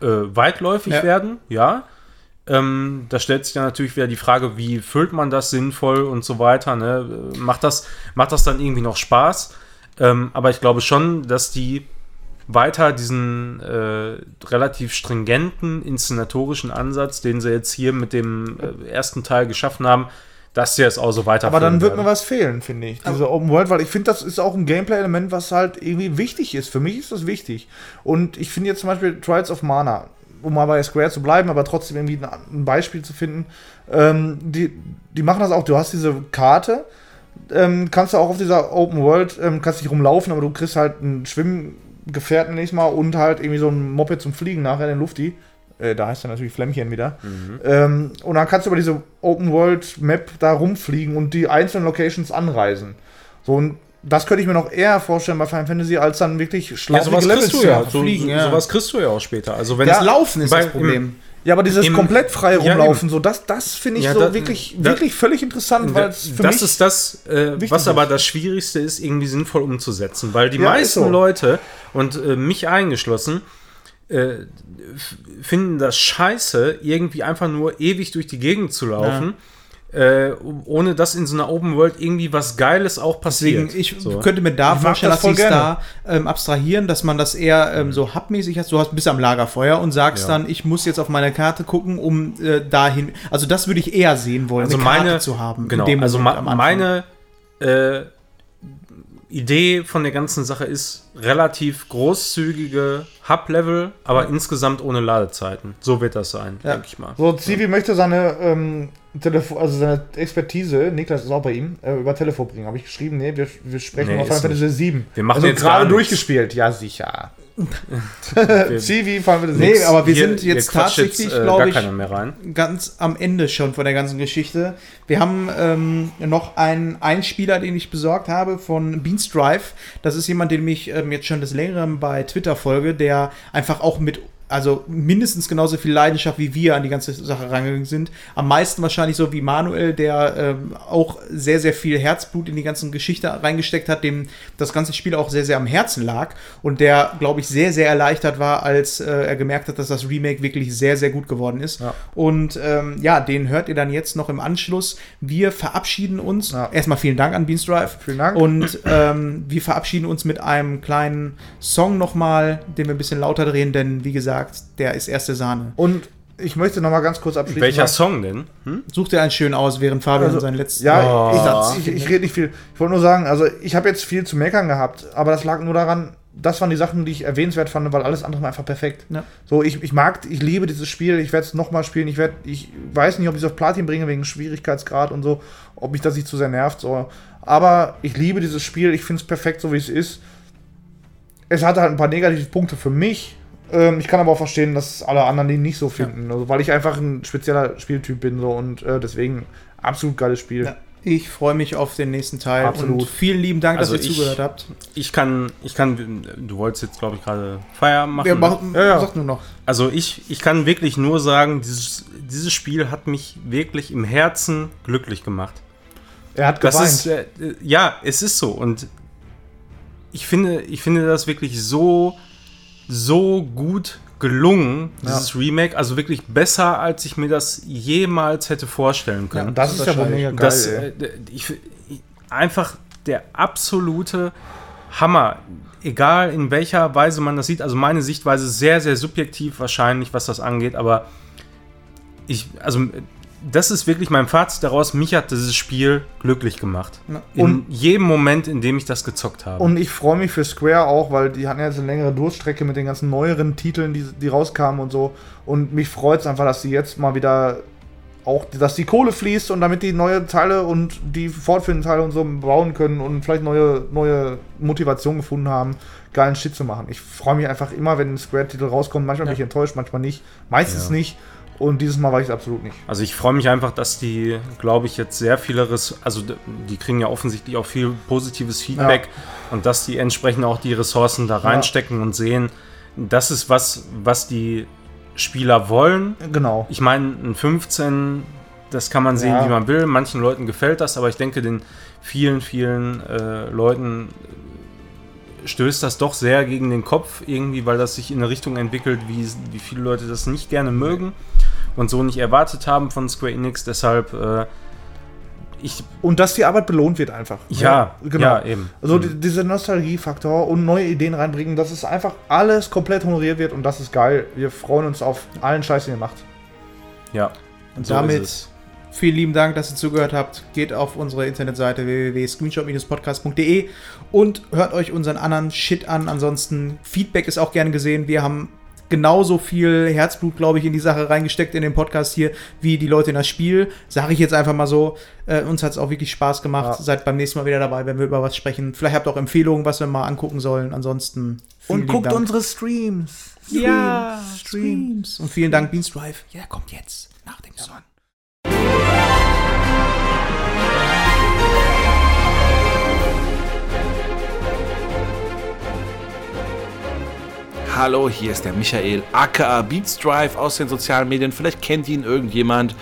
äh, weitläufig Ja. werden, ja. Ähm, da stellt sich dann natürlich wieder die Frage, wie füllt man das sinnvoll und so weiter. Ne? Äh, Macht, das, macht das dann irgendwie noch Spaß? Ähm, aber ich glaube schon, dass die weiter diesen äh, relativ stringenten inszenatorischen Ansatz, den sie jetzt hier mit dem äh, ersten Teil geschaffen haben, dass sie es auch so weiter Aber dann wird mir was fehlen, finde ich. Diese Open World, weil ich finde, das ist auch ein Gameplay-Element, was halt irgendwie wichtig ist. Für mich ist das wichtig. Und ich finde jetzt zum Beispiel Trials of Mana, um mal bei Square zu bleiben, aber trotzdem irgendwie ein, ein Beispiel zu finden. Ähm, die, die machen das auch. Du hast diese Karte, ähm, kannst du auch auf dieser Open World, ähm, kannst nicht rumlaufen, aber du kriegst halt einen Schwimmgefährten nächstes Mal und halt irgendwie so ein Moped zum Fliegen nachher in den Lufti. Äh, da heißt er natürlich Flämmchen wieder. Ähm, und dann kannst du über diese Open World Map da rumfliegen und die einzelnen Locations anreisen. So, und das könnte ich mir noch eher vorstellen bei Final Fantasy, als dann wirklich ja, schlauchige sowas kriegst du ja. So, fliegen, so, ja. Sowas kriegst du ja auch später. Also wenn Ja, es Laufen ist bei- das Problem. Ja, aber dieses Im- komplett freie Ja, Rumlaufen, so das, das finde ich Ja, so da- wirklich, da- wirklich völlig interessant, weil es für das mich ist das, äh, was aber das Schwierigste ist, irgendwie sinnvoll umzusetzen. Weil die Ja, ist meisten so. Leute, und äh, mich eingeschlossen, äh, finden das scheiße, irgendwie einfach nur ewig durch die Gegend zu laufen. Äh, ohne dass in so einer Open World irgendwie was Geiles auch passiert. Deswegen, ich So. könnte mir da vorstellen, das dass sie es da ähm, abstrahieren, dass man das eher ähm, so hubmäßig hat. Du hast bist am Lagerfeuer und sagst Ja. dann, ich muss jetzt auf meine Karte gucken, um äh, dahin. Also das würde ich eher sehen wollen, also eine Karte meine, zu haben. in Genau, dem also meine äh, Idee von der ganzen Sache ist relativ großzügige Hub-Level, aber insgesamt ohne Ladezeiten. So wird das sein, Ja. denke ich mal. So, Zivi möchte seine, ähm, Telefon, also seine Expertise, Niklas ist auch bei ihm, äh, über Telefon bringen. Habe ich geschrieben, nee, wir, wir sprechen Nee, über Final Fantasy 7. Wir machen also jetzt gerade durchgespielt, ja sicher. Zivi, Final Fantasy Nee, 6. aber wir Hier- sind jetzt tatsächlich, äh, glaube ich, keiner mehr rein. ganz am Ende schon von der ganzen Geschichte. Wir haben ähm, noch einen Einspieler, den ich besorgt habe von Beans Drive. Das ist jemand, den ich ähm, jetzt schon des Längeren bei Twitter folge, der einfach auch mit also mindestens genauso viel Leidenschaft wie wir an die ganze Sache rangegangen sind. Am meisten wahrscheinlich so wie Manuel, der ähm, auch sehr, sehr viel Herzblut in die ganze Geschichte reingesteckt hat, dem das ganze Spiel auch sehr, sehr am Herzen lag und der, glaube ich, sehr, sehr erleichtert war, als äh, er gemerkt hat, dass das Remake wirklich sehr, sehr gut geworden ist. Ja. Und ähm, ja, den hört ihr dann jetzt noch im Anschluss. Wir verabschieden uns. Ja. Erstmal vielen Dank an Beans Drive. Vielen Dank. Und ähm, wir verabschieden uns mit einem kleinen Song nochmal, den wir ein bisschen lauter drehen, denn wie gesagt, der ist erste Sahne. Und ich möchte noch mal ganz kurz abschließen. Welcher Song denn? Hm? Such dir einen schön aus, während Fabian Also, seinen letzten Ja, Oh. Satz. ich, ich, ich rede nicht viel. Ich wollte nur sagen, also ich habe jetzt viel zu meckern gehabt, aber das lag nur daran, das waren die Sachen, die ich erwähnenswert fand, weil alles andere war einfach perfekt. Ja. So, ich, ich mag, ich liebe dieses Spiel, ich werde es nochmal spielen, ich werde, ich weiß nicht, ob ich es auf Platin bringe wegen Schwierigkeitsgrad und so, ob mich das nicht zu sehr nervt, so. Aber ich liebe dieses Spiel, ich finde es perfekt, so wie es ist. Es hatte halt ein paar negative Punkte für mich. Ähm, ich kann aber auch verstehen, dass alle anderen die nicht so finden, also, weil ich einfach ein spezieller Spieltyp bin so und äh, deswegen absolut geiles Spiel. Ja. Ich freue mich auf den nächsten Teil. Absolut. Und vielen lieben Dank, Also dass ihr ich- zugehört habt. Ich kann, ich kann, du wolltest jetzt, glaube ich, gerade Feierabend machen. Wir ne? machen, Ja, ja. Sag nur noch. Also ich, ich kann wirklich nur sagen, dieses, dieses Spiel hat mich wirklich im Herzen glücklich gemacht. Er hat Das geweint. ist, äh, äh, ja, es ist so. Und ich finde, ich finde das wirklich so, so gut gelungen, dieses Remake. Also wirklich besser, als ich mir das jemals hätte vorstellen können. das ist ja wohl mega geil. das, äh, ich, ich, einfach der absolute Hammer. Egal in welcher Weise man das sieht. Also meine Sichtweise ist sehr, sehr subjektiv wahrscheinlich, was das angeht. Aber ich, also das ist wirklich mein Fazit daraus. Mich hat dieses Spiel glücklich gemacht. Ja. In jedem Moment, in dem ich das gezockt habe. Und ich freue mich für Square auch, weil die hatten ja jetzt eine längere Durststrecke mit den ganzen neueren Titeln, die, die rauskamen und so. Und mich freut es einfach, dass sie jetzt mal wieder auch, dass die Kohle fließt und damit die neue Teile und die fortführenden Teile und so bauen können und vielleicht neue, neue Motivation gefunden haben, geilen Shit zu machen. Ich freue mich einfach immer, wenn ein Square-Titel rauskommt. Manchmal bin ich enttäuscht, manchmal nicht. Meistens Ja. nicht. Und dieses Mal war ich es absolut nicht. Also ich freue mich einfach, dass die, glaube ich, jetzt sehr viele, Res also die kriegen ja offensichtlich auch viel positives Feedback und dass die entsprechend auch die Ressourcen da reinstecken und sehen, das ist was, was die Spieler wollen. Genau. Ich meine, ein 15, das kann man sehen, Ja. wie man will. Manchen Leuten gefällt das, aber ich denke, den vielen, vielen äh, Leuten stößt das doch sehr gegen den Kopf irgendwie, weil das sich in eine Richtung entwickelt, wie, wie viele Leute das nicht gerne mögen und so nicht erwartet haben von Square Enix. Deshalb, äh, ich, Und dass die Arbeit belohnt wird einfach. ja, ja, eben. Also die, dieser Nostalgiefaktor und neue Ideen reinbringen, dass es einfach alles komplett honoriert wird und das ist geil. Wir freuen uns auf allen Scheiß, den ihr macht. Ja. Und So damit ist es. vielen lieben Dank, dass ihr zugehört habt. Geht auf unsere Internetseite www.screenshot-podcast.de und hört euch unseren anderen Shit an. Ansonsten Feedback ist auch gerne gesehen. Wir haben genauso viel Herzblut, glaube ich, in die Sache reingesteckt in den Podcast hier, wie die Leute in das Spiel. Sage ich jetzt einfach mal so. Äh, uns hat es auch wirklich Spaß gemacht. Ja. Seid beim nächsten Mal wieder dabei, wenn wir über was sprechen. Vielleicht habt ihr auch Empfehlungen, was wir mal angucken sollen. Ansonsten vielen lieben Dank. unsere Streams. Ja, Streams. Und vielen Dank, Beans Drive. Ja, kommt jetzt nach dem Song. Hallo, hier ist der Michael, aka Beats Drive aus den sozialen Medien. Vielleicht kennt ihn irgendjemand.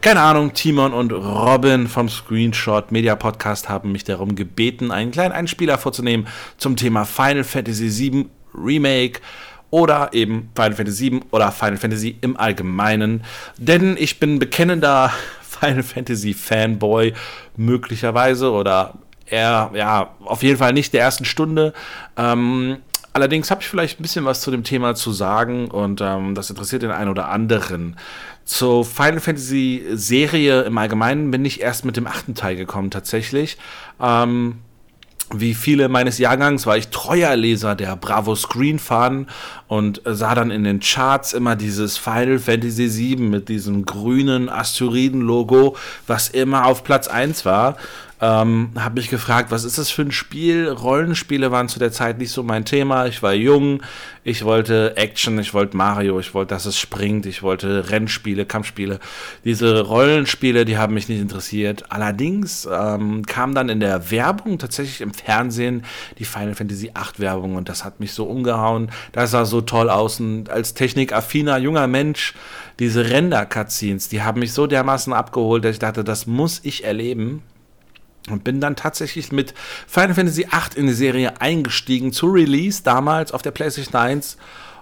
Keine Ahnung, Timon und Robin vom Screenshot Media Podcast haben mich darum gebeten, einen kleinen Einspieler vorzunehmen zum Thema Final Fantasy VII Remake oder eben Final Fantasy VII oder Final Fantasy im Allgemeinen. Denn ich bin bekennender Final Fantasy Fanboy möglicherweise oder eher, ja, auf jeden Fall nicht der ersten Stunde. Ähm, allerdings habe ich vielleicht ein bisschen was zu dem Thema zu sagen und ähm, das interessiert den einen oder anderen. Zur Final Fantasy Serie im Allgemeinen bin ich erst mit dem achten Teil gekommen tatsächlich. Ähm, wie viele meines Jahrgangs war ich treuer Leser der Bravo Screen Fun und sah dann in den Charts immer dieses Final Fantasy VII mit diesem grünen Asteroiden-Logo, was immer auf Platz 1 war. Ähm, habe mich gefragt, was ist das für ein Spiel? Rollenspiele waren zu der Zeit nicht so mein Thema. Ich war jung, ich wollte Action, ich wollte Mario, ich wollte, dass es springt, ich wollte Rennspiele, Kampfspiele. Diese Rollenspiele, die haben mich nicht interessiert. Allerdings ähm, kam dann in der Werbung tatsächlich im Fernsehen die Final Fantasy VIII Werbung und das hat mich so umgehauen. Das sah so toll aus und als technikaffiner junger Mensch diese Render-Cutscenes, die haben mich so dermaßen abgeholt, dass ich dachte, das muss ich erleben. Und bin dann tatsächlich mit Final Fantasy VIII in die Serie eingestiegen zu Release damals auf der PlayStation 1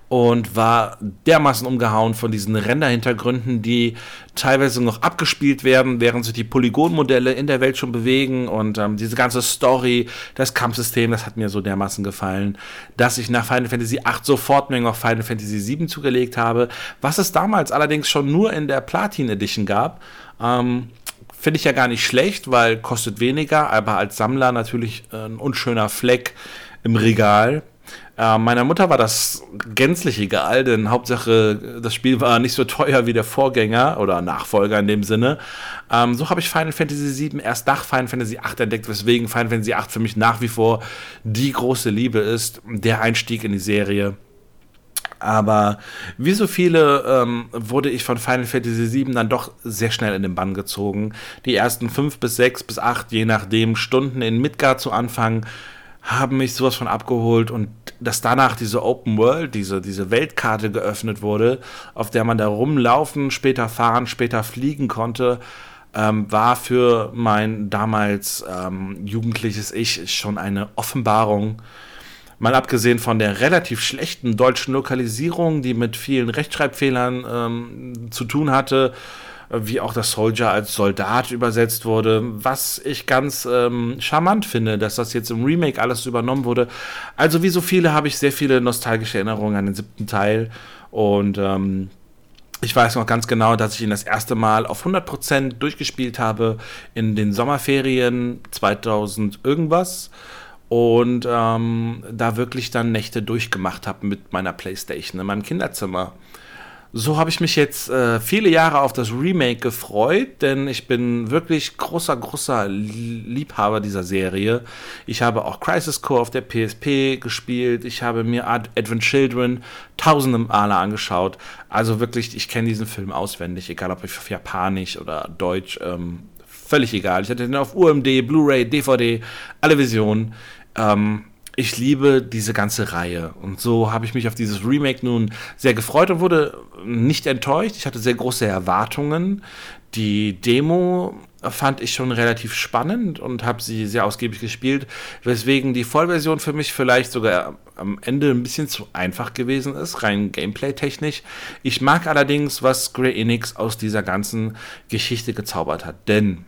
und war dermaßen umgehauen von diesen Render-Hintergründen, die teilweise noch abgespielt werden, während sich die Polygonmodelle in der Welt schon bewegen und ähm, diese ganze Story, das Kampfsystem, das hat mir so dermaßen gefallen, dass ich nach Final Fantasy VIII sofort mir noch Final Fantasy VII zugelegt habe, was es damals allerdings schon nur in der Platin Edition gab. Ähm, Finde ich ja gar nicht schlecht, weil kostet weniger, aber als Sammler natürlich äh, ein unschöner Fleck im Regal. Äh, meiner Mutter war das gänzlich egal, denn Hauptsache, das Spiel war nicht so teuer wie der Vorgänger oder Nachfolger in dem Sinne. Ähm, so habe ich Final Fantasy VII erst nach Final Fantasy VIII entdeckt, weswegen Final Fantasy VIII für mich nach wie vor die große Liebe ist, der Einstieg in die Serie. Aber wie so viele ähm, wurde ich von Final Fantasy VII dann doch sehr schnell in den Bann gezogen. Die ersten fünf bis sechs bis acht, je nachdem, Stunden in Midgard zu anfangen, haben mich sowas von abgeholt und dass danach diese Open World, diese, diese Weltkarte geöffnet wurde, auf der man da rumlaufen, später fahren, später fliegen konnte, ähm, war für mein damals ähm, jugendliches Ich schon eine Offenbarung. Mal abgesehen von der relativ schlechten deutschen Lokalisierung, die mit vielen Rechtschreibfehlern ähm, zu tun hatte, wie auch das Soldier als Soldat übersetzt wurde, was ich ganz ähm, charmant finde, dass das jetzt im Remake alles übernommen wurde. Also wie so viele habe ich sehr viele nostalgische Erinnerungen an den siebten Teil. Und ähm, ich weiß noch ganz genau, dass ich ihn das erste Mal auf 100% durchgespielt habe in den Sommerferien 2000 irgendwas und ähm, da wirklich dann Nächte durchgemacht habe mit meiner Playstation in meinem Kinderzimmer. So habe ich mich jetzt äh, viele Jahre auf das Remake gefreut, denn ich bin wirklich großer, großer Liebhaber dieser Serie. Ich habe auch Crisis Core auf der PSP gespielt. Ich habe mir Advent Children tausende Male angeschaut. Also wirklich, ich kenne diesen Film auswendig, egal ob ich auf Japanisch oder Deutsch. Ähm, völlig egal. Ich hatte den auf UMD, Blu-ray, DVD, alle Visionen. Ähm, ich liebe diese ganze Reihe. Und so habe ich mich auf dieses Remake nun sehr gefreut und wurde nicht enttäuscht. Ich hatte sehr große Erwartungen. Die Demo fand ich schon relativ spannend und habe sie sehr ausgiebig gespielt, weswegen die Vollversion für mich vielleicht sogar am Ende ein bisschen zu einfach gewesen ist, rein gameplay-technisch. Ich mag allerdings, was Square Enix aus dieser ganzen Geschichte gezaubert hat, denn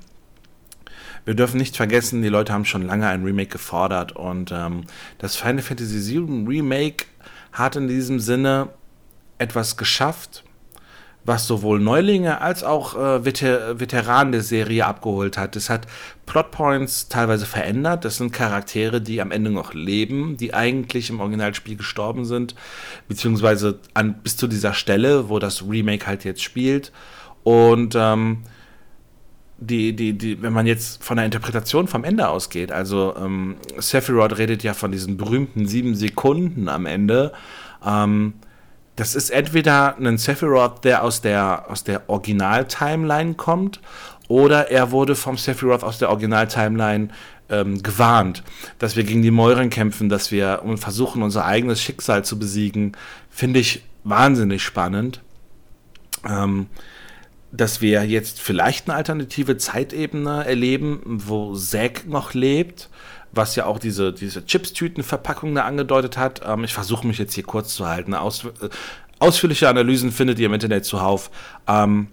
wir dürfen nicht vergessen, die Leute haben schon lange ein Remake gefordert und ähm, das Final Fantasy VII Remake hat in diesem Sinne etwas geschafft, was sowohl Neulinge als auch äh, Veter Veteranen der Serie abgeholt hat. Es hat Plotpoints teilweise verändert. Das sind Charaktere, die am Ende noch leben, die eigentlich im Originalspiel gestorben sind, beziehungsweise an, bis zu dieser Stelle, wo das Remake halt jetzt spielt. Und ähm, die, die, die, wenn man jetzt von der Interpretation vom Ende ausgeht, also ähm, Sephiroth redet ja von diesen berühmten sieben Sekunden am Ende. Ähm, das ist entweder ein Sephiroth, der aus der, aus der Original-Timeline kommt, oder er wurde vom Sephiroth aus der Original-Timeline ähm, gewarnt, dass wir gegen die Meuren kämpfen, dass wir versuchen, unser eigenes Schicksal zu besiegen. Finde ich wahnsinnig spannend. Ähm, dass wir jetzt vielleicht eine alternative Zeitebene erleben, wo Zack noch lebt, was ja auch diese, diese Chips-Tüten-Verpackung da angedeutet hat. Ähm, ich versuche mich jetzt hier kurz zu halten. Aus, äh, ausführliche Analysen findet ihr im Internet zuhauf. Ähm,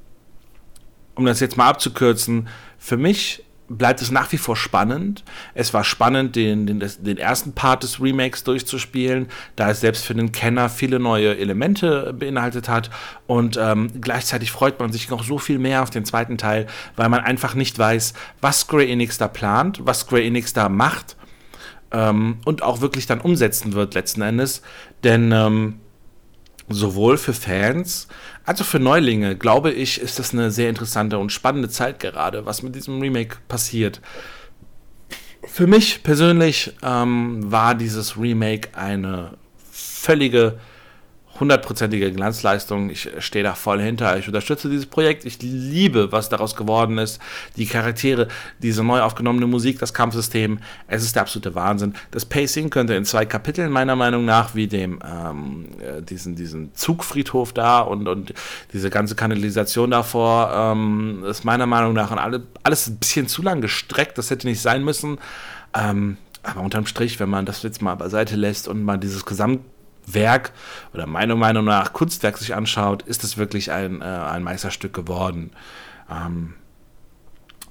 um das jetzt mal abzukürzen, für mich bleibt es nach wie vor spannend. Es war spannend, den, den, den ersten Part des Remakes durchzuspielen, da es selbst für den Kenner viele neue Elemente beinhaltet hat. Und ähm, gleichzeitig freut man sich noch so viel mehr auf den zweiten Teil, weil man einfach nicht weiß, was Square Enix da plant, was Square Enix da macht ähm, und auch wirklich dann umsetzen wird letzten Endes. Denn ähm, sowohl für Fans also für Neulinge, glaube ich, ist das eine sehr interessante und spannende Zeit gerade, was mit diesem Remake passiert. Für mich persönlich ähm, war dieses Remake eine völlige hundertprozentige Glanzleistung. Ich stehe da voll hinter. Ich unterstütze dieses Projekt. Ich liebe, was daraus geworden ist. Die Charaktere, diese neu aufgenommene Musik, das Kampfsystem. Es ist der absolute Wahnsinn. Das Pacing könnte in zwei Kapiteln meiner Meinung nach, wie dem ähm, äh, diesen, diesen Zugfriedhof da und, und diese ganze Kanalisation davor, ähm, ist meiner Meinung nach alle, alles ein bisschen zu lang gestreckt. Das hätte nicht sein müssen. Ähm, aber unterm Strich, wenn man das jetzt mal beiseite lässt und mal dieses Gesamt Werk oder meiner Meinung nach Kunstwerk sich anschaut, ist es wirklich ein, äh, ein Meisterstück geworden. Ähm,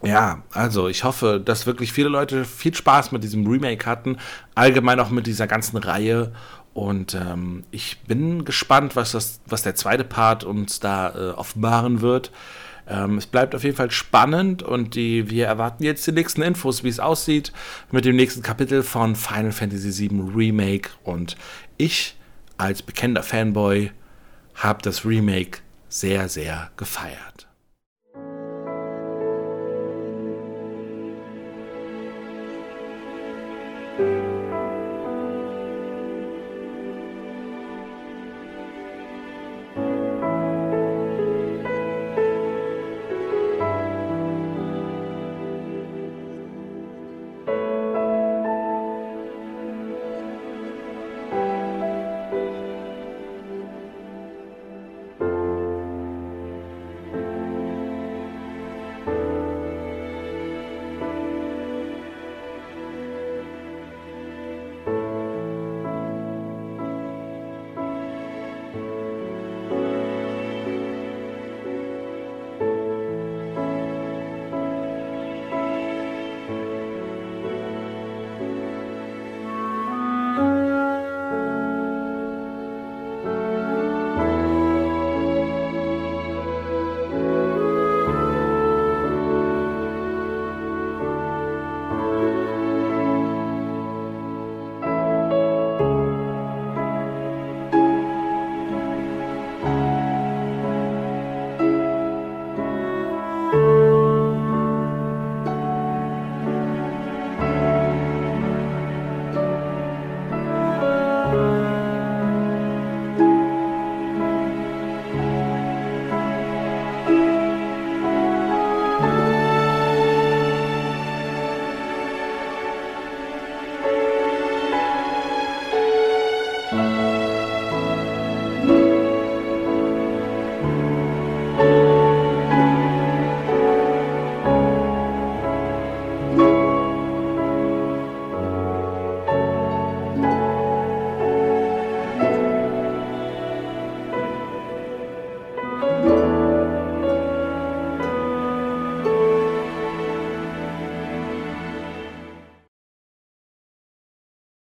ja, also ich hoffe, dass wirklich viele Leute viel Spaß mit diesem Remake hatten, allgemein auch mit dieser ganzen Reihe. Und ähm, ich bin gespannt, was, das, was der zweite Part uns da äh, offenbaren wird. Ähm, es bleibt auf jeden Fall spannend und die, wir erwarten jetzt die nächsten Infos, wie es aussieht mit dem nächsten Kapitel von Final Fantasy VII Remake. Und ich als bekennender Fanboy habe das Remake sehr, sehr gefeiert.